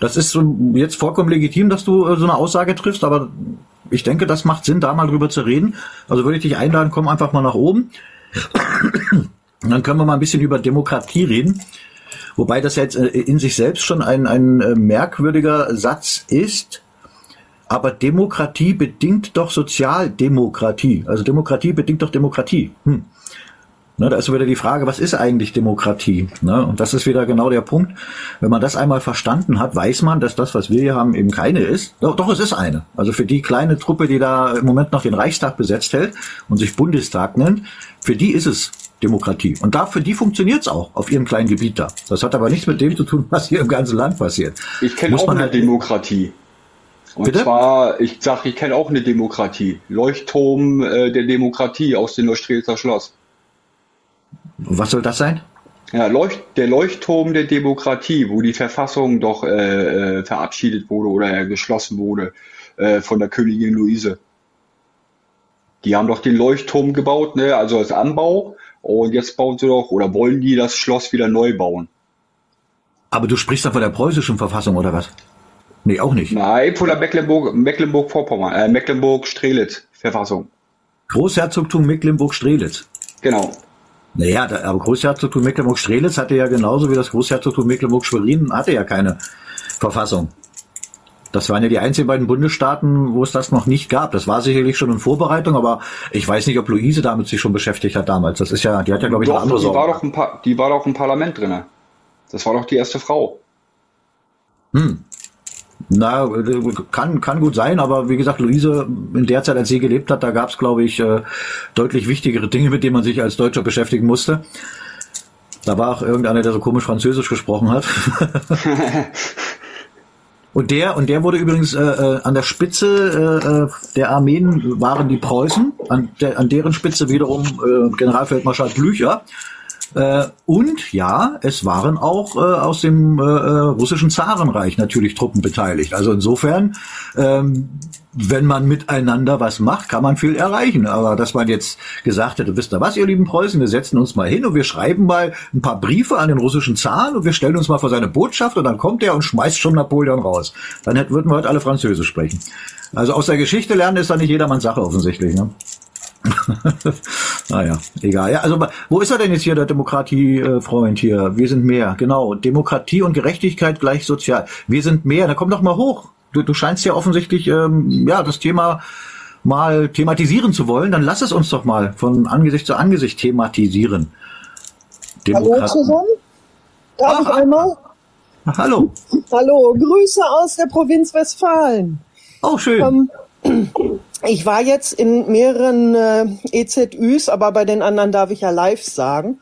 Das ist jetzt vollkommen legitim, dass du äh, so eine Aussage triffst, aber ich denke, das macht Sinn, da mal drüber zu reden. Also würde ich dich einladen, komm einfach mal nach oben. dann können wir mal ein bisschen über Demokratie reden. Wobei das jetzt äh, in sich selbst schon ein, ein äh, merkwürdiger Satz ist. Aber Demokratie bedingt doch Sozialdemokratie. Also Demokratie bedingt doch Demokratie. Hm. Ne, da ist wieder die Frage, was ist eigentlich Demokratie? Ne, und das ist wieder genau der Punkt. Wenn man das einmal verstanden hat, weiß man, dass das, was wir hier haben, eben keine ist. Doch, doch, es ist eine. Also für die kleine Truppe, die da im Moment noch den Reichstag besetzt hält und sich Bundestag nennt, für die ist es Demokratie. Und da, für die funktioniert es auch auf ihrem kleinen Gebiet da. Das hat aber nichts mit dem zu tun, was hier im ganzen Land passiert. Ich kenne auch eine halt Demokratie. Und Bitte? zwar, ich sage, ich kenne auch eine Demokratie. Leuchtturm äh, der Demokratie aus dem Neustrelitzer Schloss. Was soll das sein? Ja, Leucht, der Leuchtturm der Demokratie, wo die Verfassung doch äh, äh, verabschiedet wurde oder geschlossen wurde äh, von der Königin Luise. Die haben doch den Leuchtturm gebaut, ne, also als Anbau. Und jetzt bauen sie doch oder wollen die das Schloss wieder neu bauen. Aber du sprichst da von der preußischen Verfassung oder was? Nee, auch nicht. Nein, von der Mecklenburg, Mecklenburg-Vorpommern, äh, Mecklenburg-Strelitz-Verfassung. Großherzogtum Mecklenburg-Strelitz. Genau. Naja, da, aber Großherzogtum Mecklenburg-Strelitz hatte ja genauso wie das Großherzogtum Mecklenburg-Schwerin, hatte ja keine Verfassung. Das waren ja die einzigen beiden Bundesstaaten, wo es das noch nicht gab. Das war sicherlich schon in Vorbereitung, aber ich weiß nicht, ob Luise damit sich schon beschäftigt hat damals. Das ist ja, die hat ja, glaube ich, doch, eine andere die. War doch ein pa die war doch im Parlament drin. Das war doch die erste Frau. Hm. Na, kann, kann gut sein, aber wie gesagt, Luise, in der Zeit, als sie gelebt hat, da gab es, glaube ich, äh, deutlich wichtigere Dinge, mit denen man sich als Deutscher beschäftigen musste. Da war auch irgendeiner, der so komisch Französisch gesprochen hat. und der, und der wurde übrigens äh, äh, an der Spitze äh, äh, der Armeen waren die Preußen, an, der, an deren Spitze wiederum äh, Generalfeldmarschall Blücher. Äh, und ja, es waren auch äh, aus dem äh, äh, russischen Zarenreich natürlich Truppen beteiligt. Also insofern, ähm, wenn man miteinander was macht, kann man viel erreichen. Aber dass man jetzt gesagt hätte, wisst ihr was, ihr lieben Preußen, wir setzen uns mal hin und wir schreiben mal ein paar Briefe an den russischen Zaren und wir stellen uns mal vor seine Botschaft und dann kommt er und schmeißt schon Napoleon raus. Dann hätten, würden wir heute alle Französisch sprechen. Also aus der Geschichte lernen ist da nicht jedermanns Sache offensichtlich. Ne? naja, egal. Ja, also wo ist er denn jetzt hier, der Demokratiefreund hier? Wir sind mehr, genau. Demokratie und Gerechtigkeit gleich sozial. Wir sind mehr, da komm doch mal hoch. Du, du scheinst ja offensichtlich ähm, ja das Thema mal thematisieren zu wollen. Dann lass es uns doch mal von Angesicht zu Angesicht thematisieren. Hallo zusammen. Darf ich einmal? Hallo. Hallo, Grüße aus der Provinz Westfalen. Oh, schön. Ähm, ich war jetzt in mehreren äh, EZÜs, aber bei den anderen darf ich ja live sagen.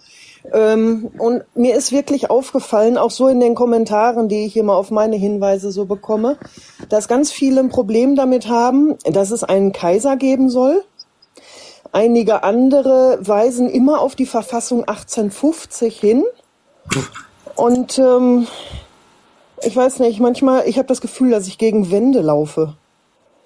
Ähm, und mir ist wirklich aufgefallen, auch so in den Kommentaren, die ich immer auf meine Hinweise so bekomme, dass ganz viele ein Problem damit haben, dass es einen Kaiser geben soll. Einige andere weisen immer auf die Verfassung 1850 hin. Und ähm, ich weiß nicht, manchmal, ich habe das Gefühl, dass ich gegen Wände laufe.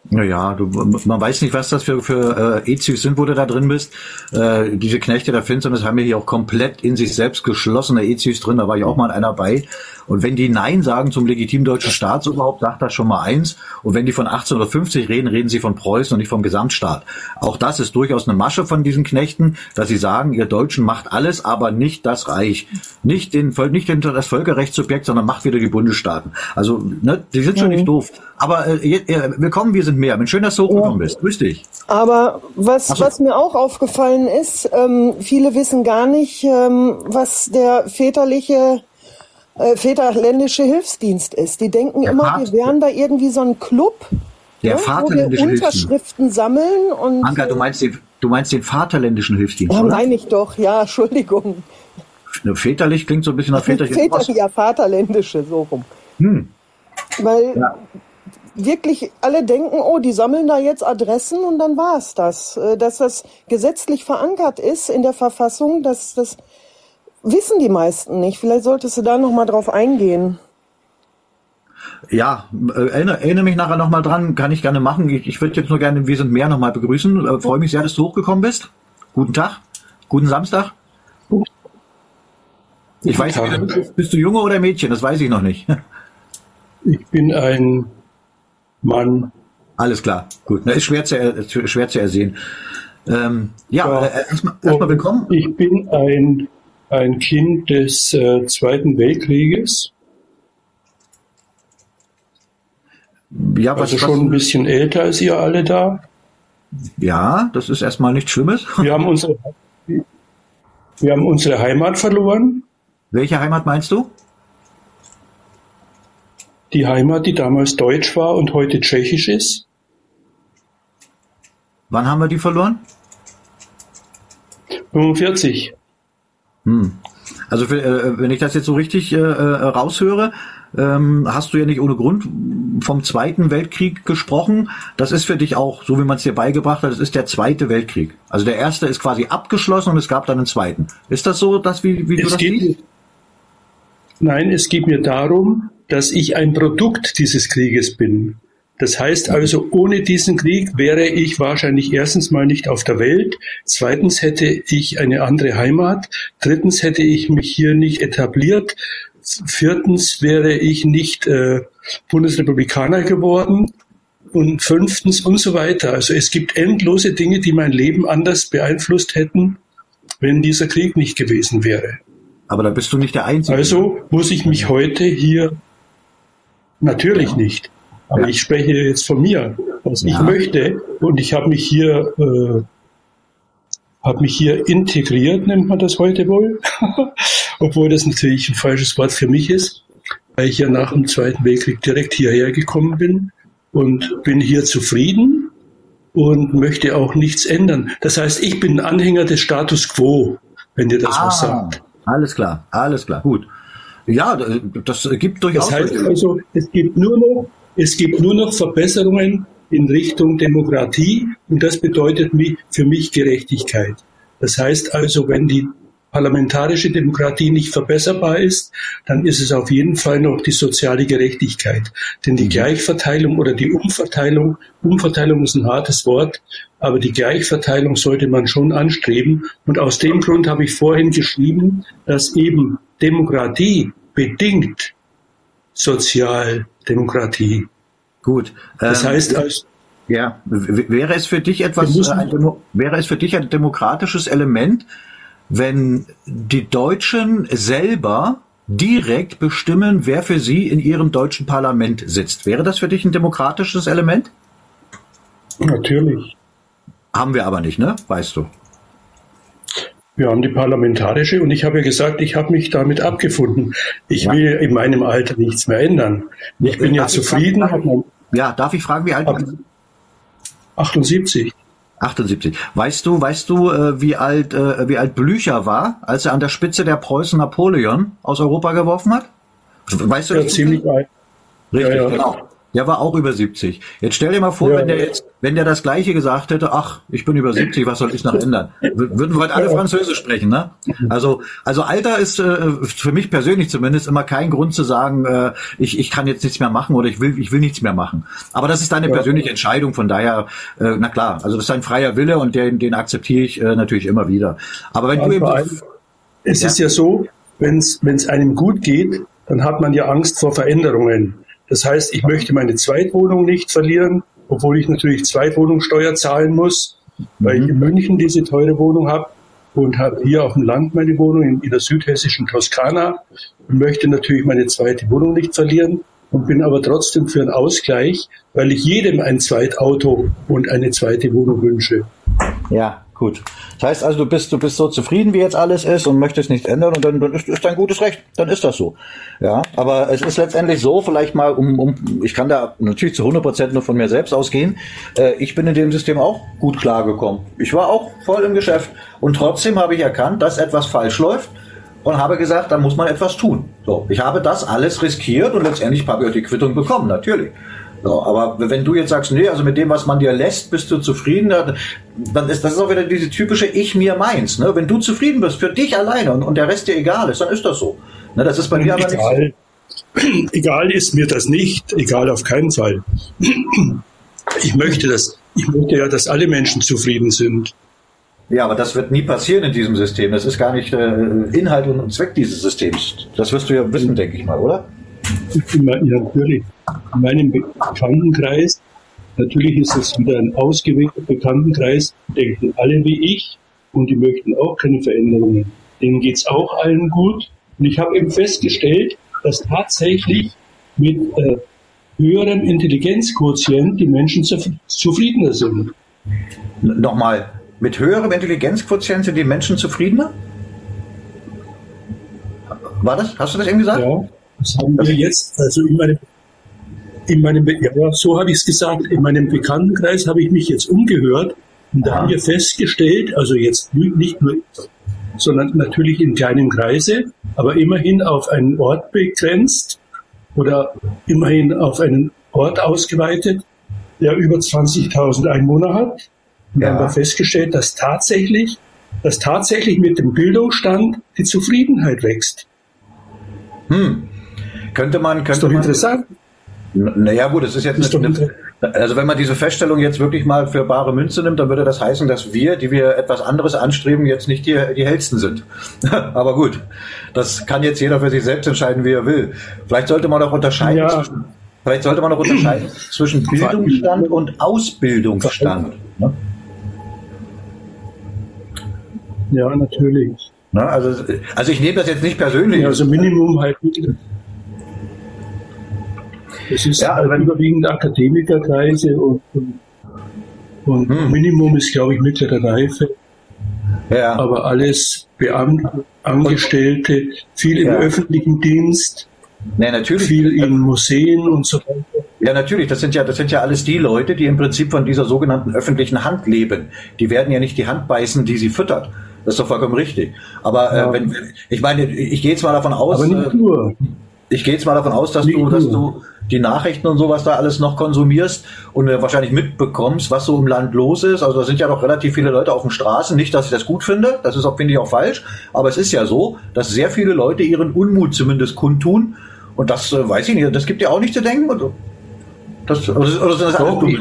Naja, du, man weiß nicht, was das für, für äh, EZIs sind, wo du da drin bist. Äh, diese Knechte der Finsternis haben ja hier auch komplett in sich selbst geschlossene EZIs drin, da war ja auch mal einer bei. Und wenn die Nein sagen zum legitimen deutschen Staat, so überhaupt sagt das schon mal eins. Und wenn die von 1850 reden, reden sie von Preußen und nicht vom Gesamtstaat. Auch das ist durchaus eine Masche von diesen Knechten, dass sie sagen, ihr Deutschen macht alles, aber nicht das Reich. Nicht, den, nicht den, das Völkerrechtssubjekt, sondern macht wieder die Bundesstaaten. Also, ne, die sind schon mhm. nicht doof. Aber äh, äh, willkommen, wir sind mehr. Bin schön, dass du hochgekommen ja. bist. Grüß dich. Aber was, so. was mir auch aufgefallen ist, ähm, viele wissen gar nicht, ähm, was der väterliche äh, Väterländische Hilfsdienst ist. Die denken der immer, Vater, wir wären da irgendwie so ein Club, der ne, wo wir Unterschriften sammeln. Und, Anka, du meinst den, du meinst den Vaterländischen Hilfsdienst, ja, meine ich doch, ja, Entschuldigung. Väterlich klingt so ein bisschen nach väterlich. Väterlich, ja, Vaterländische, so rum. Hm. Weil ja. Wirklich alle denken, oh, die sammeln da jetzt Adressen und dann war es das. Äh, dass das gesetzlich verankert ist in der Verfassung, dass das wissen die meisten nicht. Vielleicht solltest du da noch mal drauf eingehen. Ja, äh, erinnere, erinnere mich nachher nochmal dran, kann ich gerne machen. Ich, ich würde jetzt nur gerne Wir sind mehr nochmal begrüßen. Äh, Freue mich sehr, dass du hochgekommen bist. Guten Tag, guten Samstag. Ich weiß nicht, bist du Junge oder Mädchen? Das weiß ich noch nicht. Ich bin ein Mann. Alles klar, gut. Na, ist schwer zu, schwer zu ersehen. Ähm, ja, ja. Äh, erstmal erst willkommen. Ich bin ein, ein Kind des äh, Zweiten Weltkrieges. Ja, was, also schon was, ein bisschen älter als ihr alle da. Ja, das ist erstmal nichts Schlimmes. Wir haben unsere, wir haben unsere Heimat verloren. Welche Heimat meinst du? Die Heimat, die damals deutsch war und heute tschechisch ist. Wann haben wir die verloren? 45. Hm. Also äh, wenn ich das jetzt so richtig äh, äh, raushöre, ähm, hast du ja nicht ohne Grund vom Zweiten Weltkrieg gesprochen. Das ist für dich auch, so wie man es dir beigebracht hat, das ist der Zweite Weltkrieg. Also der erste ist quasi abgeschlossen und es gab dann einen zweiten. Ist das so, dass wie, wie du das geht, siehst? Nein, es geht mir darum, dass ich ein Produkt dieses Krieges bin. Das heißt also, ohne diesen Krieg wäre ich wahrscheinlich erstens mal nicht auf der Welt, zweitens hätte ich eine andere Heimat, drittens hätte ich mich hier nicht etabliert, viertens wäre ich nicht äh, Bundesrepublikaner geworden und fünftens und so weiter. Also es gibt endlose Dinge, die mein Leben anders beeinflusst hätten, wenn dieser Krieg nicht gewesen wäre. Aber da bist du nicht der Einzige. Also muss ich mich heute hier natürlich nicht. Aber ich spreche jetzt von mir, was ich möchte. Und ich habe mich hier, äh, habe mich hier integriert, nennt man das heute wohl. Obwohl das natürlich ein falsches Wort für mich ist, weil ich ja nach dem Zweiten Weltkrieg direkt hierher gekommen bin und bin hier zufrieden und möchte auch nichts ändern. Das heißt, ich bin ein Anhänger des Status quo, wenn dir das ah, was sagt. Alles klar, alles klar, gut. Ja, das gibt durchaus. Das heißt also, es gibt nur noch, es gibt nur noch Verbesserungen in Richtung Demokratie und das bedeutet für mich Gerechtigkeit. Das heißt also, wenn die parlamentarische Demokratie nicht verbesserbar ist, dann ist es auf jeden Fall noch die soziale Gerechtigkeit. Denn die mhm. Gleichverteilung oder die Umverteilung, Umverteilung ist ein hartes Wort, aber die Gleichverteilung sollte man schon anstreben. Und aus dem Grund habe ich vorhin geschrieben, dass eben Demokratie bedingt Sozialdemokratie. Gut. Das ähm, heißt, als ja, wäre es für dich etwas, äh, wäre es für dich ein demokratisches Element, wenn die Deutschen selber direkt bestimmen, wer für sie in ihrem deutschen Parlament sitzt. Wäre das für dich ein demokratisches Element? Natürlich. Haben wir aber nicht, ne? Weißt du. Wir haben die parlamentarische und ich habe ja gesagt, ich habe mich damit abgefunden. Ich ja. will in meinem Alter nichts mehr ändern. Ich bin darf ja zufrieden. Fragen, ja, darf ich fragen, wie alt du bist? 78. 78. Weißt du, weißt du, äh, wie alt, äh, wie alt Blücher war, als er an der Spitze der Preußen Napoleon aus Europa geworfen hat? Weißt du das? Ja, ziemlich alt. Richtig, ja, ja. genau. Der war auch über 70. Jetzt stell dir mal vor, ja, wenn der jetzt, wenn der das Gleiche gesagt hätte, ach, ich bin über 70, was soll ich noch ändern? Würden wir heute alle Französisch sprechen, ne? Also, also Alter ist äh, für mich persönlich zumindest immer kein Grund zu sagen, äh, ich, ich kann jetzt nichts mehr machen oder ich will, ich will nichts mehr machen. Aber das ist deine ja. persönliche Entscheidung, von daher, äh, na klar, also das ist ein freier Wille und den, den akzeptiere ich äh, natürlich immer wieder. Aber wenn ja, du eben. Es ja. ist ja so, wenn es einem gut geht, dann hat man ja Angst vor Veränderungen. Das heißt, ich möchte meine Zweitwohnung nicht verlieren, obwohl ich natürlich Zweitwohnungssteuer zahlen muss, weil ich in mhm. München diese teure Wohnung habe und habe hier auf dem Land meine Wohnung in, in der südhessischen Toskana und möchte natürlich meine zweite Wohnung nicht verlieren und bin aber trotzdem für einen Ausgleich, weil ich jedem ein Zweitauto und eine zweite Wohnung wünsche. Ja, Gut. Das heißt also, du bist, du bist so zufrieden, wie jetzt alles ist und möchtest nichts ändern und dann, dann ist, ist dein gutes Recht. Dann ist das so. Ja, aber es ist letztendlich so, vielleicht mal um, um ich kann da natürlich zu 100 Prozent nur von mir selbst ausgehen. Äh, ich bin in dem System auch gut klargekommen. Ich war auch voll im Geschäft und trotzdem habe ich erkannt, dass etwas falsch läuft und habe gesagt, da muss man etwas tun. So, ich habe das alles riskiert und letztendlich habe ich die Quittung bekommen, natürlich. So, aber wenn du jetzt sagst, nee, also mit dem, was man dir lässt, bist du zufrieden, dann ist das ist auch wieder diese typische Ich mir meins. Ne? Wenn du zufrieden bist für dich alleine und, und der Rest dir egal ist, dann ist das so. Ne? Das ist bei mir aber egal. nicht so. Egal ist mir das nicht, egal auf keinen Fall. Ich möchte das, ich möchte ja, dass alle Menschen zufrieden sind. Ja, aber das wird nie passieren in diesem System. Das ist gar nicht äh, Inhalt und Zweck dieses Systems. Das wirst du ja wissen, denke ich mal, oder? Immer, ja, natürlich. In meinem Bekanntenkreis, natürlich ist es wieder ein ausgewählter Bekanntenkreis, denken alle wie ich und die möchten auch keine Veränderungen. Denen geht's auch allen gut. Und ich habe eben festgestellt, dass tatsächlich mit äh, höherem Intelligenzquotient die Menschen zufriedener sind. Nochmal, mit höherem Intelligenzquotient sind die Menschen zufriedener? War das? Hast du das eben gesagt? Ja, das haben wir jetzt, also in meinem, in meinem ja, so habe ich es gesagt, in meinem Bekanntenkreis habe ich mich jetzt umgehört und da haben wir festgestellt, also jetzt nicht nur, sondern natürlich in kleinem Kreise, aber immerhin auf einen Ort begrenzt oder immerhin auf einen Ort ausgeweitet, der über 20.000 Einwohner hat. Wir ja. haben da festgestellt, dass tatsächlich, dass tatsächlich mit dem Bildungsstand die Zufriedenheit wächst. Hm. Könnte man, könnte ist doch man, interessant. Naja, gut, es ist jetzt ist eine, also wenn man diese Feststellung jetzt wirklich mal für bare Münze nimmt, dann würde das heißen, dass wir, die wir etwas anderes anstreben, jetzt nicht die, die hellsten sind. Aber gut, das kann jetzt jeder für sich selbst entscheiden, wie er will. Vielleicht sollte man auch unterscheiden. Ja. Vielleicht sollte man auch unterscheiden zwischen Bildungsstand und Ausbildungsstand. Ne? Ja, natürlich. Na, also, also ich nehme das jetzt nicht persönlich. Ja, also Minimum halt. Es ist ja, halt überwiegend Akademikerkreise und, und, und hm. Minimum ist, glaube ich, mittlere Reife. Ja. Aber alles Beamte, Angestellte, viel im ja. öffentlichen Dienst, nee, natürlich. viel in Museen und so weiter. Ja, natürlich. Das sind ja, das sind ja alles die Leute, die im Prinzip von dieser sogenannten öffentlichen Hand leben. Die werden ja nicht die Hand beißen, die sie füttert. Das ist doch vollkommen richtig. Aber äh, ja. äh, wenn, ich meine, ich gehe jetzt mal davon aus. Aber nicht nur. Ich gehe jetzt mal davon aus, dass du, dass du die Nachrichten und sowas da alles noch konsumierst und äh, wahrscheinlich mitbekommst, was so im Land los ist. Also da sind ja doch relativ viele Leute auf den Straßen. Nicht, dass ich das gut finde, das ist auch, finde ich, auch falsch. Aber es ist ja so, dass sehr viele Leute ihren Unmut zumindest kundtun. Und das äh, weiß ich nicht, das gibt ja auch nicht zu denken. Oder, das, oder, oder sind das Doch, ich,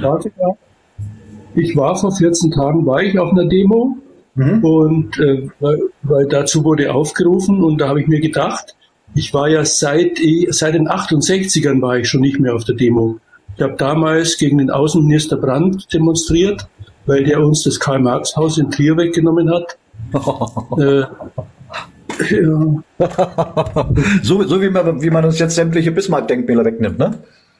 ich war vor 14 Tagen, war ich auf einer Demo mhm. und äh, weil, weil dazu wurde aufgerufen und da habe ich mir gedacht, ich war ja seit, seit den 68ern war ich schon nicht mehr auf der Demo. Ich habe damals gegen den Außenminister Brandt demonstriert, weil der uns das Karl-Marx-Haus in Trier weggenommen hat. äh, ja. so, so wie, man, wie man uns jetzt sämtliche Bismarck-Denkmäler wegnimmt, ne?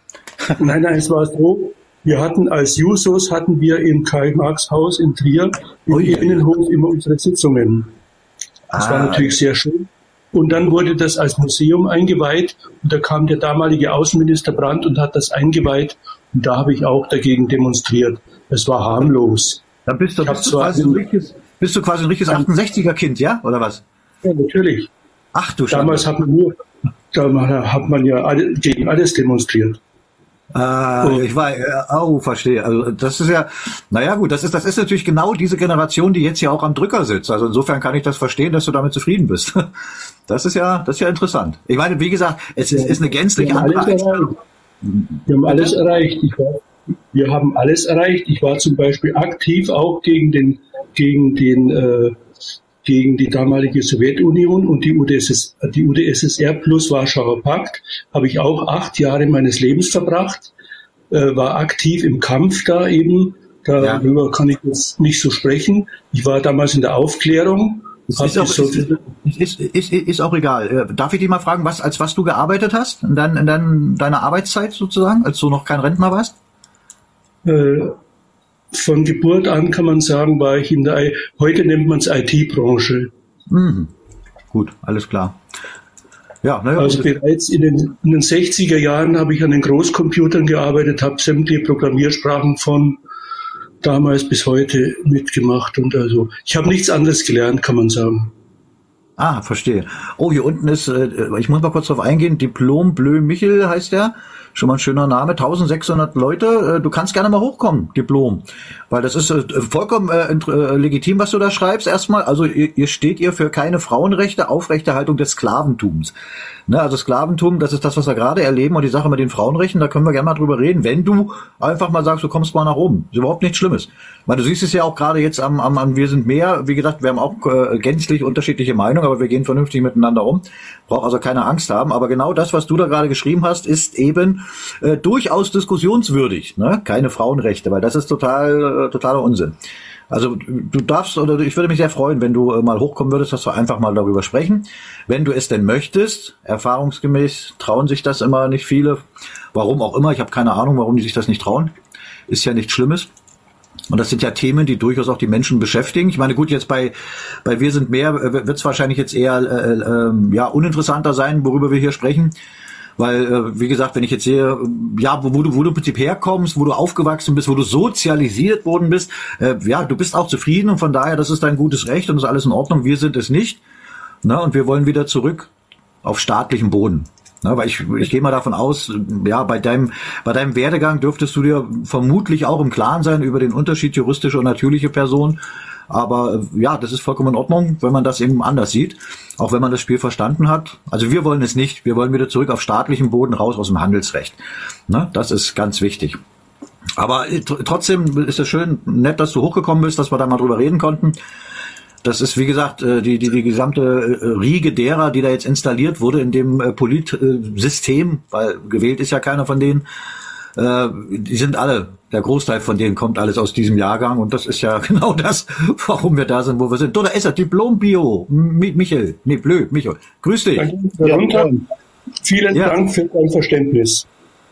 nein, nein, es war so. Wir hatten als Jusos hatten wir im Karl-Marx-Haus in Trier im oh, Innenhof immer unsere Sitzungen. Das ah. war natürlich sehr schön. Und dann wurde das als Museum eingeweiht und da kam der damalige Außenminister Brandt und hat das eingeweiht und da habe ich auch dagegen demonstriert. Es war harmlos. Da bist du, bist du, quasi, ein richtiges, bist du quasi ein richtiges 68er-Kind, ja? Oder was? Ja, natürlich. Ach du Damals hat man nur, da hat man ja alle, gegen alles demonstriert. Ah, oh. ich war, oh, verstehe. Also das ist ja, naja gut, das ist, das ist natürlich genau diese Generation, die jetzt ja auch am Drücker sitzt. Also insofern kann ich das verstehen, dass du damit zufrieden bist. Das ist ja, das ist ja interessant. Ich meine, wie gesagt, es ist, ist eine gänzlich andere Einstellung. Wir haben alles erreicht. War, wir haben alles erreicht. Ich war zum Beispiel aktiv auch gegen den, gegen den, äh, gegen die damalige Sowjetunion und die, UdSS, die UdSSR plus Warschauer Pakt habe ich auch acht Jahre meines Lebens verbracht, äh, war aktiv im Kampf da eben. Darüber ja. kann ich jetzt nicht so sprechen. Ich war damals in der Aufklärung. Ist auch, so ist, ist, ist, auch egal. Äh, darf ich dich mal fragen, was, als was du gearbeitet hast in, dein, in dein, deiner Arbeitszeit sozusagen, als du noch kein Rentner warst? Äh, von Geburt an kann man sagen, war ich in der, heute nennt man es IT-Branche. Mhm. Gut, alles klar. Ja, naja, also bereits in den, in den 60er Jahren habe ich an den Großcomputern gearbeitet, habe sämtliche Programmiersprachen von damals bis heute mitgemacht und also ich habe nichts anderes gelernt, kann man sagen. Ah, verstehe. Oh, hier unten ist, äh, ich muss mal kurz drauf eingehen, Diplom Bleu Michel heißt der. Schon mal ein schöner Name. 1600 Leute. Äh, du kannst gerne mal hochkommen, Diplom. Weil das ist äh, vollkommen äh, äh, legitim, was du da schreibst. Erstmal, also ihr, ihr steht ihr für keine Frauenrechte, Aufrechterhaltung des Sklaventums. Ne, also Sklaventum, das ist das, was wir gerade erleben und die Sache mit den Frauenrechten, da können wir gerne mal drüber reden, wenn du einfach mal sagst, du kommst mal nach oben. Ist überhaupt nichts Schlimmes. Weil du siehst es ja auch gerade jetzt am, am, am Wir sind mehr. Wie gesagt, wir haben auch äh, gänzlich unterschiedliche Meinungen, aber wir gehen vernünftig miteinander um. Braucht also keine Angst haben. Aber genau das, was du da gerade geschrieben hast, ist eben äh, durchaus diskussionswürdig. Ne? Keine Frauenrechte, weil das ist total, äh, totaler Unsinn. Also du darfst oder ich würde mich sehr freuen, wenn du äh, mal hochkommen würdest, dass wir einfach mal darüber sprechen. Wenn du es denn möchtest, erfahrungsgemäß trauen sich das immer nicht viele. Warum auch immer, ich habe keine Ahnung, warum die sich das nicht trauen. Ist ja nichts Schlimmes. Und das sind ja Themen, die durchaus auch die Menschen beschäftigen. Ich meine, gut, jetzt bei, bei Wir sind mehr äh, wird es wahrscheinlich jetzt eher äh, äh, ja uninteressanter sein, worüber wir hier sprechen. Weil, äh, wie gesagt, wenn ich jetzt sehe, ja, wo, wo, du, wo du im Prinzip herkommst, wo du aufgewachsen bist, wo du sozialisiert worden bist, äh, ja, du bist auch zufrieden und von daher, das ist dein gutes Recht und ist alles in Ordnung. Wir sind es nicht. Ne? Und wir wollen wieder zurück auf staatlichen Boden. Ne, weil ich, ich gehe mal davon aus, ja, bei deinem, bei deinem Werdegang dürftest du dir vermutlich auch im Klaren sein über den Unterschied juristische und natürliche Person. Aber äh, ja, das ist vollkommen in Ordnung, wenn man das eben anders sieht, auch wenn man das Spiel verstanden hat. Also wir wollen es nicht. Wir wollen wieder zurück auf staatlichen Boden raus aus dem Handelsrecht. Ne? Das ist ganz wichtig. Aber äh, trotzdem ist es schön, nett, dass du hochgekommen bist, dass wir da mal drüber reden konnten. Das ist, wie gesagt, äh, die, die, die gesamte Riege derer, die da jetzt installiert wurde in dem Politsystem, weil gewählt ist ja keiner von denen, die sind alle der Großteil von denen kommt alles aus diesem Jahrgang und das ist ja genau das, warum wir da sind, wo wir sind. Da ist er, Diplom-Bio, Michael, nee, Blö, Michael, grüß dich. Ja, Vielen ja. Dank für dein Verständnis.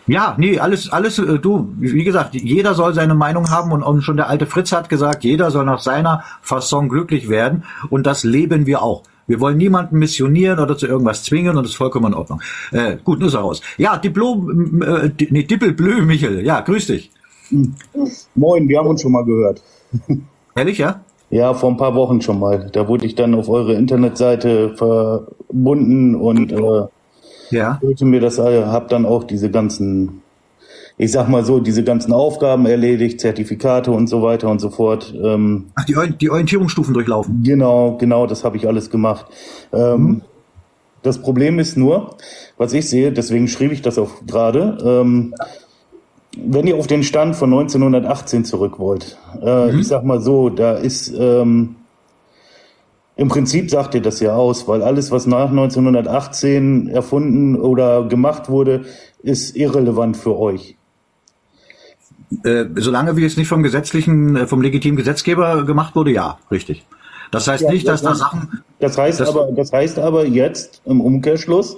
Ja, nee, alles, alles, äh, du, wie gesagt, jeder soll seine Meinung haben und, und schon der alte Fritz hat gesagt, jeder soll nach seiner Fasson glücklich werden und das leben wir auch. Wir wollen niemanden missionieren oder zu irgendwas zwingen und das ist vollkommen in Ordnung. Äh, gut, nur so raus. Ja, Diplom, äh, nee, Dippelblö, Michel, ja, grüß dich. Moin, wir haben uns schon mal gehört. Ehrlich, ja? Ja, vor ein paar Wochen schon mal. Da wurde ich dann auf eure Internetseite verbunden und äh, ja. wollte mir das, äh, hab dann auch diese ganzen, ich sag mal so, diese ganzen Aufgaben erledigt, Zertifikate und so weiter und so fort. Ähm, Ach, die, die Orientierungsstufen durchlaufen. Genau, genau, das habe ich alles gemacht. Ähm, mhm. Das Problem ist nur, was ich sehe, deswegen schrieb ich das auch gerade, ähm, wenn ihr auf den Stand von 1918 zurück wollt, äh, mhm. ich sag mal so, da ist ähm, im Prinzip sagt ihr das ja aus, weil alles, was nach 1918 erfunden oder gemacht wurde, ist irrelevant für euch. Äh, solange wie es nicht vom gesetzlichen, äh, vom legitimen Gesetzgeber gemacht wurde, ja, richtig. Das heißt ja, nicht, dass das, da Sachen. Das heißt aber, das heißt aber jetzt im Umkehrschluss,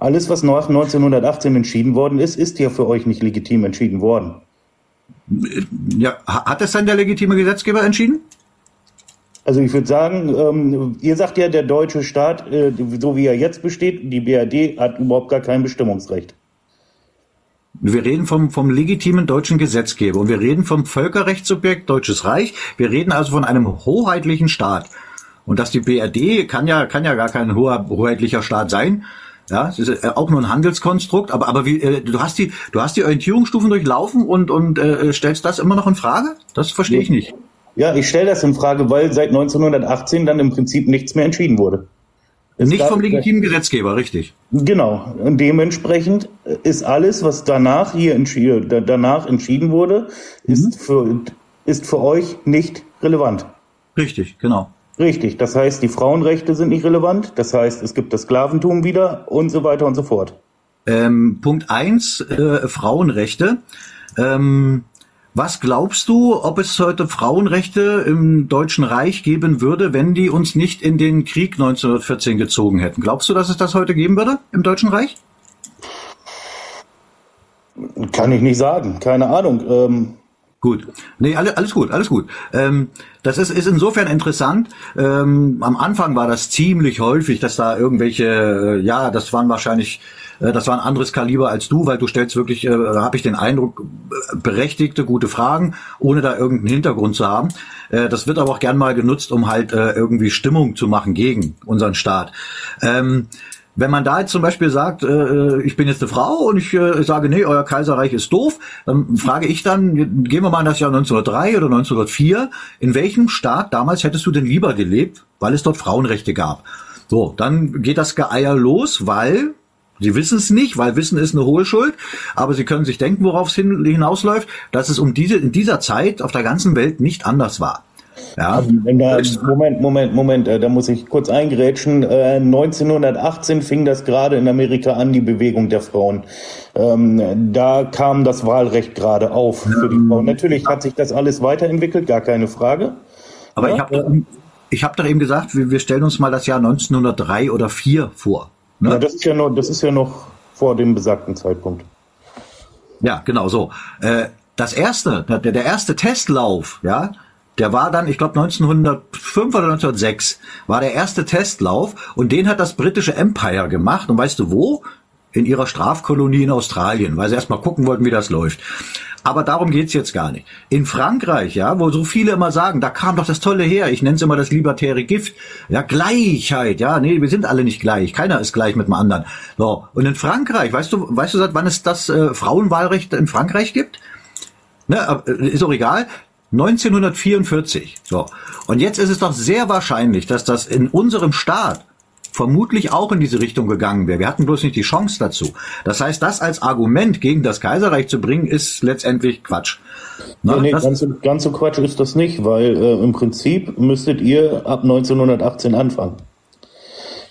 alles, was nach 1918 entschieden worden ist, ist ja für euch nicht legitim entschieden worden. Ja, hat es dann der legitime Gesetzgeber entschieden? Also ich würde sagen, ähm, ihr sagt ja, der deutsche Staat, äh, so wie er jetzt besteht, die BRD hat überhaupt gar kein Bestimmungsrecht. Wir reden vom, vom legitimen deutschen Gesetzgeber und wir reden vom Völkerrechtssubjekt Deutsches Reich. Wir reden also von einem hoheitlichen Staat. Und dass die BRD kann ja, kann ja gar kein hoher, hoheitlicher Staat sein, ja, es ist äh, auch nur ein Handelskonstrukt, aber aber wie äh, du hast die du hast die Orientierungsstufen durchlaufen und und äh, stellst das immer noch in Frage? Das verstehe ich nicht. Ja, ich stelle das in Frage, weil seit 1918 dann im Prinzip nichts mehr entschieden wurde. Es nicht vom legitimen Gesetzgeber, richtig. Genau. Und dementsprechend ist alles, was danach hier entschieden, danach entschieden wurde, mhm. ist für ist für euch nicht relevant. Richtig, genau. Richtig, das heißt, die Frauenrechte sind nicht relevant, das heißt, es gibt das Sklaventum wieder und so weiter und so fort. Ähm, Punkt eins: äh, Frauenrechte. Ähm, was glaubst du, ob es heute Frauenrechte im Deutschen Reich geben würde, wenn die uns nicht in den Krieg 1914 gezogen hätten? Glaubst du, dass es das heute geben würde im Deutschen Reich? Kann ich nicht sagen, keine Ahnung. Ähm Gut. Nee, alles, alles gut, alles gut. Ähm, das ist, ist insofern interessant. Ähm, am Anfang war das ziemlich häufig, dass da irgendwelche, äh, ja, das waren wahrscheinlich, das war ein anderes Kaliber als du, weil du stellst wirklich, äh, habe ich den Eindruck, berechtigte, gute Fragen, ohne da irgendeinen Hintergrund zu haben. Äh, das wird aber auch gern mal genutzt, um halt äh, irgendwie Stimmung zu machen gegen unseren Staat. Ähm, Wenn man da jetzt zum Beispiel sagt, äh, ich bin jetzt eine Frau und ich äh, sage, nee, euer Kaiserreich ist doof, dann frage ich dann, gehen wir mal in das Jahr 1903 oder 1904, in welchem Staat damals hättest du denn lieber gelebt, weil es dort Frauenrechte gab? So, dann geht das Geeier los, weil Sie wissen es nicht, weil Wissen ist eine hohe Schuld, aber Sie können sich denken, worauf es hinausläuft, dass es um diese, in dieser Zeit auf der ganzen Welt nicht anders war. Ja. Da, Moment, Moment, Moment, äh, da muss ich kurz eingrätschen. 1918 äh, fing das gerade in Amerika an, die Bewegung der Frauen. Ähm, da kam das Wahlrecht gerade auf für die Frauen. Natürlich hat sich das alles weiterentwickelt, gar keine Frage. Aber ja? ich habe ich hab doch eben gesagt, wir, wir stellen uns mal das Jahr 1903 oder 4 vor. Ne? Ja, das ist ja noch, das ist ja noch vor dem besagten Zeitpunkt. Ja, genau so. Äh, das erste, der, der erste Testlauf, ja, der war dann, ich glaube 1905 oder 1906, war der erste Testlauf und den hat das britische Empire gemacht. Und weißt du wo? In ihrer Strafkolonie in Australien, weil sie erstmal gucken wollten, wie das läuft. Aber darum geht's jetzt gar nicht. In Frankreich, ja, wo so viele immer sagen, da kam doch das Tolle her, ich nenne es immer das libertäre Gift, ja, Gleichheit, ja, nee, wir sind alle nicht gleich, keiner ist gleich mit dem anderen. So, und in Frankreich, weißt du, weißt du, seit wann es das äh, Frauenwahlrecht in Frankreich gibt? Ne, äh, ist auch egal. 1944. So. Und jetzt ist es doch sehr wahrscheinlich, dass das in unserem Staat vermutlich auch in diese Richtung gegangen wäre. Wir hatten bloß nicht die Chance dazu. Das heißt, das als Argument gegen das Kaiserreich zu bringen, ist letztendlich Quatsch. Na, nee, ganz, so, ganz, so Quatsch ist das nicht, weil äh, im Prinzip müsstet ihr ab 1918 anfangen.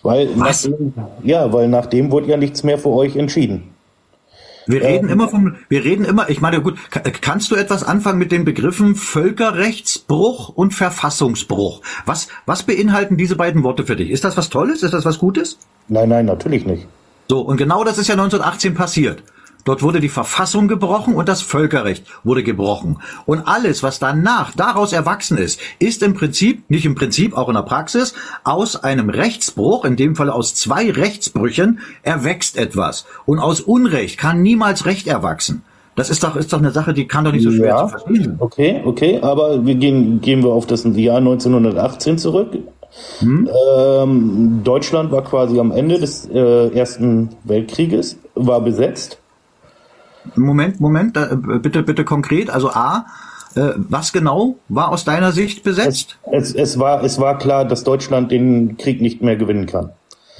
Weil Was? Nach, ja, weil nach dem wurde ja nichts mehr für euch entschieden. Wir reden immer vom, wir reden immer, ich meine, gut, kannst du etwas anfangen mit den Begriffen Völkerrechtsbruch und Verfassungsbruch? Was, was beinhalten diese beiden Worte für dich? Ist das was Tolles? Ist das was Gutes? Nein, nein, natürlich nicht. So, und genau das ist ja 1918 passiert. Dort wurde die Verfassung gebrochen und das Völkerrecht wurde gebrochen. Und alles, was danach daraus erwachsen ist, ist im Prinzip, nicht im Prinzip, auch in der Praxis, aus einem Rechtsbruch, in dem Fall aus zwei Rechtsbrüchen, erwächst etwas. Und aus Unrecht kann niemals Recht erwachsen. Das ist doch, ist doch eine Sache, die kann doch nicht so schwer ja, zu verstehen. Okay, okay, aber wir gehen, gehen wir auf das Jahr 1918 zurück. Hm? Ähm, Deutschland war quasi am Ende des äh, Ersten Weltkrieges, war besetzt. Moment, Moment, äh, bitte, bitte konkret. Also A, äh, was genau war aus deiner Sicht besetzt? Es, es, es, war, es war klar, dass Deutschland den Krieg nicht mehr gewinnen kann.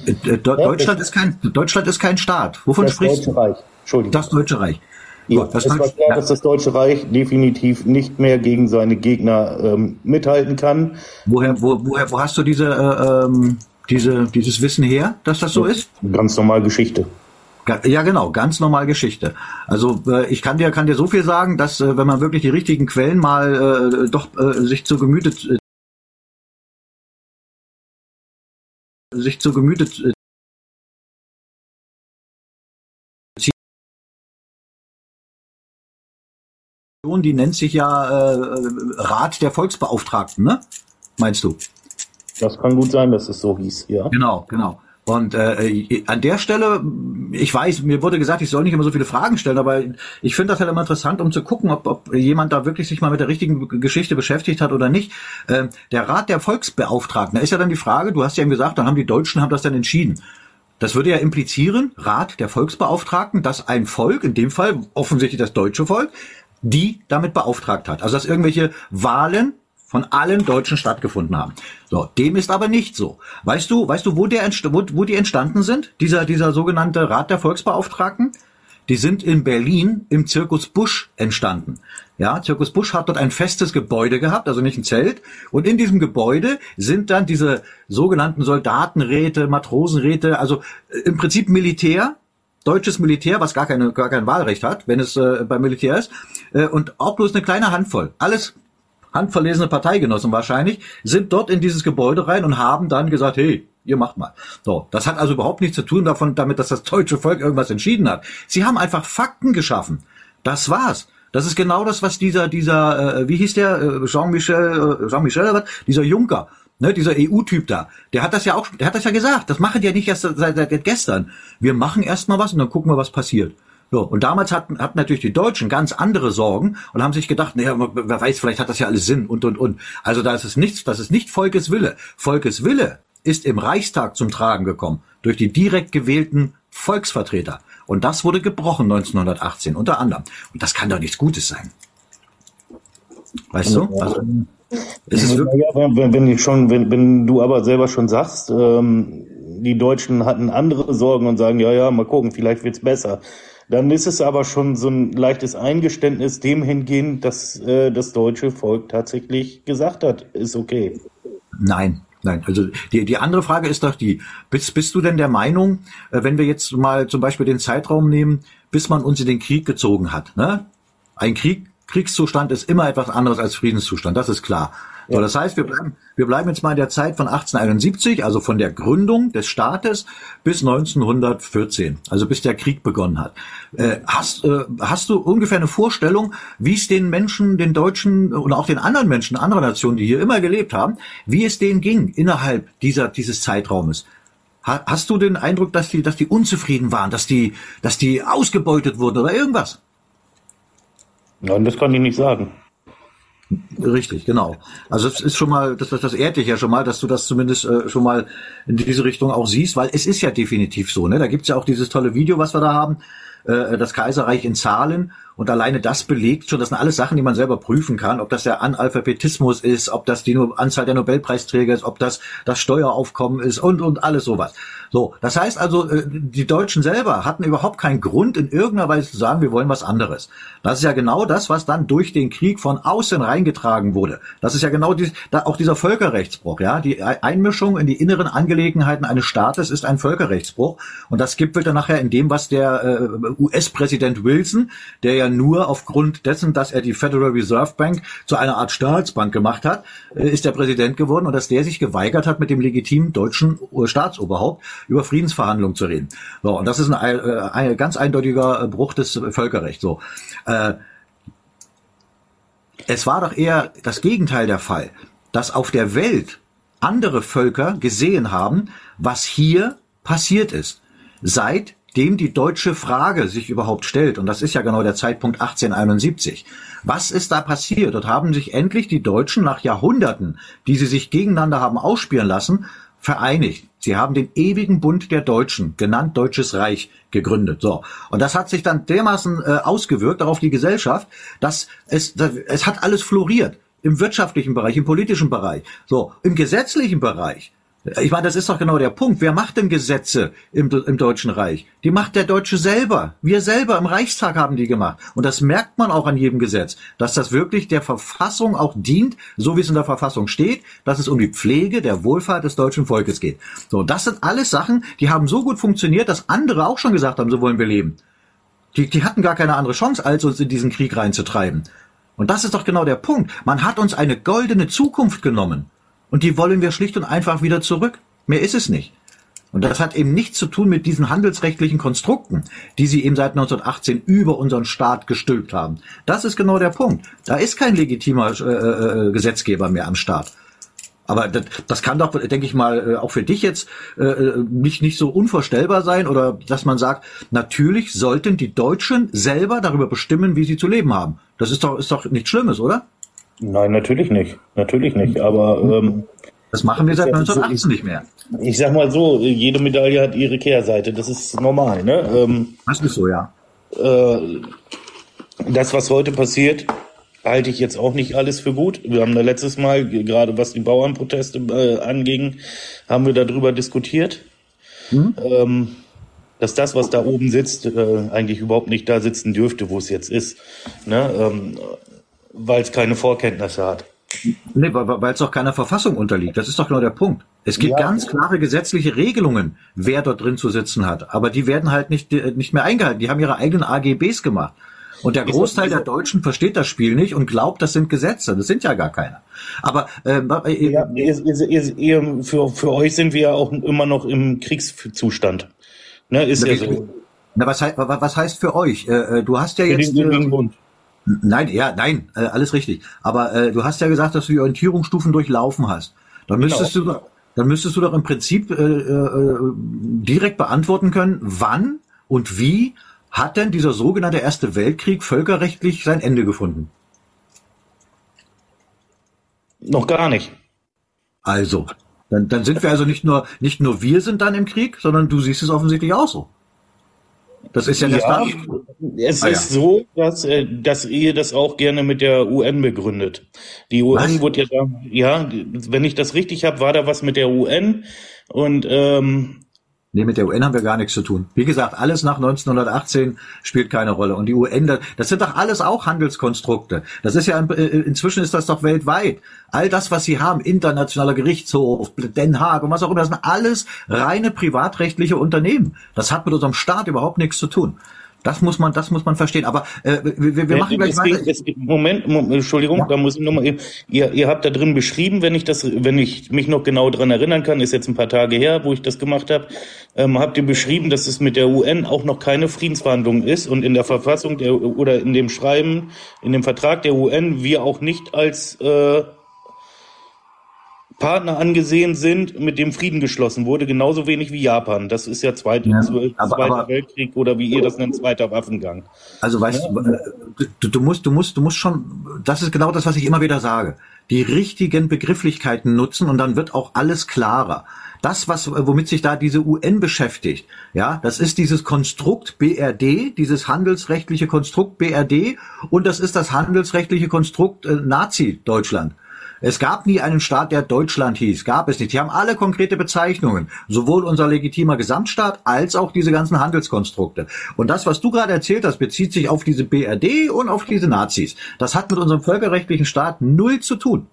Äh, Deutschland, ja, ist kein, Deutschland ist kein Staat. Wovon das sprichst du? Das Deutsche Reich. Entschuldigung. Das Deutsche Reich. Ja, Gut, es war klar, ja. dass das Deutsche Reich definitiv nicht mehr gegen seine Gegner ähm, mithalten kann. Woher, wo, woher, wo hast du diese, äh, ähm, diese, dieses Wissen her, dass das so ist? Ganz normal Geschichte. Ja, genau, ganz normal Geschichte. Also äh, ich kann dir kann dir so viel sagen, dass äh, wenn man wirklich die richtigen Quellen mal äh, doch äh, sich zu Gemüte äh, sich zu Gemüte äh, die nennt sich ja äh, Rat der Volksbeauftragten, ne? Meinst du? Das kann gut sein, dass es so hieß, ja. Genau, genau. Und äh, an der Stelle, ich weiß, mir wurde gesagt, ich soll nicht immer so viele Fragen stellen, aber ich finde das halt immer interessant, um zu gucken, ob, ob jemand da wirklich sich mal mit der richtigen Geschichte beschäftigt hat oder nicht. Äh, der Rat der Volksbeauftragten, da ist ja dann die Frage, du hast ja eben gesagt, dann haben die Deutschen haben das dann entschieden. Das würde ja implizieren, Rat der Volksbeauftragten, dass ein Volk, in dem Fall offensichtlich das deutsche Volk, die damit beauftragt hat. Also dass irgendwelche Wahlen von allen Deutschen stattgefunden haben. So, dem ist aber nicht so. Weißt du, weißt du, wo, der, wo, wo die entstanden sind? Dieser, dieser sogenannte Rat der Volksbeauftragten? Die sind in Berlin im Zirkus Busch entstanden. Ja, Zirkus Busch hat dort ein festes Gebäude gehabt, also nicht ein Zelt. Und in diesem Gebäude sind dann diese sogenannten Soldatenräte, Matrosenräte, also äh, im Prinzip Militär, deutsches Militär, was gar, keine, gar kein Wahlrecht hat, wenn es äh, beim Militär ist, äh, und auch bloß eine kleine Handvoll. Alles handverlesene Parteigenossen wahrscheinlich, sind dort in dieses Gebäude rein und haben dann gesagt, hey, ihr macht mal. So, das hat also überhaupt nichts zu tun davon, damit, dass das deutsche Volk irgendwas entschieden hat. Sie haben einfach Fakten geschaffen. Das war's. Das ist genau das, was dieser, dieser, äh, wie hieß der, äh, Jean-Michel, äh, Jean-Michel, dieser Juncker, ne, dieser EU-Typ da, der hat das ja auch, der hat das ja gesagt. Das machen die ja nicht erst seit, seit gestern. Wir machen erst mal was und dann gucken wir, was passiert. So, und damals hatten, hatten natürlich die Deutschen ganz andere Sorgen und haben sich gedacht, naja, wer weiß, vielleicht hat das ja alles Sinn und und und. Also da ist es nichts, das ist nicht Volkes Wille. Volkes Wille ist im Reichstag zum Tragen gekommen. durch die direkt gewählten Volksvertreter. Und das wurde gebrochen 1918 unter anderem. Und das kann doch nichts Gutes sein. Weißt du? Also, es ist wenn, wenn, schon, wenn, wenn du aber selber schon sagst, ähm, die Deutschen hatten andere Sorgen und sagen, ja, ja, mal gucken, vielleicht wird's besser. Dann ist es aber schon so ein leichtes Eingeständnis dem hingehend, dass äh, das deutsche Volk tatsächlich gesagt hat, ist okay. Nein, Nein, also die, die andere Frage ist doch die, bist, bist du denn der Meinung, äh, wenn wir jetzt mal zum Beispiel den Zeitraum nehmen, bis man uns in den Krieg gezogen hat, ne? Ein Krieg, Kriegszustand ist immer etwas anderes als Friedenszustand, das ist klar. So, das heißt, wir bleiben, wir bleiben jetzt mal in der Zeit von 1871, also von der Gründung des Staates bis 1914, also bis der Krieg begonnen hat. Äh, hast, äh, hast du ungefähr eine Vorstellung, wie es den Menschen, den Deutschen und auch den anderen Menschen anderer Nationen, die hier immer gelebt haben, wie es denen ging innerhalb dieser, dieses Zeitraumes? Hast du den Eindruck, dass die, dass die unzufrieden waren, dass die, dass die ausgebeutet wurden oder irgendwas? Nein, das kann ich nicht sagen. Richtig, genau. Also es ist schon mal, das, das, das ehrt dich ja schon mal, dass du das zumindest äh, schon mal in diese Richtung auch siehst, weil es ist ja definitiv so. Ne? Da gibt's ja auch dieses tolle Video, was wir da haben, äh, das Kaiserreich in Zahlen. Und alleine das belegt schon, das sind alles Sachen, die man selber prüfen kann, ob das der Analphabetismus ist, ob das die Anzahl der Nobelpreisträger ist, ob das das Steueraufkommen ist und, und alles sowas. So, das heißt also, äh, die Deutschen selber hatten überhaupt keinen Grund, in irgendeiner Weise zu sagen, wir wollen was anderes. Das ist ja genau das, was dann durch den Krieg von außen reingetragen wurde. Das ist ja genau dies, auch dieser Völkerrechtsbruch, ja. Die Einmischung in die inneren Angelegenheiten eines Staates ist ein Völkerrechtsbruch. Und das gipfelt dann nachher in dem, was der äh, US-Präsident Wilson, der ja nur aufgrund dessen, dass er die Federal Reserve Bank zu einer Art Staatsbank gemacht hat, äh, ist der Präsident geworden und dass der sich geweigert hat, mit dem legitimen deutschen Staatsoberhaupt über Friedensverhandlungen zu reden. So, und das ist ein, äh, ein ganz eindeutiger Bruch des Völkerrechts. So. Äh, es war doch eher das Gegenteil der Fall, dass auf der Welt andere Völker gesehen haben, was hier passiert ist. Seitdem die deutsche Frage sich überhaupt stellt, und das ist ja genau der Zeitpunkt 1871. Was ist da passiert? Dort haben sich endlich die Deutschen nach Jahrhunderten, die sie sich gegeneinander haben ausspielen lassen, vereinigt. Sie haben den ewigen Bund der Deutschen, genannt Deutsches Reich, gegründet. So. Und das hat sich dann dermaßen äh, ausgewirkt auf die Gesellschaft, dass es, es hat alles floriert. Im wirtschaftlichen Bereich, im politischen Bereich. So. Im gesetzlichen Bereich ich meine, das ist doch genau der Punkt. Wer macht denn Gesetze im, im, Deutschen Reich? Die macht der Deutsche selber. Wir selber im Reichstag haben die gemacht. Und das merkt man auch an jedem Gesetz, dass das wirklich der Verfassung auch dient, so wie es in der Verfassung steht, dass es um die Pflege der Wohlfahrt des deutschen Volkes geht. So, das sind alles Sachen, die haben so gut funktioniert, dass andere auch schon gesagt haben, so wollen wir leben. Die, die hatten gar keine andere Chance, als uns in diesen Krieg reinzutreiben. Und das ist doch genau der Punkt. Man hat uns eine goldene Zukunft genommen. Und die wollen wir schlicht und einfach wieder zurück. Mehr ist es nicht. Und das hat eben nichts zu tun mit diesen handelsrechtlichen Konstrukten, die sie eben seit 1918 über unseren Staat gestülpt haben. Das ist genau der Punkt. Da ist kein legitimer äh, äh, Gesetzgeber mehr am Staat. Aber das, das kann doch, denke ich mal, äh, auch für dich jetzt äh, äh, nicht, nicht so unvorstellbar sein oder dass man sagt, natürlich sollten die Deutschen selber darüber bestimmen, wie sie zu leben haben. Das ist doch, ist doch nichts Schlimmes, oder? Nein, natürlich nicht. Natürlich nicht. Aber ähm, das machen wir seit 1918 nicht mehr. Ich sag mal so, jede Medaille hat ihre Kehrseite. Das ist normal. Ne? Ähm, das ist so, ja. Äh, das, was heute passiert, halte ich jetzt auch nicht alles für gut. Wir haben da letztes Mal, gerade was die Bauernproteste äh, anging, haben wir darüber diskutiert. Hm? Ähm, dass das, was da oben sitzt, äh, eigentlich überhaupt nicht da sitzen dürfte, wo es jetzt ist. Ne? Ähm, weil es keine Vorkenntnisse hat. Nee, weil es doch keiner Verfassung unterliegt. Das ist doch genau der Punkt. Es gibt ja. ganz klare gesetzliche Regelungen, wer dort drin zu sitzen hat. Aber die werden halt nicht, äh, nicht mehr eingehalten. Die haben ihre eigenen AGBs gemacht. Und der Großteil der Deutschen versteht das Spiel nicht und glaubt, das sind Gesetze. Das sind ja gar keine. Aber ähm, äh, ja, ihr, ihr, ihr, für, für euch sind wir ja auch immer noch im Kriegszustand. Ne, ist ja so. Na, was, was heißt für euch? Äh, äh du hast ja jetzt. Den, den, den Nein, ja, nein, äh, alles richtig. Aber äh, du hast ja gesagt, dass du die Orientierungsstufen durchlaufen hast. Dann genau. müsstest genau. du, dann müsstest du doch im Prinzip äh, äh, direkt beantworten können, wann und wie hat denn dieser sogenannte Erste Weltkrieg völkerrechtlich sein Ende gefunden? Noch gar nicht. Also, Dann, dann sind wir also nicht nur, nicht nur wir sind dann im Krieg, sondern du siehst es offensichtlich auch so. Das ist ja, der Ja, Staat. es Ah, ja. ist so, dass, äh, dass ihr das auch gerne mit der UN begründet. Die UN Was? wurde ja da, ja, wenn ich das richtig habe, war da was mit der UN und ähm, Nee, mit der UN haben wir gar nichts zu tun. Wie gesagt, alles nach 1918 spielt keine Rolle. Und die UN, das- sind doch alles auch Handelskonstrukte. Das ist ja, äh, inzwischen ist das doch weltweit. All das, was sie haben, internationaler Gerichtshof, Den Haag und was auch immer, das sind alles reine privatrechtliche Unternehmen. Das hat mit unserem Staat überhaupt nichts zu tun. Das muss man, das muss man verstehen. Aber äh, wir, wir machen gleich weiter. Moment, Moment, Entschuldigung, da muss ich nochmal. Ihr, ihr habt da drin beschrieben, wenn ich das, wenn ich mich noch genau dran erinnern kann, ist jetzt ein paar Tage her, wo ich das gemacht habe, ähm, habt ihr beschrieben, dass es mit der UN auch noch keine Friedensverhandlung ist und in der Verfassung der oder in dem Schreiben, in dem Vertrag der UN wir auch nicht als äh, Partner angesehen sind, mit dem Frieden geschlossen wurde, genauso wenig wie Japan. Das ist ja Zweite, Ja, Zweiter aber- Weltkrieg oder wie ihr das nennt, Zweiter Waffengang. Also weißt du, äh, du, du musst, du musst, du musst schon, das ist genau das, was ich immer wieder sage. Die richtigen Begrifflichkeiten nutzen und dann wird auch alles klarer. Das, was, womit sich da diese UN beschäftigt, ja, das ist dieses Konstrukt BRD, dieses handelsrechtliche Konstrukt BRD und das ist das handelsrechtliche Konstrukt äh, Nazi-Deutschland. Es gab nie einen Staat, der Deutschland hieß. Gab es nicht. Die haben alle konkrete Bezeichnungen. Sowohl unser legitimer Gesamtstaat als auch diese ganzen Handelskonstrukte. Und das, was du gerade erzählt hast, bezieht sich auf diese BRD und auf diese Nazis. Das hat mit unserem völkerrechtlichen Staat null zu tun.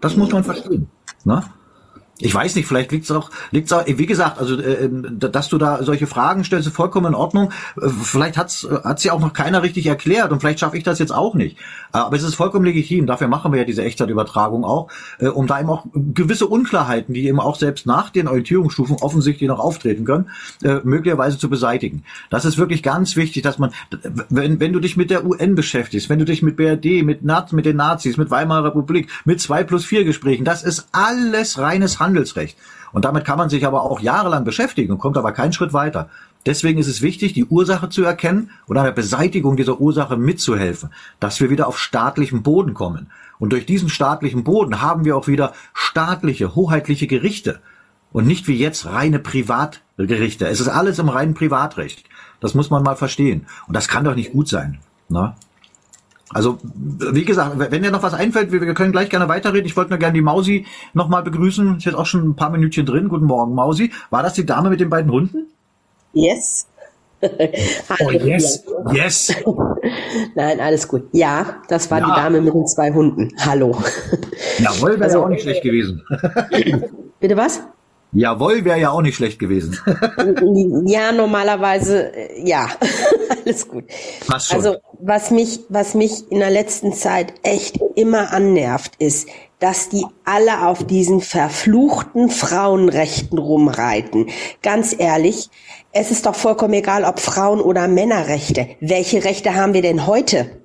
Das muss man verstehen. Ne? Ich weiß nicht, vielleicht liegt es auch, liegt's auch, wie gesagt, also äh, ähm, dass du da solche Fragen stellst, ist vollkommen in Ordnung. Äh, Vielleicht hat's hat's ja auch noch keiner richtig erklärt und vielleicht schaffe ich das jetzt auch nicht. Äh, Aber es ist vollkommen legitim. Dafür machen wir ja diese Echtzeitübertragung auch, äh, um da eben auch gewisse Unklarheiten, die eben auch selbst nach den Orientierungsstufen offensichtlich noch auftreten können, äh, möglicherweise zu beseitigen. Das ist wirklich ganz wichtig, dass man, wenn, wenn du dich mit der UN beschäftigst, wenn du dich mit BRD, mit, Naz, mit den Nazis, mit Weimarer Republik, mit zwei plus vier Gesprächen, das ist alles reines Handelsrecht. Und damit kann man sich aber auch jahrelang beschäftigen und kommt aber keinen Schritt weiter. Deswegen ist es wichtig, die Ursache zu erkennen und an der Beseitigung dieser Ursache mitzuhelfen, dass wir wieder auf staatlichen Boden kommen. Und durch diesen staatlichen Boden haben wir auch wieder staatliche, hoheitliche Gerichte und nicht wie jetzt reine Privatgerichte. Es ist alles im reinen Privatrecht. Das muss man mal verstehen. Und das kann doch nicht gut sein. Ne? Also, wie gesagt, wenn dir noch was einfällt, wir können gleich gerne weiterreden. Ich wollte nur gerne die Mausi nochmal begrüßen. Ist jetzt auch schon ein paar Minütchen drin. Guten Morgen, Mausi. War das die Dame mit den beiden Hunden? Yes. Oh, yes. Yes. Nein, alles gut. Ja, das war Ja. die Dame mit den zwei Hunden. Hallo. Jawohl, wäre Also- ja auch nicht schlecht gewesen. Bitte was? Jawohl, wäre ja auch nicht schlecht gewesen. Ja, normalerweise, äh, ja, alles gut. Passt schon. Also, was mich, was mich in der letzten Zeit echt immer annervt, ist, dass die alle auf diesen verfluchten Frauenrechten rumreiten. Ganz ehrlich, es ist doch vollkommen egal, ob Frauen- oder Männerrechte. Welche Rechte haben wir denn heute?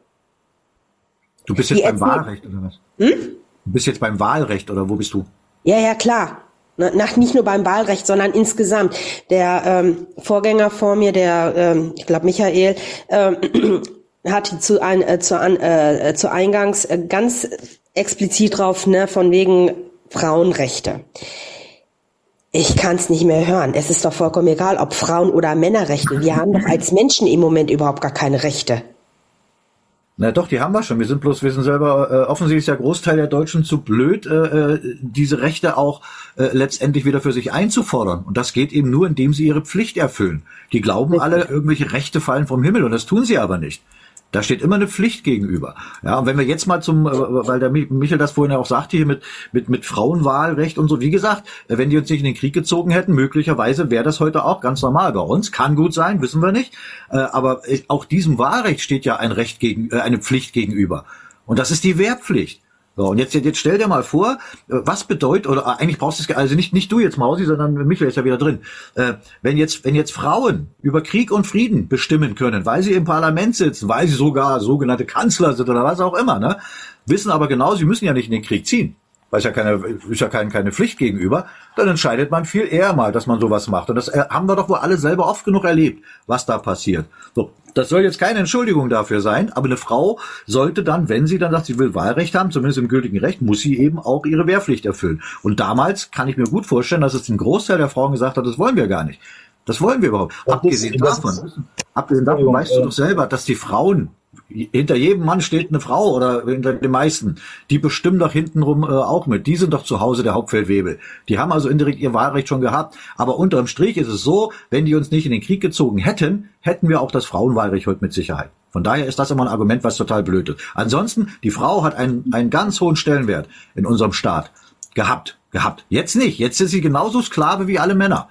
Du bist jetzt Die beim Wahlrecht oder was? Du bist jetzt beim Wahlrecht oder wo bist du? Ja, ja, klar. Na- Nach, nicht nur beim Wahlrecht, sondern insgesamt. Der ähm, Vorgänger vor mir, der, ähm, ich glaube Michael, ähm, hat zu, ein, äh, zu, an, äh, zu Eingangs äh, ganz explizit drauf, ne, von wegen Frauenrechte. Ich kann es nicht mehr hören. Es ist doch vollkommen egal, ob Frauen- oder Männerrechte. Wir haben doch als Menschen im Moment überhaupt gar keine Rechte. Na doch, die haben wir schon. Wir sind bloß, wir sind selber, äh, offensichtlich ist der Großteil der Deutschen zu blöd, äh, äh, diese Rechte auch äh, letztendlich wieder für sich einzufordern. Und das geht eben nur, indem sie ihre Pflicht erfüllen. Die glauben alle, irgendwelche Rechte fallen vom Himmel und das tun sie aber nicht. Da steht immer eine Pflicht gegenüber. Ja, und wenn wir jetzt mal zum, äh, weil der Mi- Michael das vorhin ja auch sagte, hier mit, mit, mit Frauenwahlrecht und so, wie gesagt, äh, wenn die uns nicht in den Krieg gezogen hätten, möglicherweise wäre das heute auch ganz normal bei uns. Kann gut sein, wissen wir nicht. Äh, aber auch diesem Wahlrecht steht ja ein Recht gegen, eine Pflicht gegenüber. Und das ist die Wehrpflicht. So, und jetzt, jetzt stell dir mal vor, äh, was bedeutet, oder äh, eigentlich brauchst du es, also nicht, nicht du jetzt Mausi, sondern Michael ist ja wieder drin. Äh, wenn jetzt, wenn jetzt Frauen über Krieg und Frieden bestimmen können, weil sie im Parlament sitzen, weil sie sogar sogenannte Kanzler sind oder was auch immer, ne, wissen aber genau, sie müssen ja nicht in den Krieg ziehen. Weil es ja keine, ist ja kein, keine Pflicht gegenüber, dann entscheidet man viel eher mal, dass man sowas macht. Und das äh, haben wir doch wohl alle selber oft genug erlebt, was da passiert. So, Das soll jetzt keine Entschuldigung dafür sein, aber eine Frau sollte dann, wenn sie dann sagt, sie will Wahlrecht haben, zumindest im gültigen Recht, muss sie eben auch ihre Wehrpflicht erfüllen. Und damals kann ich mir gut vorstellen, dass es ein Großteil der Frauen gesagt hat, das wollen wir gar nicht. Das wollen wir überhaupt. Abgesehen davon, ist- abgesehen davon weißt du äh, doch selber, dass die Frauen hinter jedem Mann steht eine Frau oder hinter den meisten. Die bestimmen doch hintenrum äh, auch mit. Die sind doch zu Hause der Hauptfeldwebel. Die haben also indirekt ihr Wahlrecht schon gehabt. Aber unterm Strich ist es so, wenn die uns nicht in den Krieg gezogen hätten, hätten wir auch das Frauenwahlrecht heute mit Sicherheit. Von daher ist das immer ein Argument, was total blöd ist. Ansonsten, die Frau hat einen, einen ganz hohen Stellenwert in unserem Staat. Gehabt. Gehabt. Jetzt nicht. Jetzt ist sie genauso Sklave wie alle Männer.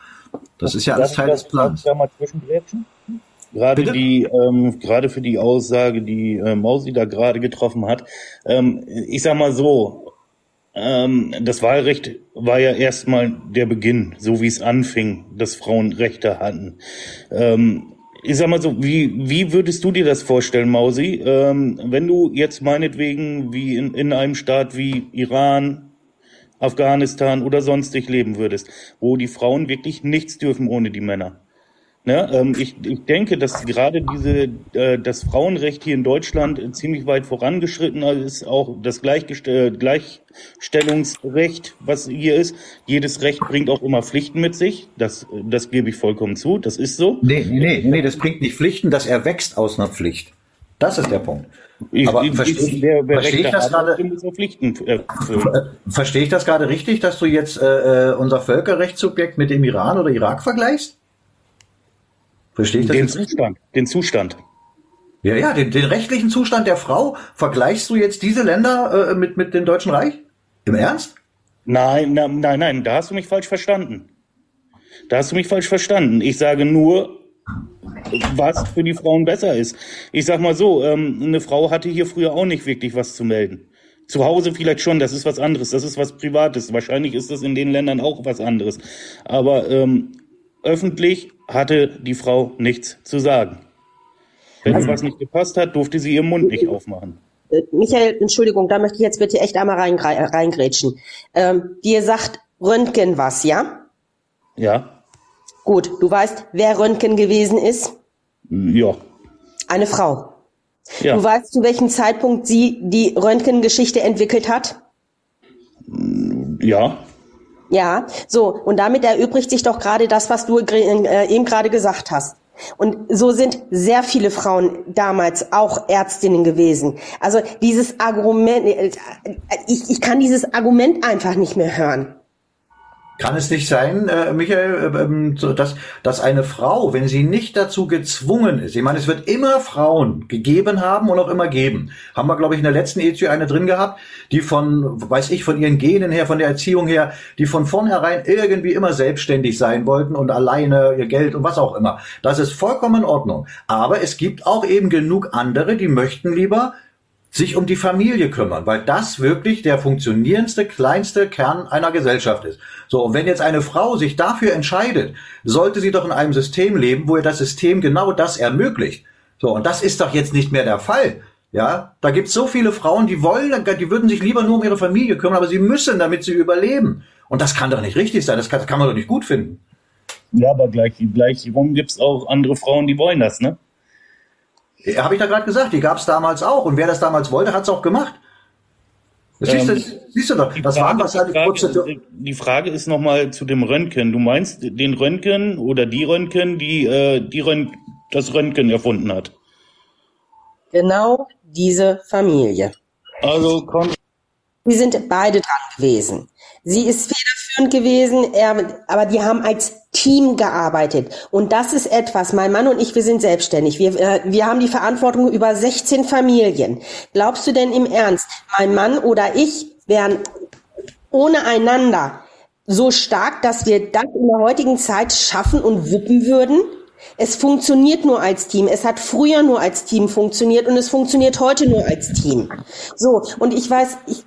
Das ist ja alles Teil des Plans. Gerade Bitte? die, ähm, gerade für die Aussage, die äh, Mausi da gerade getroffen hat. Ähm, ich sag mal so, ähm, das Wahlrecht war ja erstmal der Beginn, so wie es anfing, dass Frauen Rechte hatten. Ähm, ich sag mal so, wie, wie würdest du dir das vorstellen, Mausi, ähm, wenn du jetzt meinetwegen wie in, in einem Staat wie Iran, Afghanistan oder sonstig leben würdest, wo die Frauen wirklich nichts dürfen ohne die Männer? Ne, ähm, ich, ich denke, dass gerade diese, äh, das Frauenrecht hier in Deutschland äh, ziemlich weit vorangeschritten ist, auch das Gleichgestell Gleichstellungsrecht, was hier ist. Jedes Recht bringt auch immer Pflichten mit sich. Das, das gebe ich vollkommen zu. Das ist so. Nee, nee, nee, das bringt nicht Pflichten, das erwächst aus einer Pflicht. Das ist der Punkt. Ich, Aber ich, verstehe ich, wer, wer ich das gerade? Äh, Verstehe ich das gerade richtig, dass du jetzt äh, äh, unser Völkerrechtssubjekt mit dem Iran oder Irak vergleichst? Verstehe ich das Den jetzt? Zustand, den Zustand. Ja, ja, den, den rechtlichen Zustand der Frau, vergleichst du jetzt diese Länder äh, mit, mit dem Deutschen Reich? Im Ernst? Nein, na, nein, nein, da hast du mich falsch verstanden. Da hast du mich falsch verstanden. Ich sage nur, was für die Frauen besser ist. Ich sag mal so, ähm, eine Frau hatte hier früher auch nicht wirklich was zu melden. Zu Hause vielleicht schon, das ist was anderes, das ist was Privates. Wahrscheinlich ist das in den Ländern auch was anderes. Aber ähm, öffentlich hatte die Frau nichts zu sagen. Wenn ihr was nicht gepasst hat, durfte sie ihren Mund nicht aufmachen. Äh, Michael, Entschuldigung, da möchte ich jetzt bitte echt einmal äh, reingrätschen. Ähm, dir sagt Röntgen was, ja? Ja, Gut, du weißt, wer Röntgen gewesen ist? ja, Eine Frau. ja. Du weißt, zu welchem Zeitpunkt sie die Röntgengeschichte entwickelt hat? Ja, Ja, so, und damit erübrigt sich doch gerade das, was du äh, eben gerade gesagt hast. Und so sind sehr viele Frauen damals auch Ärztinnen gewesen. Also dieses Argument, äh, ich, ich kann dieses Argument einfach nicht mehr hören. Kann es nicht sein, äh, Michael, äh, ähm, so, dass, dass eine Frau, wenn sie nicht dazu gezwungen ist, ich meine, es wird immer Frauen gegeben haben und auch immer geben. Haben wir, glaube ich, in der letzten EZU eine drin gehabt, die von, weiß ich, von ihren Genen her, von der Erziehung her, die von vornherein irgendwie immer selbstständig sein wollten und alleine ihr Geld und was auch immer. Das ist vollkommen in Ordnung. Aber es gibt auch eben genug andere, die möchten lieber sich um die Familie kümmern, weil das wirklich der funktionierendste, kleinste Kern einer Gesellschaft ist. So, und wenn jetzt eine Frau sich dafür entscheidet, sollte sie doch in einem System leben, wo ihr das System genau das ermöglicht. So, und das ist doch jetzt nicht mehr der Fall. Ja, da gibt's so viele Frauen, die wollen, die würden sich lieber nur um ihre Familie kümmern, aber sie müssen, damit sie überleben. Und das kann doch nicht richtig sein, das kann, das kann man doch nicht gut finden. Ja, aber gleich, gleichwohl gibt's auch andere Frauen, die wollen das, ne? Habe ich da gerade gesagt, die gab's damals auch. Und wer das damals wollte, hat's auch gemacht. Siehst, du, Ähm, siehst du doch, das waren wahrscheinlich die, kurze... Frage, die Frage ist nochmal zu dem Röntgen. Du meinst den Röntgen oder die Röntgen, die, äh, die Rönt das Röntgen erfunden hat? Genau diese Familie. Also kommt Die sind beide dran gewesen. Sie ist federführend gewesen, er, aber die haben als Team gearbeitet. Und das ist etwas, mein Mann und ich, wir sind selbstständig. Wir, äh, wir haben die Verantwortung über 16 Familien. Glaubst du denn im Ernst, mein Mann oder ich wären ohne einander so stark, dass wir das in der heutigen Zeit schaffen und wuppen würden? Es funktioniert nur als Team. Es hat früher nur als Team funktioniert und es funktioniert heute nur als Team. So, und ich weiß, ich,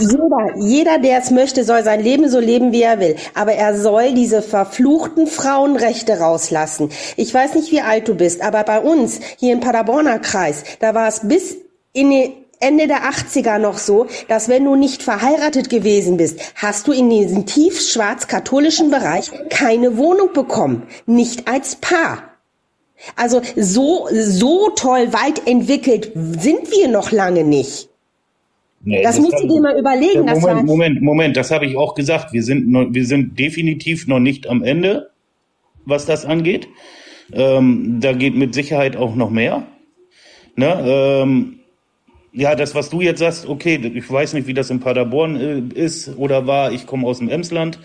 jeder, jeder, der es möchte, soll sein Leben so leben, wie er will. Aber er soll diese verfluchten Frauenrechte rauslassen. Ich weiß nicht, wie alt du bist, aber bei uns hier im Paderborner Kreis, da war es bis in die Ende der 80er noch so, dass wenn du nicht verheiratet gewesen bist, hast du in diesem tiefschwarz-katholischen Bereich keine Wohnung bekommen. Nicht als Paar. Also so, so toll weit entwickelt sind wir noch lange nicht. Nee, das musst du dir mal überlegen. Das Moment, war, Moment, Moment, das habe ich auch gesagt. Wir sind, wir sind definitiv noch nicht am Ende, was das angeht. Ähm, da geht mit Sicherheit auch noch mehr. Ne? Ähm, ja, das, was du jetzt sagst, okay, ich weiß nicht, wie das in Paderborn äh, ist oder war. Ich komme aus dem Emsland.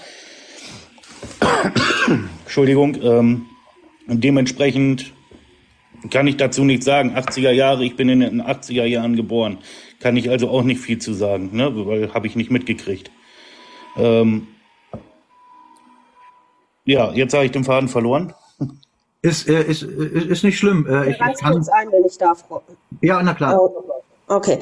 Entschuldigung. Ähm, dementsprechend kann ich dazu nichts sagen. 80er Jahre, ich bin in den 80er Jahren geboren. Kann ich also auch nicht viel zu sagen, ne? weil habe ich nicht mitgekriegt. Ähm, ja, jetzt habe ich den Faden verloren. Ist, äh, ist, ist, ist nicht schlimm. Äh, ich, ich Ganz kann, kurz ein, wenn ich darf. ja, na klar. Oh, Okay,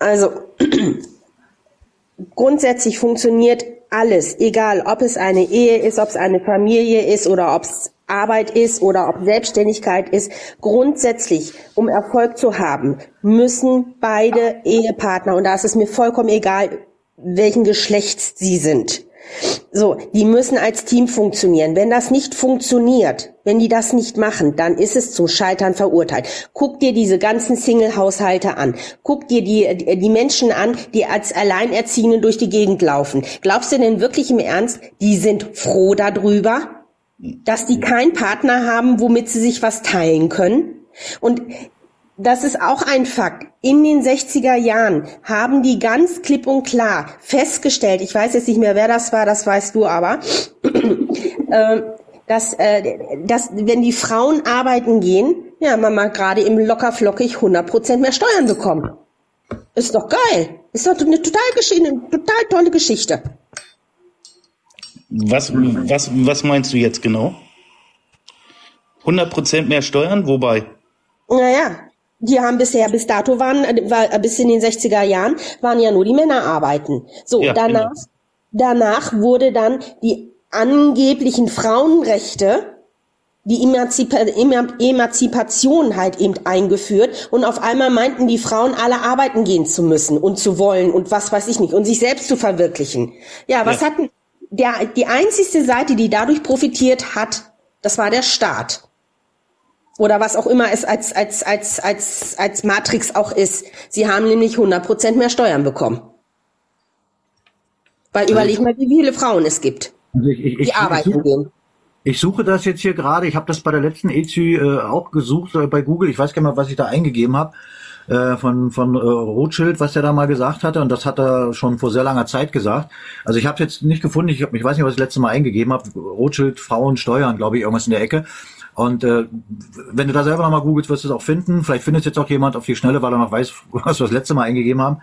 also grundsätzlich funktioniert alles, egal ob es eine Ehe ist, ob es eine Familie ist oder ob es Arbeit ist oder ob Selbstständigkeit ist. Grundsätzlich, um Erfolg zu haben, müssen beide Ehepartner, und da ist es mir vollkommen egal, welchen Geschlechts sie sind, so, die müssen als Team funktionieren. Wenn das nicht funktioniert, wenn die das nicht machen, dann ist es zum Scheitern verurteilt. Guck dir diese ganzen Single-Haushalte an. Guck dir die, die Menschen an, die als Alleinerziehende durch die Gegend laufen. Glaubst du denn wirklich im Ernst, die sind froh darüber, dass die keinen Partner haben, womit sie sich was teilen können? Und das ist auch ein Fakt. In den 60er Jahren haben die ganz klipp und klar festgestellt, ich weiß jetzt nicht mehr, wer das war, das weißt du aber, äh, dass, äh, dass wenn die Frauen arbeiten gehen, ja, man mal gerade im locker flockig 100% mehr Steuern bekommen. Ist doch geil. Ist doch eine total, eine total tolle Geschichte. Was, was, was meinst du jetzt genau? 100% mehr Steuern? Wobei? Naja, die haben bisher, bis dato waren, äh, war, äh, bis in den 60er Jahren, waren ja nur die Männer arbeiten. So, Ja, danach, genau. danach wurde dann die angeblichen Frauenrechte, die Emanzipa Eman- Emanzipation halt eben eingeführt und auf einmal meinten die Frauen alle arbeiten gehen zu müssen und zu wollen und was weiß ich nicht und sich selbst zu verwirklichen. Ja, was Ja. hatten der die einzigste Seite, die dadurch profitiert hat, das war der Staat oder was auch immer es als, als, als, als, als Matrix auch ist. Sie haben nämlich 100% mehr Steuern bekommen. Weil überleg mal, wie viele Frauen es gibt, Also ich, ich, ich, die ich, arbeiten suche, gehen. ich suche das jetzt hier gerade. Ich habe das bei der letzten EZÜ äh, auch gesucht äh, bei Google. Ich weiß gar nicht mal, was ich da eingegeben habe. Äh, von von äh, Rothschild, was er da mal gesagt hatte, und das hat er schon vor sehr langer Zeit gesagt. Also ich habe jetzt nicht gefunden, ich, hab, ich weiß nicht, was ich das letzte Mal eingegeben habe. Rothschild, Frauen, Steuern, glaube ich, irgendwas in der Ecke. Und äh, wenn du da selber nochmal googelst, wirst du es auch finden. Vielleicht findet jetzt auch jemand auf die Schnelle, weil er noch weiß, was wir das letzte Mal eingegeben haben.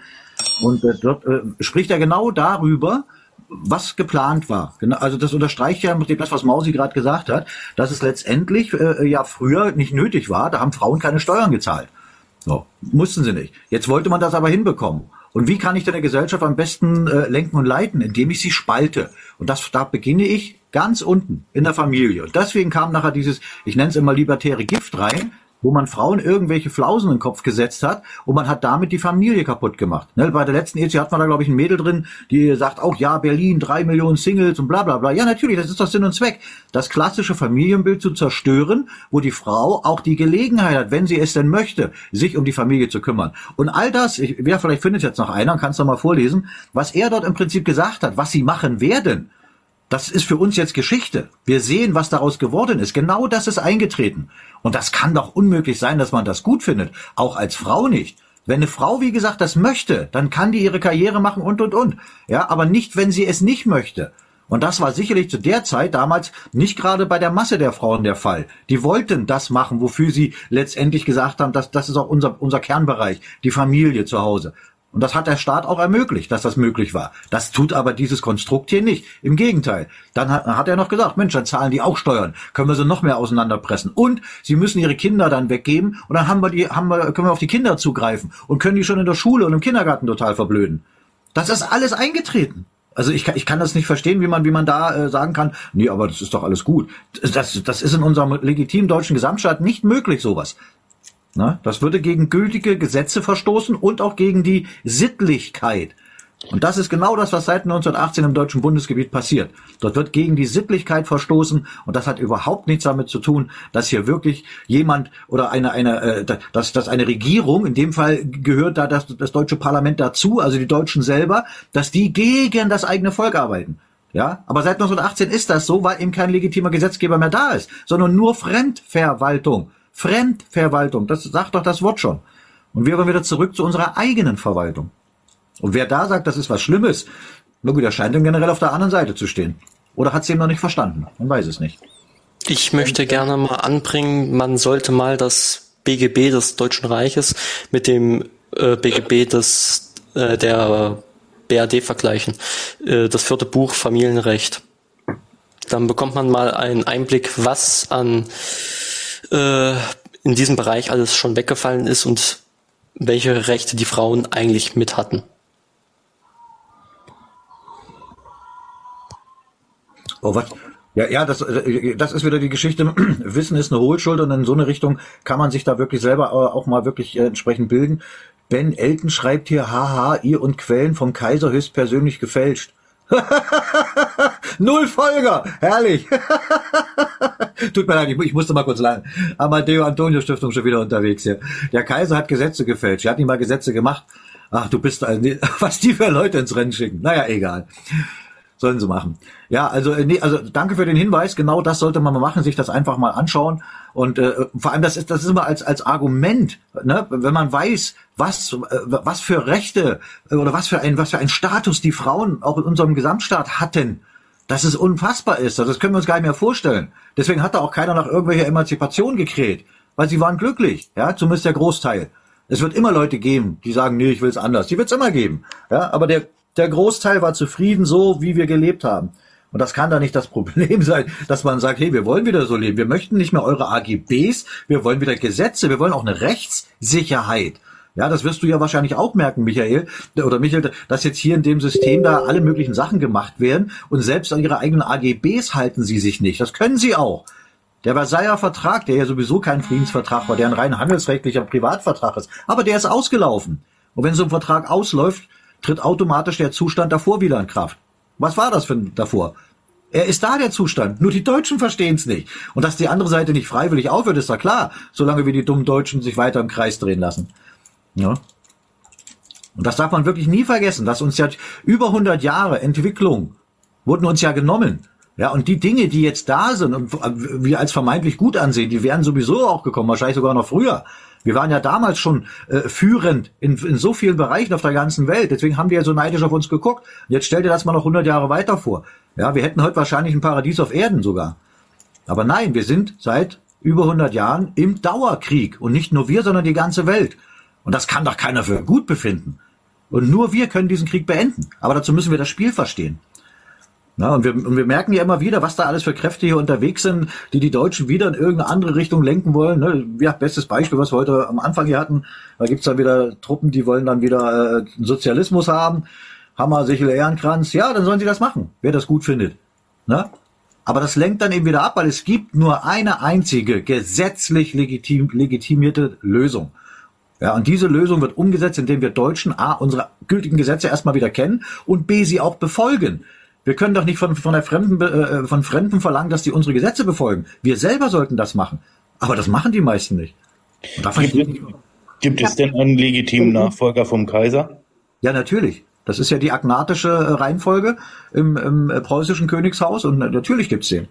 Und äh, dort äh, spricht er genau darüber, was geplant war. Genau, also das unterstreicht ja das, was Mausi gerade gesagt hat, dass es letztendlich äh, ja früher nicht nötig war. Da haben Frauen keine Steuern gezahlt. So, mussten sie nicht. Jetzt wollte man das aber hinbekommen. Und wie kann ich denn eine Gesellschaft am besten äh, lenken und leiten? Indem ich sie spalte. Und das, da beginne ich ganz unten in der Familie. Und deswegen kam nachher dieses, ich nenne es immer libertäre Gift rein, wo man Frauen irgendwelche Flausen in den Kopf gesetzt hat und man hat damit die Familie kaputt gemacht. Ne, bei der letzten EZ hat man da, glaube ich, ein Mädel drin, die sagt auch, ja, Berlin, drei Millionen Singles und bla bla bla. Ja, natürlich, das ist doch Sinn und Zweck. Das klassische Familienbild zu zerstören, wo die Frau auch die Gelegenheit hat, wenn sie es denn möchte, sich um die Familie zu kümmern. Und all das, ich, ja, vielleicht findet jetzt noch einer, kannst du mal vorlesen, was er dort im Prinzip gesagt hat, was sie machen werden. Das ist für uns jetzt Geschichte. Wir sehen, was daraus geworden ist. Genau das ist eingetreten. Und das kann doch unmöglich sein, dass man das gut findet. Auch als Frau nicht. Wenn eine Frau, wie gesagt, das möchte, dann kann die ihre Karriere machen und, und, und. Ja, aber nicht, wenn sie es nicht möchte. Und das war sicherlich zu der Zeit damals nicht gerade bei der Masse der Frauen der Fall. Die wollten das machen, wofür sie letztendlich gesagt haben, dass das ist auch unser, unser Kernbereich, die Familie zu Hause. Und das hat der Staat auch ermöglicht, dass das möglich war. Das tut aber dieses Konstrukt hier nicht. Im Gegenteil. Dann hat, hat er noch gesagt, Mensch, dann zahlen die auch Steuern. Können wir sie noch mehr auseinanderpressen. Und sie müssen ihre Kinder dann weggeben und dann haben wir die, haben wir, können wir auf die Kinder zugreifen und können die schon in der Schule und im Kindergarten total verblöden. Das ist alles eingetreten. Also ich kann, ich kann das nicht verstehen, wie man, wie man da äh, sagen kann, nee, aber das ist doch alles gut. Das, das ist in unserem legitimen deutschen Gesamtstaat nicht möglich, sowas. Na, das würde gegen gültige Gesetze verstoßen und auch gegen die Sittlichkeit. Und das ist genau das, was seit 1918 im deutschen Bundesgebiet passiert. Dort wird gegen die Sittlichkeit verstoßen und das hat überhaupt nichts damit zu tun, dass hier wirklich jemand oder eine eine äh, dass, dass eine Regierung, in dem Fall gehört da das, das deutsche Parlament dazu, also die Deutschen selber, dass die gegen das eigene Volk arbeiten. Ja, aber seit 1918 ist das so, weil eben kein legitimer Gesetzgeber mehr da ist, sondern nur Fremdverwaltung. Fremdverwaltung, das sagt doch das Wort schon. Und wir wollen wieder zurück zu unserer eigenen Verwaltung. Und wer da sagt, das ist was Schlimmes, na gut, er scheint dann generell auf der anderen Seite zu stehen. Oder hat es eben noch nicht verstanden? Man weiß es nicht. Ich möchte gerne mal anbringen, man sollte mal das BGB des Deutschen Reiches mit dem äh, BGB des äh, der BRD vergleichen. Äh, das vierte Buch Familienrecht. Dann bekommt man mal einen Einblick, was an äh, in diesem Bereich alles schon weggefallen ist und welche Rechte die Frauen eigentlich mit hatten. Oh, was? Ja, ja, das, äh, das ist wieder die Geschichte. Wissen ist eine Hohlschuld und in so eine Richtung kann man sich da wirklich selber äh, auch mal wirklich entsprechend bilden. Ben Elton schreibt hier, haha, ihr und Quellen vom Kaiser höchstpersönlich gefälscht. Null Folger, herrlich. Tut mir leid, ich, ich musste mal kurz lachen. Amadeo Antonio Stiftung schon wieder unterwegs hier. Der Kaiser hat Gesetze gefälscht. Er hat nicht mal Gesetze gemacht. Ach, du bist, was die für Leute ins Rennen schicken. Naja, egal. Sollen sie machen. Ja, also äh, nee, also danke für den Hinweis. Genau das sollte man mal machen, sich das einfach mal anschauen. Und äh, vor allem das ist das ist immer als als Argument, ne? wenn man weiß, was äh, was für Rechte äh, oder was für ein was für ein Status die Frauen auch in unserem Gesamtstaat hatten, dass es unfassbar ist. Also das können wir uns gar nicht mehr vorstellen. Deswegen hat da auch keiner nach irgendwelcher Emanzipation gekräht, weil sie waren glücklich, ja, zumindest der Großteil. Es wird immer Leute geben, die sagen, nee, ich will es anders. Die wird es immer geben, ja, aber der der Großteil war zufrieden so, wie wir gelebt haben. Und das kann da nicht das Problem sein, dass man sagt, hey, wir wollen wieder so leben. Wir möchten nicht mehr eure AGBs, wir wollen wieder Gesetze, wir wollen auch eine Rechtssicherheit. Ja, das wirst du ja wahrscheinlich auch merken, Michael, oder Michael, dass jetzt hier in dem System da alle möglichen Sachen gemacht werden und selbst an ihre eigenen AGBs halten sie sich nicht. Das können sie auch. Der Versailler Vertrag, der ja sowieso kein Friedensvertrag war, der ein rein handelsrechtlicher Privatvertrag ist, aber der ist ausgelaufen. Und wenn so ein Vertrag ausläuft, tritt automatisch der Zustand davor wieder in Kraft. Was war das für ein davor? Er ist da der Zustand. Nur die Deutschen verstehen es nicht. Und dass die andere Seite nicht freiwillig aufhört, ist ja klar, solange wir die dummen Deutschen sich weiter im Kreis drehen lassen. Ja. Und das darf man wirklich nie vergessen, dass uns ja über 100 Jahre Entwicklung wurden uns ja genommen. Ja, und die Dinge, die jetzt da sind und wir als vermeintlich gut ansehen, die wären sowieso auch gekommen, wahrscheinlich sogar noch früher. Wir waren ja damals schon äh, führend in, in so vielen Bereichen auf der ganzen Welt. Deswegen haben die ja so neidisch auf uns geguckt. jetzt stell dir das mal noch 100 Jahre weiter vor. Ja, wir hätten heute wahrscheinlich ein Paradies auf Erden sogar. Aber nein, wir sind seit über 100 Jahren im Dauerkrieg. Und nicht nur wir, sondern die ganze Welt. Und das kann doch keiner für gut befinden. Und nur wir können diesen Krieg beenden. Aber dazu müssen wir das Spiel verstehen. Na, und, wir, und wir merken ja immer wieder, was da alles für Kräfte hier unterwegs sind, die die Deutschen wieder in irgendeine andere Richtung lenken wollen. Ne? Ja, bestes Beispiel, was wir heute am Anfang hier hatten, da gibt's dann wieder Truppen, die wollen dann wieder äh, Sozialismus haben. Hammer, Sichel, Ehrenkranz. Ja, dann sollen sie das machen, wer das gut findet. Ne? Aber das lenkt dann eben wieder ab, weil es gibt nur eine einzige gesetzlich legitim, legitimierte Lösung. Ja, und diese Lösung wird umgesetzt, indem wir Deutschen A, unsere gültigen Gesetze erstmal wieder kennen und B, sie auch befolgen. Wir können doch nicht von, von, der Fremden, äh, von Fremden verlangen, dass die unsere Gesetze befolgen. Wir selber sollten das machen. Aber das machen die meisten nicht. Gibt, gibt es denn einen legitimen Nachfolger vom Kaiser? Ja, natürlich. Das ist ja die agnatische äh, Reihenfolge im, im äh, preußischen Königshaus und natürlich gibt's den.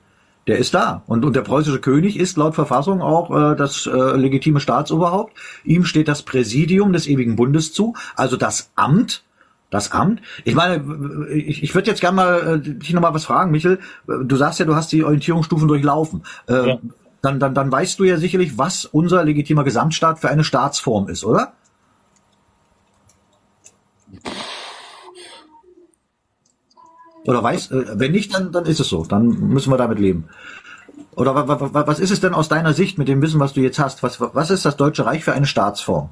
Der ist da. Und, und der preußische König ist laut Verfassung auch äh, das äh, legitime Staatsoberhaupt. Ihm steht das Präsidium des ewigen Bundes zu, also das Amt das Amt? Ich meine, ich, ich würde jetzt gerne mal äh, dich noch mal was fragen, Michel. Du sagst ja, du hast die Orientierungsstufen durchlaufen. Äh, ja. dann, dann, dann weißt du ja sicherlich, was unser legitimer Gesamtstaat für eine Staatsform ist, oder? Oder weißt, äh, wenn nicht, dann, dann ist es so. Dann müssen wir damit leben. Oder was ist es denn aus deiner Sicht mit dem Wissen, was du jetzt hast? Was, was ist das Deutsche Reich für eine Staatsform?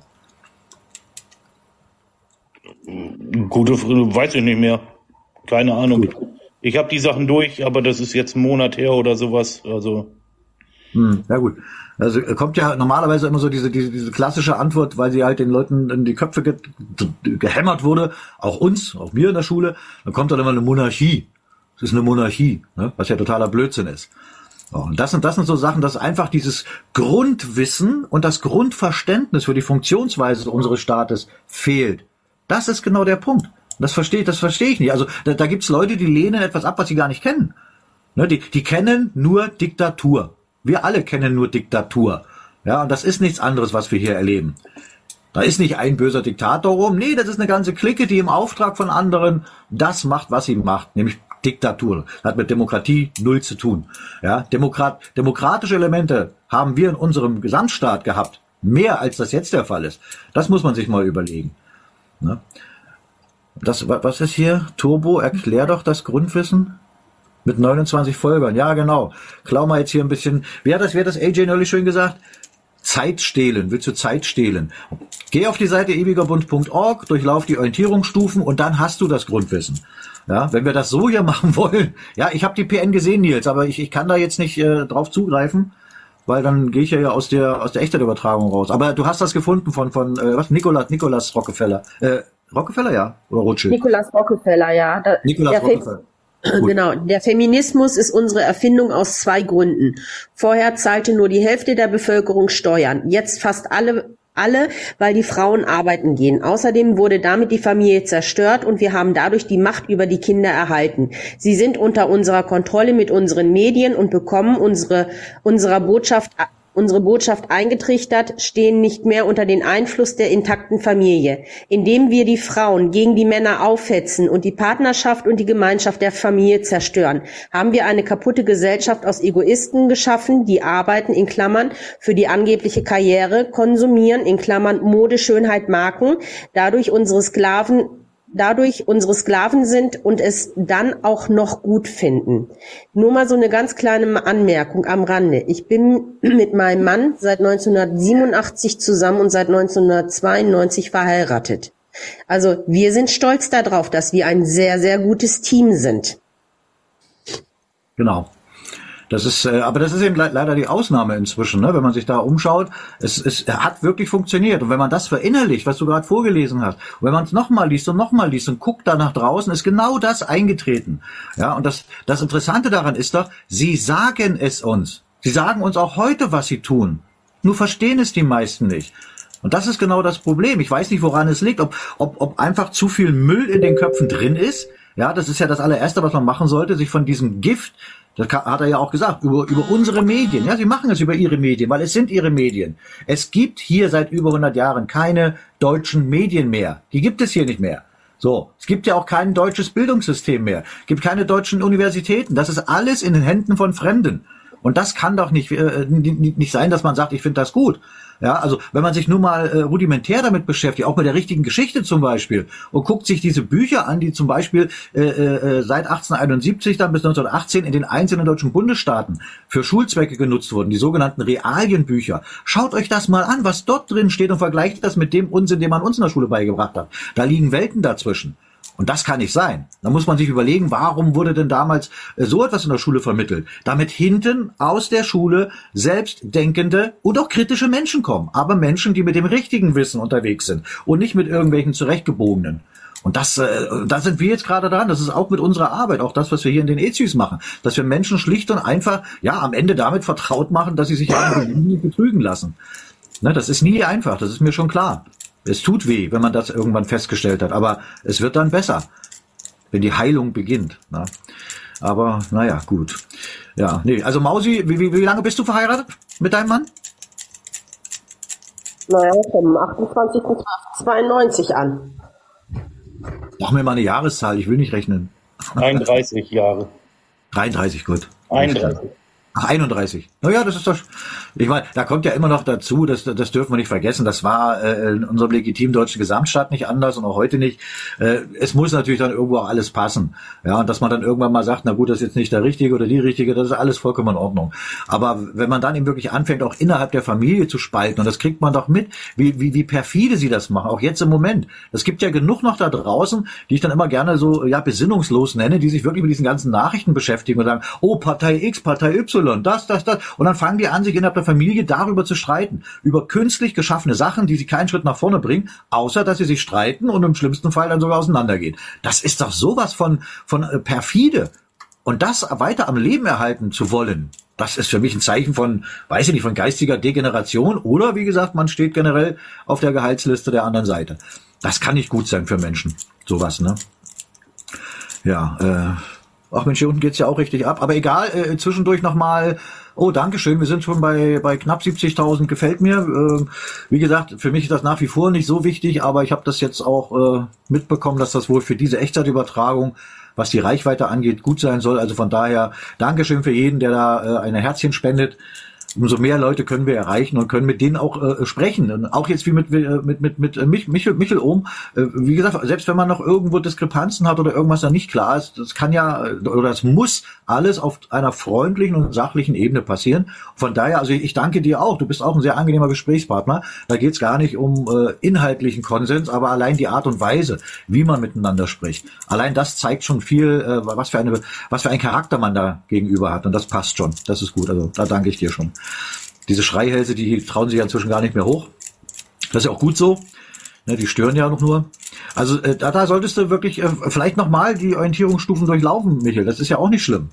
Gute, weiß ich nicht mehr. Keine Ahnung. Ich habe die Sachen durch, aber das ist jetzt ein Monat her oder sowas. Also Hm, ja gut. Also äh, kommt ja normalerweise immer so diese, diese, diese klassische Antwort, weil sie halt den Leuten in die Köpfe ge gehämmert wurde, auch uns, auch mir in der Schule, dann kommt dann immer eine Monarchie. Es ist eine Monarchie, ne? was ja totaler Blödsinn ist. Und das sind, das sind so Sachen, dass einfach dieses Grundwissen und das Grundverständnis für die Funktionsweise unseres Staates fehlt. Das ist genau der Punkt. Das verstehe, das verstehe ich nicht. Also da, da gibt's Leute, die lehnen etwas ab, was sie gar nicht kennen. Ne, die, die kennen nur Diktatur. Wir alle kennen nur Diktatur. Ja, und das ist nichts anderes, was wir hier erleben. Da ist nicht ein böser Diktator rum. Nee, das ist eine ganze Clique, die im Auftrag von anderen das macht, was sie macht, nämlich Diktatur. Hat mit Demokratie null zu tun. Ja, Demokrat, demokratische Elemente haben wir in unserem Gesamtstaat gehabt. Mehr als das jetzt der Fall ist. Das muss man sich mal überlegen. Ne? Das, was ist hier? Turbo, erklär doch das Grundwissen mit 29 Folgern. Ja, genau. Klau mal jetzt hier ein bisschen. Wer hat das, wer hat das AJ neulich schön gesagt? Zeit stehlen. Willst du Zeit stehlen? Geh auf die Seite ewigerbund.org, durchlauf die Orientierungsstufen und dann hast du das Grundwissen. Ja, wenn wir das so hier machen wollen. Ja, ich habe die PN gesehen, Nils, aber ich, ich kann da jetzt nicht äh, drauf zugreifen, weil dann gehe ich ja aus der aus der Echtzeitübertragung raus. Aber du hast das gefunden von von äh, was Nikolas Nikolas Rockefeller. Äh, Rockefeller, ja? Oder Rothschild? Nikolas Rockefeller, ja. Da, Nikolas Rockefeller. Genau, der Feminismus ist unsere Erfindung aus zwei Gründen. Vorher zahlte nur die Hälfte der Bevölkerung Steuern, jetzt fast alle alle, weil die Frauen arbeiten gehen. Außerdem wurde damit die Familie zerstört und wir haben dadurch die Macht über die Kinder erhalten. Sie sind unter unserer Kontrolle mit unseren Medien und bekommen unsere, unserer Botschaft unsere Botschaft eingetrichtert, stehen nicht mehr unter den Einfluss der intakten Familie. Indem wir die Frauen gegen die Männer aufhetzen und die Partnerschaft und die Gemeinschaft der Familie zerstören, haben wir eine kaputte Gesellschaft aus Egoisten geschaffen, die arbeiten in Klammern für die angebliche Karriere, konsumieren in Klammern Mode, Schönheit, Marken, dadurch unsere Sklaven dadurch unsere Sklaven sind und es dann auch noch gut finden. Nur mal so eine ganz kleine Anmerkung am Rande. Ich bin mit meinem Mann seit 1987 zusammen und seit 1992 verheiratet. Also wir sind stolz darauf, dass wir ein sehr, sehr gutes Team sind. Genau. Das ist, äh, aber das ist eben le leider die Ausnahme inzwischen, ne? wenn man sich da umschaut. Es, es hat wirklich funktioniert. Und wenn man das verinnerlicht, was du gerade vorgelesen hast, und wenn man es nochmal liest und nochmal liest und guckt da nach draußen, ist genau das eingetreten. Ja, und das, das Interessante daran ist doch, sie sagen es uns. Sie sagen uns auch heute, was sie tun. Nur verstehen es die meisten nicht. Und das ist genau das Problem. Ich weiß nicht, woran es liegt, ob, ob, ob einfach zu viel Müll in den Köpfen drin ist. Ja, das ist ja das allererste, was man machen sollte, sich von diesem Gift das hat er ja auch gesagt, über, über unsere Medien. Ja, sie machen es über ihre Medien, weil es sind ihre Medien. Es gibt hier seit über 100 Jahren keine deutschen Medien mehr. Die gibt es hier nicht mehr. So, es gibt ja auch kein deutsches Bildungssystem mehr. Es gibt keine deutschen Universitäten. Das ist alles in den Händen von Fremden. Und das kann doch nicht, äh, nicht sein, dass man sagt, ich finde das gut. Ja, also wenn man sich nur mal äh, rudimentär damit beschäftigt, auch mit der richtigen Geschichte zum Beispiel, und guckt sich diese Bücher an, die zum Beispiel äh, äh, seit 1871 dann bis 1918 in den einzelnen deutschen Bundesstaaten für Schulzwecke genutzt wurden, die sogenannten Realienbücher. Schaut euch das mal an, was dort drin steht und vergleicht das mit dem Unsinn, den man uns in der Schule beigebracht hat. Da liegen Welten dazwischen. Und das kann nicht sein. Da muss man sich überlegen, warum wurde denn damals äh, so etwas in der Schule vermittelt? Damit hinten aus der Schule selbstdenkende und auch kritische Menschen kommen. Aber Menschen, die mit dem richtigen Wissen unterwegs sind und nicht mit irgendwelchen zurechtgebogenen. Und das, äh, da sind wir jetzt gerade dran. Das ist auch mit unserer Arbeit, auch das, was wir hier in den EZUs machen, dass wir Menschen schlicht und einfach, ja, am Ende damit vertraut machen, dass sie sich nie betrügen lassen. Ne, das ist nie einfach. Das ist mir schon klar. Es tut weh, wenn man das irgendwann festgestellt hat, aber es wird dann besser, wenn die Heilung beginnt. Na? Aber naja, gut. Ja, nee, also Mausi, wie, wie, wie lange bist du verheiratet mit deinem Mann? Naja, vom 28.92 an. Mach mir mal eine Jahreszahl, ich will nicht rechnen. 31 Jahre. 33, gut. 31. Ach, 31. Naja, das ist doch. Ich meine, da kommt ja immer noch dazu, das, das dürfen wir nicht vergessen, das war äh, in unserem legitimen deutschen Gesamtstaat nicht anders und auch heute nicht. Äh, es muss natürlich dann irgendwo auch alles passen. Ja, und dass man dann irgendwann mal sagt, na gut, das ist jetzt nicht der Richtige oder die Richtige, das ist alles vollkommen in Ordnung. Aber wenn man dann eben wirklich anfängt, auch innerhalb der Familie zu spalten, und das kriegt man doch mit, wie, wie, wie perfide sie das machen, auch jetzt im Moment. Es gibt ja genug noch da draußen, die ich dann immer gerne so ja besinnungslos nenne, die sich wirklich mit diesen ganzen Nachrichten beschäftigen und sagen, oh, Partei X, Partei Y Y, das, das, das. Und dann fangen die an, sich innerhalb der Familie darüber zu streiten. Über künstlich geschaffene Sachen, die sie keinen Schritt nach vorne bringen, außer dass sie sich streiten und im schlimmsten Fall dann sogar auseinandergehen. Das ist doch sowas von, von äh, perfide. Und das weiter am Leben erhalten zu wollen, das ist für mich ein Zeichen von, weiß ich nicht, von geistiger Degeneration oder wie gesagt, man steht generell auf der Gehaltsliste der anderen Seite. Das kann nicht gut sein für Menschen. Sowas, ne? Ja, äh, ach Mensch, hier unten geht's ja auch richtig ab. Aber egal, äh, zwischendurch nochmal, oh, Dankeschön, wir sind schon bei, bei knapp 70.000, gefällt mir. Äh, wie gesagt, für mich ist das nach wie vor nicht so wichtig, aber ich habe das jetzt auch äh, mitbekommen, dass das wohl für diese Echtzeitübertragung was die Reichweite angeht, gut sein soll. Also von daher Dankeschön für jeden, der da äh, eine Herzchen spendet umso mehr Leute können wir erreichen und können mit denen auch äh, sprechen. Und auch jetzt wie mit äh, mit mit mit Mich, Michel, Michel Ohm. Äh, wie gesagt, selbst wenn man noch irgendwo Diskrepanzen hat oder irgendwas da nicht klar ist, das kann ja oder es muss alles auf einer freundlichen und sachlichen Ebene passieren. Von daher, also ich danke dir auch. Du bist auch ein sehr angenehmer Gesprächspartner. Da geht es gar nicht um äh, inhaltlichen Konsens, aber allein die Art und Weise, wie man miteinander spricht. Allein das zeigt schon viel, äh, was für eine was für ein Charakter man da gegenüber hat und das passt schon. Das ist gut. Also da danke ich dir schon. Diese Schreihälse, die trauen sich ja inzwischen gar nicht mehr hoch. Das ist ja auch gut so. Ne, die stören ja noch nur. Also äh, da, da solltest du wirklich äh, vielleicht nochmal die Orientierungsstufen durchlaufen, Michael. Das ist ja auch nicht schlimm.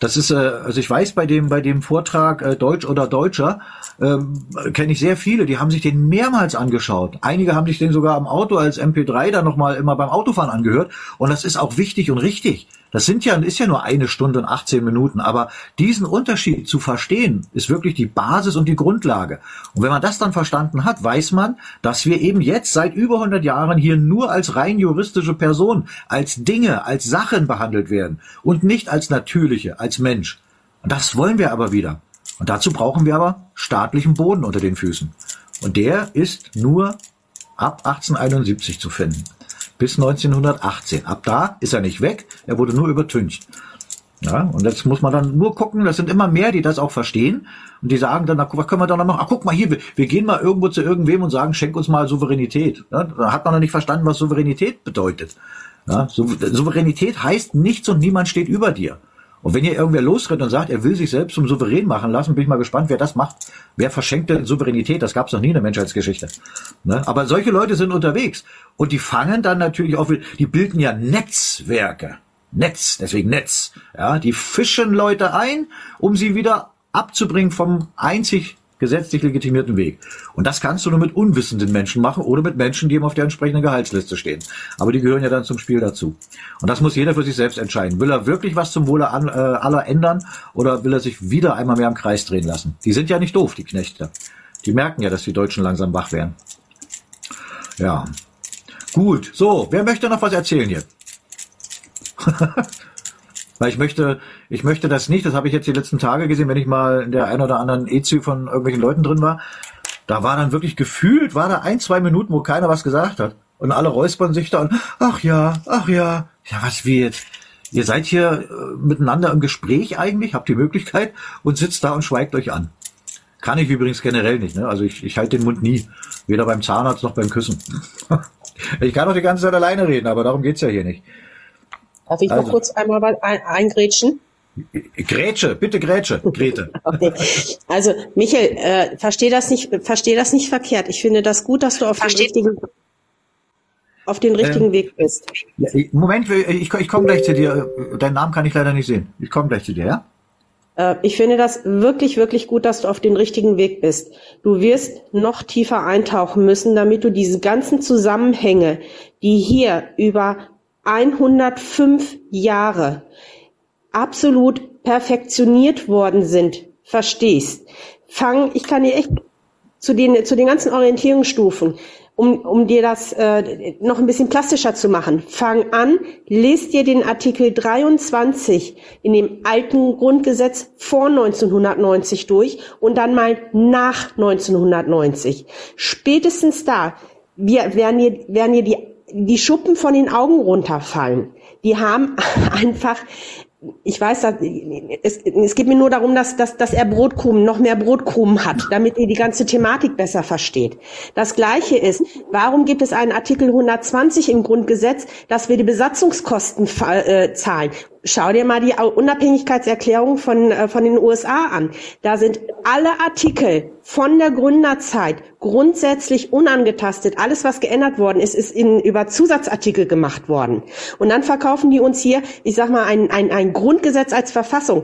Das ist, äh, also ich weiß bei dem bei dem Vortrag Deutsch oder Deutscher ähm, kenne ich sehr viele, die haben sich den mehrmals angeschaut. Einige haben sich den sogar am Auto als MP3 dann nochmal immer beim Autofahren angehört. Und das ist auch wichtig und richtig. Das sind ja, ist ja nur eine Stunde und 18 Minuten, aber diesen Unterschied zu verstehen, ist wirklich die Basis und die Grundlage. Und wenn man das dann verstanden hat, weiß man, dass wir eben jetzt seit über 100 Jahren hier nur als rein juristische Person, als Dinge, als Sachen behandelt werden und nicht als natürliche, als Mensch. Und das wollen wir aber wieder. Und dazu brauchen wir aber staatlichen Boden unter den Füßen. Und der ist nur ab 1871 zu finden bis 1918. Ab da ist er nicht weg, er wurde nur übertüncht. Ja, und jetzt muss man dann nur gucken, das sind immer mehr, die das auch verstehen und die sagen dann, was können wir da noch machen? Ach, guck mal hier, wir, wir gehen mal irgendwo zu irgendwem und sagen, schenk uns mal Souveränität. Ja, da hat man noch nicht verstanden, was Souveränität bedeutet. Ja, Souveränität heißt, nichts und niemand steht über dir. Und wenn hier irgendwer losrennt und sagt, er will sich selbst zum Souverän machen lassen, bin ich mal gespannt, wer das macht. Wer verschenkt denn Souveränität? Das gab es noch nie in der Menschheitsgeschichte. Ne? Aber solche Leute sind unterwegs. Und die fangen dann natürlich auch, die bilden ja Netzwerke. Netz, deswegen Netz. Ja, die fischen Leute ein, um sie wieder abzubringen vom einzig gesetzlich legitimierten Weg. Und das kannst du nur mit unwissenden Menschen machen oder mit Menschen, die eben auf der entsprechenden Gehaltsliste stehen. Aber die gehören ja dann zum Spiel dazu. Und das muss jeder für sich selbst entscheiden. Will er wirklich was zum Wohle an, äh, aller ändern oder will er sich wieder einmal mehr im Kreis drehen lassen? Die sind ja nicht doof, die Knechte. Die merken ja, dass die Deutschen langsam wach werden. Ja. Gut. So, wer möchte noch was erzählen hier? Weil ich möchte, ich möchte das nicht, das habe ich jetzt die letzten Tage gesehen, wenn ich mal in der ein oder anderen EZÜ von irgendwelchen Leuten drin war. Da war dann wirklich gefühlt, war da ein, zwei Minuten, wo keiner was gesagt hat. Und alle räuspern sich da und, ach ja, ach ja. Ja, was jetzt? Ihr seid hier äh, miteinander im Gespräch eigentlich, habt die Möglichkeit und sitzt da und schweigt euch an. Kann ich übrigens generell nicht. Ne? Also ich, ich halte den Mund nie. Weder beim Zahnarzt noch beim Küssen. ich kann doch die ganze Zeit alleine reden, aber darum geht's ja hier nicht. Darf ich also. noch kurz einmal ein, eingrätschen? Grätsche, bitte Grätsche, Grete. Okay. Also Michael, äh, verstehe das nicht, verstehe das nicht verkehrt. Ich finde das gut, dass du auf den richtigen, auf den richtigen ähm, Weg bist. Moment, ich, ich komme gleich zu dir. Deinen Namen kann ich leider nicht sehen. Ich komme gleich zu dir, ja? Äh, ich finde das wirklich, wirklich gut, dass du auf den richtigen Weg bist. Du wirst noch tiefer eintauchen müssen, damit du diese ganzen Zusammenhänge, die hier über 105 Jahre absolut perfektioniert worden sind, verstehst. Fang, ich kann dir echt zu den, zu den ganzen Orientierungsstufen, um, um dir das äh, noch ein bisschen plastischer zu machen. Fang an, lest dir den Artikel 23 in dem alten Grundgesetz vor 1990 durch und dann mal nach 1990. Spätestens da wir, werden, dir, werden dir die die Schuppen von den Augen runterfallen. Die haben einfach, ich weiß, dass, es, es geht mir nur darum, dass, dass, dass er Brotkrumen, noch mehr Brotkrumen hat, damit ihr die ganze Thematik besser versteht. Das Gleiche ist, warum gibt es einen Artikel 120 im Grundgesetz, dass wir die Besatzungskosten äh, zahlen? Schau dir mal die Unabhängigkeitserklärung von, äh, von den USA an. Da sind alle Artikel von der Gründerzeit grundsätzlich unangetastet. Alles, was geändert worden ist, ist in, über Zusatzartikel gemacht worden. Und dann verkaufen die uns hier, ich sag mal, ein, ein, ein Grundgesetz als Verfassung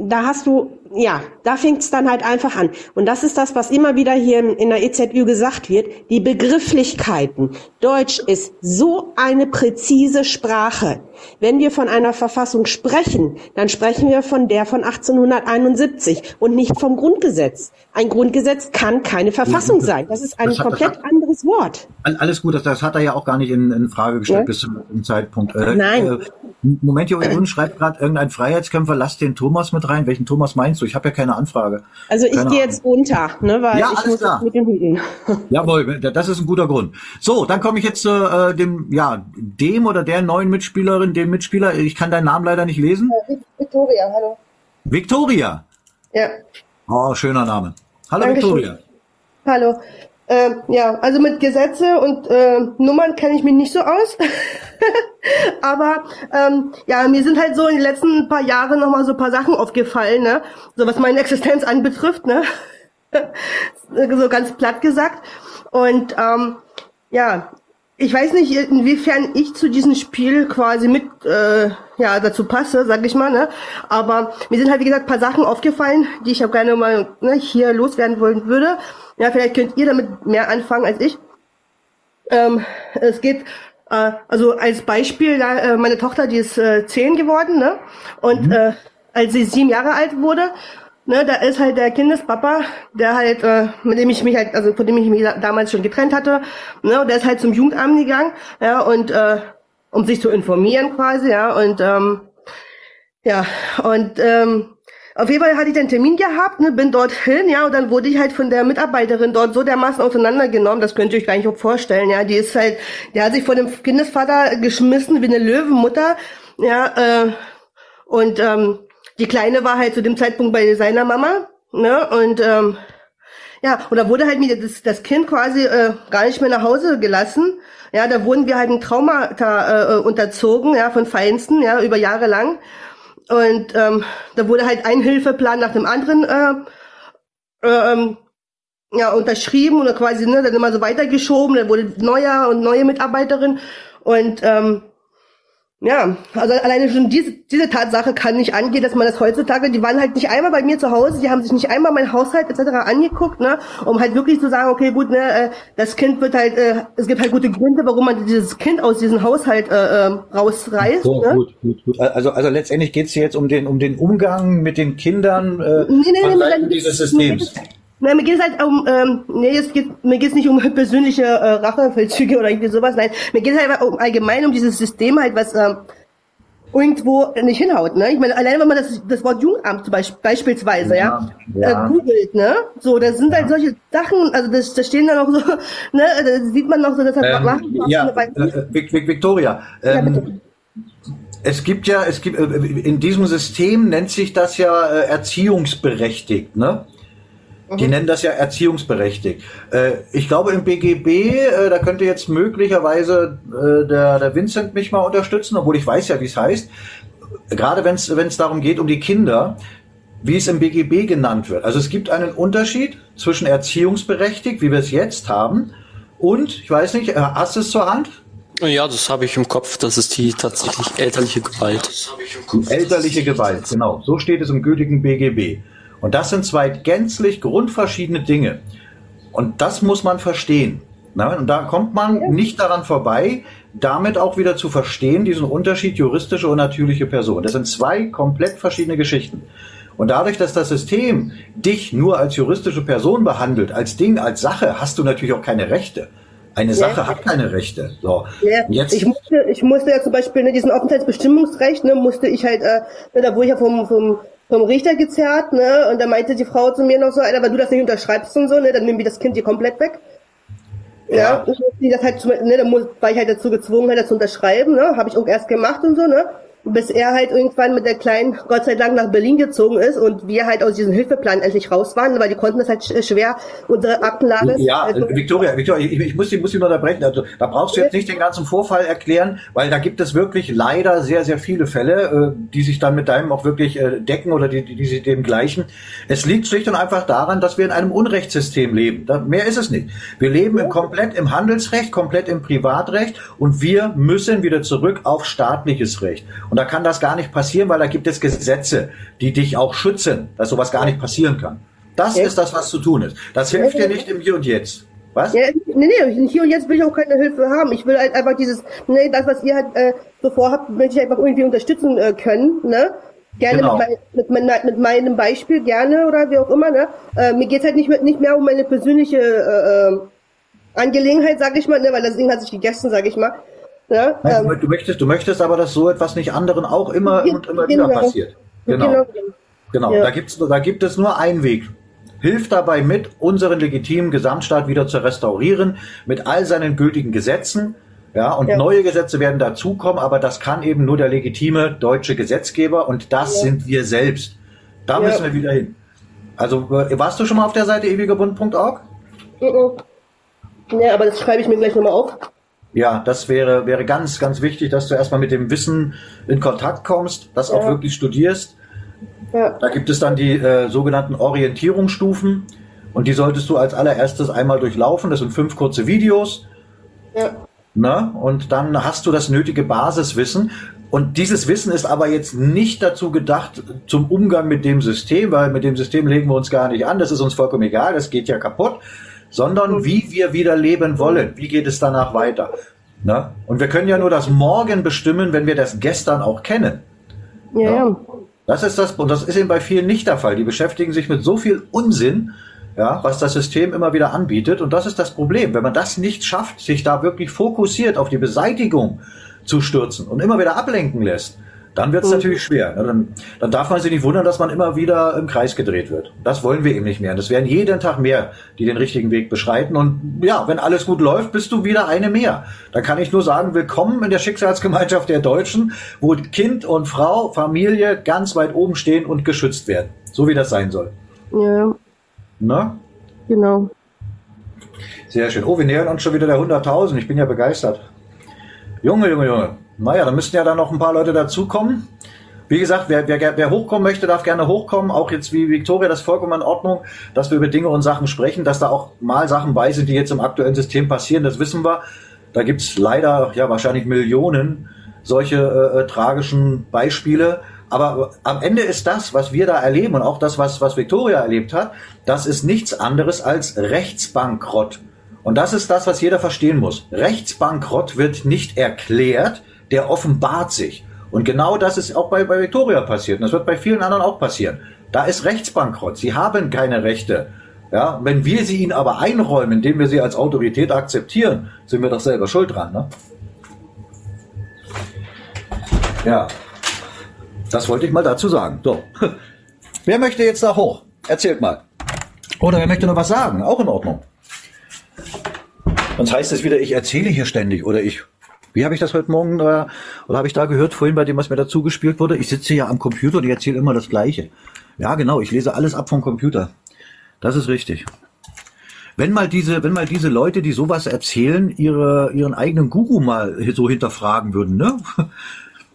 da hast du, ja, da fängt es dann halt einfach an. Und das ist das, was immer wieder hier in der EZÜ gesagt wird, die Begrifflichkeiten. Deutsch ist so eine präzise Sprache. Wenn wir von einer Verfassung sprechen, dann sprechen wir von der von 1871 und nicht vom Grundgesetz. Ein Grundgesetz kann keine Verfassung sein. Das ist ein das komplett hat, anderes Wort. Alles gut, das, das, hat er ja auch gar nicht in, in Frage gestellt ja? bis zum Zeitpunkt. Äh, Nein. Äh, Moment, hier unten schreibt gerade irgendein Freiheitskämpfer, lass den Thomas mit rein. Welchen Thomas meinst du? Ich habe ja keine Anfrage. Also ich gehe jetzt runter, ne, weil ja, ich muss klar. mit den Hüten. Jawohl, das ist ein guter Grund. So, dann komme ich jetzt zu äh, dem, ja, dem oder der neuen Mitspielerin, dem Mitspieler. Ich kann deinen Namen leider nicht lesen. Victoria, hallo. Victoria. Ja. Oh, schöner Name. Hallo Dankeschön. Victoria. Hallo. Äh, ja, also mit Gesetze und äh, Nummern kenne ich mich nicht so aus. Aber ähm, ja, mir sind halt so in den letzten paar Jahren nochmal so paar Sachen aufgefallen, ne? So was meine Existenz anbetrifft, ne? so ganz platt gesagt. Und ähm, ja, ich weiß nicht, inwiefern ich zu diesem Spiel quasi mit äh, ja dazu passe, sag ich mal, ne? Aber mir sind halt wie gesagt paar Sachen aufgefallen, die ich auch gerne mal ne, hier loswerden wollen würde. Ja, vielleicht könnt ihr damit mehr anfangen als ich. Ähm, es geht äh, also als Beispiel, äh, meine Tochter, die ist äh, zehn geworden, ne? Und mhm. äh, als sie sieben Jahre alt wurde, ne, da ist halt der Kindespapa, der halt, äh, mit dem ich mich halt, also von dem ich mich damals schon getrennt hatte, ne, und der ist halt zum Jugendamt gegangen, ja, und äh, um sich zu informieren quasi, ja, und ähm, ja, und ähm, auf jeden Fall hatte ich den Termin gehabt, ne, bin dorthin, ja, und dann wurde ich halt von der Mitarbeiterin dort so dermaßen auseinandergenommen, das könnt ihr euch gar nicht vorstellen, ja, die ist halt, der hat sich vor dem Kindesvater geschmissen wie eine Löwenmutter, ja, äh, und ähm, die Kleine war halt zu dem Zeitpunkt bei seiner Mama, ne, und ähm, ja, und da wurde halt mir das, das Kind quasi äh, gar nicht mehr nach Hause gelassen. Ja, da wurden wir halt ein Traumata äh, unterzogen, ja, von Feinsten, ja, über Jahre lang. Und ähm, da wurde halt ein Hilfeplan nach dem anderen äh, äh, ähm, ja, unterschrieben oder quasi ne, dann immer so weitergeschoben. Dann wurde neuer und neue Mitarbeiterin. Und ähm, ja, also alleine schon diese, diese Tatsache kann nicht angehen, dass man das heutzutage, die waren halt nicht einmal bei mir zu Hause, die haben sich nicht einmal mein Haushalt etc. angeguckt, ne, um halt wirklich zu sagen, okay, gut, ne, äh, das Kind wird halt, äh, es gibt halt gute Gründe, warum man dieses Kind aus diesem Haushalt äh, äh, rausreißt. So, ne? gut, gut, gut. Also, also letztendlich geht's hier jetzt um den, um den Umgang mit den Kindern äh, nee, nee, nee, nee, dieses Systems. Nein, mir geht es halt um, ähm, nee, es geht, mir geht es nicht um persönliche äh, Rachefeldzüge oder irgendwie sowas, nein, mir geht es halt um, allgemein um dieses System halt, was ähm, irgendwo nicht hinhaut. Ne? Ich meine, alleine wenn man das, das Wort Jugendamt zum Beispiel, beispielsweise ja, ja. Äh, googelt, ne? So, das sind halt solche Sachen, also das, da stehen dann auch so, ne, da sieht man noch so, dass ähm, machen. Ja, äh, Victoria, ähm, ja, es gibt ja, es gibt äh, in diesem System nennt sich das ja äh, erziehungsberechtigt, ne? Die mhm. nennen das ja erziehungsberechtigt. Äh, ich glaube im BGB, äh, da könnte jetzt möglicherweise äh, der, der Vincent mich mal unterstützen, obwohl ich weiß ja, wie es heißt. Gerade wenn es darum geht, um die Kinder, wie es im BGB genannt wird. Also es gibt einen Unterschied zwischen erziehungsberechtigt, wie wir es jetzt haben, und, ich weiß nicht, hast du es zur Hand? Ja, das habe ich im Kopf. Das ist die tatsächlich elterliche Gewalt. Elterliche Gewalt, genau. So steht es im gültigen BGB. Und das sind zwei gänzlich grundverschiedene Dinge. Und das muss man verstehen. Und da kommt man nicht daran vorbei, damit auch wieder zu verstehen, diesen Unterschied juristische und natürliche Person. Das sind zwei komplett verschiedene Geschichten. Und dadurch, dass das System dich nur als juristische Person behandelt, als Ding, als Sache, hast du natürlich auch keine Rechte. Eine Sache hat keine Rechte. So. Ja, jetzt ich musste, ich musste ja zum Beispiel ne, diesen Aufenthaltsbestimmungsrecht, ne, musste ich halt, äh, ne, da wurde ich ja vom, vom vom Richter gezerrt, ne? Und da meinte die Frau zu mir noch so, Alter, wenn du das nicht unterschreibst und so, ne, dann nimm wir das Kind hier komplett weg. Ja, ja und die das halt, ne, da muss, war ich halt dazu gezwungen, halt das zu unterschreiben, ne? Habe ich auch erst gemacht und so, ne? Bis er halt irgendwann mit der Kleinen Gott sei Dank nach Berlin gezogen ist und wir halt aus diesem Hilfeplan endlich raus waren, weil die konnten das halt sch- schwer, unsere Aktenlage. Ja, also, Victoria, Victoria, ich, ich muss, ich muss Sie unterbrechen. Also, da brauchst du jetzt nicht den ganzen Vorfall erklären, weil da gibt es wirklich leider sehr, sehr viele Fälle, äh, die sich dann mit deinem auch wirklich decken oder die, die, die sich dem gleichen. Es liegt schlicht und einfach daran, dass wir in einem Unrechtssystem leben. Mehr ist es nicht. Wir leben im, komplett im Handelsrecht, komplett im Privatrecht und wir müssen wieder zurück auf staatliches Recht. Und da kann das gar nicht passieren, weil da gibt es Gesetze, die dich auch schützen, dass sowas gar nicht passieren kann. Das Ja. ist das, was zu tun ist. Das hilft dir nicht im Hier und Jetzt. Was? Ja, nee, nee, hier und jetzt will ich auch keine Hilfe haben. Ich will halt einfach dieses, nee, das, was ihr halt äh, so vorhabt, möchte ich einfach irgendwie unterstützen äh, können, ne? Gerne Genau. mit, mein, mit, mit meinem Beispiel, gerne oder wie auch immer, ne? Äh, mir geht's halt nicht, mit, nicht mehr um meine persönliche äh, äh, Angelegenheit, sag ich mal, ne? Weil das Ding hat sich gegessen, sag ich mal. Ne? Nein, Ähm, du, möchtest, du möchtest aber, dass so etwas nicht anderen auch immer Gen- und immer wieder genau. passiert. Genau. genau. Genau. Ja. Da gibt's, da gibt es nur einen Weg. Hilf dabei mit, unseren legitimen Gesamtstaat wieder zu restaurieren, mit all seinen gültigen Gesetzen. Ja, und Ja. neue Gesetze werden dazukommen, aber das kann eben nur der legitime deutsche Gesetzgeber und das Ja. sind wir selbst. Da Ja. müssen wir wieder hin. Also, äh, warst du schon mal auf der Seite ewigerbund.org? Mhm. Ja, aber das schreibe ich mir gleich nochmal auf. Ja, das wäre, wäre ganz, ganz wichtig, dass du erstmal mit dem Wissen in Kontakt kommst, das auch Ja. wirklich studierst. Ja. Da gibt es dann die äh, sogenannten Orientierungsstufen und die solltest du als allererstes einmal durchlaufen. Das sind fünf kurze Videos. Ja. Ne? Und dann hast du das nötige Basiswissen. Und dieses Wissen ist aber jetzt nicht dazu gedacht zum Umgang mit dem System, weil mit dem System legen wir uns gar nicht an. Das ist uns vollkommen egal, das geht ja kaputt. Sondern wie wir wieder leben wollen. Wie geht es danach weiter? Ne? Und wir können ja nur das Morgen bestimmen, wenn wir das gestern auch kennen. Ja. ja. Das ist das, und das ist eben bei vielen nicht der Fall. Die beschäftigen sich mit so viel Unsinn, ja, was das System immer wieder anbietet. Und das ist das Problem. Wenn man das nicht schafft, sich da wirklich fokussiert auf die Beseitigung zu stürzen und immer wieder ablenken lässt, dann wird es natürlich schwer. Ja, Dann, dann darf man sich nicht wundern, dass man immer wieder im Kreis gedreht wird. Das wollen wir eben nicht mehr. Und es werden jeden Tag mehr, die den richtigen Weg beschreiten. Und ja, wenn alles gut läuft, bist du wieder eine mehr. Da kann ich nur sagen, willkommen in der Schicksalsgemeinschaft der Deutschen, wo Kind und Frau, Familie ganz weit oben stehen und geschützt werden. So wie das sein soll. Ja, Ne? genau. Sehr schön. Oh, wir nähern uns schon wieder der 100.000. Ich bin ja begeistert. Junge, Junge, Junge. Naja, dann müssten ja dann noch ein paar Leute dazukommen. Wie gesagt, wer, wer, wer hochkommen möchte, darf gerne hochkommen. Auch jetzt wie Victoria, das ist vollkommen in Ordnung, dass wir über Dinge und Sachen sprechen, dass da auch mal Sachen bei sind, die jetzt im aktuellen System passieren, das wissen wir. Da gibt's leider ja wahrscheinlich Millionen solche äh, äh, tragischen Beispiele. Aber am Ende ist das, was wir da erleben und auch das, was, was Victoria erlebt hat, das ist nichts anderes als Rechtsbankrott. Und das ist das, was jeder verstehen muss. Rechtsbankrott wird nicht erklärt, der offenbart sich. Und genau das ist auch bei, bei Victoria passiert. Und das wird bei vielen anderen auch passieren. Da ist Rechtsbankrott. Sie haben keine Rechte. Ja, wenn wir sie ihnen aber einräumen, indem wir sie als Autorität akzeptieren, sind wir doch selber schuld dran, ne? Ja. Das wollte ich mal dazu sagen. So. Wer möchte jetzt da hoch? Erzählt mal. Oder wer möchte noch was sagen? Auch in Ordnung. Sonst heißt es wieder, ich erzähle hier ständig oder ich. Wie habe ich das heute Morgen äh, oder habe ich da gehört vorhin bei dem, was mir dazu gespielt wurde? Ich sitze ja am Computer und ich erzähle immer das Gleiche. Ja, genau. Ich lese alles ab vom Computer. Das ist richtig. Wenn mal diese, wenn mal diese Leute, die sowas erzählen, ihre, ihren eigenen Guru mal so hinterfragen würden, ne?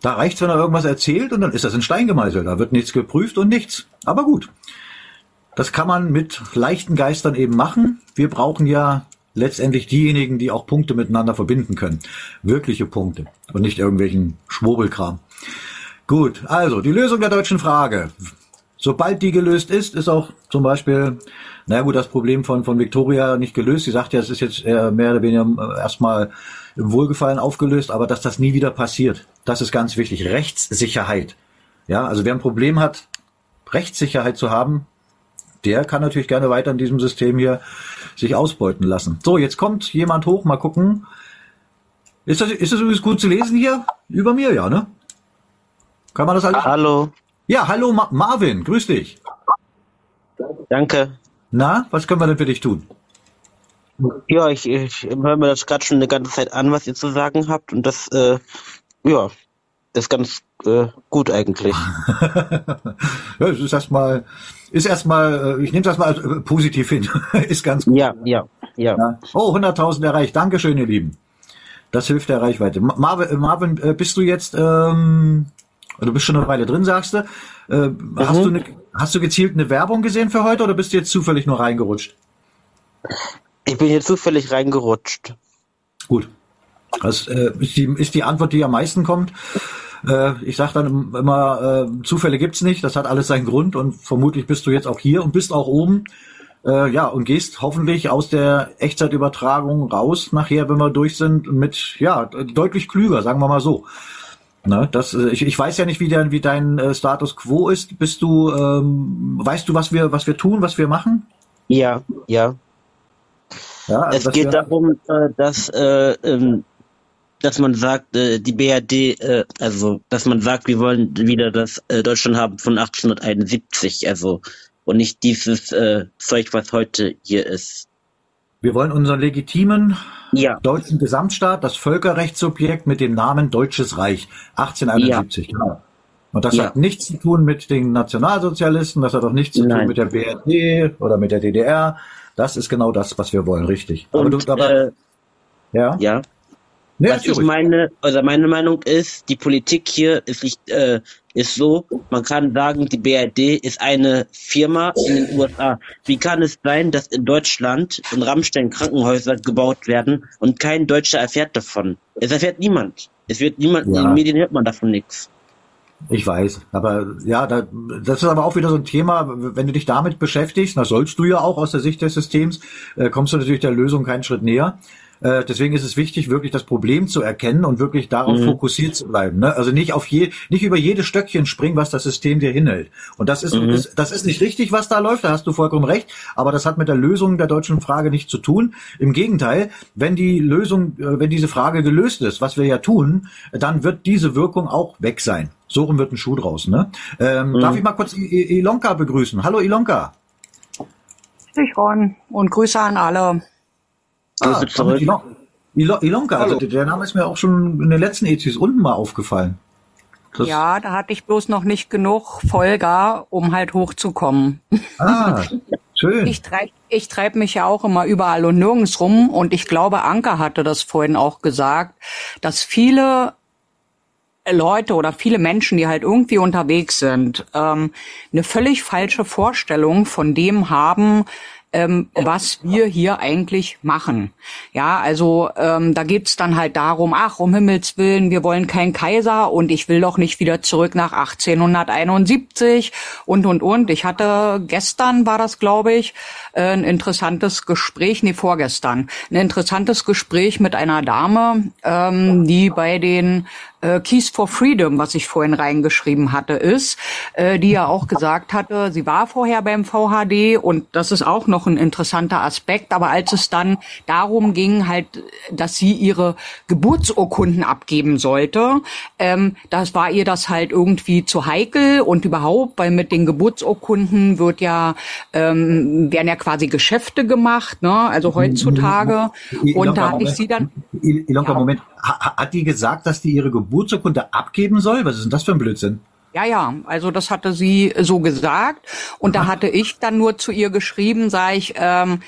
Da reicht's, wenn er irgendwas erzählt und dann ist das in Stein gemeißelt. Da wird nichts geprüft und nichts. Aber gut. Das kann man mit leichten Geistern eben machen. Wir brauchen ja letztendlich diejenigen, die auch Punkte miteinander verbinden können. Wirkliche Punkte und nicht irgendwelchen Schwurbelkram. Gut, also die Lösung der deutschen Frage. Sobald die gelöst ist, ist auch zum Beispiel, naja gut, das Problem von, von Victoria nicht gelöst. Sie sagt ja, es ist jetzt eher mehr oder weniger äh, erstmal im Wohlgefallen aufgelöst, aber dass das nie wieder passiert, das ist ganz wichtig. Rechtssicherheit. Ja, also wer ein Problem hat, Rechtssicherheit zu haben, der kann natürlich gerne weiter in diesem System hier sich ausbeuten lassen. So, jetzt kommt jemand hoch, mal gucken. Ist das, ist das übrigens gut zu lesen hier? Über mir, ja, ne? Kann man das alles? Hallo, Ja, hallo Ma Marvin, grüß dich. danke. Na, was können wir denn für dich tun? Ja, ich, ich höre mir das gerade schon eine ganze Zeit an, was ihr zu sagen habt und das, äh, ja, das ist ganz äh, gut eigentlich. ja, es ist erstmal, ist erstmal, äh, ich nehme das mal als, äh, positiv hin. ist ganz gut. Ja, ja, ja. Ja. Oh, 100.000 erreicht. Dankeschön, ihr Lieben. Das hilft der Reichweite. Ma- Marvin, äh, Marvin bist du jetzt, ähm, du bist schon eine Weile drin, sagst du. Äh, hast, du ne, hast du gezielt eine Werbung gesehen für heute oder bist du jetzt zufällig nur reingerutscht? Ich bin hier zufällig reingerutscht. Gut. Das äh, ist, die, ist die Antwort, die am meisten kommt. Äh, ich sage dann immer, äh, Zufälle gibt's nicht, das hat alles seinen Grund und vermutlich bist du jetzt auch hier und bist auch oben. Äh, ja, und gehst hoffentlich aus der Echtzeitübertragung raus, nachher, wenn wir durch sind, mit, ja, deutlich klüger, sagen wir mal so. Ne, das, äh, ich, ich weiß ja nicht, wie, dein wie dein äh, Status quo ist. Bist du, ähm, weißt du, was wir, was wir tun, was wir machen? Ja, ja. Ja, also Es geht wir, darum, äh, dass, äh, ähm, dass man sagt, äh, die BRD, äh, also dass man sagt, wir wollen wieder das äh, Deutschland haben von 1871, also und nicht dieses äh, Zeug, was heute hier ist. wir wollen unseren legitimen Ja, deutschen Gesamtstaat, das Völkerrechtssubjekt mit dem Namen Deutsches Reich 1871. Genau. Und das Ja. hat nichts zu tun mit den Nationalsozialisten, das hat auch nichts zu tun Nein. mit der BRD oder mit der DDR. Das ist genau das, was wir wollen, richtig. Aber und du, aber, äh, ja, ja. Nee, Was ich meine, also meine Meinung ist, die Politik hier ist nicht, äh, ist so, man kann sagen, die BRD ist eine Firma in den USA. Wie kann es sein, dass in Deutschland in Rammstein Krankenhäuser gebaut werden und kein Deutscher erfährt davon? Es erfährt niemand. Es wird niemand, in Ja. den Medien hört man davon nichts. Ich weiß, aber ja, da, das ist aber auch wieder so ein Thema, wenn du dich damit beschäftigst, das sollst du ja auch aus der Sicht des Systems, äh, kommst du natürlich der Lösung keinen Schritt näher. Äh, deswegen ist es wichtig, wirklich das Problem zu erkennen und wirklich darauf Mhm. fokussiert zu bleiben. Ne? Also nicht auf je, nicht über jedes Stöckchen springen, was das System dir hinhält. Und das ist, Mhm. ist, das ist nicht richtig, was da läuft, da hast du vollkommen recht, aber das hat mit der Lösung der deutschen Frage nichts zu tun. Im Gegenteil, wenn die Lösung, äh, wenn diese Frage gelöst ist, was wir ja tun, dann wird diese Wirkung auch weg sein. So rum wird ein Schuh draus. Ne? Ähm, Darf ich mal kurz I- I- Ilonka begrüßen? Hallo Ilonka. dich, Ron. Und Grüße an alle. Grüße zurück. Ilon Ilo Ilonka, also der Name ist mir auch schon in den letzten EZs unten mal aufgefallen. Das, Ja, da hatte ich bloß noch nicht genug Folger, um halt hochzukommen. Ah, schön. Ich treib, ich treib mich ja auch immer überall und nirgends rum und ich glaube, Anke hatte das vorhin auch gesagt, dass viele Leute oder viele Menschen, die halt irgendwie unterwegs sind, ähm, eine völlig falsche Vorstellung von dem haben, ähm, was wir hier eigentlich machen. Ja, also ähm, da geht's dann halt darum, ach, um Himmels Willen, wir wollen keinen Kaiser und ich will doch nicht wieder zurück nach 1871 und, und, und. Ich hatte gestern, war das, glaube ich, äh, ein interessantes Gespräch, nee, vorgestern, ein interessantes Gespräch mit einer Dame, ähm, die bei den äh, Keys for Freedom, was ich vorhin reingeschrieben hatte, ist, äh, die ja auch gesagt hatte, sie war vorher beim VHD und das ist auch noch ein interessanter Aspekt, aber als es dann darum ging, halt, dass sie ihre Geburtsurkunden abgeben sollte, ähm, das war ihr das halt irgendwie zu heikel und überhaupt, weil mit den Geburtsurkunden wird ja, ähm, werden ja quasi Geschäfte gemacht, ne, also heutzutage. Und da hatte ich sie dann, Il- Ilonka, Ja. Moment. Ha, hat die gesagt, dass die ihre Geburtsurkunde abgeben soll? Was ist denn das für ein Blödsinn? Ja, ja, also das hatte sie so gesagt. Und da hatte ich dann nur zu ihr geschrieben, sage ich, ähm,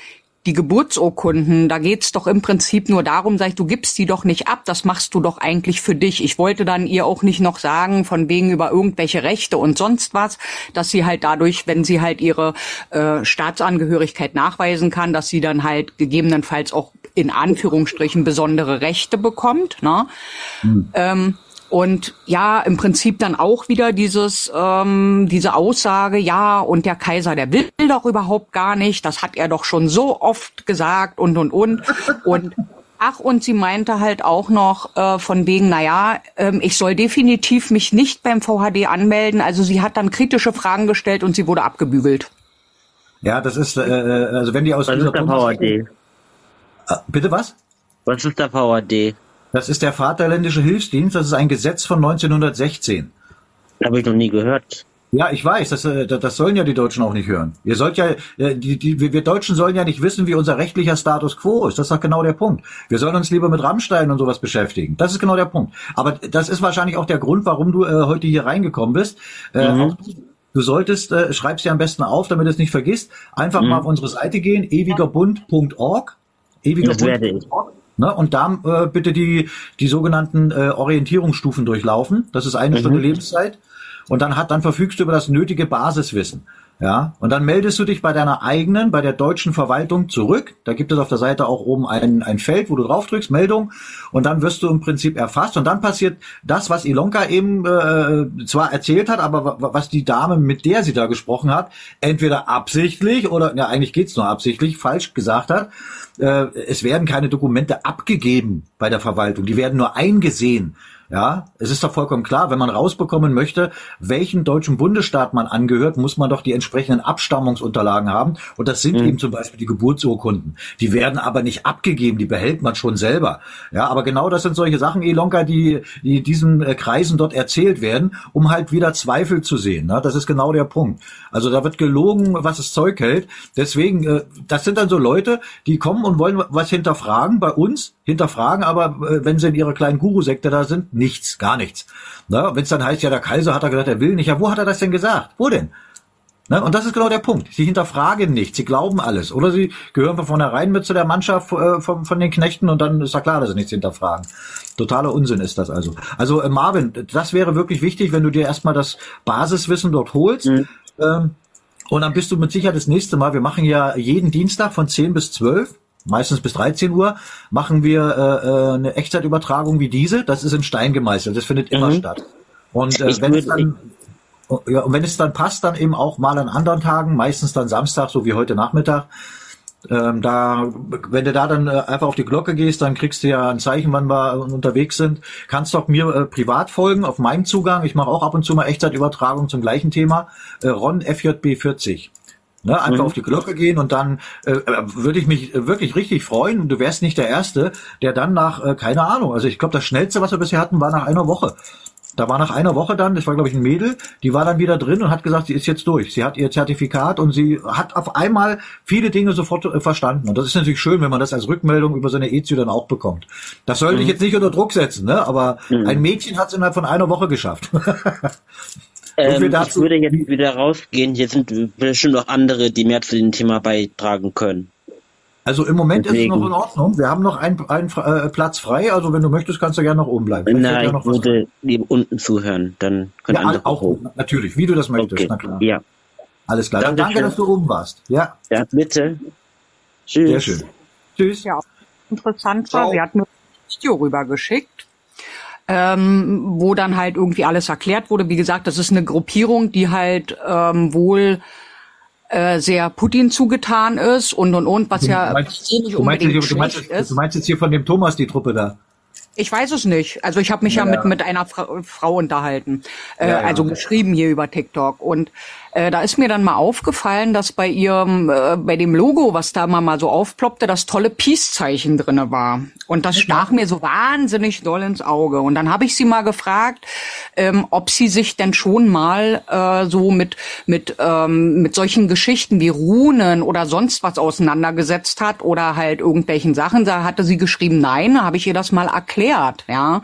die Geburtsurkunden, da geht's doch im Prinzip nur darum, sag ich, du gibst die doch nicht ab, das machst du doch eigentlich für dich. Ich wollte dann ihr auch nicht noch sagen, von wegen über irgendwelche Rechte und sonst was, dass sie halt dadurch, wenn sie halt ihre äh, Staatsangehörigkeit nachweisen kann, dass sie dann halt gegebenenfalls auch in Anführungsstrichen besondere Rechte bekommt. Ne? Ähm, und ja, im Prinzip dann auch wieder dieses, ähm, diese Aussage, ja, und der Kaiser, der will doch überhaupt gar nicht, das hat er doch schon so oft gesagt und und und. Und ach, und sie meinte halt auch noch äh, von wegen, naja, ähm, ich soll definitiv mich nicht beim VHD anmelden. Also sie hat dann kritische Fragen gestellt und sie wurde abgebügelt. Ja, das ist, äh, also wenn die aus Was dieser ist der Bundesregierung- Bitte was? Was ist der VAD? Das ist der Vaterländische Hilfsdienst, das ist ein Gesetz von 1916. Habe ich noch nie gehört. Ja, ich weiß, das, äh, das sollen ja die Deutschen auch nicht hören. Ihr sollt ja, äh, die, die, wir Deutschen sollen ja nicht wissen, wie unser rechtlicher Status quo ist. Das ist doch genau der Punkt. Wir sollen uns lieber mit Rammstein und sowas beschäftigen. Das ist genau der Punkt. Aber das ist wahrscheinlich auch der Grund, warum du äh, heute hier reingekommen bist. Äh, Mhm. auch du, du solltest, äh, schreib's dir am besten auf, damit du es nicht vergisst, einfach Mhm. mal auf unsere Seite gehen, ewigerbund.org. Das werde ich. Ne, und da äh, bitte die, die sogenannten äh, Orientierungsstufen durchlaufen. Das ist eine Mhm. Stunde Lebenszeit. Und dann hat, dann verfügst du über das nötige Basiswissen. Ja, und dann meldest du dich bei deiner eigenen, bei der deutschen Verwaltung zurück. Da gibt es auf der Seite auch oben ein, ein Feld, wo du drauf drückst, Meldung, und dann wirst du im Prinzip erfasst. Und dann passiert das, was Ilonka eben äh, zwar erzählt hat, aber wa- was die Dame, mit der sie da gesprochen hat, entweder absichtlich oder, ja, eigentlich geht's nur absichtlich, falsch gesagt hat. Äh, es werden keine Dokumente abgegeben bei der Verwaltung, die werden nur eingesehen. Ja, es ist doch vollkommen klar, wenn man rausbekommen möchte, welchen deutschen Bundesstaat man angehört, muss man doch die entsprechenden Abstammungsunterlagen haben. Und das sind eben zum Beispiel die Geburtsurkunden. Die werden aber nicht abgegeben, die behält man schon selber. Ja, aber genau das sind solche Sachen, Elonka, die, die diesen äh, Kreisen dort erzählt werden, um halt wieder Zweifel zu sehen. Ne? Das ist genau der Punkt. Also da wird gelogen, was das Zeug hält. Deswegen, äh, das sind dann so Leute, die kommen und wollen was hinterfragen bei uns, hinterfragen, aber äh, wenn sie in ihrer kleinen Guru-Sekte da sind, nichts, gar nichts. Wenn es dann heißt, ja, der Kaiser hat er gesagt, er will nicht. Ja, wo hat er das denn gesagt? Wo denn? Ne? Und das ist genau der Punkt. Sie hinterfragen nicht, sie glauben alles. Oder sie gehören von vornherein mit zu der Mannschaft äh, von, von den Knechten und dann ist ja klar, dass sie nichts hinterfragen. Totaler Unsinn ist das also. Also äh, Marvin, das wäre wirklich wichtig, wenn du dir erstmal das Basiswissen dort holst. Ähm, und dann bist du mit Sicherheit das nächste Mal, wir machen ja jeden Dienstag von 10 bis 12, meistens bis 13 Uhr, machen wir äh, äh, eine Echtzeitübertragung wie diese. Das ist in Stein gemeißelt, das findet immer Mhm. statt. Und äh, wenn es dann ja, und wenn es dann passt, dann eben auch mal an anderen Tagen, meistens dann Samstag, so wie heute Nachmittag. Ähm, da, wenn du da dann äh, einfach auf die Glocke gehst, dann kriegst du ja ein Zeichen, wann wir unterwegs sind. Kannst doch mir äh, privat folgen auf meinem Zugang. Ich mache auch ab und zu mal Echtzeitübertragung zum gleichen Thema. Äh, Ron FJB 40. Ne, einfach Mhm. auf die Glocke gehen und dann äh, würde ich mich äh, wirklich richtig freuen. Und du wärst nicht der Erste, der dann nach, äh, keine Ahnung, also ich glaube, das Schnellste, was wir bisher hatten, war nach einer Woche. Da war nach einer Woche dann, das war glaube ich ein Mädel, die war dann wieder drin und hat gesagt, sie ist jetzt durch. Sie hat ihr Zertifikat und sie hat auf einmal viele Dinge sofort äh, verstanden. Und das ist natürlich schön, wenn man das als Rückmeldung über so eine EZU dann auch bekommt. Das sollte ich jetzt nicht unter Druck setzen, ne? aber ein Mädchen hat es innerhalb von einer Woche geschafft. Ähm, wir ich würde jetzt wieder rausgehen. Hier sind bestimmt noch andere, die mehr zu dem Thema beitragen können. Also im Moment ist es Deswegen. noch in Ordnung. Wir haben noch einen, einen äh, Platz frei. Also wenn du möchtest, kannst du gerne noch oben bleiben. Vielleicht Nein, ja ich würde lieber unten zuhören. Dann können Ja, andere auch hoch. natürlich, wie du das möchtest. Okay, Na klar. ja. Alles klar. Dann danke, Dankeschön. dass du oben warst. Ja, Ja, bitte. Tschüss. sehr schön. Tschüss. Ja, interessant war, Ciao. sie hat mir ein Video rübergeschickt, ähm, wo dann halt irgendwie alles erklärt wurde. Wie gesagt, das ist eine Gruppierung, die halt ähm, wohl äh, sehr Putin zugetan ist und und und, was ja Du meinst, nicht du, meinst, unbedingt du, meinst, schlecht du ist. meinst jetzt hier von dem Thomas die Truppe da. Ich weiß es nicht. Also ich habe mich ja, Ja. mit mit einer Fra Frau unterhalten, äh, Ja, ja. also geschrieben hier über TikTok und äh, da ist mir dann mal aufgefallen, dass bei ihrem äh, bei dem Logo, was da mal mal so aufploppte, das tolle Peace-Zeichen drinne war und das stach mir so wahnsinnig doll ins Auge und dann habe ich sie mal gefragt, ähm, ob sie sich denn schon mal äh, so mit mit ähm, mit solchen Geschichten wie Runen oder sonst was auseinandergesetzt hat oder halt irgendwelchen Sachen. Da hatte sie geschrieben, nein, habe ich ihr das mal erklärt, ja.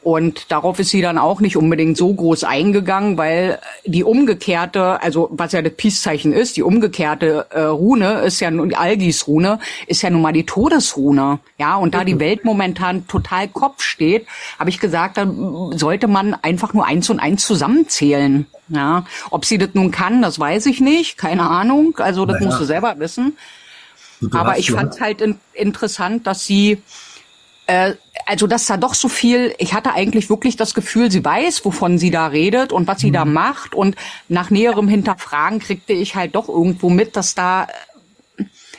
Und darauf ist sie dann auch nicht unbedingt so groß eingegangen, weil die umgekehrte, also was ja das Peace-Zeichen ist, die umgekehrte äh, Rune ist ja nun die Algis-Rune, ist ja nun mal die Todesrune, ja. Und da die Welt momentan total Kopf steht, habe ich gesagt, dann sollte man einfach nur eins und eins zusammenzählen. Ja, ob sie das nun kann, das weiß ich nicht, keine Ahnung. Also das Naja. musst du selber wissen. Du Aber hast ich fand es halt in, interessant, dass sie, äh, also dass da doch so viel, ich hatte eigentlich wirklich das Gefühl, sie weiß, wovon sie da redet und was sie Mhm. da macht. Und nach näherem Hinterfragen kriegte ich halt doch irgendwo mit, dass da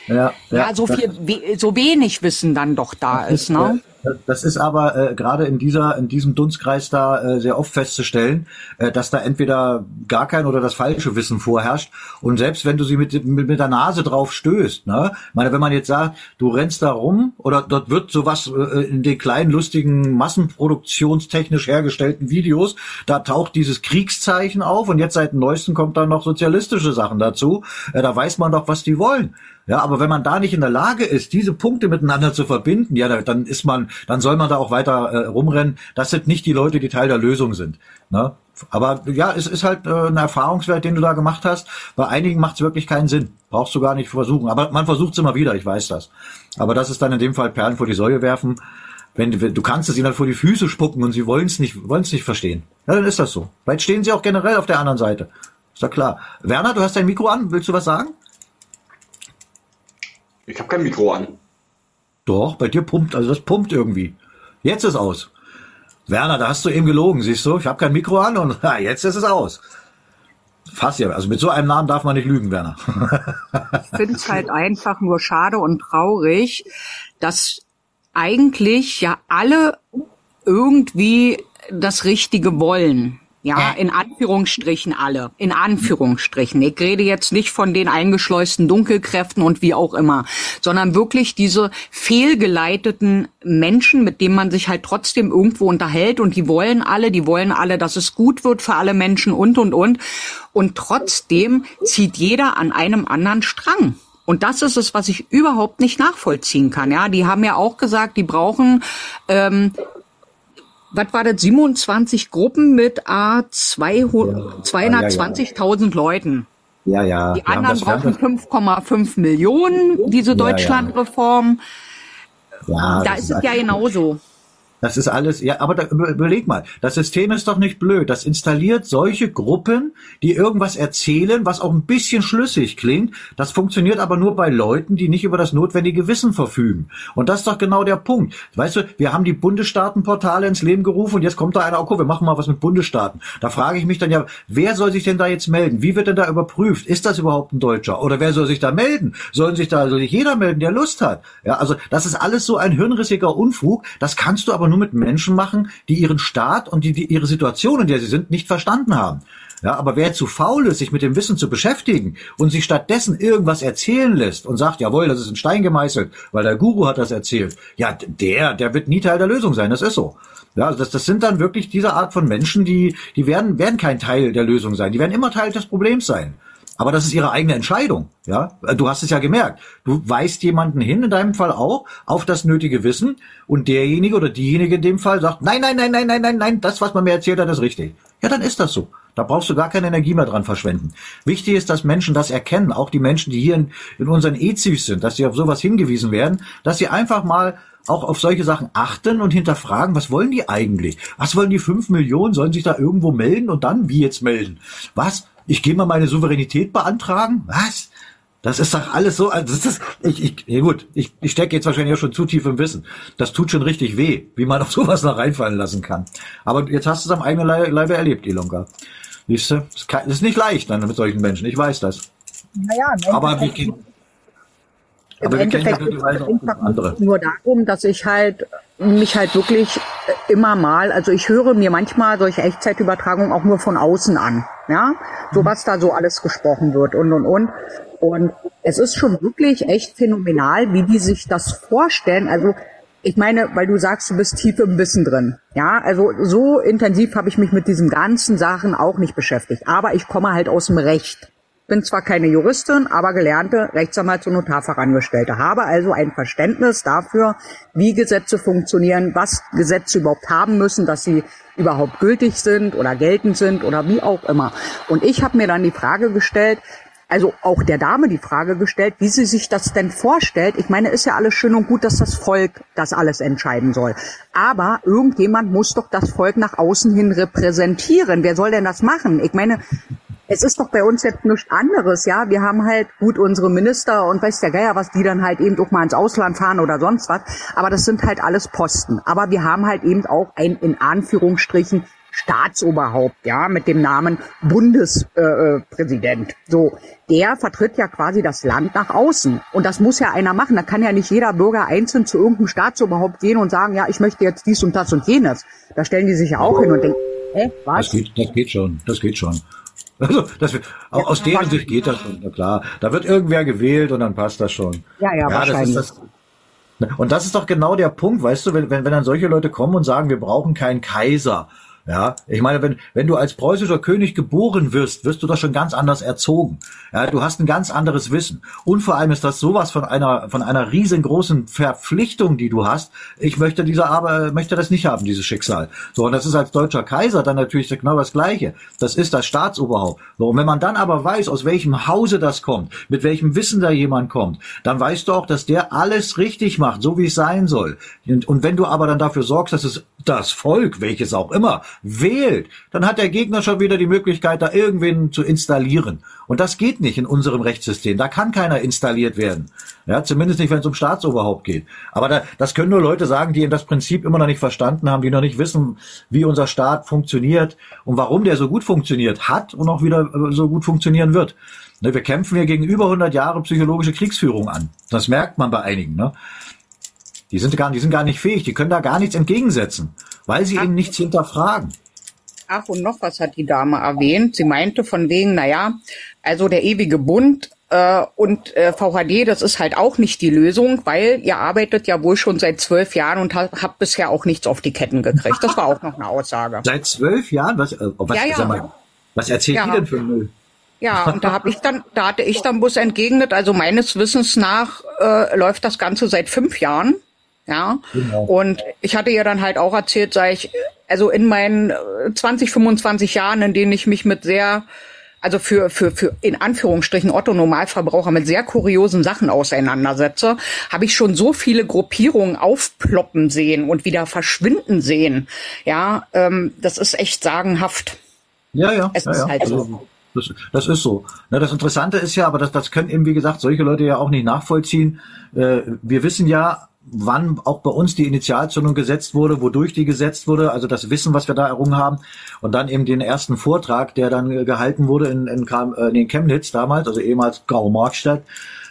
Ja, ja, so viel, we so wenig Wissen dann doch da ist, ne? Das ist aber äh, gerade in dieser in diesem Dunstkreis da äh, sehr oft festzustellen, äh, dass da entweder gar kein oder das falsche Wissen vorherrscht. Und selbst wenn du sie mit, mit, mit der Nase drauf stößt, ne, Ich meine, wenn man jetzt sagt, du rennst da rum oder dort wird sowas äh, in den kleinen lustigen massenproduktionstechnisch hergestellten Videos, da taucht dieses Kriegszeichen auf und jetzt seit dem neuesten kommt dann noch sozialistische Sachen dazu, äh, da weiß man doch, was die wollen. Ja, aber wenn man da nicht in der Lage ist, diese Punkte miteinander zu verbinden, ja, dann ist man, dann soll man da auch weiter äh, rumrennen. Das sind nicht die Leute, die Teil der Lösung sind. Ne? Aber ja, es ist halt äh, ein Erfahrungswert, den du da gemacht hast. Bei einigen macht es wirklich keinen Sinn. Brauchst du gar nicht versuchen. Aber man versucht es immer wieder, ich weiß das. Aber das ist dann in dem Fall Perlen vor die Säue werfen. Wenn du, kannst es ihnen halt vor die Füße spucken und sie wollen es nicht, wollen es nicht verstehen. Ja, dann ist das so. Vielleicht stehen sie auch generell auf der anderen Seite. Ist ja klar. Werner, du hast dein Mikro an. Willst du was sagen? Ich habe kein Mikro an. Doch, bei dir pumpt, also das pumpt irgendwie. Jetzt ist aus. Werner, da hast du eben gelogen, siehst du? Ich habe kein Mikro an und ha, jetzt ist es aus. Fast ja. Also mit so einem Namen darf man nicht lügen, Werner. ich finde es halt einfach nur schade und traurig, dass eigentlich ja alle irgendwie das Richtige wollen. Ja, in Anführungsstrichen alle. In Anführungsstrichen. Ich rede jetzt nicht von den eingeschleusten Dunkelkräften und wie auch immer, sondern wirklich diese fehlgeleiteten Menschen, mit denen man sich halt trotzdem irgendwo unterhält und die wollen alle, die wollen alle, dass es gut wird für alle Menschen und, und, und. Und trotzdem zieht jeder an einem anderen Strang. Und das ist es, was ich überhaupt nicht nachvollziehen kann. Ja, die haben ja auch gesagt, die brauchen ähm, was war das, 27 Gruppen mit A 220.000 ja. Leuten. Ja, ja. Die anderen brauchen 5,5 Millionen, diese Deutschlandreform. Ja, da ist es ja genauso. Das ist alles, ja, aber da, überleg mal, das System ist doch nicht blöd. Das installiert solche Gruppen, die irgendwas erzählen, was auch ein bisschen schlüssig klingt. Das funktioniert aber nur bei Leuten, die nicht über das notwendige Wissen verfügen. Und das ist doch genau der Punkt. Weißt du, wir haben die Bundesstaatenportale ins Leben gerufen und jetzt kommt da einer, okay, wir machen mal was mit Bundesstaaten. Da frage ich mich dann ja, wer soll sich denn da jetzt melden? Wie wird denn da überprüft? Ist das überhaupt ein Deutscher? Oder wer soll sich da melden? Sollen sich da, soll sich jeder melden, der Lust hat? Ja, also das ist alles so ein hirnrissiger Unfug. Das kannst du aber nur mit Menschen machen, die ihren Staat und die, die ihre Situation, in der sie sind, nicht verstanden haben. Ja, aber wer zu faul ist, sich mit dem Wissen zu beschäftigen und sich stattdessen irgendwas erzählen lässt und sagt, jawohl, das ist in Stein gemeißelt, weil der Guru hat das erzählt, ja, der, der wird nie Teil der Lösung sein, das ist so. Ja, also das, das sind dann wirklich diese Art von Menschen, die, die werden, werden kein Teil der Lösung sein, die werden immer Teil des Problems sein. Aber das ist ihre eigene Entscheidung. Ja, du hast es ja gemerkt. Du weist jemanden hin, in deinem Fall auch, auf das nötige Wissen und derjenige oder diejenige in dem Fall sagt, nein, nein, nein, nein, nein, nein, nein, das, was man mir erzählt hat, ist richtig. Ja, dann ist das so. Da brauchst du gar keine Energie mehr dran verschwenden. Wichtig ist, dass Menschen das erkennen, auch die Menschen, die hier in, in unseren EZIs sind, dass sie auf sowas hingewiesen werden, dass sie einfach mal auch auf solche Sachen achten und hinterfragen, was wollen die eigentlich? Was wollen die fünf Millionen? Sollen sich da irgendwo melden und dann wie jetzt melden? Was? Ich gehe mal meine Souveränität beantragen? Was? Das ist doch alles so, also das ist, ich, ich, ja gut, ich, ich stecke jetzt wahrscheinlich auch schon zu tief im Wissen. Das tut schon richtig weh, wie man auf sowas noch reinfallen lassen kann. Aber jetzt hast du es am eigenen Leibe erlebt, Ilonka. Siehst du, das ist nicht leicht dann mit solchen Menschen, ich weiß das. Naja, aber wie, aber Im Endeffekt geht es nur darum, dass ich halt mich halt wirklich immer mal, also ich höre mir manchmal solche Echtzeitübertragungen auch nur von außen an, ja, so was da so alles gesprochen wird und und und und es ist schon wirklich echt phänomenal, wie die sich das vorstellen. Also ich meine, weil du sagst, du bist tief im Wissen drin. Ja, also so intensiv habe ich mich mit diesen ganzen Sachen auch nicht beschäftigt. Aber ich komme halt aus dem Recht bin zwar keine Juristin, aber gelernte Rechtsanwalts- und Notarfachangestellte, habe also ein Verständnis dafür, wie Gesetze funktionieren, was Gesetze überhaupt haben müssen, dass sie überhaupt gültig sind oder geltend sind oder wie auch immer. Und ich habe mir dann die Frage gestellt, also auch der Dame die Frage gestellt, wie sie sich das denn vorstellt. Ich meine, ist ja alles schön und gut, dass das Volk das alles entscheiden soll. Aber irgendjemand muss doch das Volk nach außen hin repräsentieren. Wer soll denn das machen? Ich meine, es ist doch bei uns jetzt nichts anderes, ja. Wir haben halt gut unsere Minister und weiß der Geier, was die dann halt eben auch mal ins Ausland fahren oder sonst was. Aber das sind halt alles Posten. Aber wir haben halt eben auch ein in Anführungsstrichen Staatsoberhaupt, ja, mit dem Namen Bundespräsident. Äh, so, der vertritt ja quasi das Land nach außen. Und das muss ja einer machen. Da kann ja nicht jeder Bürger einzeln zu irgendeinem Staatsoberhaupt gehen und sagen, ja, ich möchte jetzt dies und das und jenes. Da stellen die sich ja auch hin und denken, hä, was? Das geht, das geht schon, das geht schon. Also, das wird, ja, aus deren Sicht geht das schon, na klar. Da wird irgendwer gewählt und dann passt das schon. Ja, ja, ja wahrscheinlich. Das ist das, und das ist doch genau der Punkt, weißt du, wenn, wenn, wenn dann solche Leute kommen und sagen, wir brauchen keinen Kaiser, ja, ich meine, wenn, wenn du als preußischer König geboren wirst, wirst du doch schon ganz anders erzogen. Ja, du hast ein ganz anderes Wissen. Und vor allem ist das sowas von einer, von einer riesengroßen Verpflichtung, die du hast. Ich möchte diese aber, möchte das nicht haben, dieses Schicksal. So, und das ist als deutscher Kaiser dann natürlich genau das Gleiche. Das ist das Staatsoberhaupt. So, und wenn man dann aber weiß, aus welchem Hause das kommt, mit welchem Wissen da jemand kommt, dann weißt du auch, dass der alles richtig macht, so wie es sein soll. Und, und wenn du aber dann dafür sorgst, dass es das Volk, welches auch immer, wählt, dann hat der Gegner schon wieder die Möglichkeit, da irgendwen zu installieren. Und das geht nicht in unserem Rechtssystem. Da kann keiner installiert werden. Ja, zumindest nicht, wenn es um Staatsoberhaupt geht. Aber da, das können nur Leute sagen, die das Prinzip immer noch nicht verstanden haben, die noch nicht wissen, wie unser Staat funktioniert und warum der so gut funktioniert hat und auch wieder äh, so gut funktionieren wird. Ne, wir kämpfen hier gegen über 100 Jahre psychologische Kriegsführung an. Das merkt man bei einigen. Ne? Die sind gar, die sind gar nicht fähig, die können da gar nichts entgegensetzen, weil sie Ach. eben nichts hinterfragen. Ach, und noch was hat die Dame erwähnt. Sie meinte von wegen, naja, also der ewige Bund äh, und äh, VHD, das ist halt auch nicht die Lösung, weil ihr arbeitet ja wohl schon seit zwölf Jahren und habt, bisher auch nichts auf die Ketten gekriegt. Das war auch noch eine Aussage. Seit zwölf Jahren? Was, äh, was, ja, ja. Mal, was erzählt ja. die denn für Müll? Ja, und da habe ich dann, da hatte ich dann bloß entgegnet, also meines Wissens nach äh, läuft das Ganze seit fünf Jahren. Ja. Genau. Und ich hatte ihr dann halt auch erzählt, sag ich, also in meinen 20, äh, 25 Jahren, in denen ich mich mit sehr, also für, für, für in Anführungsstrichen Otto Normalverbraucher mit sehr kuriosen Sachen auseinandersetze, habe ich schon so viele Gruppierungen aufploppen sehen und wieder verschwinden sehen. Ja, ähm, das ist echt sagenhaft. Ja, ja. Es ja, ist ja. halt also, so. Das, das ist so. Na, das Interessante ist ja, aber das, das können eben, wie gesagt, solche Leute ja auch nicht nachvollziehen. Äh, wir wissen ja, wann auch bei uns die Initialzündung gesetzt wurde, wodurch die gesetzt wurde, also das Wissen, was wir da errungen haben. Und dann eben den ersten Vortrag, der dann äh, gehalten wurde in, in, äh, in Chemnitz damals, also ehemals Grau-Markstadt.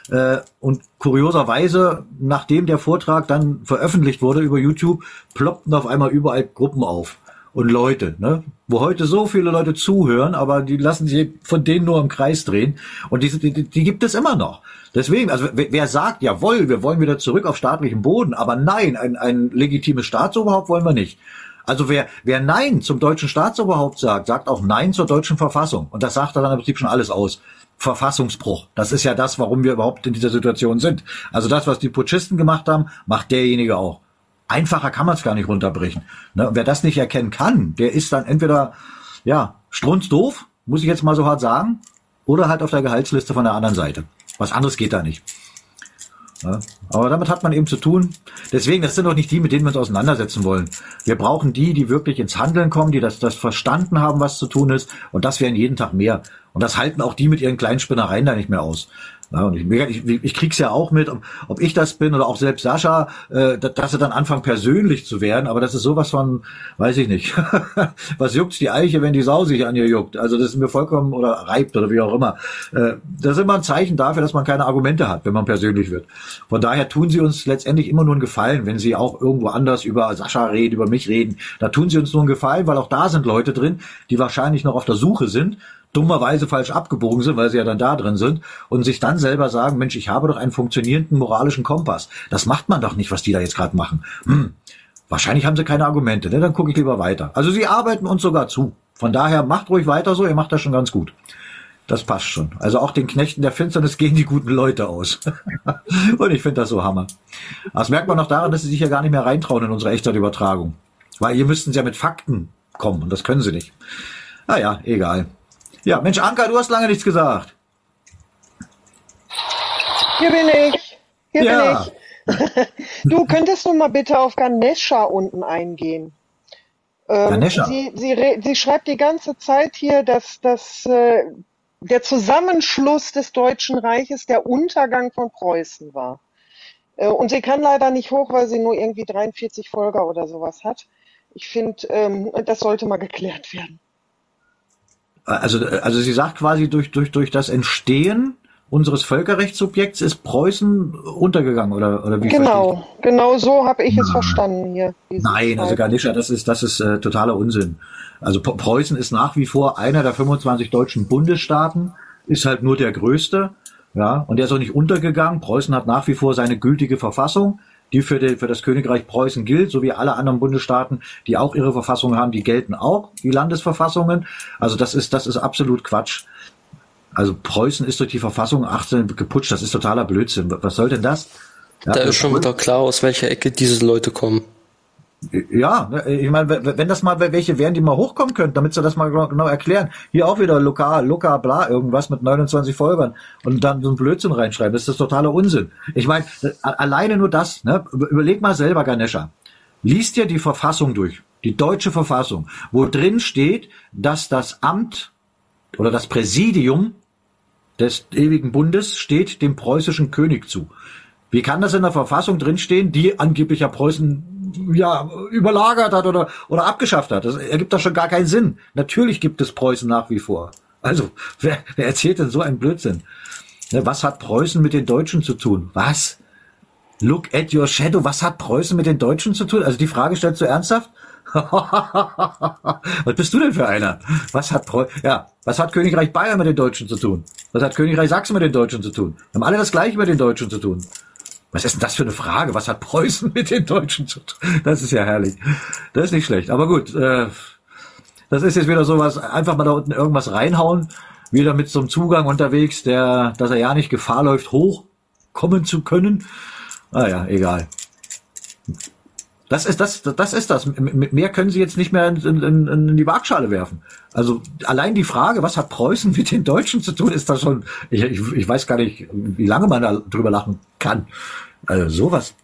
Äh, und kurioserweise, nachdem der Vortrag dann veröffentlicht wurde über YouTube, ploppten auf einmal überall Gruppen auf und Leute, ne? wo heute so viele Leute zuhören, aber die lassen sich von denen nur im Kreis drehen und die, die, die gibt es immer noch. Deswegen, also wer, sagt, jawohl, wir wollen wieder zurück auf staatlichen Boden, aber nein, ein, ein legitimes Staatsoberhaupt wollen wir nicht. Also wer, wer Nein zum deutschen Staatsoberhaupt sagt, sagt auch Nein zur deutschen Verfassung. Und das sagt dann im Prinzip schon alles aus. Verfassungsbruch. Das ist ja das, warum wir überhaupt in dieser Situation sind. Also das, was die Putschisten gemacht haben, macht derjenige auch. Einfacher kann man es gar nicht runterbrechen. Ne? wer das nicht erkennen kann, der ist dann entweder ja strunzdoof, muss ich jetzt mal so hart sagen, oder halt auf der Gehaltsliste von der anderen Seite. Was anderes geht da nicht. Ja, aber damit hat man eben zu tun. Deswegen, das sind doch nicht die, mit denen wir uns auseinandersetzen wollen. Wir brauchen die, die wirklich ins Handeln kommen, die das, das verstanden haben, was zu tun ist. Und das werden jeden Tag mehr. Und das halten auch die mit ihren kleinen Spinnereien da nicht mehr aus. Ja, und ich, ich, ich krieg's ja auch mit, ob ich das bin oder auch selbst Sascha, äh, dass sie dann anfangen persönlich zu werden, aber das ist sowas von, weiß ich nicht. Was juckt's die Eiche, wenn die Sau sich an ihr juckt? Also das ist mir vollkommen, oder reibt oder wie auch immer. Äh, das ist immer ein Zeichen dafür, dass man keine Argumente hat, wenn man persönlich wird. Von daher tun sie uns letztendlich immer nur einen Gefallen, wenn sie auch irgendwo anders über Sascha reden, über mich reden. Da tun sie uns nur einen Gefallen, weil auch da sind Leute drin, die wahrscheinlich noch auf der Suche sind dummerweise falsch abgebogen sind, weil sie ja dann da drin sind und sich dann selber sagen, Mensch, ich habe doch einen funktionierenden moralischen Kompass. Das macht man doch nicht, was die da jetzt gerade machen. Hm. Wahrscheinlich haben sie keine Argumente, ne? dann gucke ich lieber weiter. Also sie arbeiten uns sogar zu. Von daher macht ruhig weiter so, ihr macht das schon ganz gut. Das passt schon. Also auch den Knechten der Finsternis gehen die guten Leute aus. und ich finde das so Hammer. Das merkt man noch daran, dass sie sich ja gar nicht mehr reintrauen in unsere Echtzeitübertragung. Weil hier müssten sie ja mit Fakten kommen und das können sie nicht. Naja, egal. Ja, Mensch, Anka, du hast lange nichts gesagt. Hier bin ich. Hier ja. bin ich. du könntest du mal bitte auf Ganesha unten eingehen. Ähm, Ganesha. Sie, sie, sie schreibt die ganze Zeit hier, dass, dass äh, der Zusammenschluss des Deutschen Reiches der Untergang von Preußen war. Äh, und sie kann leider nicht hoch, weil sie nur irgendwie 43 Folger oder sowas hat. Ich finde, ähm, das sollte mal geklärt werden. Also, also sie sagt quasi, durch, durch, durch das Entstehen unseres Völkerrechtssubjekts ist Preußen untergegangen, oder, oder wie Genau, genau so habe ich es verstanden hier. Nein, also Ganisha, das ist, das ist äh, totaler Unsinn. Also Preußen ist nach wie vor einer der 25 deutschen Bundesstaaten, ist halt nur der größte, ja, und der ist auch nicht untergegangen. Preußen hat nach wie vor seine gültige Verfassung, die für, die, für das Königreich Preußen gilt, so wie alle anderen Bundesstaaten, die auch ihre Verfassung haben, die gelten auch, die Landesverfassungen. Also das ist, das ist absolut Quatsch. Also Preußen ist durch die Verfassung 18 geputscht, das ist totaler Blödsinn. Was soll denn das? Ja, da ist schon wieder klar, aus welcher Ecke diese Leute kommen. Ja, ne, ich meine, wenn das mal welche wären, die mal hochkommen könnten, damit sie das mal genau erklären. Hier auch wieder lokal, Luca, bla, irgendwas mit 29 Folgern und dann so ein Blödsinn reinschreiben. Das ist das totaler Unsinn. Ich meine, alleine nur das, ne? Überleg mal selber, Ganesha. Liest dir die Verfassung durch, die deutsche Verfassung, wo drin steht, dass das Amt oder das Präsidium des ewigen Bundes steht dem preußischen König zu. Wie kann das in der Verfassung drinstehen, die angeblich ja Preußen ja, überlagert hat oder, oder abgeschafft hat. Das ergibt doch schon gar keinen Sinn. Natürlich gibt es Preußen nach wie vor. Also, wer, wer erzählt denn so einen Blödsinn? Ne, was hat Preußen mit den Deutschen zu tun? Was? Look at your shadow. Was hat Preußen mit den Deutschen zu tun? Also die Frage stellst du ernsthaft? was bist du denn für einer? Was hat Preu ja, was hat Königreich Bayern mit den Deutschen zu tun? Was hat Königreich Sachsen mit den Deutschen zu tun? Haben alle das gleiche mit den Deutschen zu tun. Was ist denn das für eine Frage? Was hat Preußen mit den Deutschen zu tun? Das ist ja herrlich. Das ist nicht schlecht. Aber gut, äh, das ist jetzt wieder sowas, einfach mal da unten irgendwas reinhauen, wieder mit so einem Zugang unterwegs, der, dass er ja nicht Gefahr läuft, hochkommen zu können. Ah egal. Das ist das, das ist das. Mehr können Sie jetzt nicht mehr in, in, in, die Waagschale werfen. Also allein die Frage, was hat Preußen mit den Deutschen zu tun, ist da schon. Ich, ich, ich weiß gar nicht, wie lange man da drüber lachen kann. Also sowas.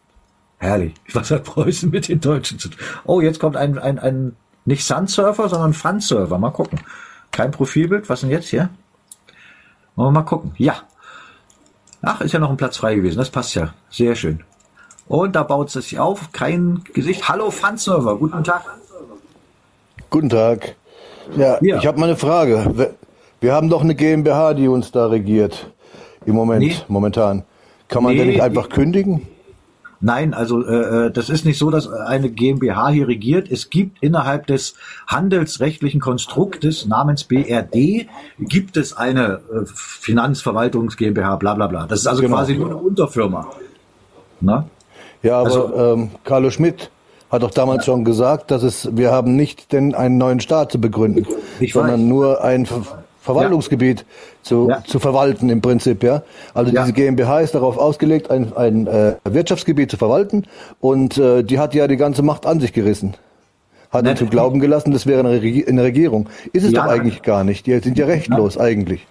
Herrlich. Was hat Preußen mit den Deutschen zu tun? Oh, jetzt kommt ein, ein, ein nicht Sun-Surfer, sondern Fun-Surfer. Mal gucken. Kein Profilbild. Was denn jetzt hier? Wollen wir mal gucken. Ja. Ach, ist ja noch ein Platz frei gewesen. Das passt ja. Sehr schön. Und da baut es sich auf. Kein Gesicht. Hallo Fun-Server. Guten Tag. Guten Tag. Ja, ja. ich habe mal eine Frage. Wir haben doch eine GmbH, die uns da regiert. Im Moment, nee. momentan. Kann man nee, denn nicht einfach kündigen? Nein, also äh, äh, das ist nicht so, dass eine GmbH hier regiert. Es gibt innerhalb des handelsrechtlichen Konstruktes namens BRD gibt es eine äh, Finanzverwaltungs GmbH, bla bla bla. Das ist also genau. quasi nur eine Unterfirma. Na? Ja, aber also, ähm, Carlo Schmidt hat doch damals schon gesagt, dass es wir haben nicht denn einen neuen Staat zu begründen, sondern weiß. nur ein Verwaltungsgebiet ja. zu, ja. zu verwalten im Prinzip, ja. Also ja. diese GmbH ist darauf ausgelegt, ein, ein äh, Wirtschaftsgebiet zu verwalten und äh, die hat ja die ganze Macht an sich gerissen. Hat uns zu glauben gelassen, das wäre eine, Regi eine Regierung. Ist es doch eigentlich gar nicht. Die sind ja rechtlos eigentlich.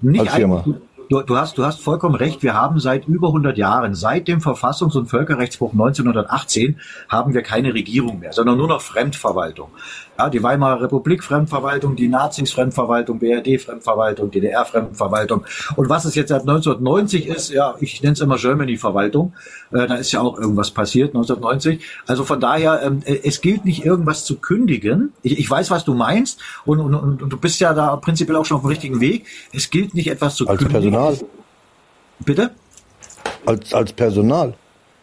Nicht als Firma. Du, du, hast, du hast vollkommen recht. Wir haben seit über 100 Jahren, seit dem Verfassungs- und Völkerrechtsbruch 1918, haben wir keine Regierung mehr, sondern nur noch Fremdverwaltung. Ja, die Weimarer Republik Fremdverwaltung, die Nazis Fremdverwaltung, BRD Fremdverwaltung, DDR Fremdverwaltung. Und was es jetzt seit 1990 ist, ja, ich nenne es immer Germany Verwaltung. Äh, da ist ja auch irgendwas passiert 1990. Also von daher, ähm, äh, es gilt nicht irgendwas zu kündigen. Ich, ich weiß, was du meinst und, und, und, und, du bist ja da prinzipiell auch schon auf dem richtigen Weg. Es gilt nicht etwas zu als kündigen. Als Personal. Bitte? Als, als Personal.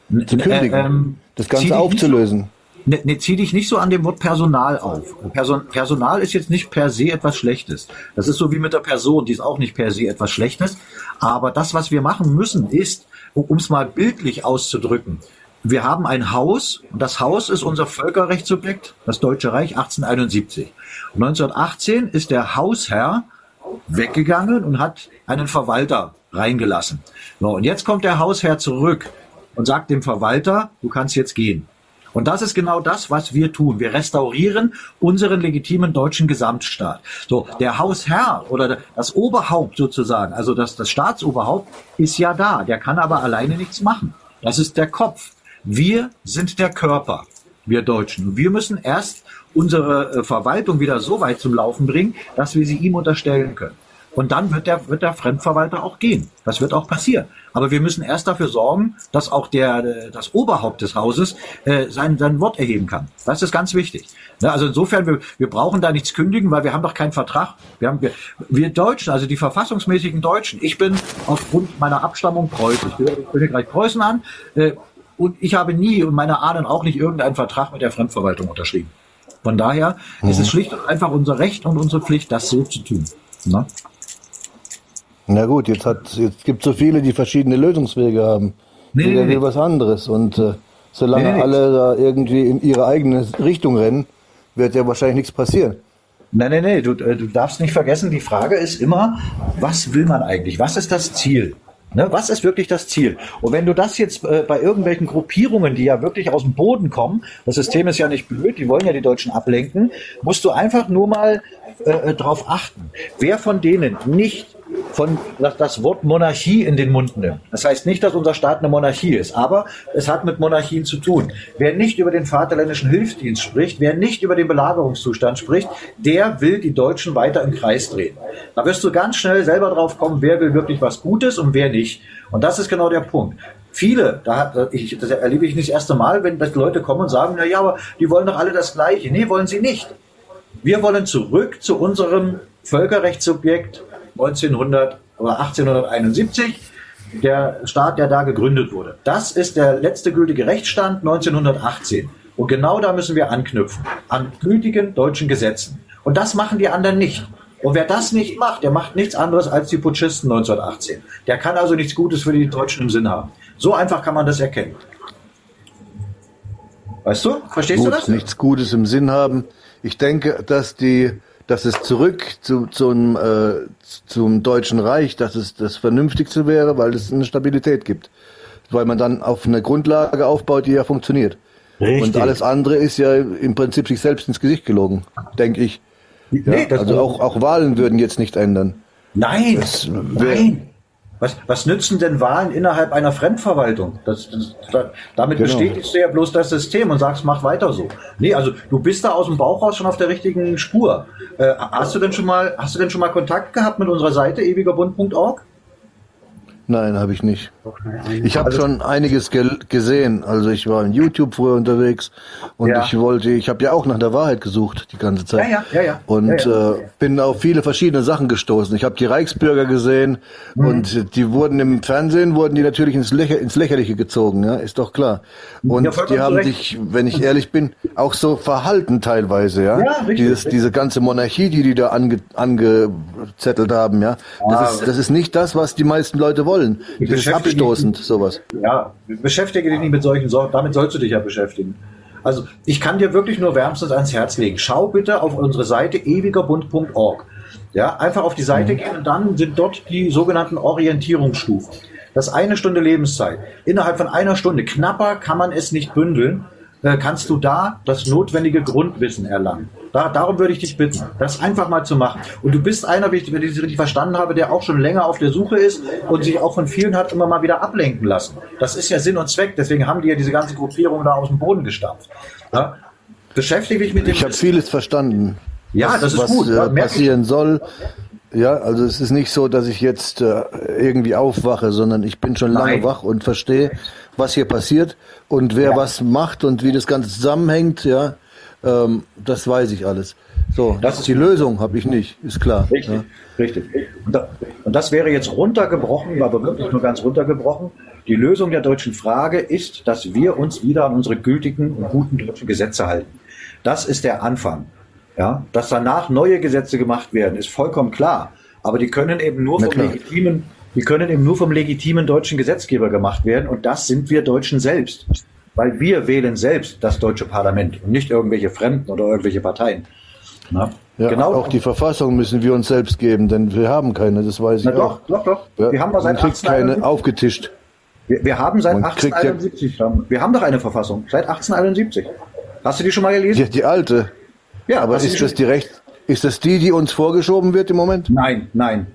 Zu kündigen. Äh, ähm, das Ganze aufzulösen. Ne, ne, zieh dich nicht so an dem Wort Personal auf. Person, Personal ist jetzt nicht per se etwas Schlechtes. Das ist so wie mit der Person, die ist auch nicht per se etwas Schlechtes. Aber das, was wir machen müssen, ist, um es mal bildlich auszudrücken, wir haben ein Haus und das Haus ist unser Völkerrechtssubjekt, das Deutsche Reich 1871. Und 1918 ist der Hausherr weggegangen und hat einen Verwalter reingelassen. So, und jetzt kommt der Hausherr zurück und sagt dem Verwalter, du kannst jetzt gehen. Und das ist genau das, was wir tun. Wir restaurieren unseren legitimen deutschen Gesamtstaat. So, der Hausherr oder das Oberhaupt sozusagen, also das, das Staatsoberhaupt ist ja da. Der kann aber alleine nichts machen. Das ist der Kopf. Wir sind der Körper, wir Deutschen. Wir müssen erst unsere äh, Verwaltung wieder so weit zum Laufen bringen, dass wir sie ihm unterstellen können. Und dann wird der, wird der Fremdverwalter auch gehen. Das wird auch passieren. Aber wir müssen erst dafür sorgen, dass auch der, das Oberhaupt des Hauses äh, sein, sein Wort erheben kann. Das ist ganz wichtig. Ne, also insofern, wir, wir brauchen da nichts kündigen, weil wir haben doch keinen Vertrag. Wir, haben, wir, wir Deutschen, also die verfassungsmäßigen Deutschen, ich bin aufgrund meiner Abstammung Preußen, ich bin gleich Preußen an, äh, und ich habe nie und meine Ahnen auch nicht irgendeinen Vertrag mit der Fremdverwaltung unterschrieben. Von daher mhm. ist es schlicht und einfach unser Recht und unsere Pflicht, das so zu tun. Ne? Na gut, jetzt hat jetzt gibt so viele, die verschiedene Lösungswege haben. Nee, Jeder nee, will nee. was anderes und äh, solange nee, alle da irgendwie in ihre eigene Richtung rennen, wird ja wahrscheinlich nichts passieren. Nein, nein, nein, du, äh, du darfst nicht vergessen, die Frage ist immer, was will man eigentlich? Was ist das Ziel? Ne, was ist wirklich das Ziel? Und wenn du das jetzt äh, bei irgendwelchen Gruppierungen, die ja wirklich aus dem Boden kommen, das System ist ja nicht blöd, die wollen ja die Deutschen ablenken, musst du einfach nur mal äh, äh darauf achten, wer von denen nicht von das Wort Monarchie in den Mund nimmt. Das heißt nicht, dass unser Staat eine Monarchie ist, aber es hat mit Monarchien zu tun. Wer nicht über den Vaterländischen Hilfsdienst spricht, wer nicht über den Belagerungszustand spricht, der will die Deutschen weiter im Kreis drehen. Da wirst du ganz schnell selber drauf kommen, wer will wirklich was Gutes und wer nicht. Und das ist genau der Punkt. Viele, da hat, ich, das erlebe ich nicht das erste Mal, wenn Leute kommen und sagen, na ja, aber die wollen doch alle das Gleiche. Nee, wollen sie nicht. Wir wollen zurück zu unserem Völkerrechtssubjekt 1900 oder 1871, der Staat, der da gegründet wurde. Das ist der letzte gültige Rechtsstand 1918. Und genau da müssen wir anknüpfen, an gültigen deutschen Gesetzen. Und das machen die anderen nicht. Und wer das nicht macht, der macht nichts anderes als die Putschisten 1918. Der kann also nichts Gutes für die Deutschen im Sinn haben. So einfach kann man das erkennen. Weißt du? Verstehst Gut, du das? Nichts Gutes im Sinn haben. Ich denke, dass die dass es zurück zu, zum, äh, zum Deutschen Reich, dass es das Vernünftigste wäre, weil es eine Stabilität gibt. Weil man dann auf eine Grundlage aufbaut, die ja funktioniert. Richtig. Und alles andere ist ja im Prinzip sich selbst ins Gesicht gelogen, denke ich. Ja, nee, also auch, auch Wahlen würden jetzt nicht ändern. Nein, nein. Was, was nützen denn Wahlen innerhalb einer Fremdverwaltung? Das, das, das, damit genau. bestätigst du ja bloß das System und sagst, mach weiter so. Nee, also du bist da aus dem Bauch raus schon auf der richtigen Spur. Äh, hast du denn schon mal, hast du denn schon mal Kontakt gehabt mit unserer Seite ewigerbund.org? Nein, habe ich nicht. Ich habe also, schon einiges ge gesehen. Also ich war in YouTube früher unterwegs und ja. ich wollte, ich habe ja auch nach der Wahrheit gesucht die ganze Zeit. Ja, ja, ja, ja. Und ja, Äh, bin auf viele verschiedene Sachen gestoßen. Ich habe die Reichsbürger gesehen mhm. und die wurden im Fernsehen wurden die natürlich ins, Lächer ins Lächerliche gezogen, ja, ist doch klar. Und die haben sich, wenn ich ehrlich bin, auch so verhalten teilweise, ja. ja richtig, Dieses, richtig. Diese ganze Monarchie, die die da ange angezettelt haben, ja. Das, ah, ist, das ist nicht das, was die meisten Leute wollen wollen. Abstoßend, sowas. Ja, beschäftige dich nicht mit solchen Sorgen. Damit sollst du dich ja beschäftigen. Also, ich kann dir wirklich nur wärmstens ans Herz legen. Schau bitte auf unsere Seite ewigerbund.org. Ja, einfach auf die Seite mhm. gehen und dann sind dort die sogenannten Orientierungsstufen. Das ist eine Stunde Lebenszeit. Innerhalb von einer Stunde, knapper kann man es nicht bündeln, äh, kannst du da das notwendige Grundwissen erlangen. Da, darum würde ich dich bitten, das einfach mal zu machen. Und du bist einer, wenn ich das richtig verstanden habe, der auch schon länger auf der Suche ist und sich auch von vielen hat immer mal wieder ablenken lassen. Das ist ja Sinn und Zweck. Deswegen haben die ja diese ganze Gruppierung da aus dem Boden gestampft. Ja? Beschäftige dich mit dem. Ich habe vieles verstanden. Ja, was, das ist was, gut. Äh, passieren soll. Ja, also es ist nicht so, dass ich jetzt äh, irgendwie aufwache, sondern ich bin schon lange Nein. wach und verstehe, was hier passiert und wer ja. was macht und wie das Ganze zusammenhängt, ja, ähm, das weiß ich alles. So, das ist die Lösung, habe ich nicht, ist klar. Richtig, ja. richtig. Und, da, und das wäre jetzt runtergebrochen, aber wirklich nur ganz runtergebrochen. Die Lösung der deutschen Frage ist, dass wir uns wieder an unsere gültigen und guten deutschen Gesetze halten. Das ist der Anfang. Ja, dass danach neue Gesetze gemacht werden, ist vollkommen klar. Aber die können eben nur vom legitimen die können eben nur vom legitimen deutschen Gesetzgeber gemacht werden und das sind wir Deutschen selbst. Weil wir wählen selbst das deutsche Parlament und nicht irgendwelche Fremden oder irgendwelche Parteien. Na? Ja, genau. Auch die Verfassung müssen wir uns selbst geben, denn wir haben keine, das weiß ich Na doch, auch. Doch, doch, doch. Wir haben da seit kriegt keine aufgetischt. Wir, wir, haben seit 1871, ja, wir haben doch eine Verfassung, seit 1871. Hast du die schon mal gelesen? Ja, die alte. Ja, aber ist das die Recht, ist das die, die uns vorgeschoben wird im Moment? Nein, nein.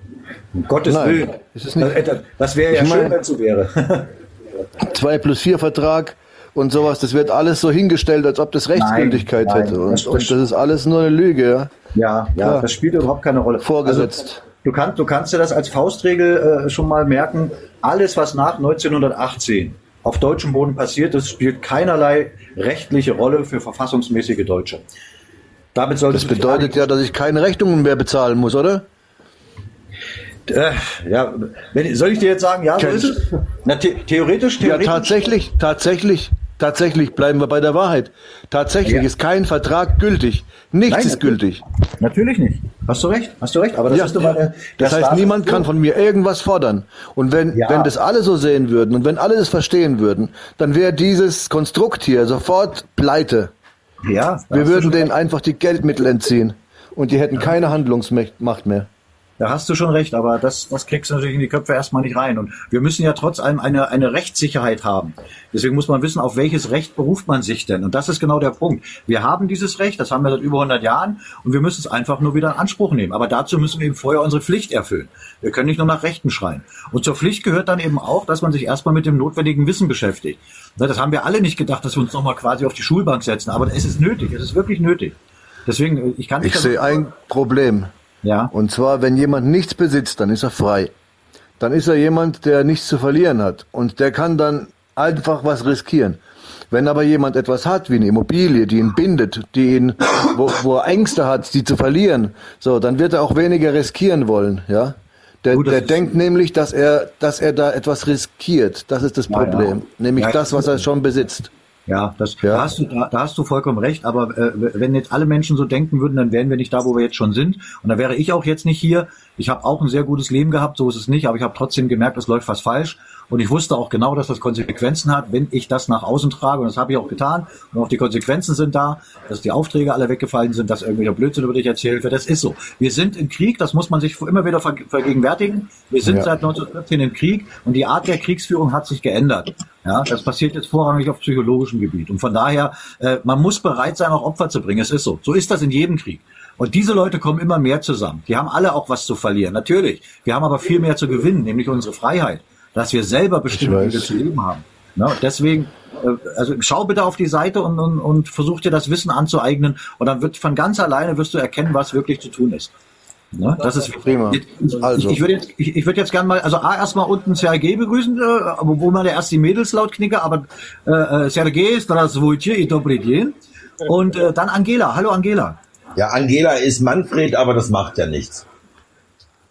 Um Gottes Nein, Willen. Ist es nicht. Das, das wäre ja schön, wenn es so wäre. 2 plus 4 Vertrag und sowas, das wird alles so hingestellt, als ob das Rechtsgültigkeit nein, nein, hätte. Und das, und das, ist alles nur eine Lüge, ja. Ja, ja, das spielt überhaupt keine Rolle. Vorgesetzt. du kannst, du kannst dir das als Faustregel äh, schon mal merken. Alles, was nach 1918 auf deutschem Boden passiert ist, spielt keinerlei rechtliche Rolle für verfassungsmäßige Deutsche. Damit das bedeutet ja, dass ich keine Rechnungen mehr bezahlen muss, oder? Äh, ja, wenn, soll ich dir jetzt sagen, ja, so ist es? Na, the theoretisch, theoretisch. Ja, tatsächlich, tatsächlich, tatsächlich bleiben wir bei der Wahrheit. Tatsächlich ja. ist kein Vertrag gültig. Nichts Nein, ist gültig. Natürlich nicht. Hast du recht, hast du recht. Aber das, ja, ist mal der, das heißt, niemand kann von mir irgendwas fordern. Und wenn, ja. wenn das alle so sehen würden und wenn alle das verstehen würden, dann wäre dieses Konstrukt hier sofort pleite. Ja. Wir würden denen einfach die Geldmittel entziehen und die hätten keine Handlungsmacht mehr. Da hast du schon recht, aber das, das kriegst du natürlich in die Köpfe erstmal nicht rein. Und wir müssen ja trotz allem eine, eine Rechtssicherheit haben. Deswegen muss man wissen, auf welches Recht beruft man sich denn? Und das ist genau der Punkt. Wir haben dieses Recht, das haben wir seit über 100 Jahren und wir müssen es einfach nur wieder in Anspruch nehmen. Aber dazu müssen wir eben vorher unsere Pflicht erfüllen. Wir können nicht nur nach Rechten schreien. Und zur Pflicht gehört dann eben auch, dass man sich erstmal mit dem notwendigen Wissen beschäftigt. Das haben wir alle nicht gedacht, dass wir uns nochmal quasi auf die Schulbank setzen. Aber es ist nötig, es ist wirklich nötig. Deswegen, ich kann nicht. Ich sehe ein Problem. Ja. Und zwar, wenn jemand nichts besitzt, dann ist er frei. Dann ist er jemand, der nichts zu verlieren hat. Und der kann dann einfach was riskieren. Wenn aber jemand etwas hat, wie eine Immobilie, die ihn bindet, die ihn, wo, wo er Ängste hat, die zu verlieren, so, dann wird er auch weniger riskieren wollen, ja. Der, Gut, der denkt nämlich, dass er, dass er da etwas riskiert. Das ist das Problem. Ja, ja. Nämlich ja, das, was er schon besitzt. Ja, das, ja. Da, hast du, da, da hast du vollkommen recht. Aber äh, wenn jetzt alle Menschen so denken würden, dann wären wir nicht da, wo wir jetzt schon sind. Und da wäre ich auch jetzt nicht hier. Ich habe auch ein sehr gutes Leben gehabt, so ist es nicht. Aber ich habe trotzdem gemerkt, es läuft was falsch. Und ich wusste auch genau, dass das Konsequenzen hat, wenn ich das nach außen trage. Und das habe ich auch getan. Und auch die Konsequenzen sind da, dass die Aufträge alle weggefallen sind, dass irgendwelcher Blödsinn über dich erzählt wird. Das ist so. Wir sind im Krieg, das muss man sich immer wieder vergegenwärtigen. Wir sind ja. seit 1914 im Krieg und die Art der Kriegsführung hat sich geändert. Ja, das passiert jetzt vorrangig auf psychologischem Gebiet. Und von daher, äh, man muss bereit sein, auch Opfer zu bringen. Es ist so. So ist das in jedem Krieg. Und diese Leute kommen immer mehr zusammen. Die haben alle auch was zu verlieren, natürlich. Wir haben aber viel mehr zu gewinnen, nämlich unsere Freiheit dass wir selber bestimmte Dinge zu leben haben. Ne? Deswegen, äh, also schau bitte auf die Seite und, und, und versuch dir das Wissen anzueignen und dann wird von ganz alleine wirst du erkennen, was wirklich zu tun ist. Ne? Das ist prima. Ich, also. ich, ich würde jetzt, ich, ich würde jetzt gerne mal, also A, erstmal unten Sergei begrüßen, äh, wo man ja erst die Mädels laut knicke, aber äh, äh Sergei, Strasvutje, i dobry dzień. Und äh, dann Angela. Hallo Angela. Ja, Angela ist Manfred, aber das macht ja nichts.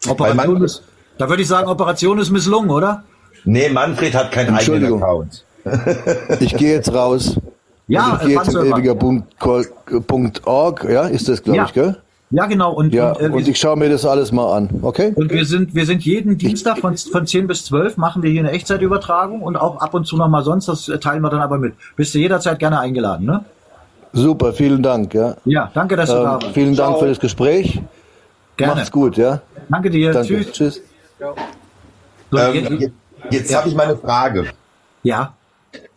Operation ist, da würde ich sagen, Operation ist misslungen, oder? Nee, Manfred hat keinen eigenen Account. ich gehe jetzt raus. Ja, also ich gehe zum ewiger.org, ja, ist das, glaube ja. ich, gell? Ja, genau. Und, ja, und, äh, und ich schaue mir das alles mal an, okay? Und wir sind, wir sind jeden Dienstag von, von 10 bis 12 machen wir hier eine Echtzeitübertragung und auch ab und zu nochmal sonst, das teilen wir dann aber mit. Bist du jederzeit gerne eingeladen, ne? Super, vielen Dank, ja. Ja, danke, dass du ähm, da warst. Vielen Dank Ciao. für das Gespräch. Gerne. Macht's gut, ja. Danke dir. Danke. Tschüss. Tschüss. So, ähm, Jetzt ja. habe ich mal eine Frage. Ja.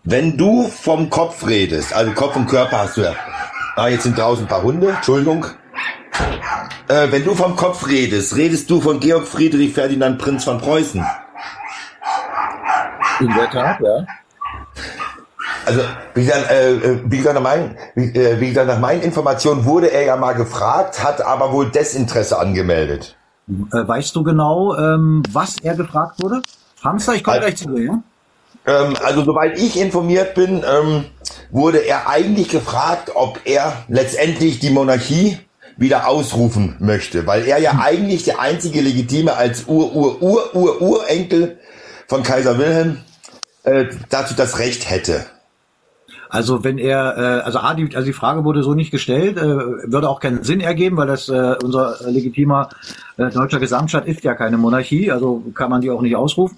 Wenn du vom Kopf redest, also Kopf und Körper hast du ja. Ah, jetzt sind draußen ein paar Hunde, Entschuldigung. Äh, wenn du vom Kopf redest, redest du von Georg Friedrich Ferdinand Prinz von Preußen? In der Tat, ja. Also, wie gesagt, äh, wie gesagt, nach meinen, wie, äh, wie gesagt, nach meinen Informationen wurde er ja mal gefragt, hat aber wohl Desinteresse angemeldet. Äh, weißt du genau, ähm, was er gefragt wurde? Hamster, ich komme also, gleich zu dir, ja? Ähm, also soweit ich informiert bin, ähm, wurde er eigentlich gefragt, ob er letztendlich die Monarchie wieder ausrufen möchte, weil er ja hm. eigentlich der einzige legitime als Ur-Ur-Ur-Ur-Urenkel von Kaiser Wilhelm äh, dazu das Recht hätte. Also wenn er, äh, also A, die, also die Frage wurde so nicht gestellt, äh, würde auch keinen Sinn ergeben, weil das äh, unser legitimer äh, deutscher Gesamtstaat ist ja keine Monarchie, also kann man die auch nicht ausrufen.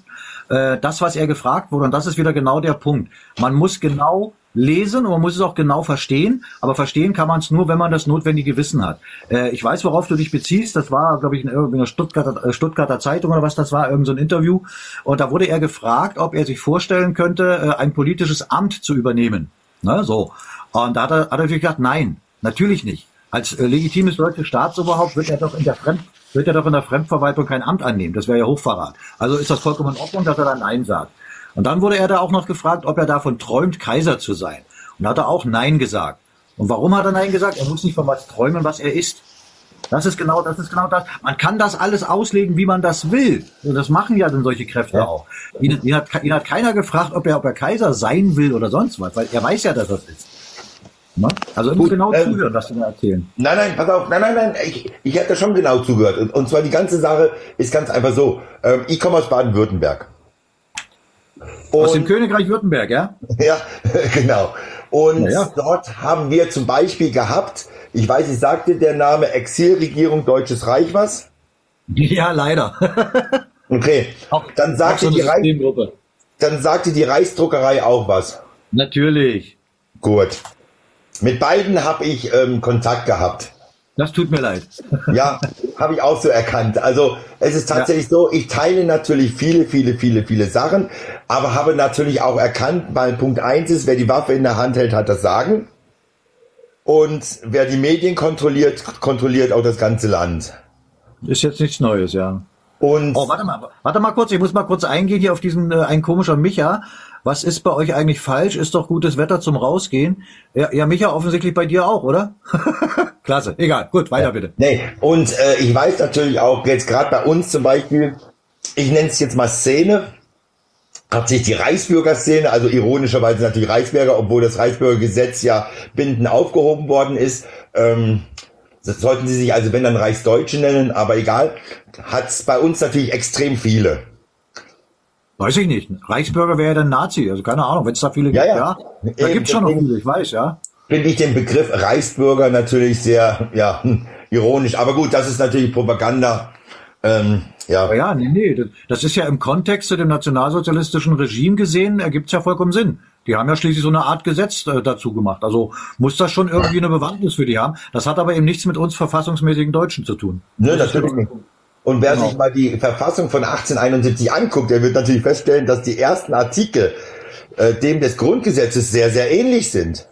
Äh, das, was er gefragt wurde, und das ist wieder genau der Punkt. Man muss genau lesen und man muss es auch genau verstehen, aber verstehen kann man es nur, wenn man das notwendige Wissen hat. Äh, ich weiß, worauf du dich beziehst, das war, glaube ich, in irgendeiner Stuttgarter, äh, Stuttgarter Zeitung oder was das war, irgendein so ein Interview, und da wurde er gefragt, ob er sich vorstellen könnte, äh, ein politisches Amt zu übernehmen. Ne, so. Und da hat er, hat er natürlich gesagt, nein, natürlich nicht. Als äh, legitimes deutsches Staatsoberhaupt wird er doch in der Fremd, wird er doch in der Fremdverwaltung kein Amt annehmen. Das wäre ja Hochverrat. Also ist das vollkommen in Ordnung, dass er dann Nein sagt. Und dann wurde er da auch noch gefragt, ob er davon träumt, Kaiser zu sein. Und hat er auch Nein gesagt. Und warum hat er Nein gesagt? Er muss nicht von was träumen, was er ist. Das ist genau, das ist genau das. Man kann das alles auslegen, wie man das will. Und das machen ja dann solche Kräfte ja. auch. Ihn, ihn, hat, ihn hat keiner gefragt, ob er, ob er Kaiser sein will oder sonst was, weil er weiß ja, dass das ist. Ne? Also immer genau ähm, zuhören, was du da erzählen. Nein, nein, pass auf, nein, nein, nein, ich, ich hätte schon genau zugehört. Und, und zwar die ganze Sache ist ganz einfach so. Ähm, ich komme aus Baden-Württemberg. Aus dem Königreich Württemberg, ja? Ja, genau. Und ja. dort haben wir zum Beispiel gehabt, ich weiß, ich sagte der Name Exilregierung Deutsches Reich was? Ja, leider. okay. Dann sagte, die Reich, dann sagte die Reichsdruckerei auch was. Natürlich. Gut. Mit beiden habe ich ähm, Kontakt gehabt. Das tut mir leid. Ja, habe ich auch so erkannt. Also es ist tatsächlich ja. so, ich teile natürlich viele, viele, viele, viele Sachen, aber habe natürlich auch erkannt, weil Punkt eins ist, wer die Waffe in der Hand hält, hat das Sagen. Und wer die Medien kontrolliert, kontrolliert auch das ganze Land. Ist jetzt nichts Neues, ja. Und oh, warte mal, warte mal kurz, ich muss mal kurz eingehen hier auf diesen äh, ein komischer Micha. Was ist bei euch eigentlich falsch? Ist doch gutes Wetter zum Rausgehen. Ja, ja Micha, offensichtlich bei dir auch, oder? Klasse, egal, gut, weiter bitte. Nee, und äh, ich weiß natürlich auch, jetzt gerade bei uns zum Beispiel, ich nenne es jetzt mal Szene, hat sich die Reichsbürgerszene, also ironischerweise natürlich Reichsbürger, obwohl das Reichsbürgergesetz ja bindend aufgehoben worden ist, ähm, das sollten sie sich also wenn dann Reichsdeutsche nennen, aber egal, hat es bei uns natürlich extrem viele. Weiß ich nicht. Reichsbürger wäre ja dann Nazi, also keine Ahnung, wenn es da viele ja, gibt, ja. ja. Da gibt es schon noch viele, ich weiß, ja. Finde ich den Begriff Reichsbürger natürlich sehr, ja, ironisch. Aber gut, das ist natürlich Propaganda. Ähm, ja. ja, nee, nee. Das ist ja im Kontext zu dem nationalsozialistischen Regime gesehen, ergibt es ja vollkommen Sinn. Die haben ja schließlich so eine Art Gesetz äh, dazu gemacht. Also muss das schon irgendwie eine Bewandtnis für die haben. Das hat aber eben nichts mit uns verfassungsmäßigen Deutschen zu tun. Nö, natürlich nicht. Und wer genau. sich mal die Verfassung von 1871 anguckt, der wird natürlich feststellen, dass die ersten Artikel äh, dem des Grundgesetzes sehr, sehr ähnlich sind.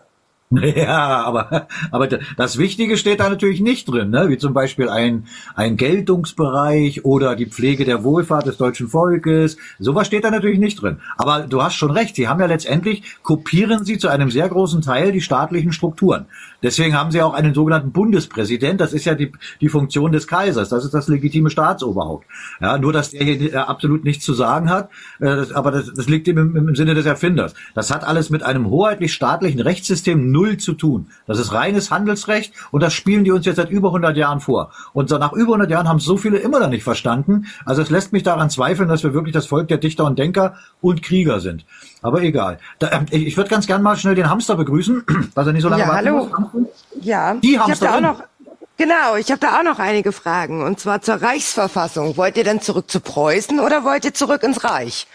Ja, aber, aber das Wichtige steht da natürlich nicht drin, ne? wie zum Beispiel ein, ein Geltungsbereich oder die Pflege der Wohlfahrt des deutschen Volkes. Sowas steht da natürlich nicht drin. Aber du hast schon recht, sie haben ja letztendlich, kopieren sie zu einem sehr großen Teil die staatlichen Strukturen. Deswegen haben sie auch einen sogenannten Bundespräsident, das ist ja die, die Funktion des Kaisers, das ist das legitime Staatsoberhaupt. Ja, nur, dass der hier äh, absolut nichts zu sagen hat, äh, aber das, das liegt ihm im, im Sinne des Erfinders. Das hat alles mit einem hoheitlich-staatlichen Rechtssystem null null zu tun. Das ist reines Handelsrecht und das spielen die uns jetzt seit über 100 Jahren vor. Und so nach über 100 Jahren haben so viele immer noch nicht verstanden. Also es lässt mich daran zweifeln, dass wir wirklich das Volk der Dichter und Denker und Krieger sind. Aber egal. Da, äh, ich würde ganz gern mal schnell den Hamster begrüßen, dass er nicht so lange ja, hallo. Muss. Ja, die Hamster. Ich hab da auch noch Genau, ich habe da auch noch einige Fragen. Und zwar zur Reichsverfassung. Wollt ihr denn zurück zu Preußen oder wollt ihr zurück ins Reich?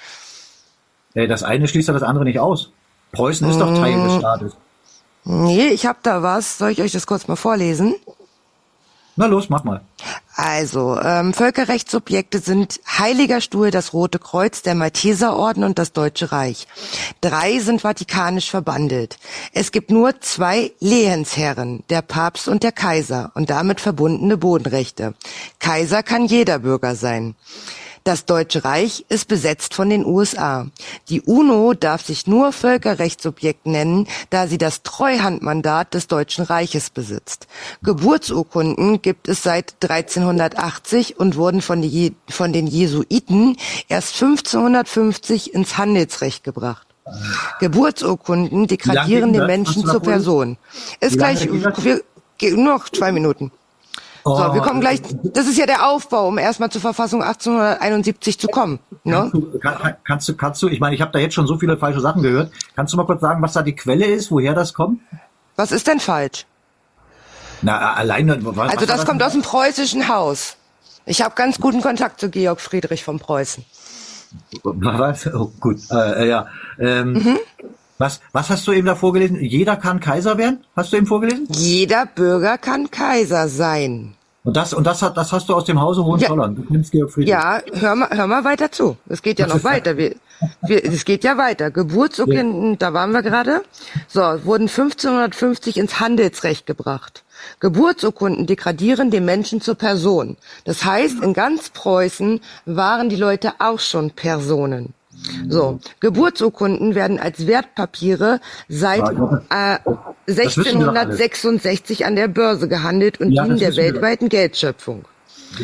Das eine schließt ja das andere nicht aus. Preußen ist doch Teil des mm. Staates. Nee, ich habe da was. Soll ich euch das kurz mal vorlesen? Na los, mach mal. Also, ähm, Völkerrechtssubjekte sind Heiliger Stuhl, das Rote Kreuz, der Malteserorden und das Deutsche Reich. Drei sind vatikanisch verbandelt. Es gibt nur zwei Lehensherren, der Papst und der Kaiser und damit verbundene Bodenrechte. Kaiser kann jeder Bürger sein. Das Deutsche Reich ist besetzt von den USA. Die UNO darf sich nur Völkerrechtssubjekt nennen, da sie das Treuhandmandat des Deutschen Reiches besitzt. Geburtsurkunden gibt es seit 1380 und wurden von, die, von den Jesuiten erst 1550 ins Handelsrecht gebracht. Geburtsurkunden degradieren den Menschen zur Person. Ist gleich, nur noch zwei Minuten. Oh, so, wir kommen gleich. Das ist ja der Aufbau, um erstmal zur Verfassung 1871 zu kommen. Ne? Kannst, du, kann, kannst du, kannst du, ich meine, ich habe da jetzt schon so viele falsche Sachen gehört. Kannst du mal kurz sagen, was da die Quelle ist, woher das kommt? Was ist denn falsch? Na, alleine. Was, also das, das kommt aus dem preußischen Haus. Ich habe ganz guten Kontakt zu Georg Friedrich von Preußen. Was? Oh, gut, äh, ja. Ähm, mhm. Was, was hast du eben da vorgelesen? Jeder kann Kaiser werden? Hast du eben vorgelesen? Jeder Bürger kann Kaiser sein. Und das, und das, hat, das hast du aus dem Hause Hohenzollern. Ja, du kennst Georg Friedrich. Ja, hör mal, hör mal weiter zu. Es geht ja noch weiter. Wir, wir, es geht ja weiter. Geburtsurkunden, ja. da waren wir gerade. So, wurden 1550 ins Handelsrecht gebracht. Geburtsurkunden degradieren den Menschen zur Person. Das heißt, in ganz Preußen waren die Leute auch schon Personen. So, Geburtsurkunden werden als Wertpapiere seit äh, 1666 an der Börse gehandelt und Ja, dienen der weltweiten Geldschöpfung.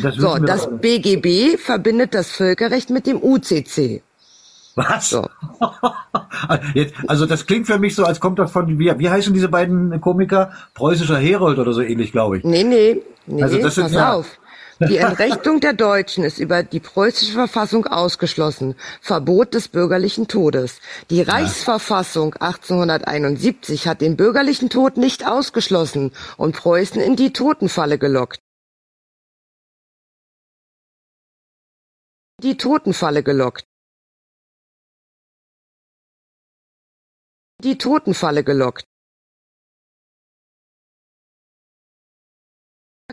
Das So, das. BGB verbindet das Völkerrecht mit dem UCC. Was? Jetzt, also das klingt für mich so, als kommt das von, wie, wie heißen diese beiden Komiker? Preußischer Herold oder so ähnlich, glaube ich. Nee, nee, nee, Also das sind pass ja- auf. Die Entrechtung der Deutschen ist über die preußische Verfassung ausgeschlossen. Verbot des bürgerlichen Todes. Die Reichsverfassung 1871 hat den bürgerlichen Tod nicht ausgeschlossen und Preußen in die Totenfalle gelockt. Die Totenfalle gelockt. Die Totenfalle gelockt.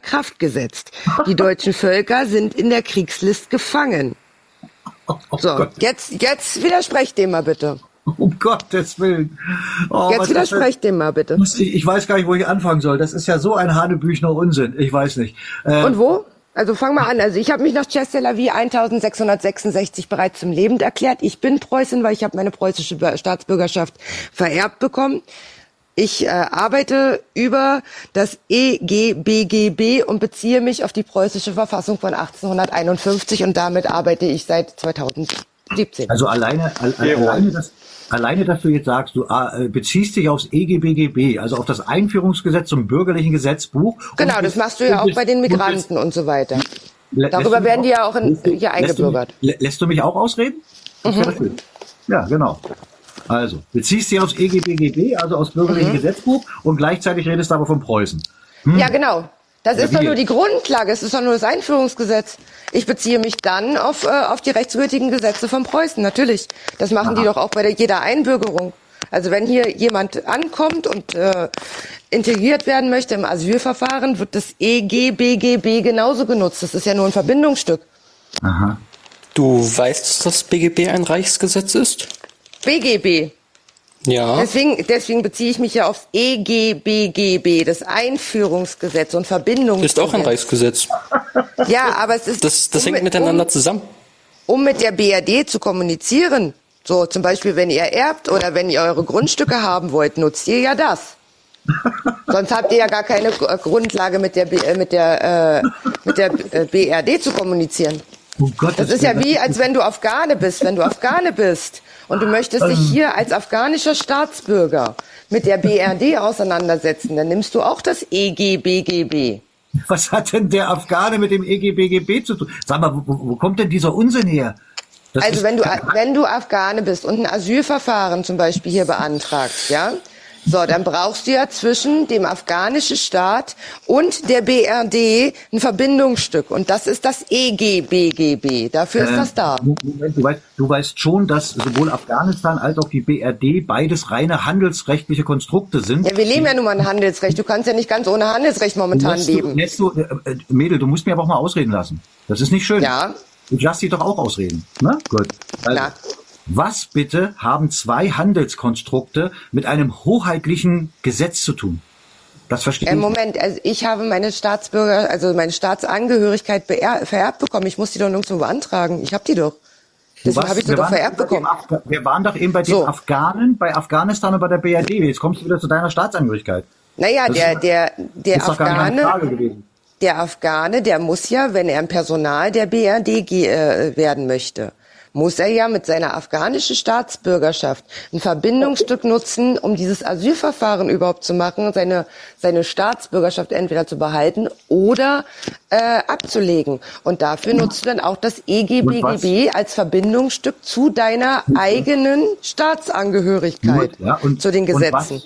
Kraft gesetzt. Die deutschen Völker sind in der Kriegslist gefangen. So, jetzt, jetzt widersprecht dem mal bitte. Um Gottes Willen. Oh, Jetzt widersprecht dem mal bitte. Ich, ich weiß gar nicht, wo ich anfangen soll. Das ist ja so ein Hanebüchner Unsinn. Ich weiß nicht. Äh, Und wo? Also fang mal an. Also ich habe mich nach Chester-la-Vie 1666 bereits zum Lebend erklärt. Ich bin Preußin, weil ich habe meine preußische Staatsbürgerschaft vererbt bekommen. Ich äh, arbeite über das EGBGB und beziehe mich auf die preußische Verfassung von 1851 und damit arbeite ich seit 2017. Also alleine, al, al, alleine, das, alleine, dass du jetzt sagst, du äh, beziehst dich aufs EGBGB, also auf das Einführungsgesetz zum bürgerlichen Gesetzbuch. und Genau, das machst du ja und auch bei den und Migranten und so weiter. Darüber werden die auch- ja auch in, du- hier lässt du eingebürgert. Lässt du mich auch ausreden? Schön. Ja, genau. Also, beziehst dich aufs EGBGB, also aus bürgerlichen Mhm. Gesetzbuch, und gleichzeitig redest du aber von Preußen. Hm. Ja, genau. Das Ja, ist doch nur die? Grundlage, es ist doch nur das Einführungsgesetz. Ich beziehe mich dann auf, äh, auf die rechtsgültigen Gesetze von Preußen, natürlich. Das machen die Aha. doch auch bei der, jeder Einbürgerung. Also wenn hier jemand ankommt und äh, integriert werden möchte im Asylverfahren, wird das EGBGB genauso genutzt. Das ist ja nur ein Verbindungsstück. Aha. Du weißt, dass das BGB ein Reichsgesetz ist? BGB. Ja. Deswegen, deswegen beziehe ich mich ja aufs EGBGB, das Einführungsgesetz und Verbindungsgesetz. Ist auch ein Reichsgesetz. Ja, aber es ist Das, das um hängt mit- miteinander um, zusammen. um mit der BRD zu kommunizieren. So zum Beispiel, wenn ihr erbt oder wenn ihr eure Grundstücke haben wollt, nutzt ihr ja das. Sonst habt ihr ja gar keine Gr- Grundlage mit der, äh, mit der, äh, mit der äh, BRD zu kommunizieren. Um Das ist ja wie, als wenn du Afghane bist. Wenn du Afghane bist und du möchtest dich Ähm. hier als afghanischer Staatsbürger mit der BRD auseinandersetzen, dann nimmst du auch das EGBGB. Was hat denn der Afghane mit dem EGBGB zu tun? Sag mal, wo, wo kommt denn dieser Unsinn her? Das also wenn du, wenn du Afghane bist und ein Asylverfahren zum Beispiel hier beantragst, ja, so, dann brauchst du ja zwischen dem afghanischen Staat und der BRD ein Verbindungsstück. Und das ist das EGBGB. Dafür ist das da. Moment, du, weißt, du weißt schon, dass sowohl Afghanistan als auch die BRD beides reine handelsrechtliche Konstrukte sind. Ja, wir leben ja nun mal ein Handelsrecht. Du kannst ja nicht ganz ohne Handelsrecht momentan du, leben. lässt du, äh, äh, Mädel, du musst mir aber auch mal ausreden lassen. Das ist nicht schön. Ja. Du lass dich doch auch ausreden. Ne? Gut. Also, Na. Was bitte haben zwei Handelskonstrukte mit einem hoheitlichen Gesetz zu tun? Das verstehe Äh, ich. Moment, also ich habe meine Staatsbürger, also meine Staatsangehörigkeit vererbt bekommen. Ich muss die doch nirgendwo beantragen. Ich habe die doch. Deswegen habe ich sie doch vererbt bekommen. Wir waren doch eben bei den So. Afghanen, bei Afghanistan und bei der BRD. Jetzt kommst du wieder zu deiner Staatsangehörigkeit. Naja, Das der, ist- der, der ist doch gar nicht meine Afghane, Frage gewesen. der Afghane, der muss ja, wenn er im Personal der BRD äh, werden möchte, muss er ja mit seiner afghanischen Staatsbürgerschaft ein Verbindungsstück nutzen, um dieses Asylverfahren überhaupt zu machen und seine, seine Staatsbürgerschaft entweder zu behalten oder äh, abzulegen. Und dafür nutzt du dann auch das EGBGB als Verbindungsstück zu deiner eigenen Staatsangehörigkeit, ja, und, zu den Gesetzen.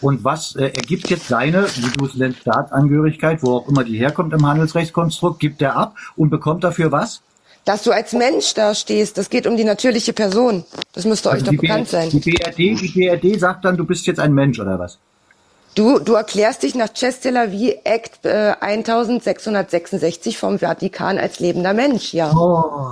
Und was, äh, ergibt jetzt deine, wie du es nennst, Staatsangehörigkeit, wo auch immer die herkommt im Handelsrechtskonstrukt, gibt er ab und bekommt dafür was? Dass du als Mensch da stehst, das geht um die natürliche Person. Das müsste euch Also doch die, bekannt B- sein. die BRD, die BRD sagt dann, du bist jetzt ein Mensch oder was? Du, du erklärst dich nach Chester-la-Vie Act äh, 1666 vom Vatikan als lebender Mensch, ja. Oh,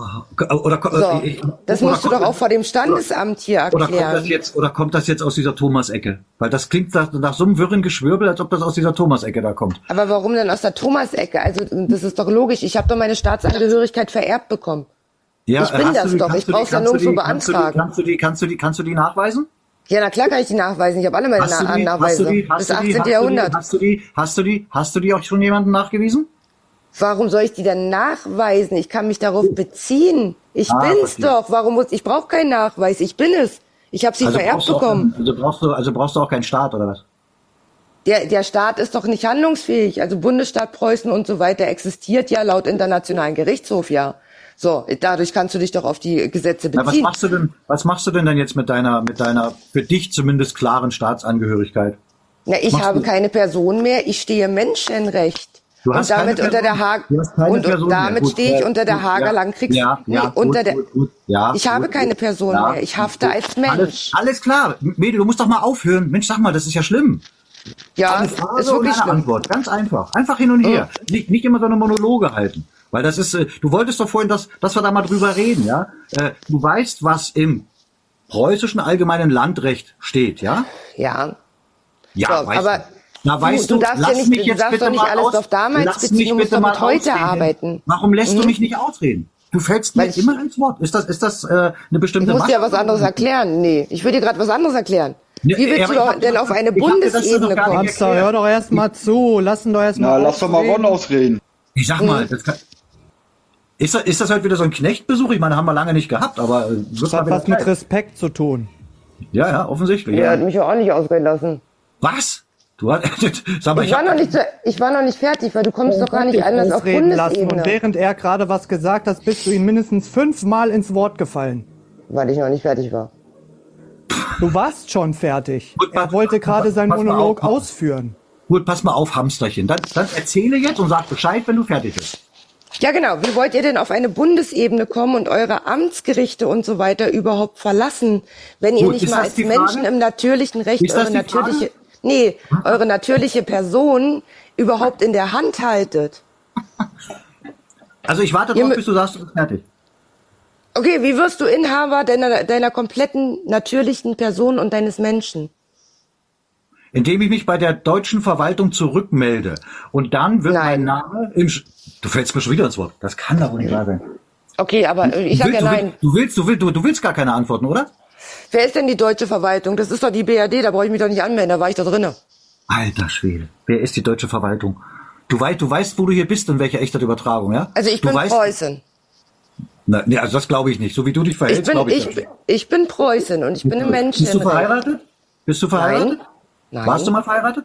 oder, So, äh, das musst du doch auch vor dem Standesamt hier Oder kommt erklären. das jetzt, oder kommt das jetzt aus dieser Thomas-Ecke? Weil das klingt nach, nach so einem wirren Geschwirbel, als ob das aus dieser Thomas-Ecke da kommt. Aber warum denn aus der Thomas-Ecke? Also das ist doch logisch. Ich habe doch meine Staatsangehörigkeit vererbt bekommen. Ja, ich bin das die- doch. Ich brauche ja du die- nirgendwo beantragen. Kannst du die, kannst du die, kannst du die nachweisen? Ja, na klar kann ich die nachweisen. Ich habe alle meine Hast Na die, hast Nachweise. du die, Bis hast du die, 18. hast du Jahrhundert. die, hast du die, hast du die, hast du die auch schon jemandem nachgewiesen? Warum soll ich die denn nachweisen? Ich kann mich darauf beziehen. Ich Ah, bin's verstehe. doch. Warum muss ich brauche keinen Nachweis? Ich bin es. Ich habe sie vererbt brauchst du auch, bekommen. also brauchst du, also brauchst du auch keinen Staat oder was? Der, der Staat ist doch nicht handlungsfähig. Also Bundesstaat Preußen und so weiter existiert ja laut internationalen Gerichtshof ja. So, dadurch kannst du dich doch auf die Gesetze Na, was beziehen. machst du denn, was machst du denn dann jetzt mit deiner, mit deiner für dich zumindest klaren Staatsangehörigkeit? Na, ich habe du? keine Person mehr. Ich stehe Menschenrecht. Du hast und damit keine unter der Haag und, und damit stehe ich äh, unter der Hager ja, Landkriegs ja, nee, ja, gut, unter der gut, gut, ja, Ich habe keine. Person Ja, mehr. Ich hafte als Mensch. Alles, alles klar. Mädel, du musst doch mal aufhören. Mensch, sag mal, das ist ja schlimm. Ja, eine Frage ist wirklich und eine schlimm. Antwort. Ganz einfach. Einfach hin und her. Nicht, nicht immer so eine Monologe halten. Weil das ist, äh, du wolltest doch vorhin, dass, dass wir da mal drüber reden, ja? Äh, du weißt, was im preußischen allgemeinen Landrecht steht, ja? Ja. Ja, So, weißt aber du. Na, du- weißt du du, darfst ja lass nicht- mich du jetzt bitte doch nicht mal alles aus, auf damals lass beziehen, mich du musst bitte mal mit heute ausreden. arbeiten. Warum lässt du Mhm. mich nicht ausreden? Du fällst mir ich- immer ins Wort. Ist das, ist das äh, eine Ich bestimmte muss dir ja Macht? was anderes erklären. Nee, ich will dir gerade was anderes erklären. Nee, Wie willst aber du ich denn auf eine ich Bundesebene kommen? Hamster, hör doch erst mal zu. Lass ihn doch erst Na, mal lass doch mal ausreden. Ron ausreden. Ich sag mal, das kann, ist, das, ist das halt wieder so ein Knechtbesuch? Ich meine, haben wir lange nicht gehabt, aber äh, Das hat was mit. Respekt zu tun. Ja, ja, offensichtlich. Der Ja. hat mich ja auch nicht ausreden lassen. Was? Du hast, sag mal, Ich ich war, hab, noch nicht, zu- ich war noch nicht fertig, weil du kommst doch gar nicht anders auf ausreden lassen. Und Bundesebene. während er gerade was gesagt hat, bist du ihm mindestens fünfmal ins Wort gefallen. Weil ich noch nicht fertig war. Du warst schon fertig. Gut, Er wollte gerade seinen Monolog auf. ausführen. gut, pass mal auf, Hamsterchen. Dann, dann erzähle jetzt und sag Bescheid, wenn du fertig bist. Ja, genau. Wie wollt ihr denn auf eine Bundesebene kommen und eure Amtsgerichte und so weiter überhaupt verlassen, wenn ihr Gut, nicht mal als Menschen im natürlichen Recht Ist eure die Frage? natürliche, nee, eure natürliche Person überhaupt in der Hand haltet? Also ich warte drauf, bis du sagst, du bist fertig. Okay, wie wirst du Inhaber deiner, deiner kompletten natürlichen Person und deines Menschen? Indem ich mich bei der deutschen Verwaltung zurückmelde. Und dann wird Nein. mein Name im... Du fällst mir schon wieder ins Wort. Das kann doch nicht wahr sein. Okay, aber äh, ich Du sag ja nein. du, willst, du, willst, du, willst, du willst gar keine Antworten, oder? Wer ist denn die deutsche Verwaltung? Das ist doch die BRD, da brauche ich mich doch nicht anmelden, da war ich da drinne. Alter Schwede. Wer ist die deutsche Verwaltung? Du weißt, du weißt, wo du hier bist und welche echte Übertragung, ja? Also ich du bin weißt, Preußen. Na, nee, also das glaube ich nicht. So wie du dich Ich verhältst, glaube ich, ich, das nicht. ich bin Preußen und ich bin ein Mensch. Bist du verheiratet? Bist du verheiratet? Nein. Warst du mal verheiratet?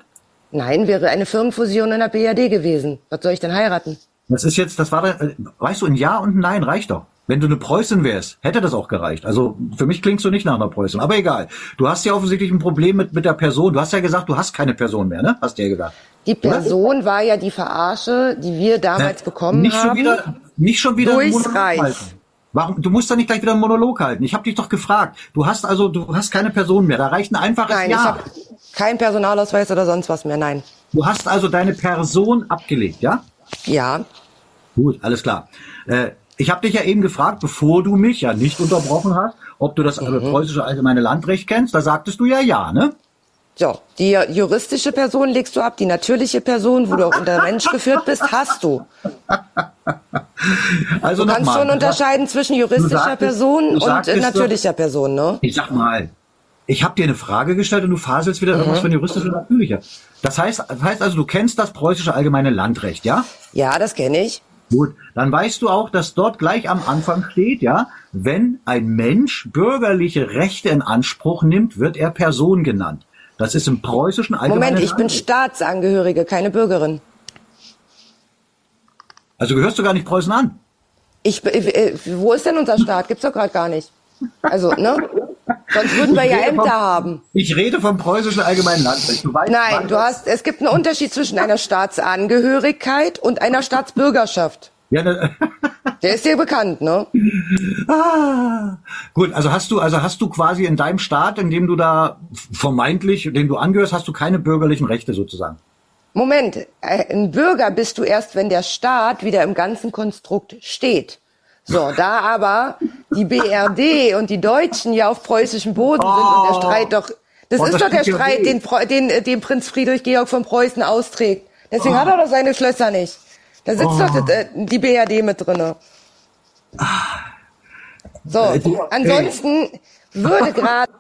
Nein, wäre eine Firmenfusion in der BRD gewesen. Was soll ich denn heiraten? Das ist jetzt, das war, da, äh, weißt du, ein Ja und ein Nein reicht doch. Wenn du eine Preußin wärst, hätte das auch gereicht. Also für mich klingst du nicht nach einer Preußin. Aber egal. Du hast ja offensichtlich ein Problem mit, mit der Person. Du hast ja gesagt, du hast keine Person mehr, ne? Hast du ja gesagt. Die Person war ja die Verarsche, die wir damals Äh, bekommen nicht haben. Schon wieder, nicht schon wieder Durchs Monolog Reich. halten. Warum? Du musst da nicht gleich wieder einen Monolog halten. Ich habe dich doch gefragt. Du hast also, du hast keine Person mehr. Da reicht ein einfaches Nein, ich Ja. habe keinen Personalausweis oder sonst was mehr. Nein. Du hast also deine Person abgelegt, ja? Ja. Gut, alles klar. Äh, ich habe dich ja eben gefragt, bevor du mich ja nicht unterbrochen hast, ob du das äh, preußische allgemeine Landrecht kennst. Da sagtest du ja ja, ne? So, die juristische Person legst du ab, die natürliche Person, wo du auch unter Mensch geführt bist, hast du. Also Du kannst nochmal. schon unterscheiden zwischen juristischer sagtest- Person und sagtest äh, doch- natürlicher Person, ne? Ich sag mal, ich habe dir eine Frage gestellt und du faselst wieder irgendwas von juristisch oder natürlicher. Das heißt, das heißt also, du kennst das preußische allgemeine Landrecht, ja? Ja, das kenne ich. Gut, dann weißt du auch, dass dort gleich am Anfang steht, ja, wenn ein Mensch bürgerliche Rechte in Anspruch nimmt, wird er Person genannt. Das ist im preußischen allgemeinen Moment, ich bin Landrecht. Staatsangehörige, keine Bürgerin. Also gehörst du gar nicht Preußen an. Ich, äh, wo ist denn unser Staat? Gibt's doch gerade gar nicht. Also, ne? Sonst würden wir Ich ja Ämter vom- haben. Ich rede vom preußischen allgemeinen Landrecht. Du weißt, Nein, du hast, es gibt einen Unterschied zwischen einer Staatsangehörigkeit und einer Staatsbürgerschaft. Ja, ne, Der ist dir bekannt, ne? ah, gut, also hast du, also hast du quasi in deinem Staat, in dem du da vermeintlich, dem du angehörst, hast du keine bürgerlichen Rechte sozusagen. Moment, äh, ein Bürger bist du erst, wenn der Staat wieder im ganzen Konstrukt steht. So, da aber die BRD und die Deutschen ja auf preußischem Boden sind und der Streit doch, das Oh, ist das doch der Streit, den, den, äh, den Prinz Friedrich Georg von Preußen austrägt. Deswegen Oh. hat er doch seine Schlösser nicht. Da sitzt Oh. doch das, äh, die BRD mit drinne. So, ansonsten würde gerade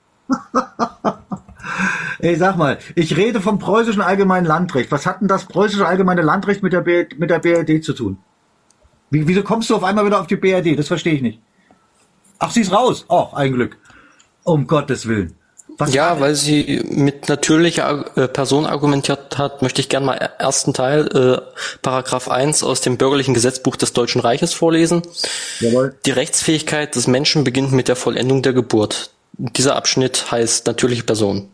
Ey, sag mal, ich rede vom preußischen allgemeinen Landrecht. Was hat denn das preußische allgemeine Landrecht mit der, B mit der BRD zu tun? Wie, wieso kommst du auf einmal wieder auf die BRD? Das verstehe ich nicht. Ach, sie ist raus. Oh, ein Glück. Um Gottes Willen. Was ja, weil sie mit natürlicher äh, Person argumentiert hat, möchte ich gerne mal ersten Teil, äh, Paragraph 1 aus dem bürgerlichen Gesetzbuch des Deutschen Reiches vorlesen. Jawohl. Die Rechtsfähigkeit des Menschen beginnt mit der Vollendung der Geburt. Dieser Abschnitt heißt natürliche Person.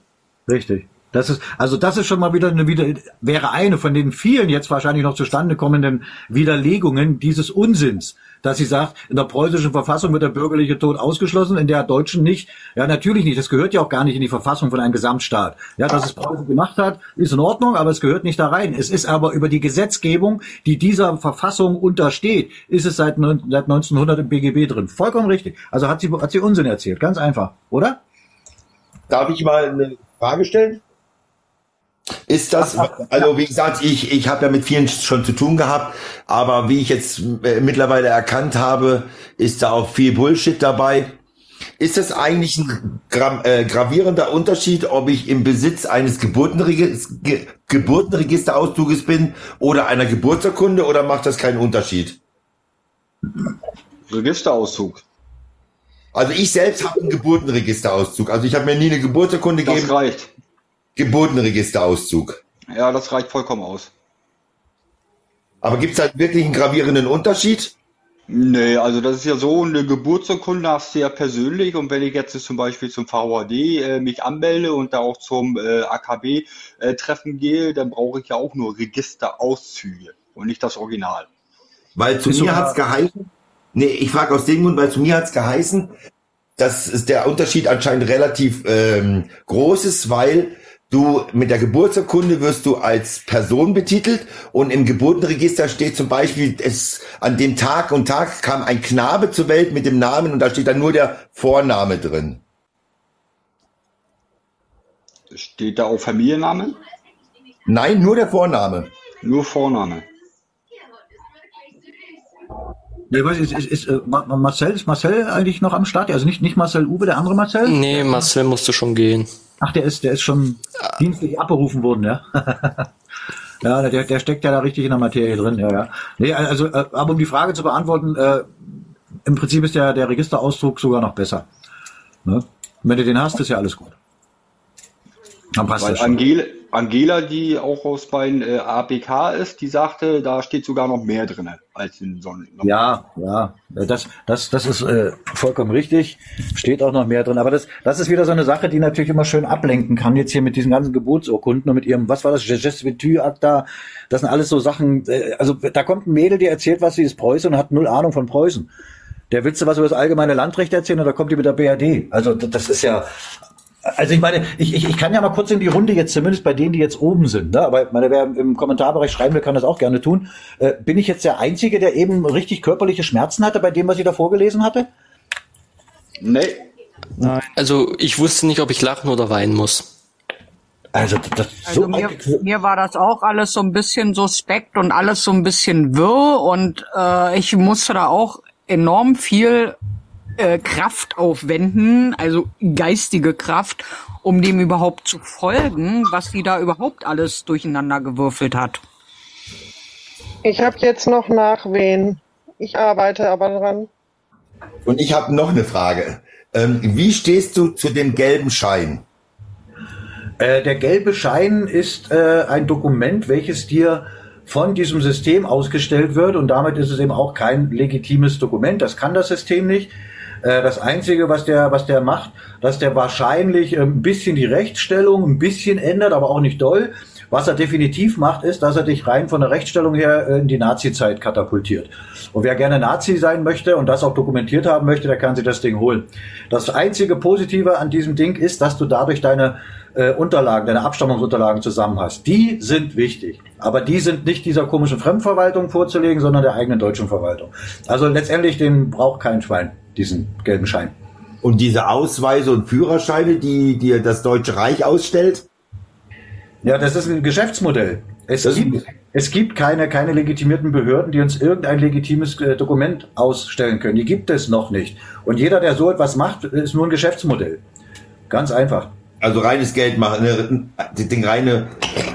Richtig. Das ist, also das ist schon mal wieder eine wieder, wäre eine von den vielen jetzt wahrscheinlich noch zustande kommenden Widerlegungen dieses Unsinns, dass sie sagt, in der preußischen Verfassung wird der bürgerliche Tod ausgeschlossen, in der deutschen nicht. Ja, natürlich nicht. Das gehört ja auch gar nicht in die Verfassung von einem Gesamtstaat. Ja, dass es Preußen gemacht hat, ist in Ordnung, aber es gehört nicht da rein. Es ist aber über die Gesetzgebung, die dieser Verfassung untersteht, ist es seit, seit 1900 im BGB drin. Vollkommen richtig. Also hat sie, hat sie Unsinn erzählt. Ganz einfach, oder? Darf ich mal eine Frage stellen? Ist das, also wie gesagt, ich, ich habe ja mit vielen schon zu tun gehabt, aber wie ich jetzt äh, mittlerweile erkannt habe, ist da auch viel Bullshit dabei. Ist das eigentlich ein gra äh, gravierender Unterschied, ob ich im Besitz eines Geburtenregis Ge Geburtenregisterauszuges bin oder einer Geburtsurkunde oder macht das keinen Unterschied? Registerauszug. Also ich selbst habe einen Geburtenregisterauszug. Also ich habe mir nie eine Geburtsurkunde gegeben. Das reicht. Geburtenregisterauszug. Ja, das reicht vollkommen aus. Aber gibt es halt wirklich einen gravierenden Unterschied? Nee, also das ist ja so, eine Geburtsurkunde hast du ja persönlich und wenn ich jetzt zum Beispiel zum VHD äh, mich anmelde und da auch zum äh, AKB-Treffen äh, gehe, dann brauche ich ja auch nur Registerauszüge und nicht das Original. Weil zu mir hat's geheißen, nee, ich frage aus dem Grund, weil zu mir hat's geheißen, dass der Unterschied anscheinend relativ ähm, groß ist, weil Du mit der Geburtsurkunde wirst du als Person betitelt und im Geburtenregister steht zum Beispiel, es an dem Tag und Tag kam ein Knabe zur Welt mit dem Namen und da steht dann nur der Vorname drin. Steht da auch Familienname? Nein, nur der Vorname. Nur Vorname. Ja, weiß, ist, ist, ist, äh, Marcel, ist Marcel eigentlich noch am Start? Also nicht, nicht Marcel Uwe, der andere Marcel? Nee, Marcel musste schon gehen. Ach, der ist, der ist schon dienstlich abberufen worden, ja. ja, der, der steckt ja da richtig in der Materie drin, ja, ja. Nee, also, äh, aber um die Frage zu beantworten, äh, im Prinzip ist der, der Registerauszug sogar noch besser. Ne? Wenn du den hast, ist ja alles gut. Dann passt Weil das schon. Angela, Angela, die auch aus meinem äh, APK ist, die sagte, da steht sogar noch mehr drin als in Sonnen. Ja, ja, das, das, das ist äh, vollkommen richtig. Steht auch noch mehr drin. Aber das, das ist wieder so eine Sache, die natürlich immer schön ablenken kann. Jetzt hier mit diesen ganzen Geburtsurkunden und mit ihrem, was war das, Jesuitu-Akta. Das sind alles so Sachen. Äh, also da kommt ein Mädel, die erzählt, was sie ist Preußen und hat null Ahnung von Preußen. Der willst du was über das allgemeine Landrecht erzählen und da kommt die mit der BRD. Also das ist ja also ich meine, ich, ich, ich kann ja mal kurz in die Runde jetzt, zumindest bei denen, die jetzt oben sind, ne? aber meine, wer im Kommentarbereich schreiben will, kann das auch gerne tun. Äh, bin ich jetzt der Einzige, der eben richtig körperliche Schmerzen hatte bei dem, was ich da vorgelesen hatte? Nee. Nein. Also ich wusste nicht, ob ich lachen oder weinen muss. Also, das also so mir, mir war das auch alles so ein bisschen suspekt und alles so ein bisschen wirr und äh, ich musste da auch enorm viel äh, Kraft aufwenden, also geistige Kraft, um dem überhaupt zu folgen, was sie da überhaupt alles durcheinander gewürfelt hat. Ich habe jetzt noch Nachwehen. Ich arbeite aber dran. Und ich habe noch eine Frage. Ähm, wie stehst du zu dem gelben Schein? Äh, der gelbe Schein ist äh, ein Dokument, welches dir von diesem System ausgestellt wird und damit ist es eben auch kein legitimes Dokument. Das kann das System nicht. Äh, das Einzige, was der, was der macht, dass der wahrscheinlich äh, ein bisschen die Rechtsstellung ein bisschen ändert, aber auch nicht doll. Was er definitiv macht, ist, dass er dich rein von der Rechtsstellung her äh, in die Nazi-Zeit katapultiert. Und wer gerne Nazi sein möchte und das auch dokumentiert haben möchte, der kann sich das Ding holen. Das einzige Positive an diesem Ding ist, dass du dadurch deine äh, Unterlagen, deine Abstammungsunterlagen zusammen hast. Die sind wichtig. Aber die sind nicht dieser komischen Fremdverwaltung vorzulegen, sondern der eigenen deutschen Verwaltung. Also letztendlich, den braucht kein Schwein diesen gelben Schein. Und diese Ausweise und Führerscheine, die dir das Deutsche Reich ausstellt? Ja, das ist ein Geschäftsmodell. Es das gibt, Es gibt keine, keine legitimierten Behörden, die uns irgendein legitimes äh, Dokument ausstellen können. Die gibt es noch nicht. Und jeder, der so etwas macht, ist nur ein Geschäftsmodell. Ganz einfach. Also reines Geld machen, ne, Ding reine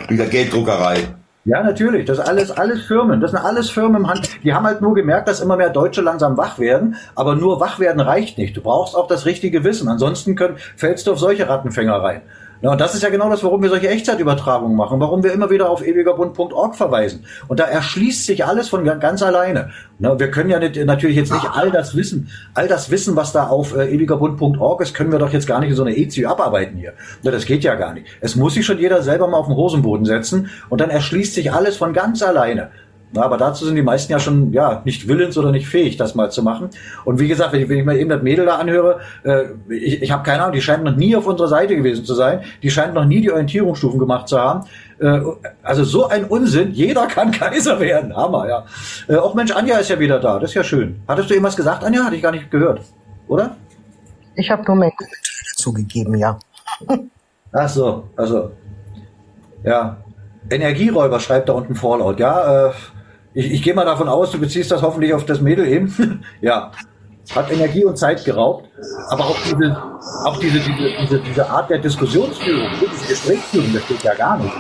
wieder Gelddruckerei. Ja, natürlich. Das ist alles, alles Firmen. Das sind alles Firmen im Hand. Die haben halt nur gemerkt, dass immer mehr Deutsche langsam wach werden. Aber nur wach werden reicht nicht. Du brauchst auch das richtige Wissen. Ansonsten können, fällst du auf solche Rattenfänger rein. Ja, und das ist ja genau das, warum wir solche Echtzeitübertragungen machen, warum wir immer wieder auf ewigerbund.org verweisen. Und da erschließt sich alles von ganz alleine. Na, wir können ja nicht, natürlich jetzt nicht all das Wissen, all das Wissen, was da auf äh, ewigerbund.org ist, können wir doch jetzt gar nicht in so eine EZU abarbeiten hier. Na, das geht ja gar nicht. Es muss sich schon jeder selber mal auf den Hosenboden setzen und dann erschließt sich alles von ganz alleine. Na, aber dazu sind die meisten ja schon ja nicht willens oder nicht fähig, das mal zu machen. Und wie gesagt, wenn ich, wenn ich mir eben das Mädel da anhöre, äh, ich, ich habe keine Ahnung, die scheint noch nie auf unserer Seite gewesen zu sein. Die scheint noch nie die Orientierungsstufen gemacht zu haben. Äh, also so ein Unsinn. Jeder kann Kaiser werden. Hammer, ja. Äh, auch Mensch, Anja ist ja wieder da. Das ist ja schön. Hattest du irgendwas gesagt, Anja? Hatte ich gar nicht gehört. Oder? Ich habe nur mein zugegeben, ja. Ach so, also. Ja. Energieräuber schreibt da unten Fallout. Ja, äh, ich, ich gehe mal davon aus, du beziehst das hoffentlich auf das Mädel eben. ja. Hat Energie und Zeit geraubt. Aber auch diese, auch diese, diese, diese, diese Art der Diskussionsführung, diese Gesprächsführung, das geht ja gar nicht.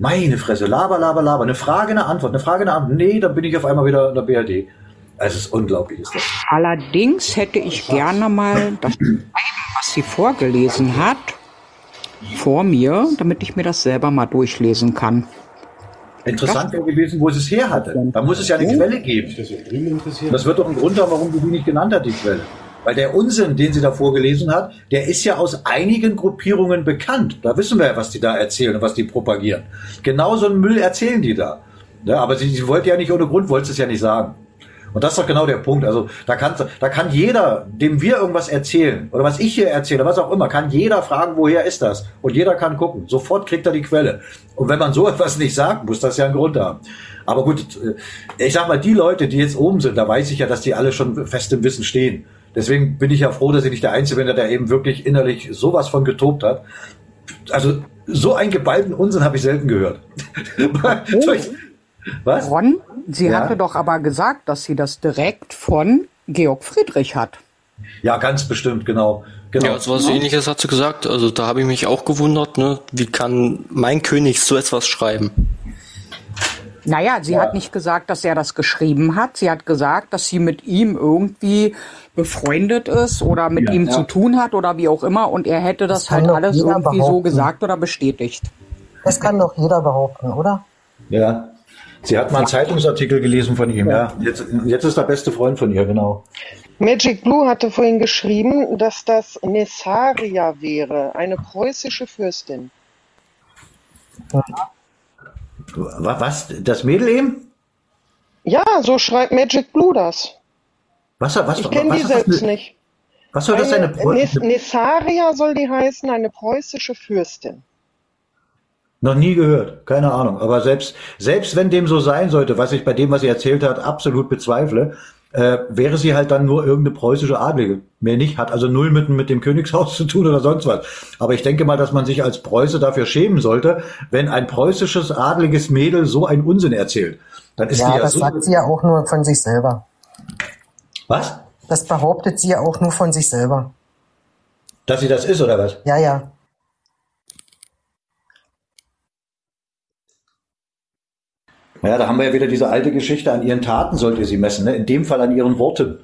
Meine Fresse, laber, laber, laber. Eine Frage, eine Antwort, eine Frage, eine Antwort. Nee, dann bin ich auf einmal wieder in der BRD. Es ist unglaublich, ist das. Allerdings hätte ich gerne mal das was sie vorgelesen hat, vor mir, damit ich mir das selber mal durchlesen kann. Interessant wäre gewesen, wo sie es her hatte. Da muss es ja eine Quelle geben. Das wird doch ein Grund haben, warum sie die nicht genannt hat, die Quelle. Weil der Unsinn, den sie da vorgelesen hat, der ist ja aus einigen Gruppierungen bekannt. Da wissen wir ja, was die da erzählen und was die propagieren. Genau so einen Müll erzählen die da. Ja, aber sie, sie wollte ja nicht ohne Grund, wollte es ja nicht sagen. Und das ist doch genau der Punkt. Also da kann, da kann jeder, dem wir irgendwas erzählen oder was ich hier erzähle, was auch immer, kann jeder fragen, woher ist das? Und jeder kann gucken. Sofort kriegt er die Quelle. Und wenn man so etwas nicht sagt, muss das ja einen Grund haben. Aber gut, äh, ich sag mal, die Leute, die jetzt oben sind, da weiß ich ja, dass die alle schon fest im Wissen stehen. Deswegen bin ich ja froh, dass ich nicht der Einzige bin, der eben wirklich innerlich sowas von getobt hat. Also so einen geballten Unsinn habe ich selten gehört. Was? Ron, sie ja? hatte doch aber gesagt, dass sie das direkt von Georg Friedrich hat. Ja, ganz bestimmt, genau. genau. Ja, so was ähnliches hat sie gesagt. Also da habe ich mich auch gewundert, ne? Wie kann mein König so etwas schreiben? Naja, sie ja. hat nicht gesagt, dass er das geschrieben hat. Sie hat gesagt, dass sie mit ihm irgendwie befreundet ist oder mit ja, ihm ja. zu tun hat oder wie auch immer. Und er hätte das, das halt alles irgendwie behaupten. so gesagt oder bestätigt. Das kann doch jeder behaupten, oder? Ja. Sie hat mal einen Zeitungsartikel gelesen von ihm, ja. Jetzt, jetzt ist der beste Freund von ihr, genau. Magic Blue hatte vorhin geschrieben, dass das Nessaria wäre, eine preußische Fürstin. Was? Das Mädel eben? Ja, so schreibt Magic Blue das. Was, was, ich kenne die selbst eine, nicht. Was soll das eine Preußische? Nessaria soll die heißen, eine preußische Fürstin. Noch nie gehört, keine Ahnung. Aber selbst, selbst wenn dem so sein sollte, was ich bei dem, was sie erzählt hat, absolut bezweifle, äh, wäre sie halt dann nur irgendeine preußische Adlige. Mehr nicht, hat also null mit, mit dem Königshaus zu tun oder sonst was. Aber ich denke mal, dass man sich als Preuße dafür schämen sollte, wenn ein preußisches adliges Mädel so einen Unsinn erzählt. Dann ist ja, ja das so sagt sie ja auch nur von sich selber. Was? Das behauptet sie ja auch nur von sich selber. Dass sie das ist, oder was? Ja, ja. Ja, da haben wir ja wieder diese alte Geschichte, an ihren Taten sollt ihr sie messen, ne? in dem Fall an ihren Worten.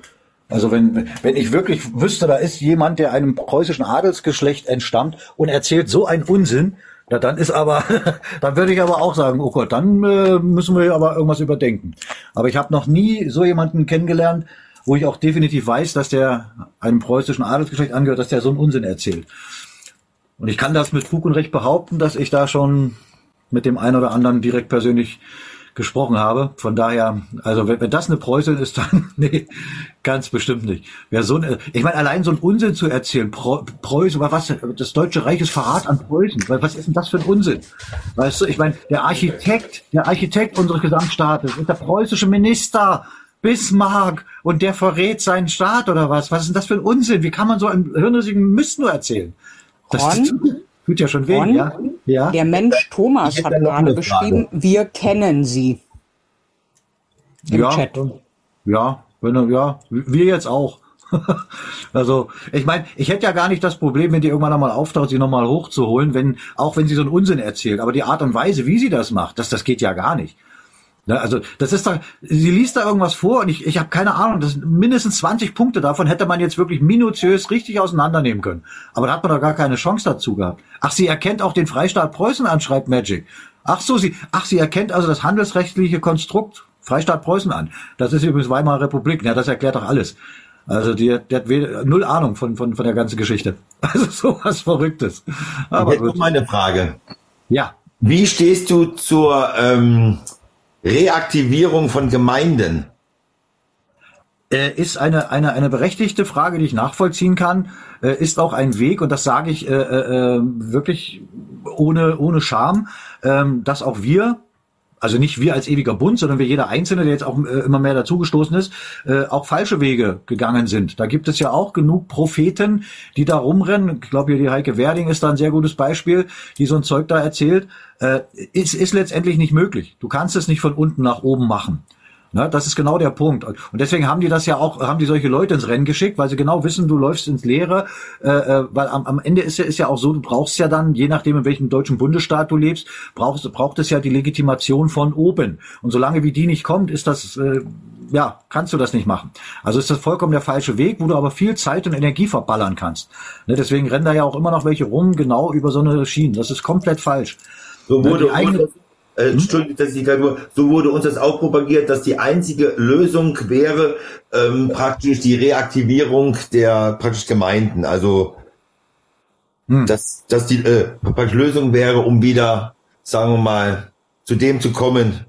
Also wenn, wenn ich wirklich wüsste, da ist jemand, der einem preußischen Adelsgeschlecht entstammt und erzählt so einen Unsinn, na, dann ist aber, dann würde ich aber auch sagen, oh Gott, dann äh, müssen wir aber irgendwas überdenken. Aber ich habe noch nie so jemanden kennengelernt, wo ich auch definitiv weiß, dass der einem preußischen Adelsgeschlecht angehört, dass der so einen Unsinn erzählt. Und ich kann das mit Fug und Recht behaupten, dass ich da schon mit dem einen oder anderen direkt persönlich gesprochen habe. Von daher, also wenn, wenn das eine Preußin ist, dann nee, ganz bestimmt nicht. Wer so eine, ich meine, allein so ein Unsinn zu erzählen, Preußen, was, das Deutsche Reich ist Verrat an Preußen. Was ist denn das für ein Unsinn? Weißt du, ich meine, der Architekt, der Architekt unseres Gesamtstaates ist der preußische Minister. Bismarck und der verrät seinen Staat oder was? Was ist denn das für ein Unsinn? Wie kann man so einen hirnrissigen Mist nur erzählen? Das, Ron, Tut ja schon weh, Und ja. Ja. Der Mensch Thomas hat gerade geschrieben, wir kennen sie. Im ja, Chat. Ja, wenn ja, wir jetzt auch. also, ich meine, ich hätte ja gar nicht das Problem, wenn die irgendwann einmal auftaucht, sie nochmal hochzuholen, wenn, auch wenn sie so einen Unsinn erzählt. Aber die Art und Weise, wie sie das macht, das, das geht ja gar nicht. Ne, also das ist da, sie liest da irgendwas vor und ich, ich habe keine Ahnung, das sind mindestens 20 Punkte davon hätte man jetzt wirklich minutiös richtig auseinandernehmen können. Aber da hat man doch gar keine Chance dazu gehabt. Ach, sie erkennt auch den Freistaat Preußen an, schreibt Magic. Ach so, sie, ach, sie erkennt also das handelsrechtliche Konstrukt Freistaat Preußen an. Das ist übrigens Weimarer Republik. Ja, das erklärt doch alles. Also die, der hat weder- null Ahnung von, von, von der ganzen Geschichte. Also sowas Verrücktes. Aber ich hätte gut. mal eine Frage. Ja. Wie stehst du zur ähm, Reaktivierung von Gemeinden? äh, ist eine, eine, eine berechtigte Frage, die ich nachvollziehen kann, äh, ist auch ein Weg, und das sage ich äh, äh, äh, wirklich ohne, ohne Scham, ähm, dass auch wir, also nicht wir als ewiger Bund, sondern wir jeder Einzelne, der jetzt auch äh, immer mehr dazugestoßen ist, äh, auch falsche Wege gegangen sind. Da gibt es ja auch genug Propheten, die da rumrennen. Ich glaube, hier die Heike Werding ist da ein sehr gutes Beispiel, die so ein Zeug da erzählt. Äh, ist, ist letztendlich nicht möglich. Du kannst es nicht von unten nach oben machen. Ne, das ist genau der Punkt. Und deswegen haben die das ja auch, haben die solche Leute ins Rennen geschickt, weil sie genau wissen, du läufst ins Leere, äh, äh, weil am, am Ende ist ja, ist ja auch so, du brauchst ja dann, je nachdem in welchem deutschen Bundesstaat du lebst, brauchst, braucht es ja die Legitimation von oben. Und solange wie die nicht kommt, ist das, äh, ja, kannst du das nicht machen. Also ist das vollkommen der falsche Weg, wo du aber viel Zeit und Energie verballern kannst. Ne, deswegen rennen da ja auch immer noch welche rum, genau über so eine Schienen. Das ist komplett falsch. So Ne, wurde eigene- uns, äh, Entschuldigung, dass ich gerade nur, so wurde uns das auch propagiert, dass die einzige Lösung wäre ähm, praktisch die Reaktivierung der praktisch Gemeinden. Also dass, dass die äh, praktisch Lösung wäre, um wieder, sagen wir mal, zu dem zu kommen,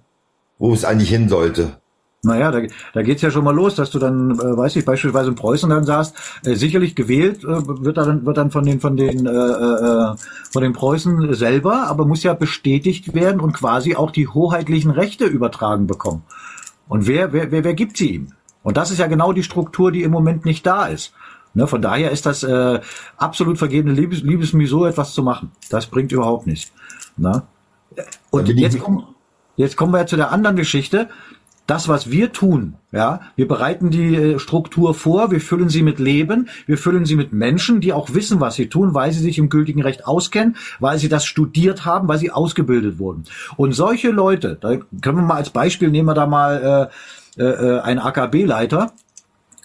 wo es eigentlich hin sollte. Naja, da, da geht's ja schon mal los, dass du dann, äh, weiß ich, beispielsweise in Preußen dann sagst, äh, sicherlich gewählt äh, wird dann wird dann von den von den äh, äh, von den Preußen selber, aber muss ja bestätigt werden und quasi auch die hoheitlichen Rechte übertragen bekommen. Und wer wer wer, wer gibt sie ihm? Und das ist ja genau die Struktur, die im Moment nicht da ist. Ne, von daher ist das äh, absolut vergebene Liebes, Liebesmühe, so etwas zu machen. Das bringt überhaupt nichts. Ne? Und jetzt kommen, jetzt kommen wir ja zu der anderen Geschichte. Das, was wir tun, ja, wir bereiten die äh, Struktur vor, wir füllen sie mit Leben, wir füllen sie mit Menschen, die auch wissen, was sie tun, weil sie sich im gültigen Recht auskennen, weil sie das studiert haben, weil sie ausgebildet wurden. Und solche Leute, da können wir mal als Beispiel nehmen wir da mal äh, äh, einen AKB-Leiter,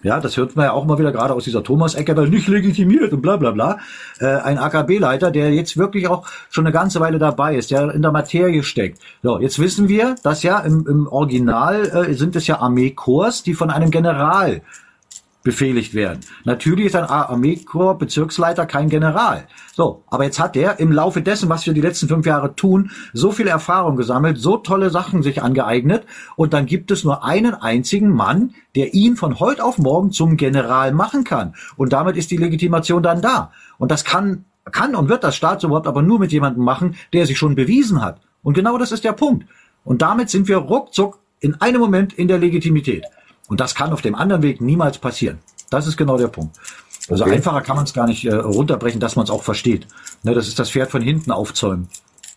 ja, das hört man ja auch mal wieder gerade aus dieser Thomas-Ecke, weil nicht legitimiert und bla bla bla. Äh, ein AKB-Leiter, der jetzt wirklich auch schon eine ganze Weile dabei ist, der in der Materie steckt. So, jetzt wissen wir, dass ja im, im Original äh, sind es ja Armeekorps, die von einem General befehligt werden. Natürlich ist ein Armeekorps Bezirksleiter kein General. So, aber jetzt hat er im Laufe dessen, was wir die letzten fünf Jahre tun, so viel Erfahrung gesammelt, so tolle Sachen sich angeeignet und dann gibt es nur einen einzigen Mann, der ihn von heute auf morgen zum General machen kann. Und damit ist die Legitimation dann da. Und das kann, kann und wird das Staatsoberhaupt aber nur mit jemandem machen, der sich schon bewiesen hat. Und genau das ist der Punkt. Und damit sind wir ruckzuck in einem Moment in der Legitimität. Und das kann auf dem anderen Weg niemals passieren. Das ist genau der Punkt. Also Okay. einfacher kann man es gar nicht äh, runterbrechen, dass man es auch versteht. Ne, das ist das Pferd von hinten aufzäumen.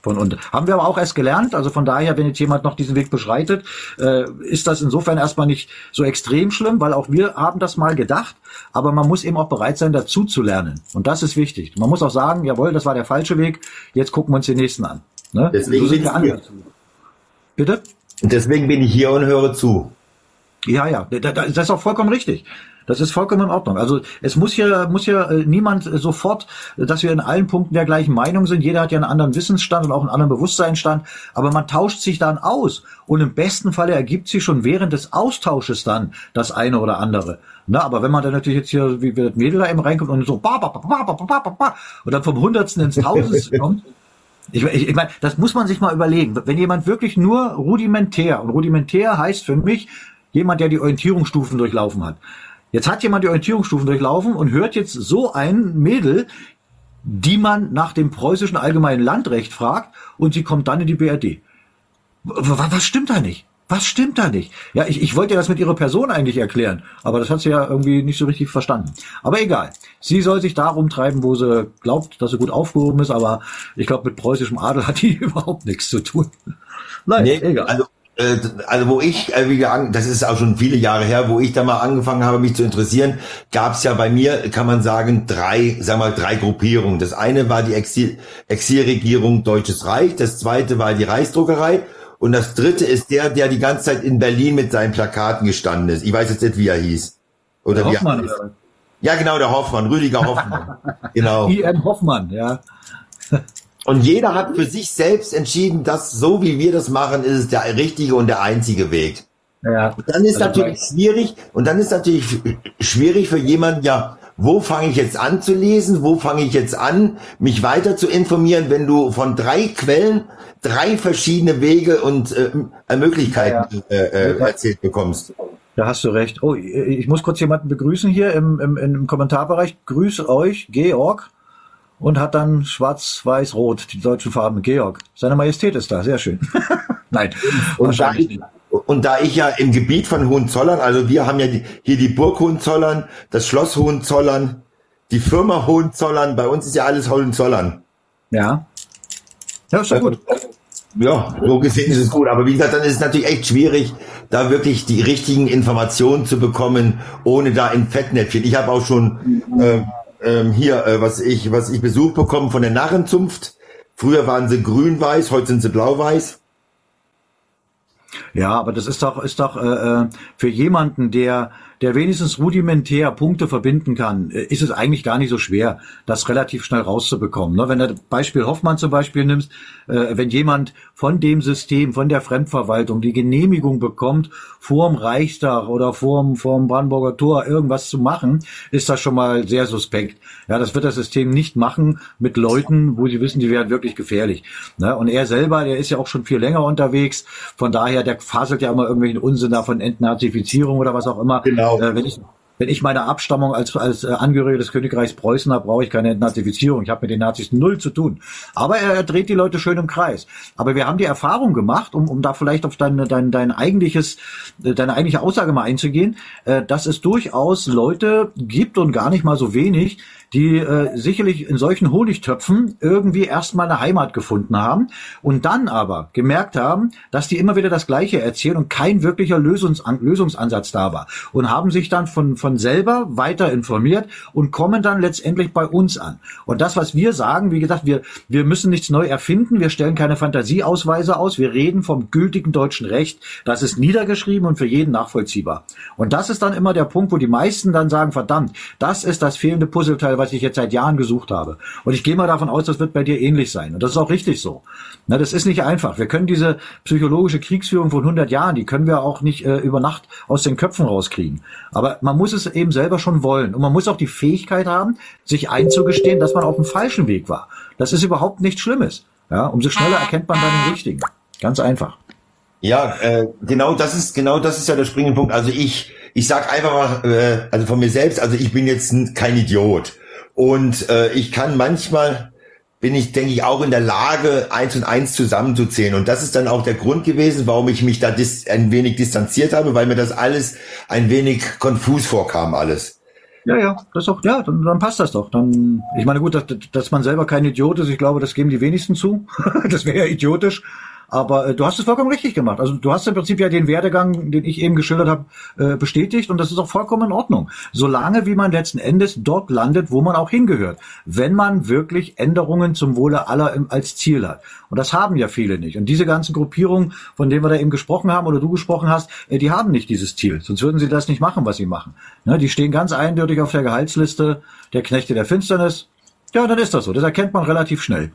Von unten. Haben wir aber auch erst gelernt. Also von daher, wenn jetzt jemand noch diesen Weg beschreitet, äh, ist das insofern erstmal nicht so extrem schlimm, weil auch wir haben das mal gedacht. Aber man muss eben auch bereit sein, dazu zu lernen. Und das ist wichtig. Man muss auch sagen, jawohl, das war der falsche Weg. Jetzt gucken wir uns den nächsten an. Ne? Deswegen so sind bin wir dazu. Bitte? Und deswegen bin ich hier und höre zu. Ja, ja, da- da- das ist auch vollkommen richtig. Das ist vollkommen in Ordnung. Also es muss hier muss hier äh, niemand sofort, äh, dass wir in allen Punkten der gleichen Meinung sind. Jeder hat ja einen anderen Wissensstand und auch einen anderen Bewusstseinsstand, aber man tauscht sich dann aus und im besten Falle ergibt sich schon während des Austausches dann das eine oder andere. Na, aber wenn man dann natürlich jetzt hier wie wie das Mädel da eben reinkommt und so ba, ba, ba, ba, ba, ba, ba, ba, und dann vom Hundertsten ins Tausendste kommt, ich, ich, ich meine, das muss man sich mal überlegen. Wenn jemand wirklich nur rudimentär, und rudimentär heißt für mich jemand, der die Orientierungsstufen durchlaufen hat. Jetzt hat jemand die Orientierungsstufen durchlaufen und hört jetzt so ein Mädel, die man nach dem preußischen allgemeinen Landrecht fragt und sie kommt dann in die BRD. Was stimmt da nicht? Was stimmt da nicht? Ja, ich, ich wollte ja das mit ihrer Person eigentlich erklären, aber das hat sie ja irgendwie nicht so richtig verstanden. Aber egal. Sie soll sich darum treiben, wo sie glaubt, dass sie gut aufgehoben ist, aber ich glaube, mit preußischem Adel hat die überhaupt nichts zu tun. Nein, nee, egal. Also also wo ich, äh, wie gesagt, das ist auch schon viele Jahre her, wo ich da mal angefangen habe, mich zu interessieren, gab es ja bei mir, kann man sagen, drei, sag mal, drei Gruppierungen. Das eine war die Exil, Exilregierung Deutsches Reich, das zweite war die Reichsdruckerei und das dritte ist der, der die ganze Zeit in Berlin mit seinen Plakaten gestanden ist. Ich weiß jetzt nicht, wie er hieß. Oder der wie Hoffmann, er hieß. Ja, genau, der Hoffmann, Rüdiger Hoffmann. genau. I.N. Hoffmann, ja. Und jeder hat für sich selbst entschieden, dass so wie wir das machen, ist es der richtige und der einzige Weg. Ja. Und dann ist also natürlich schwierig, und dann ist natürlich schwierig für jemanden, ja, wo fange ich jetzt an zu lesen, wo fange ich jetzt an, mich weiter zu informieren, wenn du von drei Quellen drei verschiedene Wege und äh, Möglichkeiten ja, ja. Äh, äh, erzählt bekommst. Da hast du recht. Oh, ich muss kurz jemanden begrüßen hier im, im, im Kommentarbereich. Grüß euch, Georg und hat dann schwarz-weiß-rot, die deutschen Farben. Georg, seine Majestät ist da, sehr schön. Nein, und da, ich, und da ich ja im Gebiet von Hohenzollern, also wir haben ja die, hier die Burg Hohenzollern, das Schloss Hohenzollern, die Firma Hohenzollern, bei uns ist ja alles Hohenzollern. Ja. Ja, ist ja gut. Ja, so gesehen ist es gut. Aber wie gesagt, dann ist es natürlich echt schwierig, da wirklich die richtigen Informationen zu bekommen, ohne da in Fettnäpfchen. Ich habe auch schon äh, ähm, hier, äh, was ich, was ich Besuch bekommen von der Narrenzunft. Früher waren sie grün-weiß, heute sind sie blau-weiß. Ja, aber das ist doch, ist doch äh, äh für jemanden, der der wenigstens rudimentär Punkte verbinden kann, äh, ist es eigentlich gar nicht so schwer, das relativ schnell rauszubekommen. Ne? Wenn du Beispiel Hoffmann zum Beispiel nimmst, äh, wenn jemand von dem System, von der Fremdverwaltung die Genehmigung bekommt, vorm Reichstag oder vorm, vorm Brandenburger Tor irgendwas zu machen, ist das schon mal sehr suspekt. Ja, das wird das System nicht machen mit Leuten, wo sie wissen, die werden wirklich gefährlich. Ne? Und er selber, der ist ja auch schon viel länger unterwegs. Von daher, der faselt ja immer irgendwelchen Unsinn da von Entnazifizierung oder was auch immer. Genau. Äh, wenn ich wenn ich meine Abstammung als, als äh, Angehöriger des Königreichs Preußen habe, brauche ich keine Entnazifizierung. Ich habe mit den Nazis null zu tun. Aber er, er, dreht die Leute schön im Kreis. Aber wir haben die Erfahrung gemacht, um, um da vielleicht auf dein, dein, dein eigentliches, äh, deine eigentliche Aussage mal einzugehen, äh, dass es durchaus Leute gibt und gar nicht mal so wenig, die äh, sicherlich in solchen Honigtöpfen irgendwie erstmal eine Heimat gefunden haben und dann aber gemerkt haben, dass die immer wieder das Gleiche erzählen und kein wirklicher Lösungs Lösungsansatz da war und haben sich dann von, von selber weiter informiert und kommen dann letztendlich bei uns an. Und das, was wir sagen, wie gesagt, wir, wir müssen nichts neu erfinden, wir stellen keine Fantasieausweise aus, wir reden vom gültigen deutschen Recht, das ist niedergeschrieben und für jeden nachvollziehbar. Und das ist dann immer der Punkt, wo die meisten dann sagen, verdammt, das ist das fehlende Puzzleteil, was ich jetzt seit Jahren gesucht habe. Und ich gehe mal davon aus, das wird bei dir ähnlich sein. Und das ist auch richtig so. Na, das ist nicht einfach. Wir können diese psychologische Kriegsführung von 100 Jahren, die können wir auch nicht äh, über Nacht aus den Köpfen rauskriegen. Aber man muss es eben selber schon wollen. Und man muss auch die Fähigkeit haben, sich einzugestehen, dass man auf dem falschen Weg war. Das ist überhaupt nichts Schlimmes. Ja, umso schneller erkennt man dann den richtigen. Ganz einfach. Ja, äh, genau das ist genau das ist ja der springende Punkt. Also ich ich sag einfach mal, äh, also von mir selbst, also ich bin jetzt kein Idiot. Und äh, ich kann manchmal, bin ich, denke ich, auch in der Lage, eins und eins zusammenzuzählen. Und das ist dann auch der Grund gewesen, warum ich mich da ein wenig distanziert habe, weil mir das alles ein wenig konfus vorkam, alles. Ja, ja, das doch, ja, dann, dann passt das doch. Dann, ich meine, gut, dass, dass man selber kein Idiot ist, ich glaube, das geben die wenigsten zu. das wäre ja idiotisch. Aber äh, du hast es vollkommen richtig gemacht. Also du hast im Prinzip ja den Werdegang, den ich eben geschildert habe, äh, bestätigt und das ist auch vollkommen in Ordnung. Solange wie man letzten Endes dort landet, wo man auch hingehört. Wenn man wirklich Änderungen zum Wohle aller im, als Ziel hat. Und das haben ja viele nicht. Und diese ganzen Gruppierungen, von denen wir da eben gesprochen haben oder du gesprochen hast, äh, die haben nicht dieses Ziel. Sonst würden sie das nicht machen, was sie machen. Ne, die stehen ganz eindeutig auf der Gehaltsliste der Knechte der Finsternis. Ja, dann ist das so. Das erkennt man relativ schnell.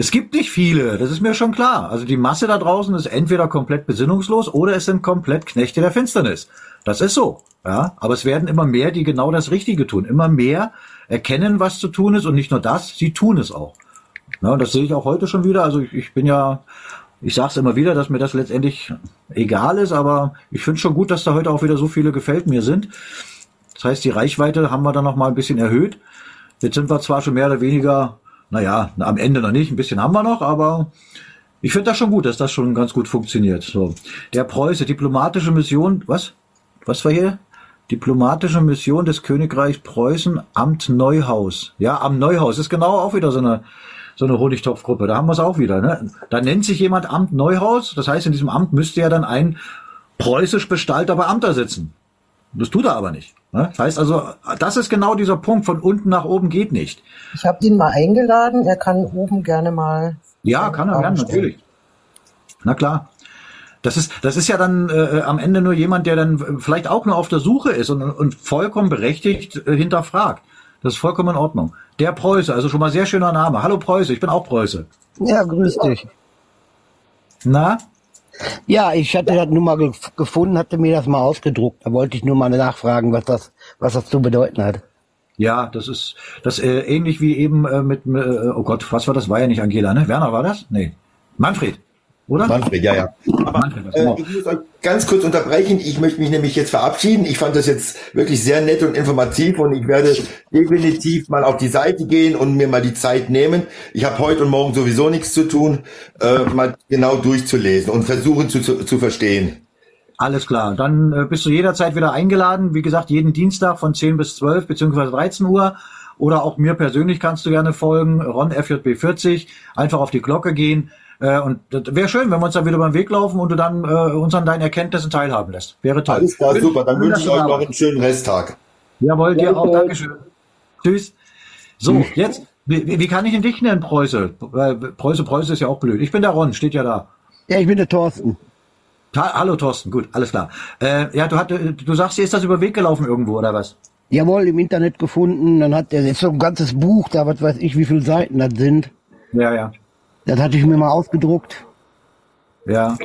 Es gibt nicht viele, das ist mir schon klar. Also die Masse da draußen ist entweder komplett besinnungslos oder es sind komplett Knechte der Finsternis. Das ist so. Ja, aber es werden immer mehr, die genau das Richtige tun. Immer mehr erkennen, was zu tun ist und nicht nur das, sie tun es auch. Ja, und das sehe ich auch heute schon wieder. Also ich, ich bin ja, ich sage es immer wieder, dass mir das letztendlich egal ist, aber ich finde schon gut, dass da heute auch wieder so viele gefällt mir sind. Das heißt, die Reichweite haben wir dann noch mal ein bisschen erhöht. Jetzt sind wir zwar schon mehr oder weniger naja, am Ende noch nicht, ein bisschen haben wir noch, aber Ich finde das schon gut, dass das schon ganz gut funktioniert. So. Der Preuße, diplomatische Mission, was? Was war hier? Diplomatische Mission des Königreichs Preußen, Amt Neuhaus. Ja, Amt Neuhaus ist genau auch wieder so eine, so eine Honigtopfgruppe. Da haben wir es auch wieder. Ne? Da nennt sich jemand Amt Neuhaus. Das heißt, in diesem Amt müsste ja dann ein preußisch bestallter Beamter sitzen. Das tut er aber nicht. Ne? Das heißt also, das ist genau dieser Punkt. Von unten nach oben geht nicht. Ich habe ihn mal eingeladen. Er kann oben gerne mal. Ja, kann er gerne, natürlich. Na klar. Das ist, das ist ja dann äh, am Ende nur jemand, der dann vielleicht auch nur auf der Suche ist und, und vollkommen berechtigt äh, hinterfragt. Das ist vollkommen in Ordnung. Der Preuße, also schon mal sehr schöner Name. Hallo Preuße, ich bin auch Preuße. Ja, grüß dich. Na? Ja, ich hatte das nur mal ge gefunden, hatte mir das mal ausgedruckt. Da wollte ich nur mal nachfragen, was das, was das zu bedeuten hat. Ja, das ist das äh, ähnlich wie eben äh, mit, äh, oh Gott, was war das? War ja nicht Angela, ne? Werner war das? Nee. Manfred. Oder? Manfred, ja, ja. Aber, äh, ich muss euch ganz kurz unterbrechen. Ich möchte mich nämlich jetzt verabschieden. Ich fand das jetzt wirklich sehr nett und informativ und ich werde definitiv mal auf die Seite gehen und mir mal die Zeit nehmen. Ich habe heute und morgen sowieso nichts zu tun, äh, mal genau durchzulesen und versuchen zu, zu, zu verstehen. Alles klar. Dann äh, bist du jederzeit wieder eingeladen. Wie gesagt, jeden Dienstag von 10 bis 12 beziehungsweise 13 Uhr. Oder auch mir persönlich kannst du gerne folgen. Ron FJB 40. Einfach auf die Glocke gehen. Äh, und das wäre schön, wenn wir uns dann wieder beim Weg laufen und du dann äh, uns an deinen Erkenntnissen teilhaben lässt. Wäre toll. Alles klar, super. Dann wünsche ich euch noch einen schönen Resttag. Jawohl, dir auch. Dankeschön. Tschüss. So, jetzt, wie, wie kann ich ihn dich nennen, Preuße? Weil Preuße, Preuße ist ja auch blöd. Ich bin der Ron, steht ja da. Ja, ich bin der Thorsten. Ta Hallo Thorsten, gut, alles klar. Äh, ja, du, hat, du sagst, dir ist das über den Weg gelaufen irgendwo, oder was? Jawohl, im Internet gefunden. Dann hat er jetzt so ein ganzes Buch, da was weiß ich, wie viele Seiten das sind. Ja, ja. Das hatte ich mir mal ausgedruckt. Ja.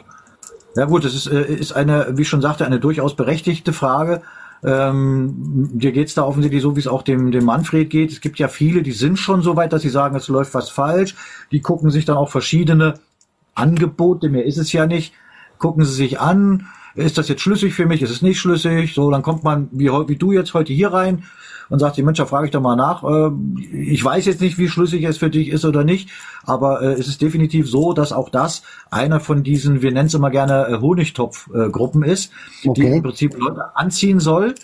Ja gut, das ist, äh, ist eine, wie ich schon sagte, eine durchaus berechtigte Frage. Ähm, dir geht's da offensichtlich so, wie es auch dem, dem Manfred geht. Es gibt ja viele, die sind schon so weit, dass sie sagen, es läuft was falsch. Die gucken sich dann auch verschiedene Angebote, mehr ist es ja nicht, gucken sie sich an. Ist das jetzt schlüssig für mich? Ist es nicht schlüssig? So, dann kommt man, wie, wie du jetzt heute hier rein und sagt, Mensch, da frage ich doch mal nach. Äh, ich weiß jetzt nicht, wie schlüssig es für dich ist oder nicht, aber äh, es ist definitiv so, dass auch das einer von diesen, wir nennen es immer gerne äh, Honigtopf-Gruppen ist, okay. die im Prinzip Leute anziehen soll,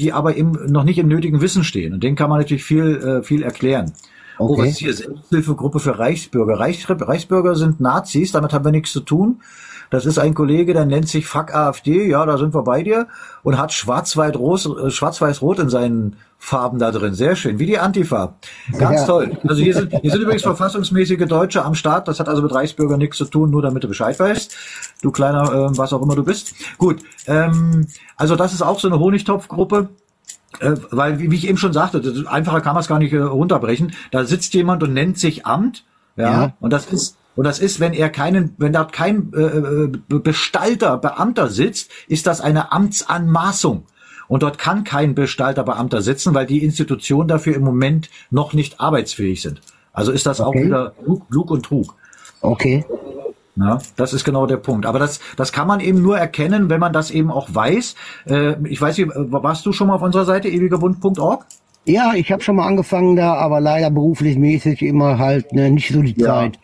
die aber eben noch nicht im nötigen Wissen stehen. Und denen kann man natürlich viel, viel erklären. Okay. Oh, was ist hier? Selbsthilfegruppe für Reichsbürger. Reichs Reichsbürger sind Nazis, damit haben wir nichts zu tun. Das ist ein Kollege, der nennt sich Fuck AfD, ja, da sind wir bei dir, und hat schwarz-weiß-rot äh, Schwarz in seinen Farben da drin. Sehr schön, wie die Antifa. Ganz ja. toll. Also hier sind, hier sind übrigens verfassungsmäßige Deutsche am Start. Das hat also mit Reichsbürgern nichts zu tun, nur damit du Bescheid weißt. Du kleiner, äh, was auch immer du bist. Gut, ähm, also das ist auch so eine Honigtopfgruppe. Äh, weil, wie, ich eben schon sagte, das, einfacher kann man es gar nicht äh, runterbrechen. Da sitzt jemand und nennt sich Amt. Ja, ja. und das ist und das ist, wenn er keinen, wenn dort kein äh, äh Bestalter, Beamter sitzt, ist das eine Amtsanmaßung. Und dort kann kein Bestalter, Beamter sitzen, weil die Institutionen dafür im Moment noch nicht arbeitsfähig sind. Also ist das okay. auch wieder Lug, Lug und Trug. Okay. Ja, das ist genau der Punkt. Aber das, das kann man eben nur erkennen, wenn man das eben auch weiß. Äh, ich weiß nicht, warst du schon mal auf unserer Seite ewigerbund.org? Ja, ich habe schon mal angefangen da, aber leider beruflich mäßig immer halt ne, nicht so die ja. Zeit.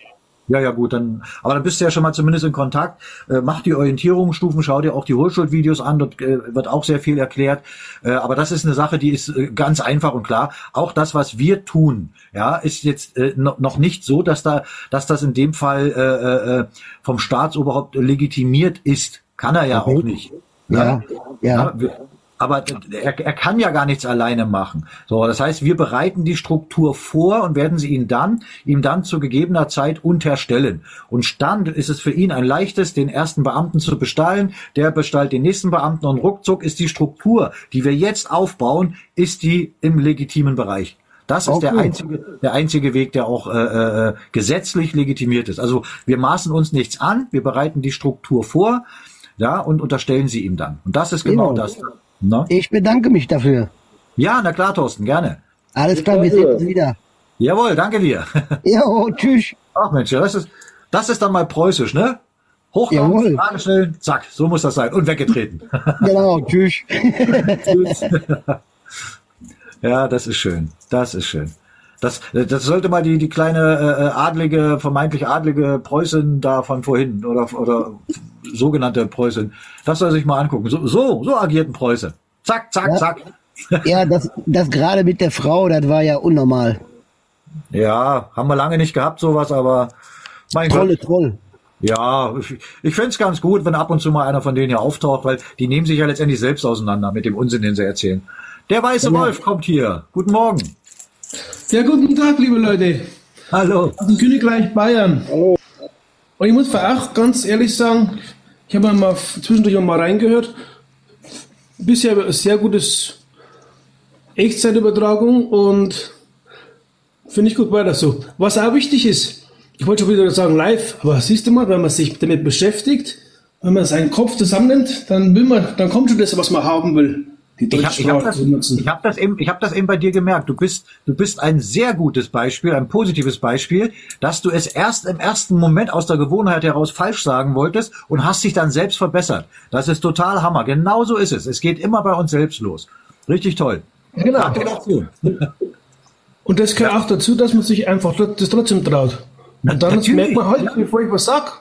Ja, ja, gut, dann, aber dann bist du ja schon mal zumindest in Kontakt. Äh, mach die Orientierungsstufen, schau dir auch die Hochschulvideos an, dort äh, wird auch sehr viel erklärt. Äh, aber das ist eine Sache, die ist äh, ganz einfach und klar. Auch das, was wir tun, ja, ist jetzt äh, no, noch nicht so, dass da, dass das in dem Fall äh, äh, vom Staatsoberhaupt legitimiert ist. Kann er ja okay. auch nicht. Ja, ja. ja aber er, er kann ja gar nichts alleine machen. So, das heißt, wir bereiten die Struktur vor und werden sie ihn dann, ihm dann zu gegebener Zeit unterstellen. Und dann ist es für ihn ein leichtes, den ersten Beamten zu bestallen, der bestallt den nächsten Beamten und ruckzuck ist die Struktur, die wir jetzt aufbauen, ist die im legitimen Bereich. Das ist okay. der einzige, der einzige Weg, der auch äh, äh, gesetzlich legitimiert ist. Also wir maßen uns nichts an, wir bereiten die Struktur vor, ja, und unterstellen sie ihm dann. Und das ist genau, genau. das. Na? Ich bedanke mich dafür. Ja, na klar, Thorsten, gerne. Alles klar, wir sehen uns wieder. Jawohl, danke dir. Jo, tschüss. Ach Mensch, das ist, das ist dann mal preußisch, ne? Hochraum, Frage stellen, zack, so muss das sein. Und weggetreten. Genau, tschüss. tschüss. ja, das ist schön. Das ist schön. Das, das sollte mal die, die kleine äh, adlige, vermeintlich adlige Preußin da von vorhin oder, oder sogenannte Preußin, das soll sich mal angucken. So, so, so agiert ein Preuße. Zack, zack, Ja. zack. Ja, das, das gerade mit der Frau, das war ja unnormal. Ja, haben wir lange nicht gehabt, sowas, aber mein Trolle, Gott. Troll. Ja, ich, ich fände es ganz gut, wenn ab und zu mal einer von denen hier auftaucht, weil die nehmen sich ja letztendlich selbst auseinander mit dem Unsinn, den sie erzählen. Der weiße Genau. Wolf kommt hier. Guten Morgen. Ja, guten Tag, liebe Leute. Hallo. Aus dem Königreich Bayern. Hallo. Und ich muss auch ganz ehrlich sagen, ich habe mal zwischendurch auch mal reingehört. Bisher sehr gutes Echtzeitübertragung und finde ich gut weiter so. Was auch wichtig ist, ich wollte schon wieder sagen live, aber siehst du mal, wenn man sich damit beschäftigt, wenn man seinen Kopf zusammennimmt, dann will man, dann kommt schon das, was man haben will. Die Ich habe hab das, ich hab das, eben, ich hab das eben bei dir gemerkt. Du bist, du bist ein sehr gutes Beispiel, ein positives Beispiel, dass du es erst im ersten Moment aus der Gewohnheit heraus falsch sagen wolltest und hast dich dann selbst verbessert. Das ist total Hammer. Genau so ist es. Es geht immer bei uns selbst los. Richtig toll. Genau. Und das gehört auch dazu, dass man sich einfach das trotzdem traut. Und dann natürlich. merkt man halt, bevor ich was sag,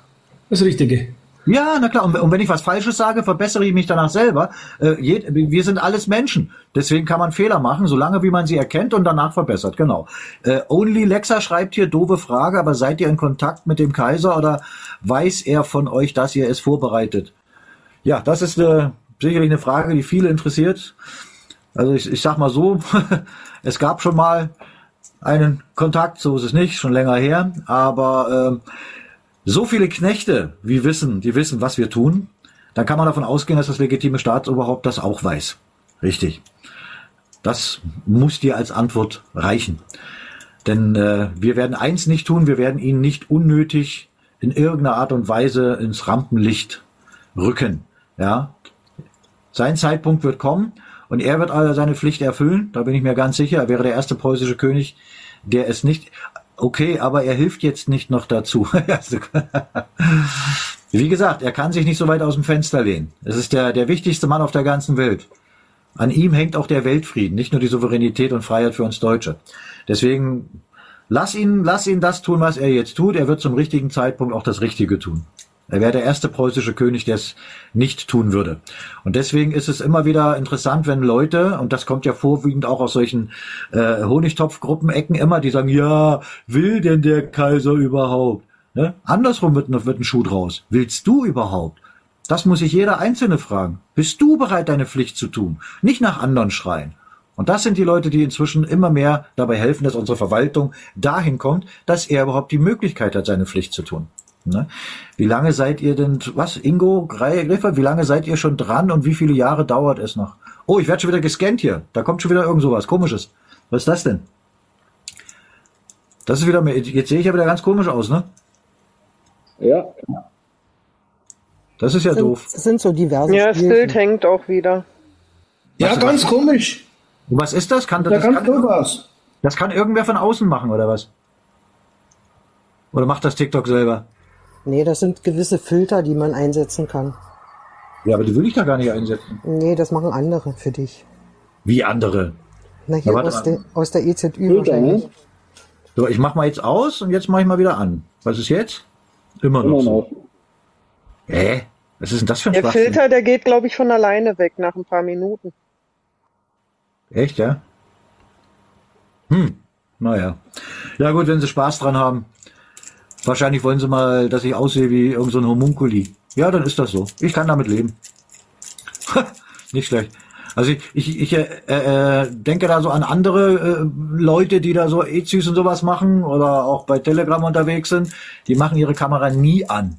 das Richtige. Ja, na klar. Und, wenn ich was Falsches sage, verbessere ich mich danach selber. Äh, wir sind alles Menschen. Deswegen kann man Fehler machen, solange wie man sie erkennt und danach verbessert. Genau. Äh, Only Lexa schreibt hier, doofe Frage, aber seid ihr in Kontakt mit dem Kaiser oder weiß er von euch, dass ihr es vorbereitet? Ja, das ist äh, sicherlich eine Frage, die viele interessiert. Also ich, ich sag mal so, es gab schon mal einen Kontakt, so ist es nicht, schon länger her, aber ähm, so viele Knechte, wie wissen, die wissen, was wir tun, dann kann man davon ausgehen, dass das legitime Staatsoberhaupt das auch weiß. Richtig. Das muss dir als Antwort reichen. Denn äh, wir werden eins nicht tun, wir werden ihn nicht unnötig in irgendeiner Art und Weise ins Rampenlicht rücken. Ja, sein Zeitpunkt wird kommen und er wird also seine Pflicht erfüllen. Da bin ich mir ganz sicher. Er wäre der erste preußische König, der es nicht. Okay, aber er hilft jetzt nicht noch dazu. Wie gesagt, er kann sich nicht so weit aus dem Fenster lehnen. Es ist der, der wichtigste Mann auf der ganzen Welt. An ihm hängt auch der Weltfrieden, nicht nur die Souveränität und Freiheit für uns Deutsche. Deswegen lass ihn, lass ihn das tun, was er jetzt tut. Er wird zum richtigen Zeitpunkt auch das Richtige tun. Er wäre der erste preußische König, der es nicht tun würde. Und deswegen ist es immer wieder interessant, wenn Leute, und das kommt ja vorwiegend auch aus solchen äh, Honigtopfgruppen-Ecken immer, die sagen, ja, will denn der Kaiser überhaupt? Ne? Andersrum wird, wird ein Schuh draus. Willst du überhaupt? Das muss sich jeder Einzelne fragen. Bist du bereit, deine Pflicht zu tun? Nicht nach anderen schreien. Und das sind die Leute, die inzwischen immer mehr dabei helfen, dass unsere Verwaltung dahin kommt, dass er überhaupt die Möglichkeit hat, seine Pflicht zu tun. Ne? Wie lange seid ihr denn, was, Ingo Griffer, wie lange seid ihr schon dran und wie viele Jahre dauert es noch? Oh, ich werde schon wieder gescannt hier. Da kommt schon wieder irgend sowas Komisches. Was ist das denn? Das ist wieder, jetzt sehe ich ja wieder ganz komisch aus, ne? Ja. Das ist ja sind, doof. Das sind so diverse Ja, das. Bild hängt auch wieder. Ja, Was- ganz was- komisch. Was ist das? Kann das, Ja, das, ganz kann, das kann irgendwer von außen machen, oder was? Oder macht das TikTok selber? Nee, das sind gewisse Filter, die man einsetzen kann. Ja, aber die will ich da gar nicht einsetzen. Nee, das machen andere für dich. Wie andere. Na, hier Na, aus, mal. der, aus der EZÜ Filter, wahrscheinlich. ne? So, ich mach mal jetzt aus und jetzt mache ich mal wieder an. Was ist jetzt? Immer noch Immer so. noch. Hä? Was ist denn das für ein Der Schwachsinn? Filter, der geht, glaube ich, von alleine weg nach ein paar Minuten. Echt, ja? Hm, naja. Ja gut, wenn sie Spaß dran haben. Wahrscheinlich wollen sie mal, dass ich aussehe wie irgendein so Homunkuli. Ja, dann ist das so. Ich kann damit leben. Nicht schlecht. Also ich, ich, ich äh, äh, denke da so an andere äh, Leute, die da so Ezys und sowas machen oder auch bei Telegram unterwegs sind. Die machen ihre Kamera nie an.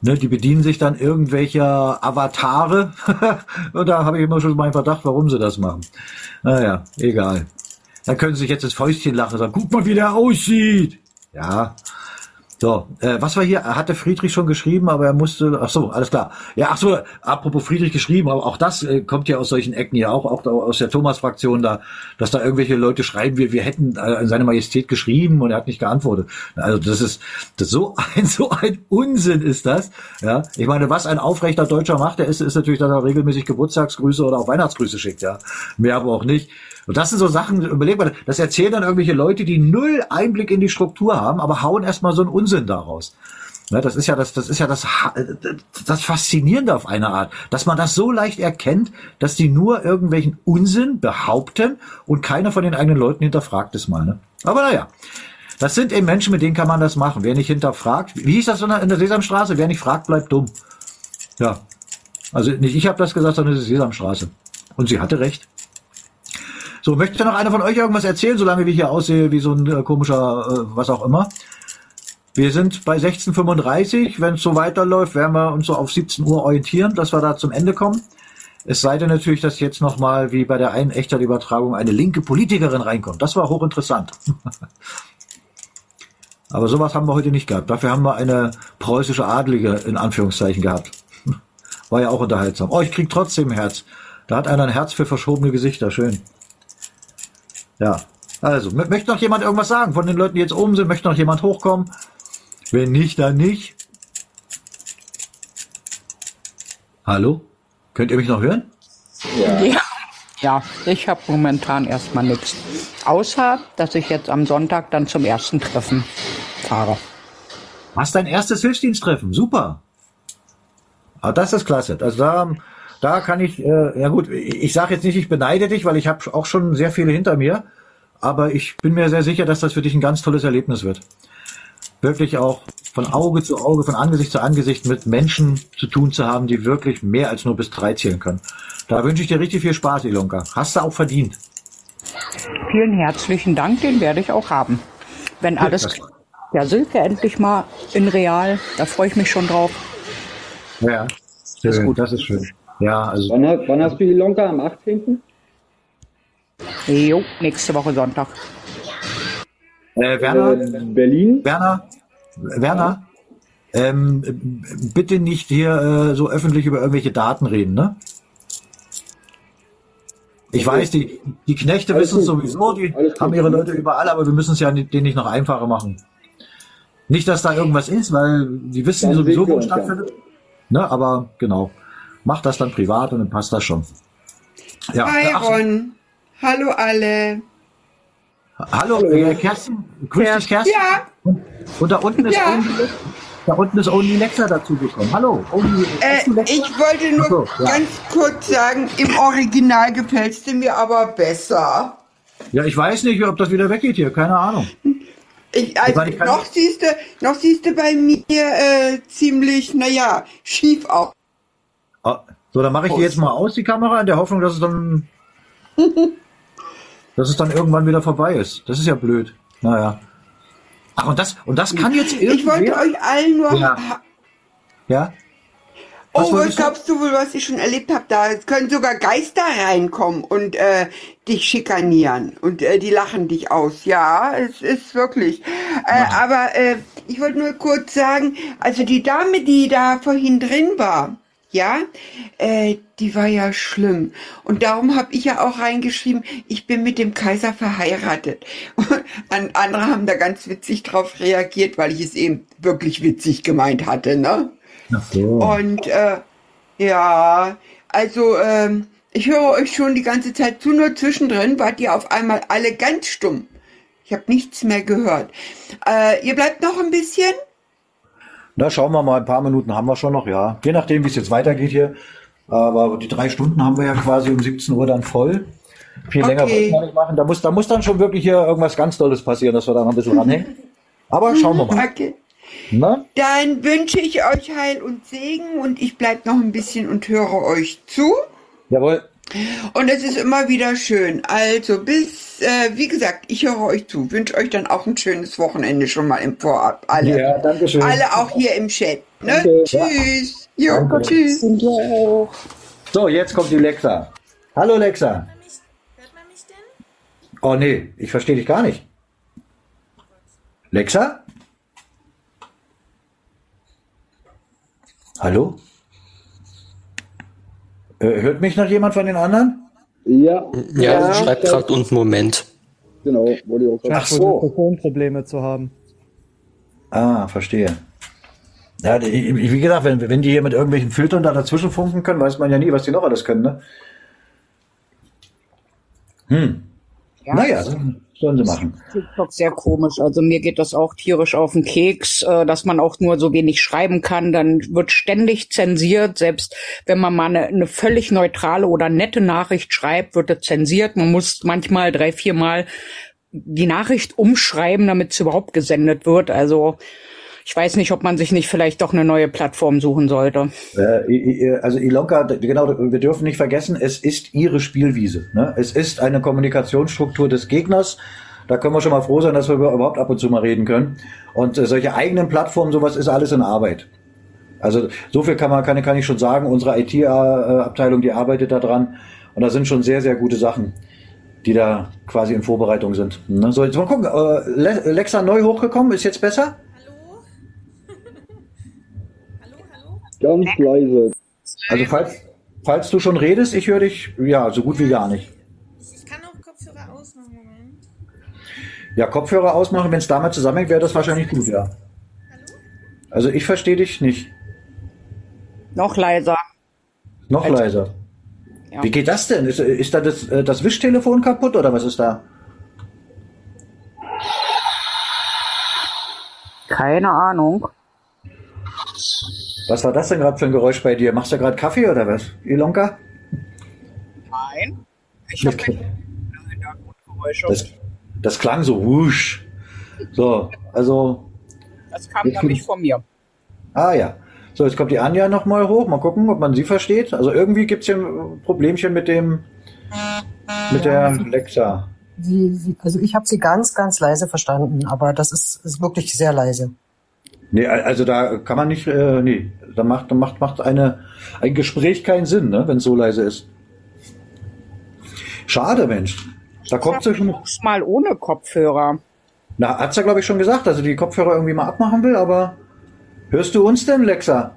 Ne, die bedienen sich dann irgendwelcher Avatare. und da habe ich immer schon meinen Verdacht, warum sie das machen. Naja, egal. Dann können sie sich jetzt das Fäustchen lachen und sagen, guck mal, wie der aussieht. Ja. So, äh, was war hier? Hatte Friedrich schon geschrieben, aber er musste. Ach so, alles klar. Ja, ach so. Apropos Friedrich geschrieben, aber auch das äh, kommt ja aus solchen Ecken hier, auch, auch aus der Thomas-Fraktion da, dass da irgendwelche Leute schreiben, wir, wir hätten äh, an seine Majestät geschrieben und er hat nicht geantwortet. Also das ist, das so ein so ein Unsinn ist das. Ja, ich meine, was ein aufrechter Deutscher macht, der ist, ist natürlich, dass er regelmäßig Geburtstagsgrüße oder auch Weihnachtsgrüße schickt. Ja, mehr aber auch nicht. Und das sind so Sachen, überleg mal, das erzählen dann irgendwelche Leute, die null Einblick in die Struktur haben, aber hauen erstmal so einen Unsinn daraus. Ne, das ist ja das, das ist ja das, das Faszinierende auf eine Art, dass man das so leicht erkennt, dass die nur irgendwelchen Unsinn behaupten und keiner von den eigenen Leuten hinterfragt es mal. Ne? Aber naja, das sind eben Menschen, mit denen kann man das machen. Wer nicht hinterfragt, wie hieß das in der Sesamstraße? Wer nicht fragt, bleibt dumm. Ja, also nicht ich habe das gesagt, sondern es ist Sesamstraße. Und sie hatte recht. So, möchte noch einer von euch irgendwas erzählen, solange wir hier aussehe wie so ein äh, komischer, äh, was auch immer? Wir sind bei 16.35 Wenn es so weiterläuft, werden wir uns so auf 17 Uhr orientieren, dass wir da zum Ende kommen. Es sei denn natürlich, dass jetzt nochmal wie bei der einen Echtert-Übertragung eine linke Politikerin reinkommt. Das war hochinteressant. Aber sowas haben wir heute nicht gehabt. Dafür haben wir eine preußische Adlige in Anführungszeichen gehabt. War ja auch unterhaltsam. Oh, ich krieg trotzdem ein Herz. Da hat einer ein Herz für verschobene Gesichter. Schön. Ja. Also, möchte noch jemand irgendwas sagen? Von den Leuten, die jetzt oben sind, möchte noch jemand hochkommen? Wenn nicht, dann nicht. Hallo? Könnt ihr mich noch hören? Ja. Ja, ja ich habe momentan erstmal nichts. Außer, dass ich jetzt am Sonntag dann zum ersten Treffen fahre. Was dein erstes Hilfsdiensttreffen? Super. Ah, das ist klasse. Also da, da kann ich, äh, ja gut, ich sage jetzt nicht, ich beneide dich, weil ich habe auch schon sehr viele hinter mir. Aber ich bin mir sehr sicher, dass das für dich ein ganz tolles Erlebnis wird wirklich auch von Auge zu Auge, von Angesicht zu Angesicht mit Menschen zu tun zu haben, die wirklich mehr als nur bis drei zählen können. Da wünsche ich dir richtig viel Spaß, Ilonka. Hast du auch verdient. Vielen herzlichen Dank, den werde ich auch haben. Wenn alles ja, Silke endlich mal in Real, da freue ich mich schon drauf. Ja, das ist gut, das ist schön. Ja, also. Wann, wann hast du Ilonka? Am 18.? Jo, nächste Woche Sonntag. Äh, Werner? Äh, Berlin? Werner? Werner? Ähm, bitte nicht hier äh, so öffentlich über irgendwelche Daten reden, ne? Ich okay. weiß, die, die Knechte wissen es sowieso, die haben ihre Leute überall, aber wir müssen es ja denen nicht noch einfacher machen. Nicht, dass da irgendwas ist, weil die wissen dann sowieso, wo es stattfindet. Ne, aber genau. Macht das dann privat und dann passt das schon. Ja. Hi Ron. Hallo alle. Hallo, äh, Kerstin. Grüß dich, Kerstin. Ja. Und, da unten ist ja. Only, da unten ist Only Lexa dazugekommen. Hallo. Only, äh, ich wollte nur so, ja. ganz kurz sagen, im Original gefällst du mir aber besser. Ja, ich weiß nicht, ob das wieder weggeht hier. Keine Ahnung. Ich, also ich noch siehst du, noch siehst du bei mir äh, ziemlich, naja, schief aus. Ah, so, dann mache ich die jetzt mal aus, die Kamera, in der Hoffnung, dass es dann dass es dann irgendwann wieder vorbei ist. Das ist ja blöd. Naja. Ach, und das, und das kann jetzt irgendwie. Ich wollte euch allen nur. Ja. ja? Was oh, was glaubst du wohl, was ich schon erlebt habe? Da können sogar Geister reinkommen und äh, dich schikanieren und äh, die lachen dich aus. Ja, es ist wirklich. Äh, aber äh, ich wollte nur kurz sagen, also die Dame, die da vorhin drin war, ja, äh, die war ja schlimm. Und darum habe ich ja auch reingeschrieben, ich bin mit dem Kaiser verheiratet. Und andere haben da ganz witzig drauf reagiert, weil ich es eben wirklich witzig gemeint hatte, ne? Ach so. Und äh, ja, also ähm, ich höre euch schon die ganze Zeit zu, nur zwischendrin wart ihr auf einmal alle ganz stumm. Ich habe nichts mehr gehört. Äh, ihr bleibt noch ein bisschen? Na, schauen wir mal, ein paar Minuten haben wir schon noch, ja. Je nachdem, wie es jetzt weitergeht hier. Aber die drei Stunden haben wir ja quasi um 17 Uhr dann voll. Viel okay. länger wollen wir nicht machen. Da muss, da muss dann schon wirklich hier irgendwas ganz Tolles passieren, dass wir da noch ein bisschen ranhängen. Aber schauen wir mal. Okay. Na? Dann wünsche ich euch Heil und Segen und ich bleibe noch ein bisschen und höre euch zu. Jawohl. Und es ist immer wieder schön. Also bis, äh, wie gesagt, ich höre euch zu. Wünsche euch dann auch ein schönes Wochenende schon mal im Vorab. Alle. Ja, danke schön. Alle auch hier im Chat. Ne? Tschüss. Ja. Jo, tschüss. So, jetzt kommt die Lexa. Hallo Lexa. Hört man mich denn? Oh nee, ich verstehe dich gar nicht. Lexa? Hallo? Äh, hört mich noch jemand von den anderen? Ja. Ja, ja schreibt gerade unten Moment. Genau, wollte ich auch sagen. Ach so. Mikrofonprobleme zu haben. Ah, verstehe. Ja, wie gesagt, wenn, wenn die hier mit irgendwelchen Filtern da dazwischen funken können, weiß man ja nie, was die noch alles können, ne? Hm. Ja, naja, sollen sie machen. TikTok sehr komisch. Also mir geht das auch tierisch auf den Keks, äh, dass man auch nur so wenig schreiben kann. Dann wird ständig zensiert. Selbst wenn man mal eine, eine völlig neutrale oder nette Nachricht schreibt, wird das zensiert. Man muss manchmal drei, vier Mal die Nachricht umschreiben, damit es überhaupt gesendet wird. Also ich weiß nicht, ob man sich nicht vielleicht doch eine neue Plattform suchen sollte. Äh, also Ilonka, genau, wir dürfen nicht vergessen, es ist ihre Spielwiese. Ne? Es ist eine Kommunikationsstruktur des Gegners. Da können wir schon mal froh sein, dass wir über- überhaupt ab und zu mal reden können. Und äh, solche eigenen Plattformen, sowas ist alles in Arbeit. Also so viel kann man kann, kann ich schon sagen. Unsere IT-Abteilung, die arbeitet da dran. Und da sind schon sehr, sehr gute Sachen, die da quasi in Vorbereitung sind. Ne? So, jetzt mal gucken. Äh, Le- Lexa neu hochgekommen, ist jetzt besser? Ganz leise. Also falls, falls du schon redest, ich höre dich ja so gut wie gar nicht. Ich kann auch Kopfhörer ausmachen, Moment. Ja, Kopfhörer ausmachen, wenn es damit zusammenhängt, wäre das wahrscheinlich gut, ja. Also ich verstehe dich nicht. Noch leiser. Noch Also- leiser. Ja. Wie geht das denn? Ist, ist da das, äh, das Wischtelefon kaputt oder was ist da? Keine Ahnung. Was war das denn gerade für ein Geräusch bei dir? Machst du gerade Kaffee oder was? Ilonka? Nein. Ich habe Okay. Hintergrundgeräusche. Das, das klang so wusch. So, also, Das kam ja nicht von mir. ah ja. So, jetzt kommt die Anja nochmal hoch. Mal gucken, ob man sie versteht. Also irgendwie gibt's hier ein Problemchen mit dem, mit der Lexa. Also ich habe sie ganz, ganz leise verstanden, aber das ist, ist wirklich sehr leise. Nee, also da kann man nicht, äh, nee, da macht, da macht, macht eine, ein Gespräch keinen Sinn, ne, wenn es so leise ist. Schade, Mensch. Da kommt sie schon. Mal ohne Kopfhörer. Na, hat's ja, glaube ich, schon gesagt, dass sie die Kopfhörer irgendwie mal abmachen will, aber hörst du uns denn, Lexa?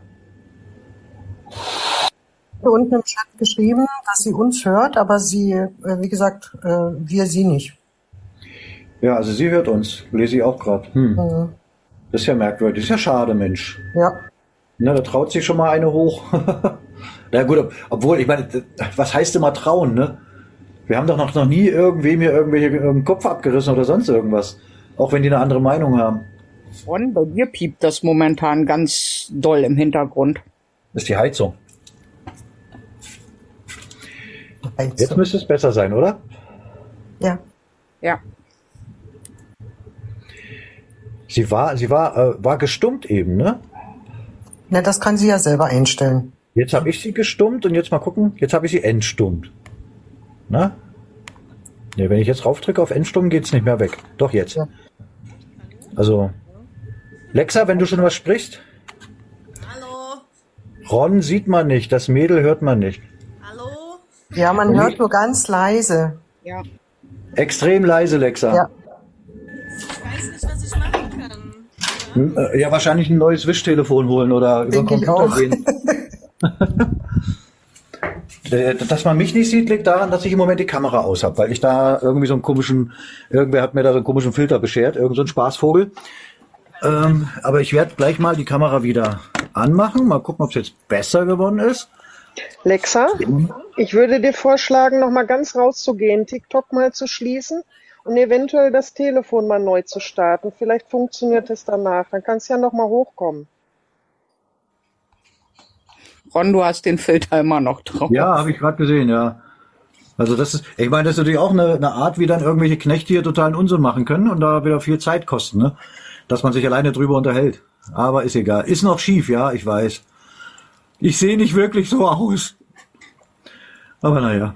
Hier unten im Chat geschrieben, dass sie uns hört, aber sie, äh, wie gesagt, äh, wir sie nicht. Ja, also sie hört uns. Lese ich auch gerade. Hm. Mhm. Das ist ja merkwürdig. Das ist ja schade, Mensch. Ja. Na, da traut sich schon mal eine hoch. Na gut, ob- obwohl, ich meine, was heißt immer trauen, ne? Wir haben doch noch, noch nie irgendwem hier irgendwelche ähm, Kopf abgerissen oder sonst irgendwas. Auch wenn die eine andere Meinung haben. Und bei dir piept das momentan ganz doll im Hintergrund. Das ist die Heizung. Jetzt müsste es besser sein, oder? Ja. Ja. Sie war, sie war, äh, war gestummt eben, ne? Na, das kann sie ja selber einstellen. Jetzt habe ich sie gestummt und jetzt mal gucken, jetzt habe ich sie entstummt. Na? Ja, wenn ich jetzt raufdrücke auf Entstummen, geht's nicht mehr weg. Doch jetzt. Also, Lexa, wenn du schon was sprichst. Hallo? Ron sieht man nicht, das Mädel hört man nicht. Ja, man hört nur ganz leise. Ja. Extrem leise, Lexa. Ja. Ja, wahrscheinlich ein neues Wischtelefon holen oder über den Computer gehen. Äh, Dass man mich nicht sieht, liegt daran, dass ich im Moment die Kamera aus habe, weil ich da irgendwie so einen komischen, irgendwer hat mir da so einen komischen Filter beschert, irgend so ein Spaßvogel. Ähm, aber ich werde gleich mal die Kamera wieder anmachen, mal gucken, ob es jetzt besser geworden ist. Lexa, ich würde dir vorschlagen, noch mal ganz rauszugehen, TikTok mal zu schließen und eventuell das Telefon mal neu zu starten. Vielleicht funktioniert es danach. Dann kannst du ja noch mal hochkommen. Ron, du hast den Filter immer noch drauf. Ja, habe ich gerade gesehen, ja. Also das ist, ich meine, das ist natürlich auch eine, eine Art, wie dann irgendwelche Knechte hier totalen Unsinn machen können und da wieder viel Zeit kosten, ne? Dass man sich alleine drüber unterhält. Aber ist egal. Ist noch schief, ja, ich weiß. Ich sehe nicht wirklich so aus. Aber naja.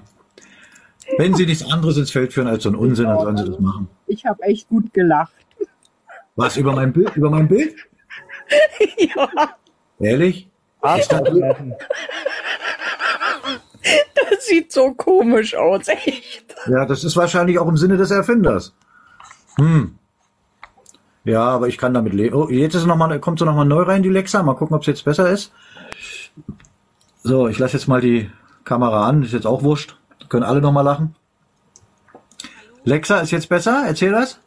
Wenn sie nichts anderes ins Feld führen als so einen Unsinn, dann sollen sie das machen. Ich habe echt gut gelacht. Was, über mein Bild? Über mein Bild? ja. Ehrlich? Ist das, Das sieht so komisch aus, echt. ja, das ist wahrscheinlich auch im Sinne des Erfinders. Hm. Ja, aber ich kann damit leben. Oh, jetzt ist noch mal, kommt so noch mal neu rein, die Lexa. Mal gucken, ob es jetzt besser ist. So, ich lasse jetzt mal die Kamera an. Ist jetzt auch wurscht. Können alle noch mal lachen. Lexa, ist jetzt besser? Erzähl das.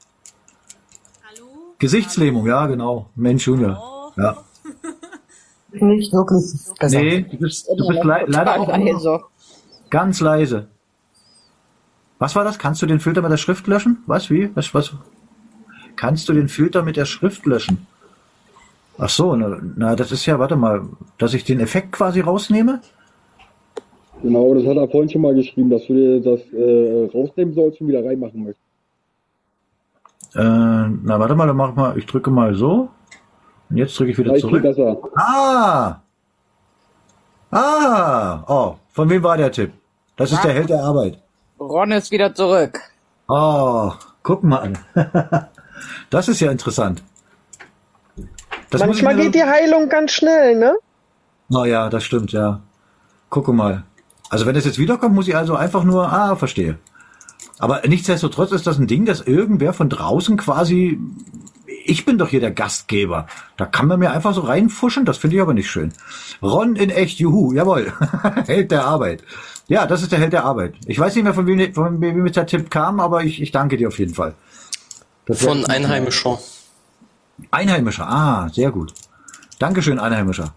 Gesichtslähmung, ja, genau. Mensch, Junior. Ja. Nicht wirklich besser. Nee, du bist, du bist le leider auch noch ganz leise. Was war das? Kannst du den Filter mit der Schrift löschen? Was? Wie? Was? Was? Kannst du den Filter mit der Schrift löschen? Ach so, na, na das ist ja, warte mal, dass ich den Effekt quasi rausnehme? Genau, das hat er vorhin schon mal geschrieben, dass du dir das äh, rausnehmen sollst und wieder reinmachen möchtest. Äh, na, warte mal, dann mach mal, ich drücke mal so. Und jetzt drücke ich wieder Gleich viel zurück. besser. Ah! Ah! Oh, von wem war der Tipp? Das ist der Held der Arbeit. Ron ist wieder zurück. Oh, guck mal an. das ist ja interessant. Das Manchmal geht die Heilung ganz schnell, ne? Oh ja, das stimmt, ja. Gucke mal. Also wenn es jetzt wiederkommt, muss ich also einfach nur, ah, verstehe. Aber nichtsdestotrotz ist das ein Ding, dass irgendwer von draußen quasi, ich bin doch hier der Gastgeber. Da kann man mir einfach so reinfuschen, das finde ich aber nicht schön. Ron in echt, juhu, jawohl. Held der Arbeit. Ja, das ist der Held der Arbeit. Ich weiß nicht mehr, von wem, von wem jetzt der Tipp kam, aber ich, ich danke dir auf jeden Fall. Das Von Einheimischen. Einheimischer, ah, sehr gut. Dankeschön, Einheimischer.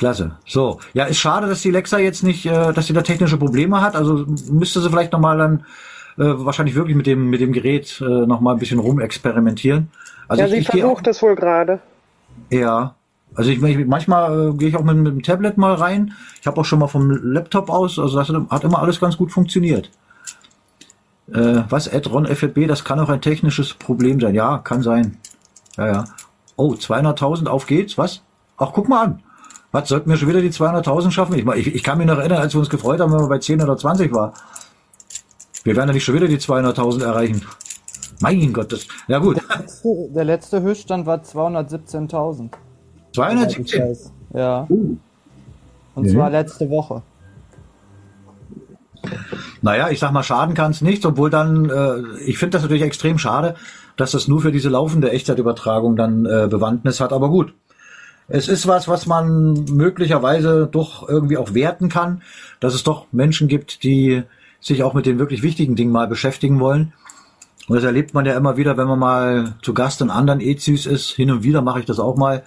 Klasse. So, ja, ist schade, dass die Lexa jetzt nicht, äh, dass sie da technische Probleme hat. Also müsste sie vielleicht nochmal dann äh, wahrscheinlich wirklich mit dem mit dem Gerät äh, noch mal ein bisschen rumexperimentieren. Also ja, ich, sie ich versucht es wohl gerade. ja, also ich, ich manchmal äh, gehe ich auch mit, mit dem Tablet mal rein. Ich habe auch schon mal vom Laptop aus. Also das hat immer alles ganz gut funktioniert. Äh, was Adron FFB, das kann auch ein technisches Problem sein. Ja, kann sein. Ja, ja. Oh, 200.000, auf geht's. Was? Ach, guck mal an. Was, sollten wir schon wieder die 200.000 schaffen? Ich, ich, ich kann mich noch erinnern, als wir uns gefreut haben, wenn wir bei 10 oder 20 war. Wir werden ja nicht schon wieder die 200.000 erreichen. Mein Gott, das, ja gut. Der letzte, der letzte Höchststand war 217.000. 217? Ja. Und Mhm. zwar letzte Woche. Naja, ich sag mal, schaden kann es nicht, obwohl dann, äh, ich finde das natürlich extrem schade, dass das nur für diese laufende Echtzeitübertragung dann äh, Bewandtnis hat, aber gut. Es ist was, was man möglicherweise doch irgendwie auch werten kann, dass es doch Menschen gibt, die sich auch mit den wirklich wichtigen Dingen mal beschäftigen wollen. Und das erlebt man ja immer wieder, wenn man mal zu Gast in anderen EZUs ist. Hin und wieder mache ich das auch mal.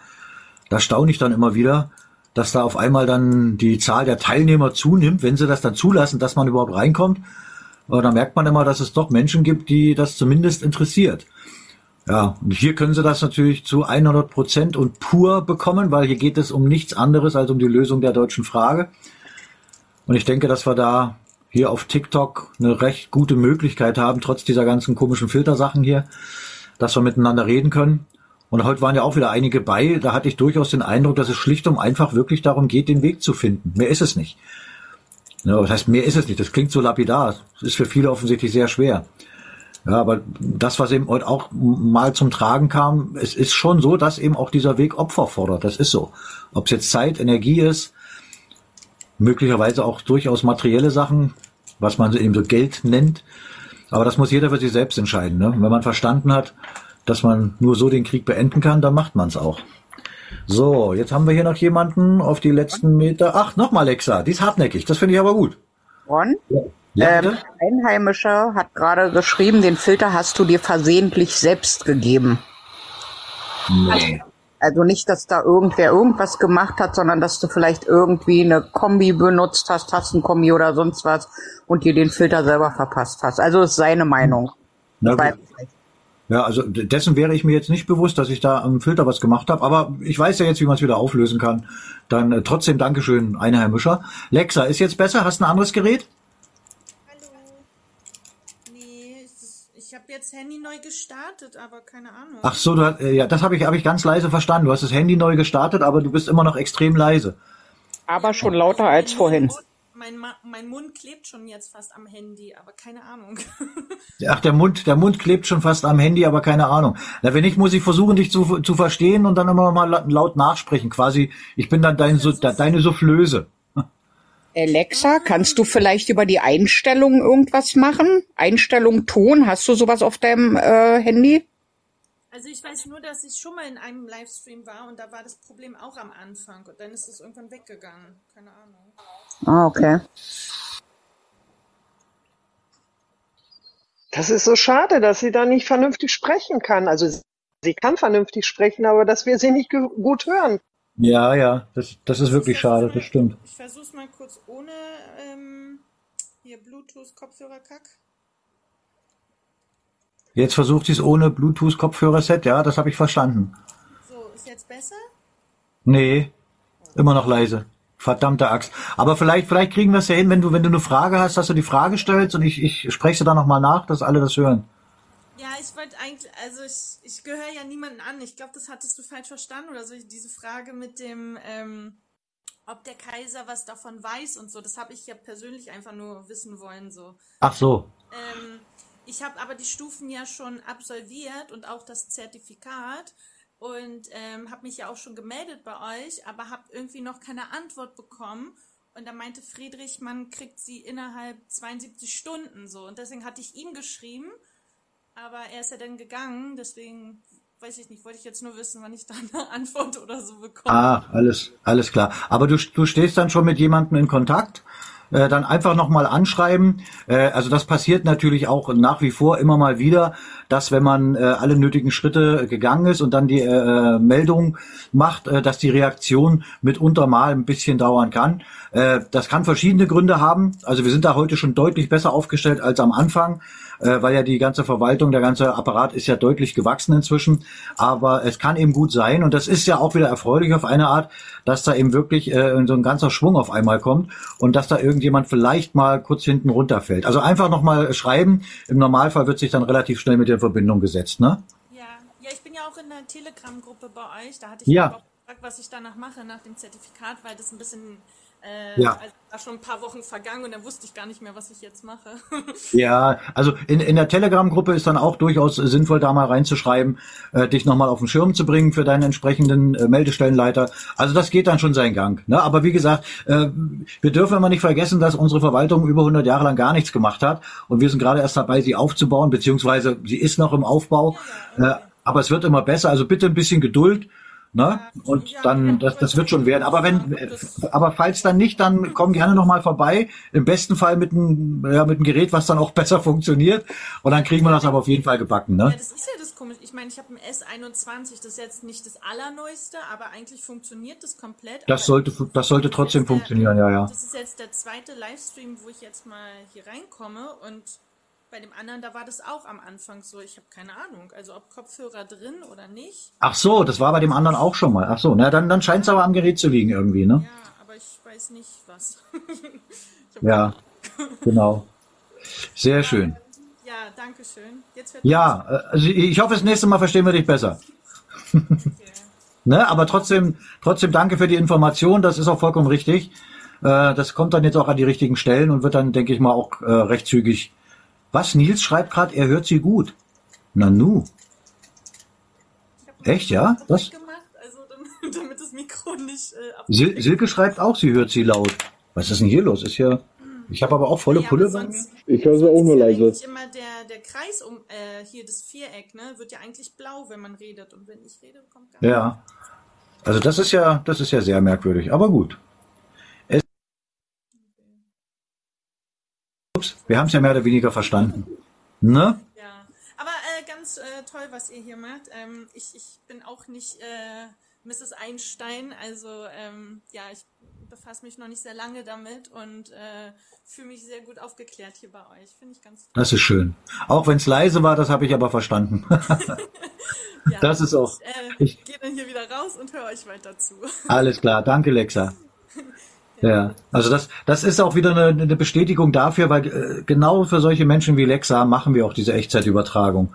Da staune ich dann immer wieder, dass da auf einmal dann die Zahl der Teilnehmer zunimmt, wenn sie das dann zulassen, dass man überhaupt reinkommt. Aber da merkt man immer, dass es doch Menschen gibt, die das zumindest interessiert. Ja, und hier können sie das natürlich zu 100 Prozent und pur bekommen, weil hier geht es um nichts anderes als um die Lösung der deutschen Frage. Und ich denke, dass wir da hier auf TikTok eine recht gute Möglichkeit haben, trotz dieser ganzen komischen Filtersachen hier, dass wir miteinander reden können. Und heute waren ja auch wieder einige bei. Da hatte ich durchaus den Eindruck, dass es schlicht und einfach wirklich darum geht, den Weg zu finden. Mehr ist es nicht. Ja, das heißt, mehr ist es nicht. Das klingt so lapidar. Das ist für viele offensichtlich sehr schwer. Ja, aber das, was eben heute auch mal zum Tragen kam, es ist schon so, dass eben auch dieser Weg Opfer fordert. Das ist so. Ob es jetzt Zeit, Energie ist, möglicherweise auch durchaus materielle Sachen, was man eben so Geld nennt. Aber das muss jeder für sich selbst entscheiden. Ne? Wenn man verstanden hat, dass man nur so den Krieg beenden kann, dann macht man es auch. So, jetzt haben wir hier noch jemanden auf die letzten Meter. Ach, nochmal Alexa, die ist hartnäckig. Das finde ich aber gut. Ron? Ja, ähm? Einheimischer hat gerade geschrieben, den Filter hast du dir versehentlich selbst gegeben. Nee. Also nicht, dass da irgendwer irgendwas gemacht hat, sondern dass du vielleicht irgendwie eine Kombi benutzt hast, Tastenkombi oder sonst was und dir den Filter selber verpasst hast. Also ist seine Meinung. Na. Ja, also dessen wäre ich mir jetzt nicht bewusst, dass ich da am Filter was gemacht habe, aber ich weiß ja jetzt, wie man es wieder auflösen kann. Dann äh, trotzdem Dankeschön, Einheimischer. Lexa, ist jetzt besser? Hast du ein anderes Gerät? Nee, es ist, ich habe jetzt Handy neu gestartet, aber keine Ahnung. Ach so, du, äh, ja, das habe ich, hab ich ganz leise verstanden. Du hast das Handy neu gestartet, aber du bist immer noch extrem leise. Aber schon lauter als vorhin. Mein, mein Mund klebt schon jetzt fast am Handy, aber keine Ahnung. Ach, der Mund, der Mund klebt schon fast am Handy, aber keine Ahnung. Na, wenn nicht, muss ich versuchen, dich zu, zu verstehen und dann immer noch mal la- laut nachsprechen. Quasi, ich bin dann dein, de- deine Soufflöse. Alexa, kannst du vielleicht über die Einstellungen irgendwas machen? Einstellung Ton, hast du sowas auf deinem äh, Handy? Also ich weiß nur, dass ich schon mal in einem Livestream war und da war das Problem auch am Anfang und dann ist es irgendwann weggegangen. Keine Ahnung. Ah, okay. Das ist so schade, dass sie da nicht vernünftig sprechen kann. Also sie kann vernünftig sprechen, aber dass wir sie nicht gut hören. Ja, ja, das, das ist wirklich schade, das stimmt. Ich versuch's mal kurz ohne ähm, Hier Bluetooth-Kopfhörer-Kack. Jetzt versucht sie es ohne Bluetooth-Kopfhörerset, ja, das habe ich verstanden. So, ist jetzt besser? Nee, immer noch leise. Verdammte Axt. Aber vielleicht, vielleicht kriegen wir es ja hin, wenn du, wenn du eine Frage hast, dass du die Frage stellst und ich, ich spreche sie dann nochmal nach, dass alle das hören. Ja, ich wollte eigentlich, also ich, ich gehöre ja niemanden an. Ich glaube, das hattest du falsch verstanden oder so. Diese Frage mit dem, ähm, ob der Kaiser was davon weiß und so, das habe ich ja persönlich einfach nur wissen wollen. So. Ach so. Ähm, ich habe aber die Stufen ja schon absolviert und auch das Zertifikat und ähm, habe mich ja auch schon gemeldet bei euch, aber habe irgendwie noch keine Antwort bekommen. Und da meinte Friedrich, man kriegt sie innerhalb 72 Stunden so. Und deswegen hatte ich ihm geschrieben, aber er ist ja dann gegangen, deswegen weiß ich nicht, wollte ich jetzt nur wissen, wann ich da eine Antwort oder so bekomme. Ah, alles, alles klar. Aber du, du stehst dann schon mit jemandem in Kontakt? Äh, dann einfach nochmal anschreiben. Äh, also das passiert natürlich auch nach wie vor immer mal wieder, dass wenn man äh, alle nötigen Schritte gegangen ist und dann die äh, Meldung macht, äh, dass die Reaktion mitunter mal ein bisschen dauern kann. Äh, das kann verschiedene Gründe haben. Also wir sind da heute schon deutlich besser aufgestellt als am Anfang äh, weil ja die ganze Verwaltung, der ganze Apparat ist ja deutlich gewachsen inzwischen. Aber es kann eben gut sein, und das ist ja auch wieder erfreulich auf eine Art, dass da eben wirklich äh, so ein ganzer Schwung auf einmal kommt und dass da irgendjemand vielleicht mal kurz hinten runterfällt. Also einfach nochmal schreiben. Im Normalfall wird sich dann relativ schnell mit der Verbindung gesetzt, ne? Ja, ja, ich bin ja auch in der Telegram-Gruppe bei euch. Da hatte ich Ja. auch gefragt, was ich danach mache, nach dem Zertifikat, weil das ein bisschen, äh, Ja. also war schon ein paar Wochen vergangen und dann wusste ich gar nicht mehr, was ich jetzt mache. Ja, also in, in der Telegram-Gruppe ist dann auch durchaus sinnvoll, da mal reinzuschreiben, äh, dich nochmal auf den Schirm zu bringen für deinen entsprechenden äh, Meldestellenleiter. Also das geht dann schon seinen Gang. Ne? Aber wie gesagt, äh, wir dürfen immer nicht vergessen, dass unsere Verwaltung über 100 Jahre lang gar nichts gemacht hat und wir sind gerade erst dabei, sie aufzubauen, beziehungsweise sie ist noch im Aufbau. Äh, aber es wird immer besser. Also bitte ein bisschen Geduld. Ne? Und dann, das, das wird schon werden. Aber wenn, aber falls dann nicht, dann komm gerne nochmal vorbei. Im besten Fall mit einem, ja, mit einem Gerät, was dann auch besser funktioniert. Und dann kriegen wir das aber auf jeden Fall gebacken, Ja, ne? das ist ja das komische. Ich meine, ich habe ein S21, das ist jetzt nicht das allerneueste, aber eigentlich funktioniert das komplett. Das sollte, das sollte trotzdem funktionieren, ja, ja. Das ist jetzt der zweite Livestream, wo ich jetzt mal hier reinkomme und bei dem anderen, da war das auch am Anfang so. Ich habe keine Ahnung, also ob Kopfhörer drin oder nicht. Ach so, das war bei dem anderen auch schon mal. Ach so, na dann, dann scheint es aber am Gerät zu liegen irgendwie, ne? Ja, aber ich weiß nicht was. Ja, genau. Sehr schön. ja, danke schön. Ja, äh, also ich ich hoffe, das nächste Mal verstehen wir dich besser. ne, aber trotzdem, trotzdem danke für die Information. Das ist auch vollkommen richtig. Äh, das kommt dann jetzt auch an die richtigen Stellen und wird dann, denke ich mal, auch äh, recht zügig. Was? Nils schreibt gerade, er hört sie gut. Nanu. Echt, ja? Das? gemacht, also damit, damit das Mikro nicht äh. Sil Silke schreibt auch, sie hört sie laut. Was ist denn hier los? Ist ja. Ich habe aber auch volle Pulle bei mir. Ich höre sie auch nur leise. Immer der, der Kreis um, äh, hier das Viereck, ne, wird ja eigentlich blau, wenn man redet. Und wenn ich rede, kommt gar Ja. Also das ist ja, das ist ja sehr merkwürdig, aber gut. Ups, wir haben es ja mehr oder weniger verstanden. Ne? Ja, aber äh, ganz äh, toll, was ihr hier macht. Ähm, ich, ich bin auch nicht äh, Mrs. Einstein, also ähm, ja, ich befasse mich noch nicht sehr lange damit und äh, fühle mich sehr gut aufgeklärt hier bei euch. Finde ich ganz toll. Das ist schön. Auch wenn es leise war, das habe ich aber verstanden. das ist auch. Äh, ich gehe dann hier wieder raus und höre euch weiter zu. Alles klar, danke Lexa. Ja, also das, das ist auch wieder eine, eine Bestätigung dafür, weil äh, genau für solche Menschen wie Lexa machen wir auch diese Echtzeitübertragung.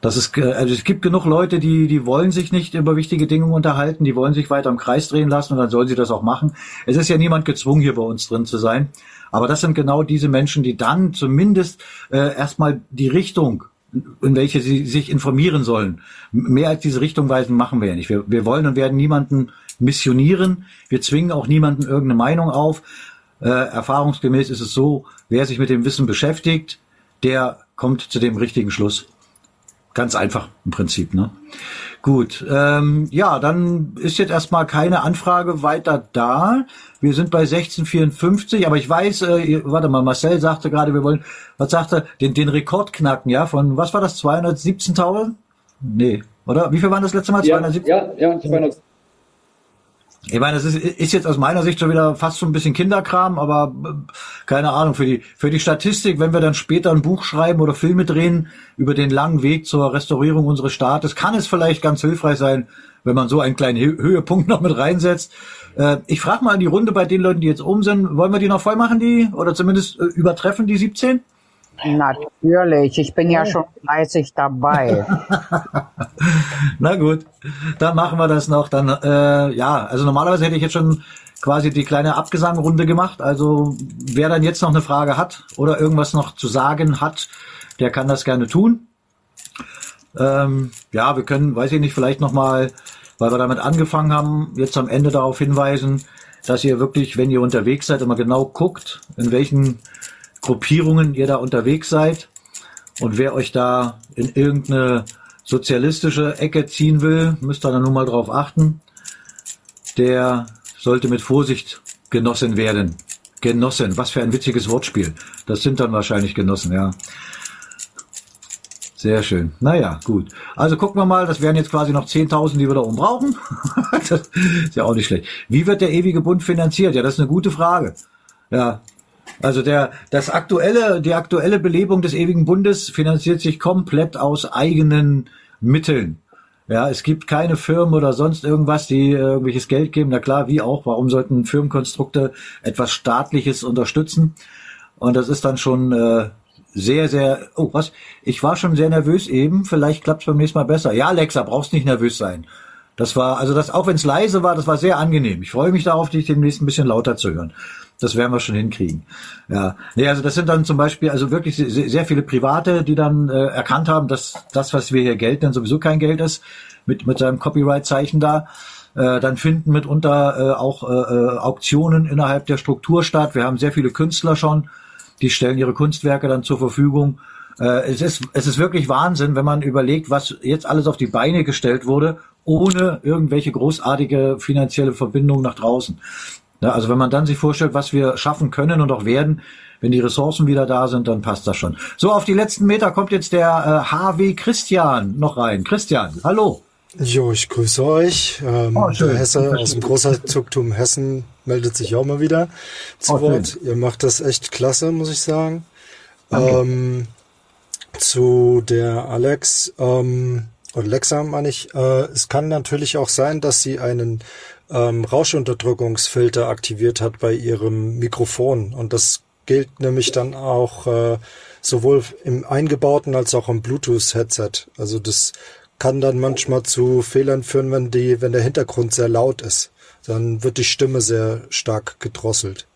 Das ist, äh, also es gibt genug Leute, die, die wollen sich nicht über wichtige Dinge unterhalten, die wollen sich weiter im Kreis drehen lassen und dann sollen sie das auch machen. Es ist ja niemand gezwungen, hier bei uns drin zu sein. Aber das sind genau diese Menschen, die dann zumindest äh, erstmal die Richtung in welche sie sich informieren sollen. Mehr als diese Richtung weisen machen wir ja nicht. Wir, wir wollen und werden niemanden missionieren. Wir zwingen auch niemanden irgendeine Meinung auf. Äh, erfahrungsgemäß ist es so, wer sich mit dem Wissen beschäftigt, der kommt zu dem richtigen Schluss. Ganz einfach im Prinzip, ne? Gut, ähm, ja, dann ist jetzt erstmal keine Anfrage weiter da. Wir sind bei 1654, aber ich weiß, äh, warte mal, Marcel sagte gerade, wir wollen, was sagte, den, den Rekord knacken, ja, von, was war das, 217.000? Nee, oder? Wie viel waren das letzte Mal? Ja, 217? ja, ja, 200. Ich meine, das ist, ist jetzt aus meiner Sicht schon wieder fast so ein bisschen Kinderkram, aber äh, keine Ahnung, für die, für die Statistik, wenn wir dann später ein Buch schreiben oder Filme drehen über den langen Weg zur Restaurierung unseres Staates, kann es vielleicht ganz hilfreich sein, wenn man so einen kleinen Hö Höhepunkt noch mit reinsetzt. Äh, ich frage mal in die Runde bei den Leuten, die jetzt um sind, wollen wir die noch voll machen, die, oder zumindest äh, übertreffen, die 17? Natürlich, ich bin ja schon fleißig dabei. Na gut, dann machen wir das noch. Dann äh, ja, also normalerweise hätte ich jetzt schon quasi die kleine Abgesangrunde gemacht. Also wer dann jetzt noch eine Frage hat oder irgendwas noch zu sagen hat, der kann das gerne tun. Ähm, ja, wir können, weiß ich nicht, vielleicht noch mal, weil wir damit angefangen haben, jetzt am Ende darauf hinweisen, dass ihr wirklich, wenn ihr unterwegs seid, immer genau guckt, in welchen Gruppierungen ihr da unterwegs seid und wer euch da in irgendeine sozialistische Ecke ziehen will, müsst ihr dann nur mal drauf achten. Der sollte mit Vorsicht Genossen werden. Genossen, was für ein witziges Wortspiel. Das sind dann wahrscheinlich Genossen, ja. Sehr schön. Naja, gut. Also gucken wir mal, das wären jetzt quasi noch 10.000, die wir da oben brauchen. das ist ja auch nicht schlecht. Wie wird der ewige Bund finanziert? Ja, das ist eine gute Frage. Ja, also der, das aktuelle, die aktuelle Belebung des ewigen Bundes finanziert sich komplett aus eigenen Mitteln. Ja, es gibt keine Firmen oder sonst irgendwas, die irgendwelches Geld geben. Na klar, wie auch. Warum sollten Firmenkonstrukte etwas Staatliches unterstützen? Und das ist dann schon äh, sehr, sehr. Oh, was? Ich war schon sehr nervös eben. Vielleicht klappt es beim nächsten Mal besser. Ja, Alexa, brauchst nicht nervös sein. Das war, also das, auch wenn es leise war, das war sehr angenehm. Ich freue mich darauf, dich demnächst ein bisschen lauter zu hören. Das werden wir schon hinkriegen. Ja, nee, also das sind dann zum Beispiel also wirklich sehr, sehr viele Private, die dann äh, erkannt haben, dass das, was wir hier Geld nennen, sowieso kein Geld ist, mit mit seinem Copyright-Zeichen da. Äh, dann finden mitunter äh, auch äh, äh, Auktionen innerhalb der Struktur statt. Wir haben sehr viele Künstler schon, die stellen ihre Kunstwerke dann zur Verfügung. Äh, es ist es ist wirklich Wahnsinn, wenn man überlegt, was jetzt alles auf die Beine gestellt wurde, ohne irgendwelche großartige finanzielle Verbindung nach draußen. Ja, also wenn man dann sich vorstellt, was wir schaffen können und auch werden, wenn die Ressourcen wieder da sind, dann passt das schon. So, auf die letzten Meter kommt jetzt der äh, HW Christian noch rein. Christian, hallo. Jo, ich grüße euch. Ähm, Oh, der Hesse aus dem Großherzogtum Hessen meldet sich auch mal wieder zu Oh. Wort. Ihr macht das echt klasse, muss ich sagen. Ähm, zu der Alex, ähm, oder Lexa meine ich, äh, es kann natürlich auch sein, dass sie einen ähm, Rauschunterdrückungsfilter aktiviert hat bei ihrem Mikrofon. Und das gilt nämlich dann auch äh, sowohl im eingebauten als auch im Bluetooth-Headset. Also das kann dann manchmal zu Fehlern führen, wenn die, wenn der Hintergrund sehr laut ist. Dann wird die Stimme sehr stark gedrosselt.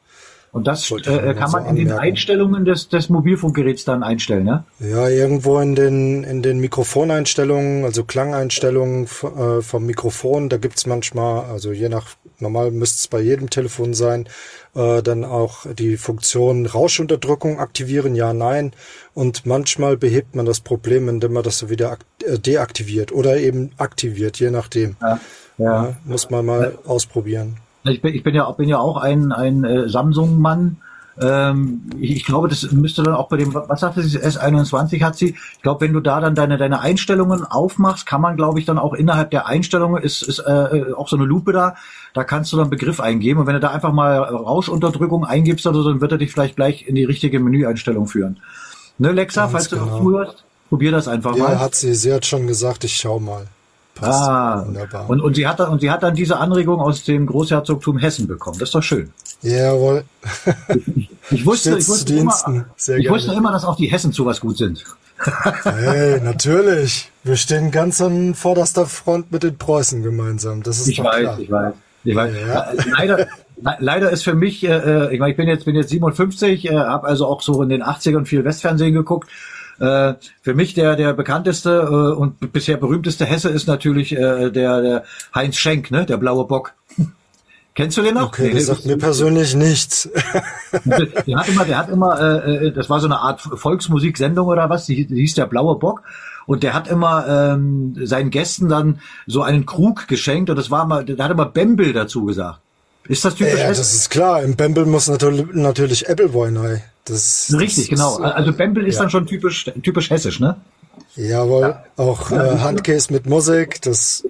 Und das äh, kann so man in den anmerken. Einstellungen des, des Mobilfunkgeräts dann einstellen, ne? Ja, irgendwo in den, in den Mikrofoneinstellungen, also Klangeinstellungen äh, vom Mikrofon, da gibt's manchmal, also je nach, normal müsste es bei jedem Telefon sein, äh, dann auch die Funktion Rauschunterdrückung aktivieren, ja, nein. Und manchmal behebt man das Problem, indem man das so wieder äh, deaktiviert oder eben aktiviert, je nachdem. Ja, ja. muss man mal ausprobieren. Ich bin, ich bin ja, bin ja auch ein, ein äh, Samsung-Mann. Ähm, ich, ich glaube, das müsste dann auch bei dem, was sagte sie, S21 hat sie. Ich glaube, wenn du da dann deine, deine Einstellungen aufmachst, kann man, glaube ich, dann auch innerhalb der Einstellungen, ist, ist äh, auch so eine Lupe da, da kannst du dann Begriff eingeben. Und wenn du da einfach mal Rauschunterdrückung eingibst oder so, dann wird er dich vielleicht gleich in die richtige Menüeinstellung führen. Ne, Lexa, Ganz falls du genau. noch zuhörst, probier das einfach Ja, mal. hat sie, sie hat schon gesagt, ich schau mal. Passt. Ah, Wunderbar. und, und sie hat dann, und sie hat dann diese Anregung aus dem Großherzogtum Hessen bekommen. Das ist doch schön. Jawohl. Ich wusste, ich wusste immer, ich wusste immer, dass auch die Hessen zu was gut sind. Hey, natürlich. Wir stehen ganz an vorderster Front mit den Preußen gemeinsam. Das ist Ich doch weiß, klar. ich weiß. Ich weiß. Ja. Leider, le- leider ist für mich, äh, äh, ich meine, ich bin jetzt, bin jetzt 57, äh, habe also auch so in den 80ern viel Westfernsehen geguckt. Äh, für mich der der bekannteste äh, und bisher berühmteste Hesse ist natürlich äh, der, der Heinz Schenk, ne, der blaue Bock. Kennst du den noch? Okay, das sagt mir persönlich nichts. der hat immer, der hat immer, äh, äh, das war so eine Art Volksmusiksendung oder was, die, die hieß der Blaue Bock. Und der hat immer ähm, seinen Gästen dann so einen Krug geschenkt und das war mal, der hat immer Bembel dazu gesagt. Ist das typisch? Ja, das ist klar. Im Bembel muss natürlich, natürlich Appleboy rein. Das, Richtig, das genau. ist, Also Bembel ist ja. dann schon typisch, typisch hessisch, ne? Jawohl. Auch Ja, äh, siehst du? Handcase mit Musik. Das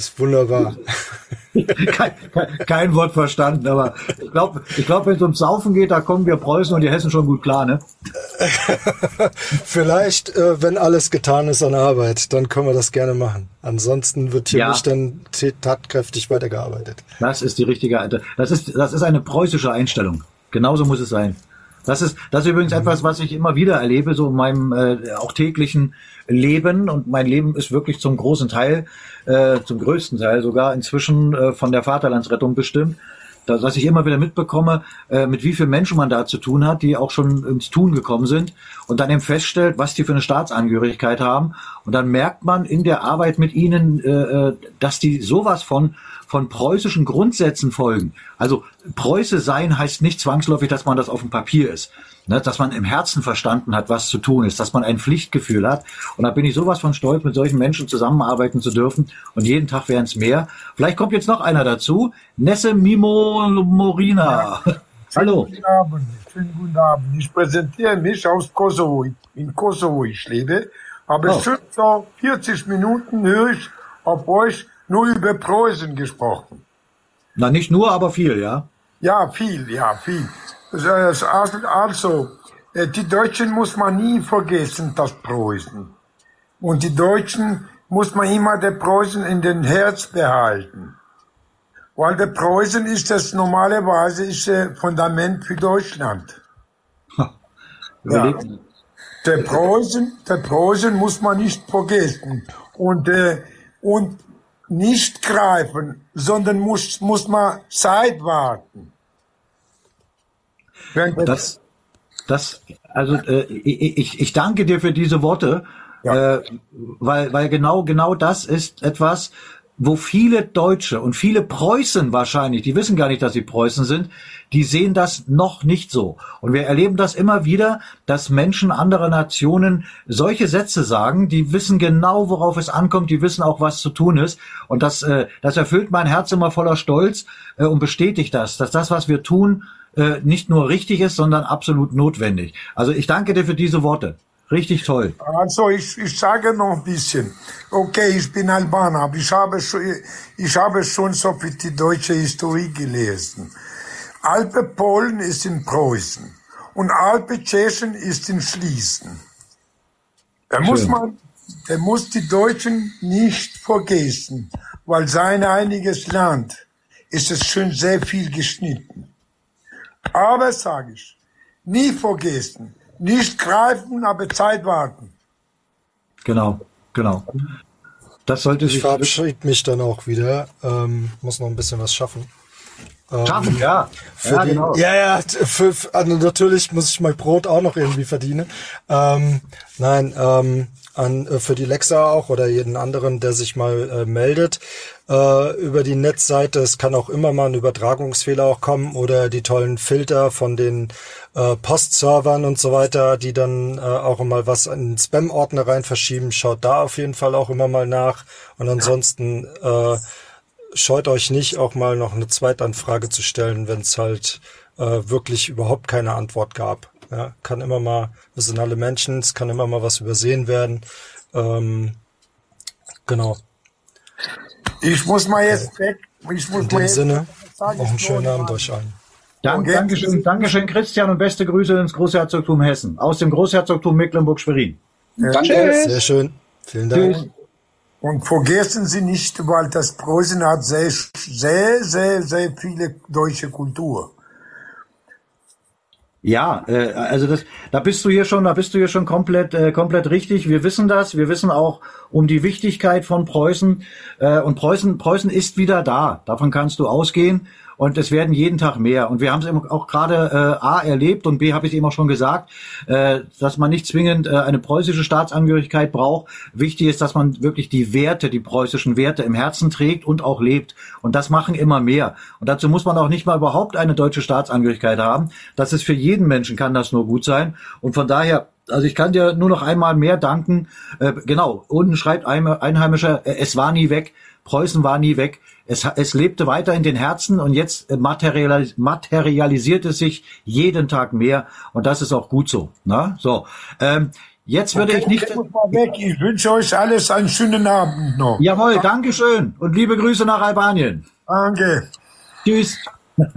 ist wunderbar. kein, kein, Wort verstanden, aber ich glaube, ich glaub, wenn es ums Saufen geht, da kommen wir Preußen und die Hessen schon gut klar, ne? Vielleicht, äh, wenn alles getan ist an Arbeit, dann können wir das gerne machen. Ansonsten wird hier ja. nicht dann tatkräftig weitergearbeitet. Das ist die richtige, das ist, das ist eine preußische Einstellung. Genauso muss es sein. Das ist, das ist übrigens mhm. etwas, was ich immer wieder erlebe, so in meinem äh, auch täglichen Leben. Und mein Leben ist wirklich zum großen Teil, äh, zum größten Teil sogar inzwischen äh, von der Vaterlandsrettung bestimmt. Das, dass ich immer wieder mitbekomme, äh, mit wie vielen Menschen man da zu tun hat, die auch schon ins Tun gekommen sind und dann eben feststellt, was die für eine Staatsangehörigkeit haben. Und dann merkt man in der Arbeit mit ihnen, äh, äh dass die sowas von von preußischen Grundsätzen folgen. Also Preuße sein heißt nicht zwangsläufig, dass man das auf dem Papier ist. Ne, dass man im Herzen verstanden hat, was zu tun ist, dass man ein Pflichtgefühl hat. Und da bin ich sowas von stolz, mit solchen Menschen zusammenarbeiten zu dürfen. Und jeden Tag wären es mehr. Vielleicht kommt jetzt noch einer dazu. Nesse Mimo Morina. Ja. Hallo. Guten Abend. Schönen guten Abend. Ich präsentiere mich aus Kosovo. In Kosovo ich lebe. Aber oh. schon so 40 Minuten höre ich auf euch nur über Preußen gesprochen. Na, nicht nur, aber viel, ja? Ja, viel, ja, viel. Also, die Deutschen muss man nie vergessen, das Preußen. Und die Deutschen muss man immer der Preußen in den Herz behalten. Weil der Preußen ist das normalerweise ist ein Fundament für Deutschland. ja. Der Preußen, der Preußen muss man nicht vergessen. Und, äh, und nicht greifen, sondern muss, muss man Zeit warten. Das, das, also äh, ich, ich danke dir für diese Worte, ja. äh, weil, weil genau, genau das ist etwas, wo viele Deutsche und viele Preußen wahrscheinlich, die wissen gar nicht, dass sie Preußen sind, die sehen das noch nicht so. Und wir erleben das immer wieder, dass Menschen anderer Nationen solche Sätze sagen, die wissen genau, worauf es ankommt, die wissen auch, was zu tun ist. Und das, äh, das erfüllt mein Herz immer voller Stolz äh, und bestätigt das, dass das, was wir tun, äh, nicht nur richtig ist, sondern absolut notwendig. Also ich danke dir für diese Worte. Richtig toll. Also ich, ich sage noch ein bisschen. Okay, ich bin Albaner, aber ich habe, schon, ich habe schon so viel die deutsche Historie gelesen. Alpe Polen ist in Preußen und Alpe Tschechen ist in Schließen. Da muss man, da muss die Deutschen nicht vergessen, weil sein einiges Land ist es schon sehr viel geschnitten. Aber sage ich, nie vergessen, nicht greifen, aber Zeit warten. Genau, genau. Das sollte ich verabschiede mich dann auch wieder. Ähm, muss noch ein bisschen was schaffen. Ähm, schaffen, ja. Ja, die, genau. ja, ja für, für, also natürlich muss ich mein Brot auch noch irgendwie verdienen. Ähm, nein, ähm, an, äh, für die Lexa auch oder jeden anderen, der sich mal äh, meldet äh, über die Netzseite. Es kann auch immer mal ein Übertragungsfehler auch kommen oder die tollen Filter von den äh, Postservern und so weiter, die dann äh, auch mal was in Spam-Ordner rein verschieben. Schaut da auf jeden Fall auch immer mal nach. Und ansonsten äh, scheut euch nicht, auch mal noch eine Zweitanfrage zu stellen, wenn es halt äh, wirklich überhaupt keine Antwort gab. Ja, kann immer mal, wir sind alle Menschen, es kann immer mal was übersehen werden. Ähm, genau. Ich muss mal jetzt weg. Ich muss In dem Sinne, auch einen schönen Abend euch allen. Dank, Dankeschön, Dankeschön, Christian, und beste Grüße ins Großherzogtum Hessen. Aus dem Großherzogtum Mecklenburg-Schwerin. Ja, Danke. Sehr schön. Vielen Dank. Tschüss. Und vergessen Sie nicht, weil das Preußen hat sehr, sehr, sehr, sehr viele deutsche Kultur. Ja, äh, also das, da bist du hier schon, da bist du hier schon komplett, äh, komplett richtig. Wir wissen das. Wir wissen auch um die Wichtigkeit von Preußen. Äh, und Preußen, Preußen ist wieder da. Davon kannst du ausgehen. Und es werden jeden Tag mehr. Und wir haben es auch gerade äh, A erlebt und B habe ich eben auch schon gesagt, äh, dass man nicht zwingend äh, eine preußische Staatsangehörigkeit braucht. Wichtig ist, dass man wirklich die Werte, die preußischen Werte im Herzen trägt und auch lebt. Und das machen immer mehr. Und dazu muss man auch nicht mal überhaupt eine deutsche Staatsangehörigkeit haben. Das ist für jeden Menschen kann das nur gut sein. Und von daher also ich kann dir nur noch einmal mehr danken. Äh, genau, unten schreibt ein Einheimischer, äh, es war nie weg. Preußen war nie weg. Es, es lebte weiter in den Herzen und jetzt materialis materialisiert es sich jeden Tag mehr und das ist auch gut so. Ne? So, ähm, Jetzt würde okay, ich nicht. Ich, ich wünsche euch alles einen schönen Abend noch. Jawohl, Dankeschön und liebe Grüße nach Albanien. Danke. Tschüss.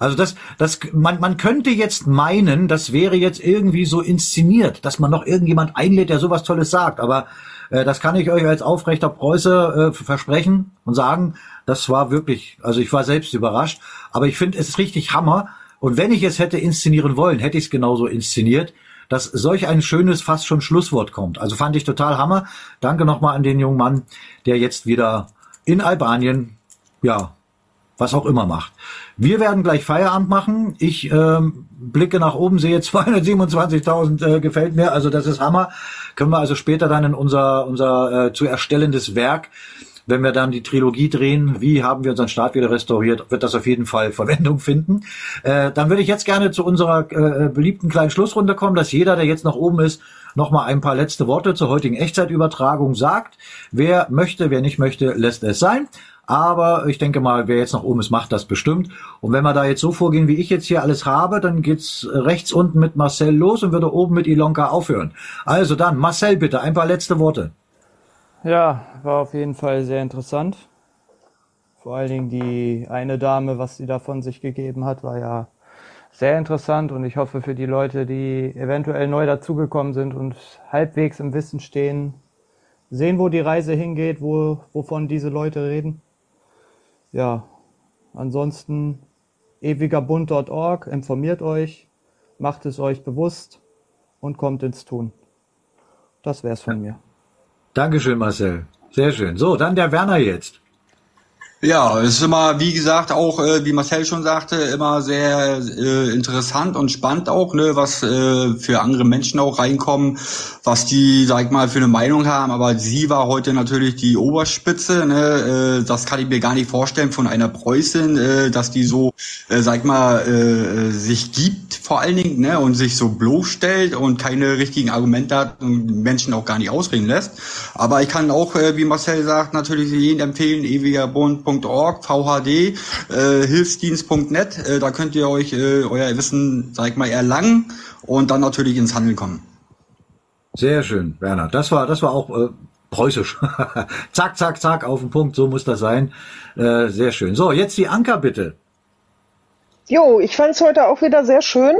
Also das, das, man, man könnte jetzt meinen, das wäre jetzt irgendwie so inszeniert, dass man noch irgendjemand einlädt, der sowas Tolles sagt. Aber äh, das kann ich euch als aufrechter Preuße äh, versprechen und sagen, das war wirklich, also ich war selbst überrascht. Aber ich finde, es ist richtig Hammer. Und wenn ich es hätte inszenieren wollen, hätte ich es genauso inszeniert, dass solch ein schönes, fast schon Schlusswort kommt. Also fand ich total Hammer. Danke nochmal an den jungen Mann, der jetzt wieder in Albanien, ja, was auch immer macht. Wir werden gleich Feierabend machen. Ich ähm, blicke nach oben, sehe 227.000 äh, gefällt mir. Also das ist Hammer. Können wir also später dann in unser unser äh, zu erstellendes Werk, wenn wir dann die Trilogie drehen, wie haben wir unseren Staat wieder restauriert, wird das auf jeden Fall Verwendung finden. Äh, dann würde ich jetzt gerne zu unserer äh, beliebten kleinen Schlussrunde kommen, dass jeder, der jetzt nach oben ist, noch mal ein paar letzte Worte zur heutigen Echtzeitübertragung sagt. Wer möchte, wer nicht möchte, lässt es sein. Aber ich denke mal, wer jetzt nach oben ist, macht das bestimmt. Und wenn wir da jetzt so vorgehen, wie ich jetzt hier alles habe, dann geht's rechts unten mit Marcel los und würde oben mit Ilonka aufhören. Also dann, Marcel, bitte, ein paar letzte Worte. Ja, war auf jeden Fall sehr interessant. Vor allen Dingen die eine Dame, was sie da von sich gegeben hat, war ja sehr interessant und ich hoffe für die Leute, die eventuell neu dazugekommen sind und halbwegs im Wissen stehen, sehen, wo die Reise hingeht, wo, wovon diese Leute reden ja, ansonsten ewigerbund.org, informiert euch, macht es euch bewusst und kommt ins Tun. Das wär's von mir. Dankeschön, Marcel. Sehr schön. So, dann der Werner jetzt. Ja, es ist immer, wie gesagt, auch, äh, wie Marcel schon sagte, immer sehr äh, interessant und spannend auch, ne, was äh, für andere Menschen auch reinkommen, was die, sag ich mal, für eine Meinung haben. Aber sie war heute natürlich die Oberspitze, ne, äh, das kann ich mir gar nicht vorstellen von einer Preußin, äh, dass die so, äh, sag ich mal, äh, sich gibt vor allen Dingen, ne, und sich so bloßstellt und keine richtigen Argumente hat und Menschen auch gar nicht ausreden lässt. Aber ich kann auch, äh, wie Marcel sagt, natürlich jeden empfehlen, ewiger Bund hilfsdienst.org, VHD, äh, hilfsdienst.net. Äh, da könnt ihr euch äh, euer Wissen, sag ich mal, erlangen und dann natürlich ins Handeln kommen. Sehr schön, Werner. Das war, das war auch äh, preußisch. zack, zack, zack, auf den Punkt. So muss das sein. Äh, sehr schön. So, jetzt die Anker bitte. Jo, ich fand es heute auch wieder sehr schön.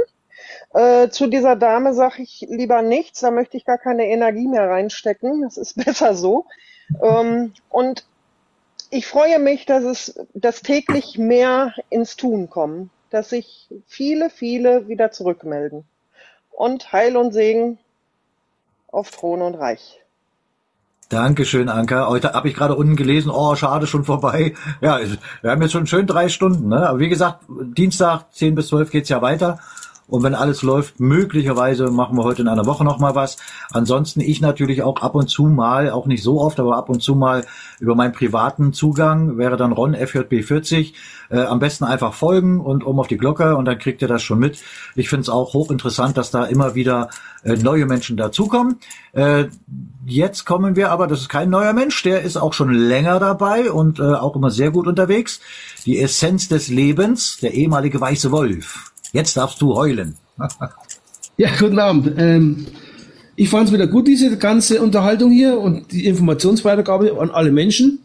Äh, zu dieser Dame sage ich lieber nichts, da möchte ich gar keine Energie mehr reinstecken. Das ist besser so. Ähm, und ich freue mich, dass es, dass täglich mehr ins Tun kommen, dass sich viele, viele wieder zurückmelden. Und Heil und Segen auf Thron und Reich. Dankeschön, Anka. Heute habe ich gerade unten gelesen, oh, schade, schon vorbei. Ja, wir haben jetzt schon schön drei Stunden. Ne? Aber wie gesagt, Dienstag 10 bis 12 geht's ja weiter. Und wenn alles läuft, möglicherweise machen wir heute in einer Woche noch mal was. Ansonsten ich natürlich auch ab und zu mal, auch nicht so oft, aber ab und zu mal über meinen privaten Zugang wäre dann Ron FJB40. Äh, am besten einfach folgen und um auf die Glocke und dann kriegt ihr das schon mit. Ich finde es auch hochinteressant, dass da immer wieder äh, neue Menschen dazukommen. Äh, jetzt kommen wir aber, das ist kein neuer Mensch, der ist auch schon länger dabei und äh, auch immer sehr gut unterwegs. Die Essenz des Lebens, der ehemalige weiße Wolf. Jetzt darfst du heulen. ja, guten Abend. Ähm, ich fand es wieder gut, diese ganze Unterhaltung hier und die Informationsweitergabe an alle Menschen.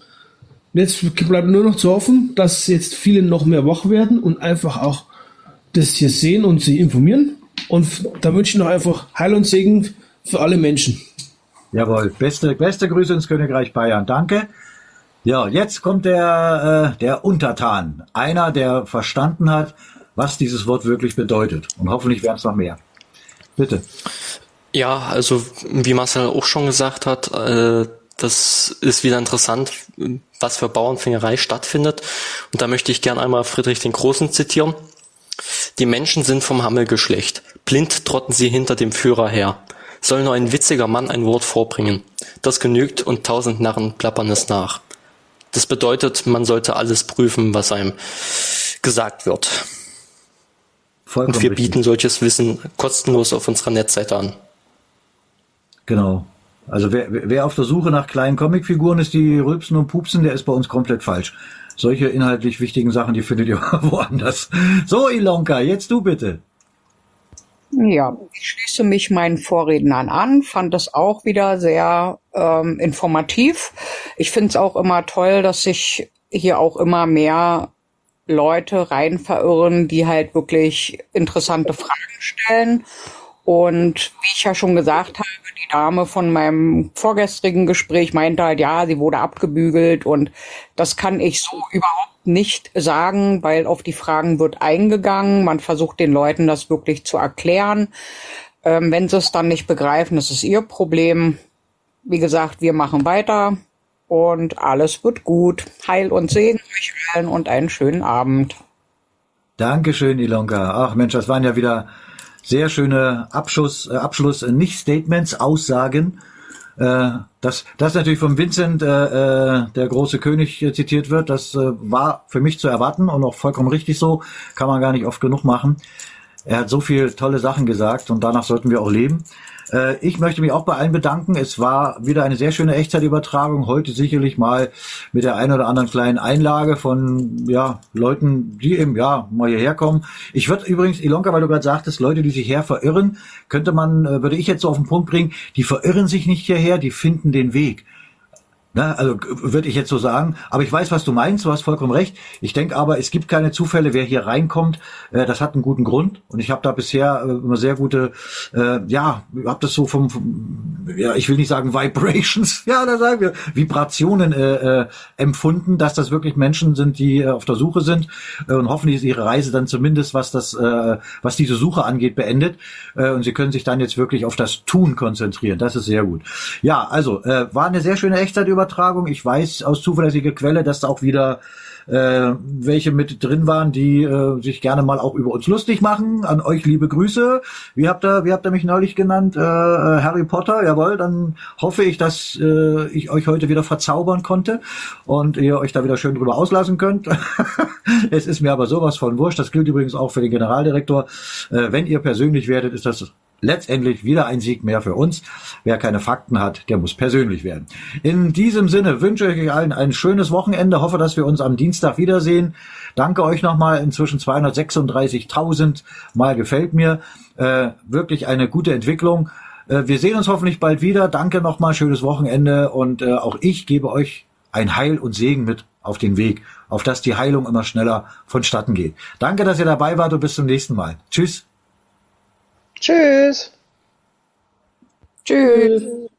Jetzt bleibt nur noch zu hoffen, dass jetzt viele noch mehr wach werden und einfach auch das hier sehen und sich informieren. Und da wünsche ich noch einfach Heil und Segen für alle Menschen. Jawohl, beste, beste Grüße ins Königreich Bayern. Danke. Ja, jetzt kommt der, äh, der Untertan. Einer, der verstanden hat, was dieses Wort wirklich bedeutet. Und hoffentlich werden es noch mehr. Bitte. Ja, also wie Marcel auch schon gesagt hat, äh, das ist wieder interessant, was für Bauernfängerei stattfindet. Und da möchte ich gern einmal Friedrich den Großen zitieren. Die Menschen sind vom Hammelgeschlecht. Blind trotten sie hinter dem Führer her. Soll nur ein witziger Mann ein Wort vorbringen. Das genügt und tausend Narren plappern es nach. Das bedeutet, man sollte alles prüfen, was einem gesagt wird. Vollkommen und wir richtig. bieten solches Wissen kostenlos auf unserer Netzseite an. Genau. Also wer, wer auf der Suche nach kleinen Comicfiguren ist, die rülpsen und pupsen, der ist bei uns komplett falsch. Solche inhaltlich wichtigen Sachen, die findet ihr woanders. So, Ilonka, jetzt du bitte. Ja, ich schließe mich meinen Vorrednern an, fand es auch wieder sehr ähm, informativ. Ich finde es auch immer toll, dass sich hier auch immer mehr Leute rein verirren, die halt wirklich interessante Fragen stellen. Und wie ich ja schon gesagt habe, die Dame von meinem vorgestrigen Gespräch meinte halt, ja, sie wurde abgebügelt und das kann ich so überhaupt nicht sagen, weil auf die Fragen wird eingegangen. Man versucht den Leuten das wirklich zu erklären. Ähm, wenn sie es dann nicht begreifen, das ist ihr Problem. Wie gesagt, wir machen weiter und alles wird gut. Heil und Segen euch allen und einen schönen Abend. Dankeschön, Ilonka. Ach Mensch, das waren ja wieder sehr schöne Abschluss, äh, Abschluss, äh, nicht Statements, Aussagen. Äh, dass das natürlich vom Vincent äh, äh, der große König äh, zitiert wird, das war für mich zu erwarten und auch vollkommen richtig so, kann man gar nicht oft genug machen. Er hat so viel tolle Sachen gesagt und danach sollten wir auch leben. Äh, ich möchte mich auch bei allen bedanken. Es war wieder eine sehr schöne Echtzeitübertragung. Heute sicherlich mal mit der einen oder anderen kleinen Einlage von ja, Leuten, die eben ja mal hierher kommen. Ich würde übrigens, Ilonka, weil du gerade sagtest, Leute, die sich her verirren, könnte man, äh, würde ich jetzt so auf den Punkt bringen, die verirren sich nicht hierher, die finden den Weg. Ne, also würde ich jetzt so sagen. Aber ich weiß, was du meinst. Du hast vollkommen recht. Ich denke aber, es gibt keine Zufälle, wer hier reinkommt. Äh, das hat einen guten Grund. Und ich habe da bisher äh, immer sehr gute, äh, ja, habe das so vom, vom, ja, ich will nicht sagen Vibrations, ja, da sagen wir Vibrationen äh, äh, empfunden, dass das wirklich Menschen sind, die äh, auf der Suche sind äh, und hoffentlich ist ihre Reise dann zumindest, was das, äh, was diese Suche angeht, beendet. Äh, und sie können sich dann jetzt wirklich auf das Tun konzentrieren. Das ist sehr gut. Ja, also äh, war eine sehr schöne Echtzeit über Übertragung. Ich weiß aus zuverlässiger Quelle, dass da auch wieder äh, welche mit drin waren, die äh, sich gerne mal auch über uns lustig machen. An euch liebe Grüße. Wie habt ihr, wie habt ihr mich neulich genannt? Äh, äh, Harry Potter, jawohl. Dann hoffe ich, dass äh, ich euch heute wieder verzaubern konnte und ihr euch da wieder schön drüber auslassen könnt. es ist mir aber sowas von wurscht. Das gilt übrigens auch für den Generaldirektor. Äh, wenn ihr persönlich werdet, ist das letztendlich wieder ein Sieg mehr für uns. Wer keine Fakten hat, der muss persönlich werden. In diesem Sinne wünsche ich euch allen ein schönes Wochenende. Hoffe, dass wir uns am Dienstag wiedersehen. Danke euch nochmal. Inzwischen 236.000 Mal gefällt mir. Äh, wirklich eine gute Entwicklung. Äh, wir sehen uns hoffentlich bald wieder. Danke nochmal. Schönes Wochenende. Und äh, auch ich gebe euch ein Heil und Segen mit auf den Weg, auf dass die Heilung immer schneller vonstatten geht. Danke, dass ihr dabei wart und bis zum nächsten Mal. Tschüss. Tschüss. Tschüss.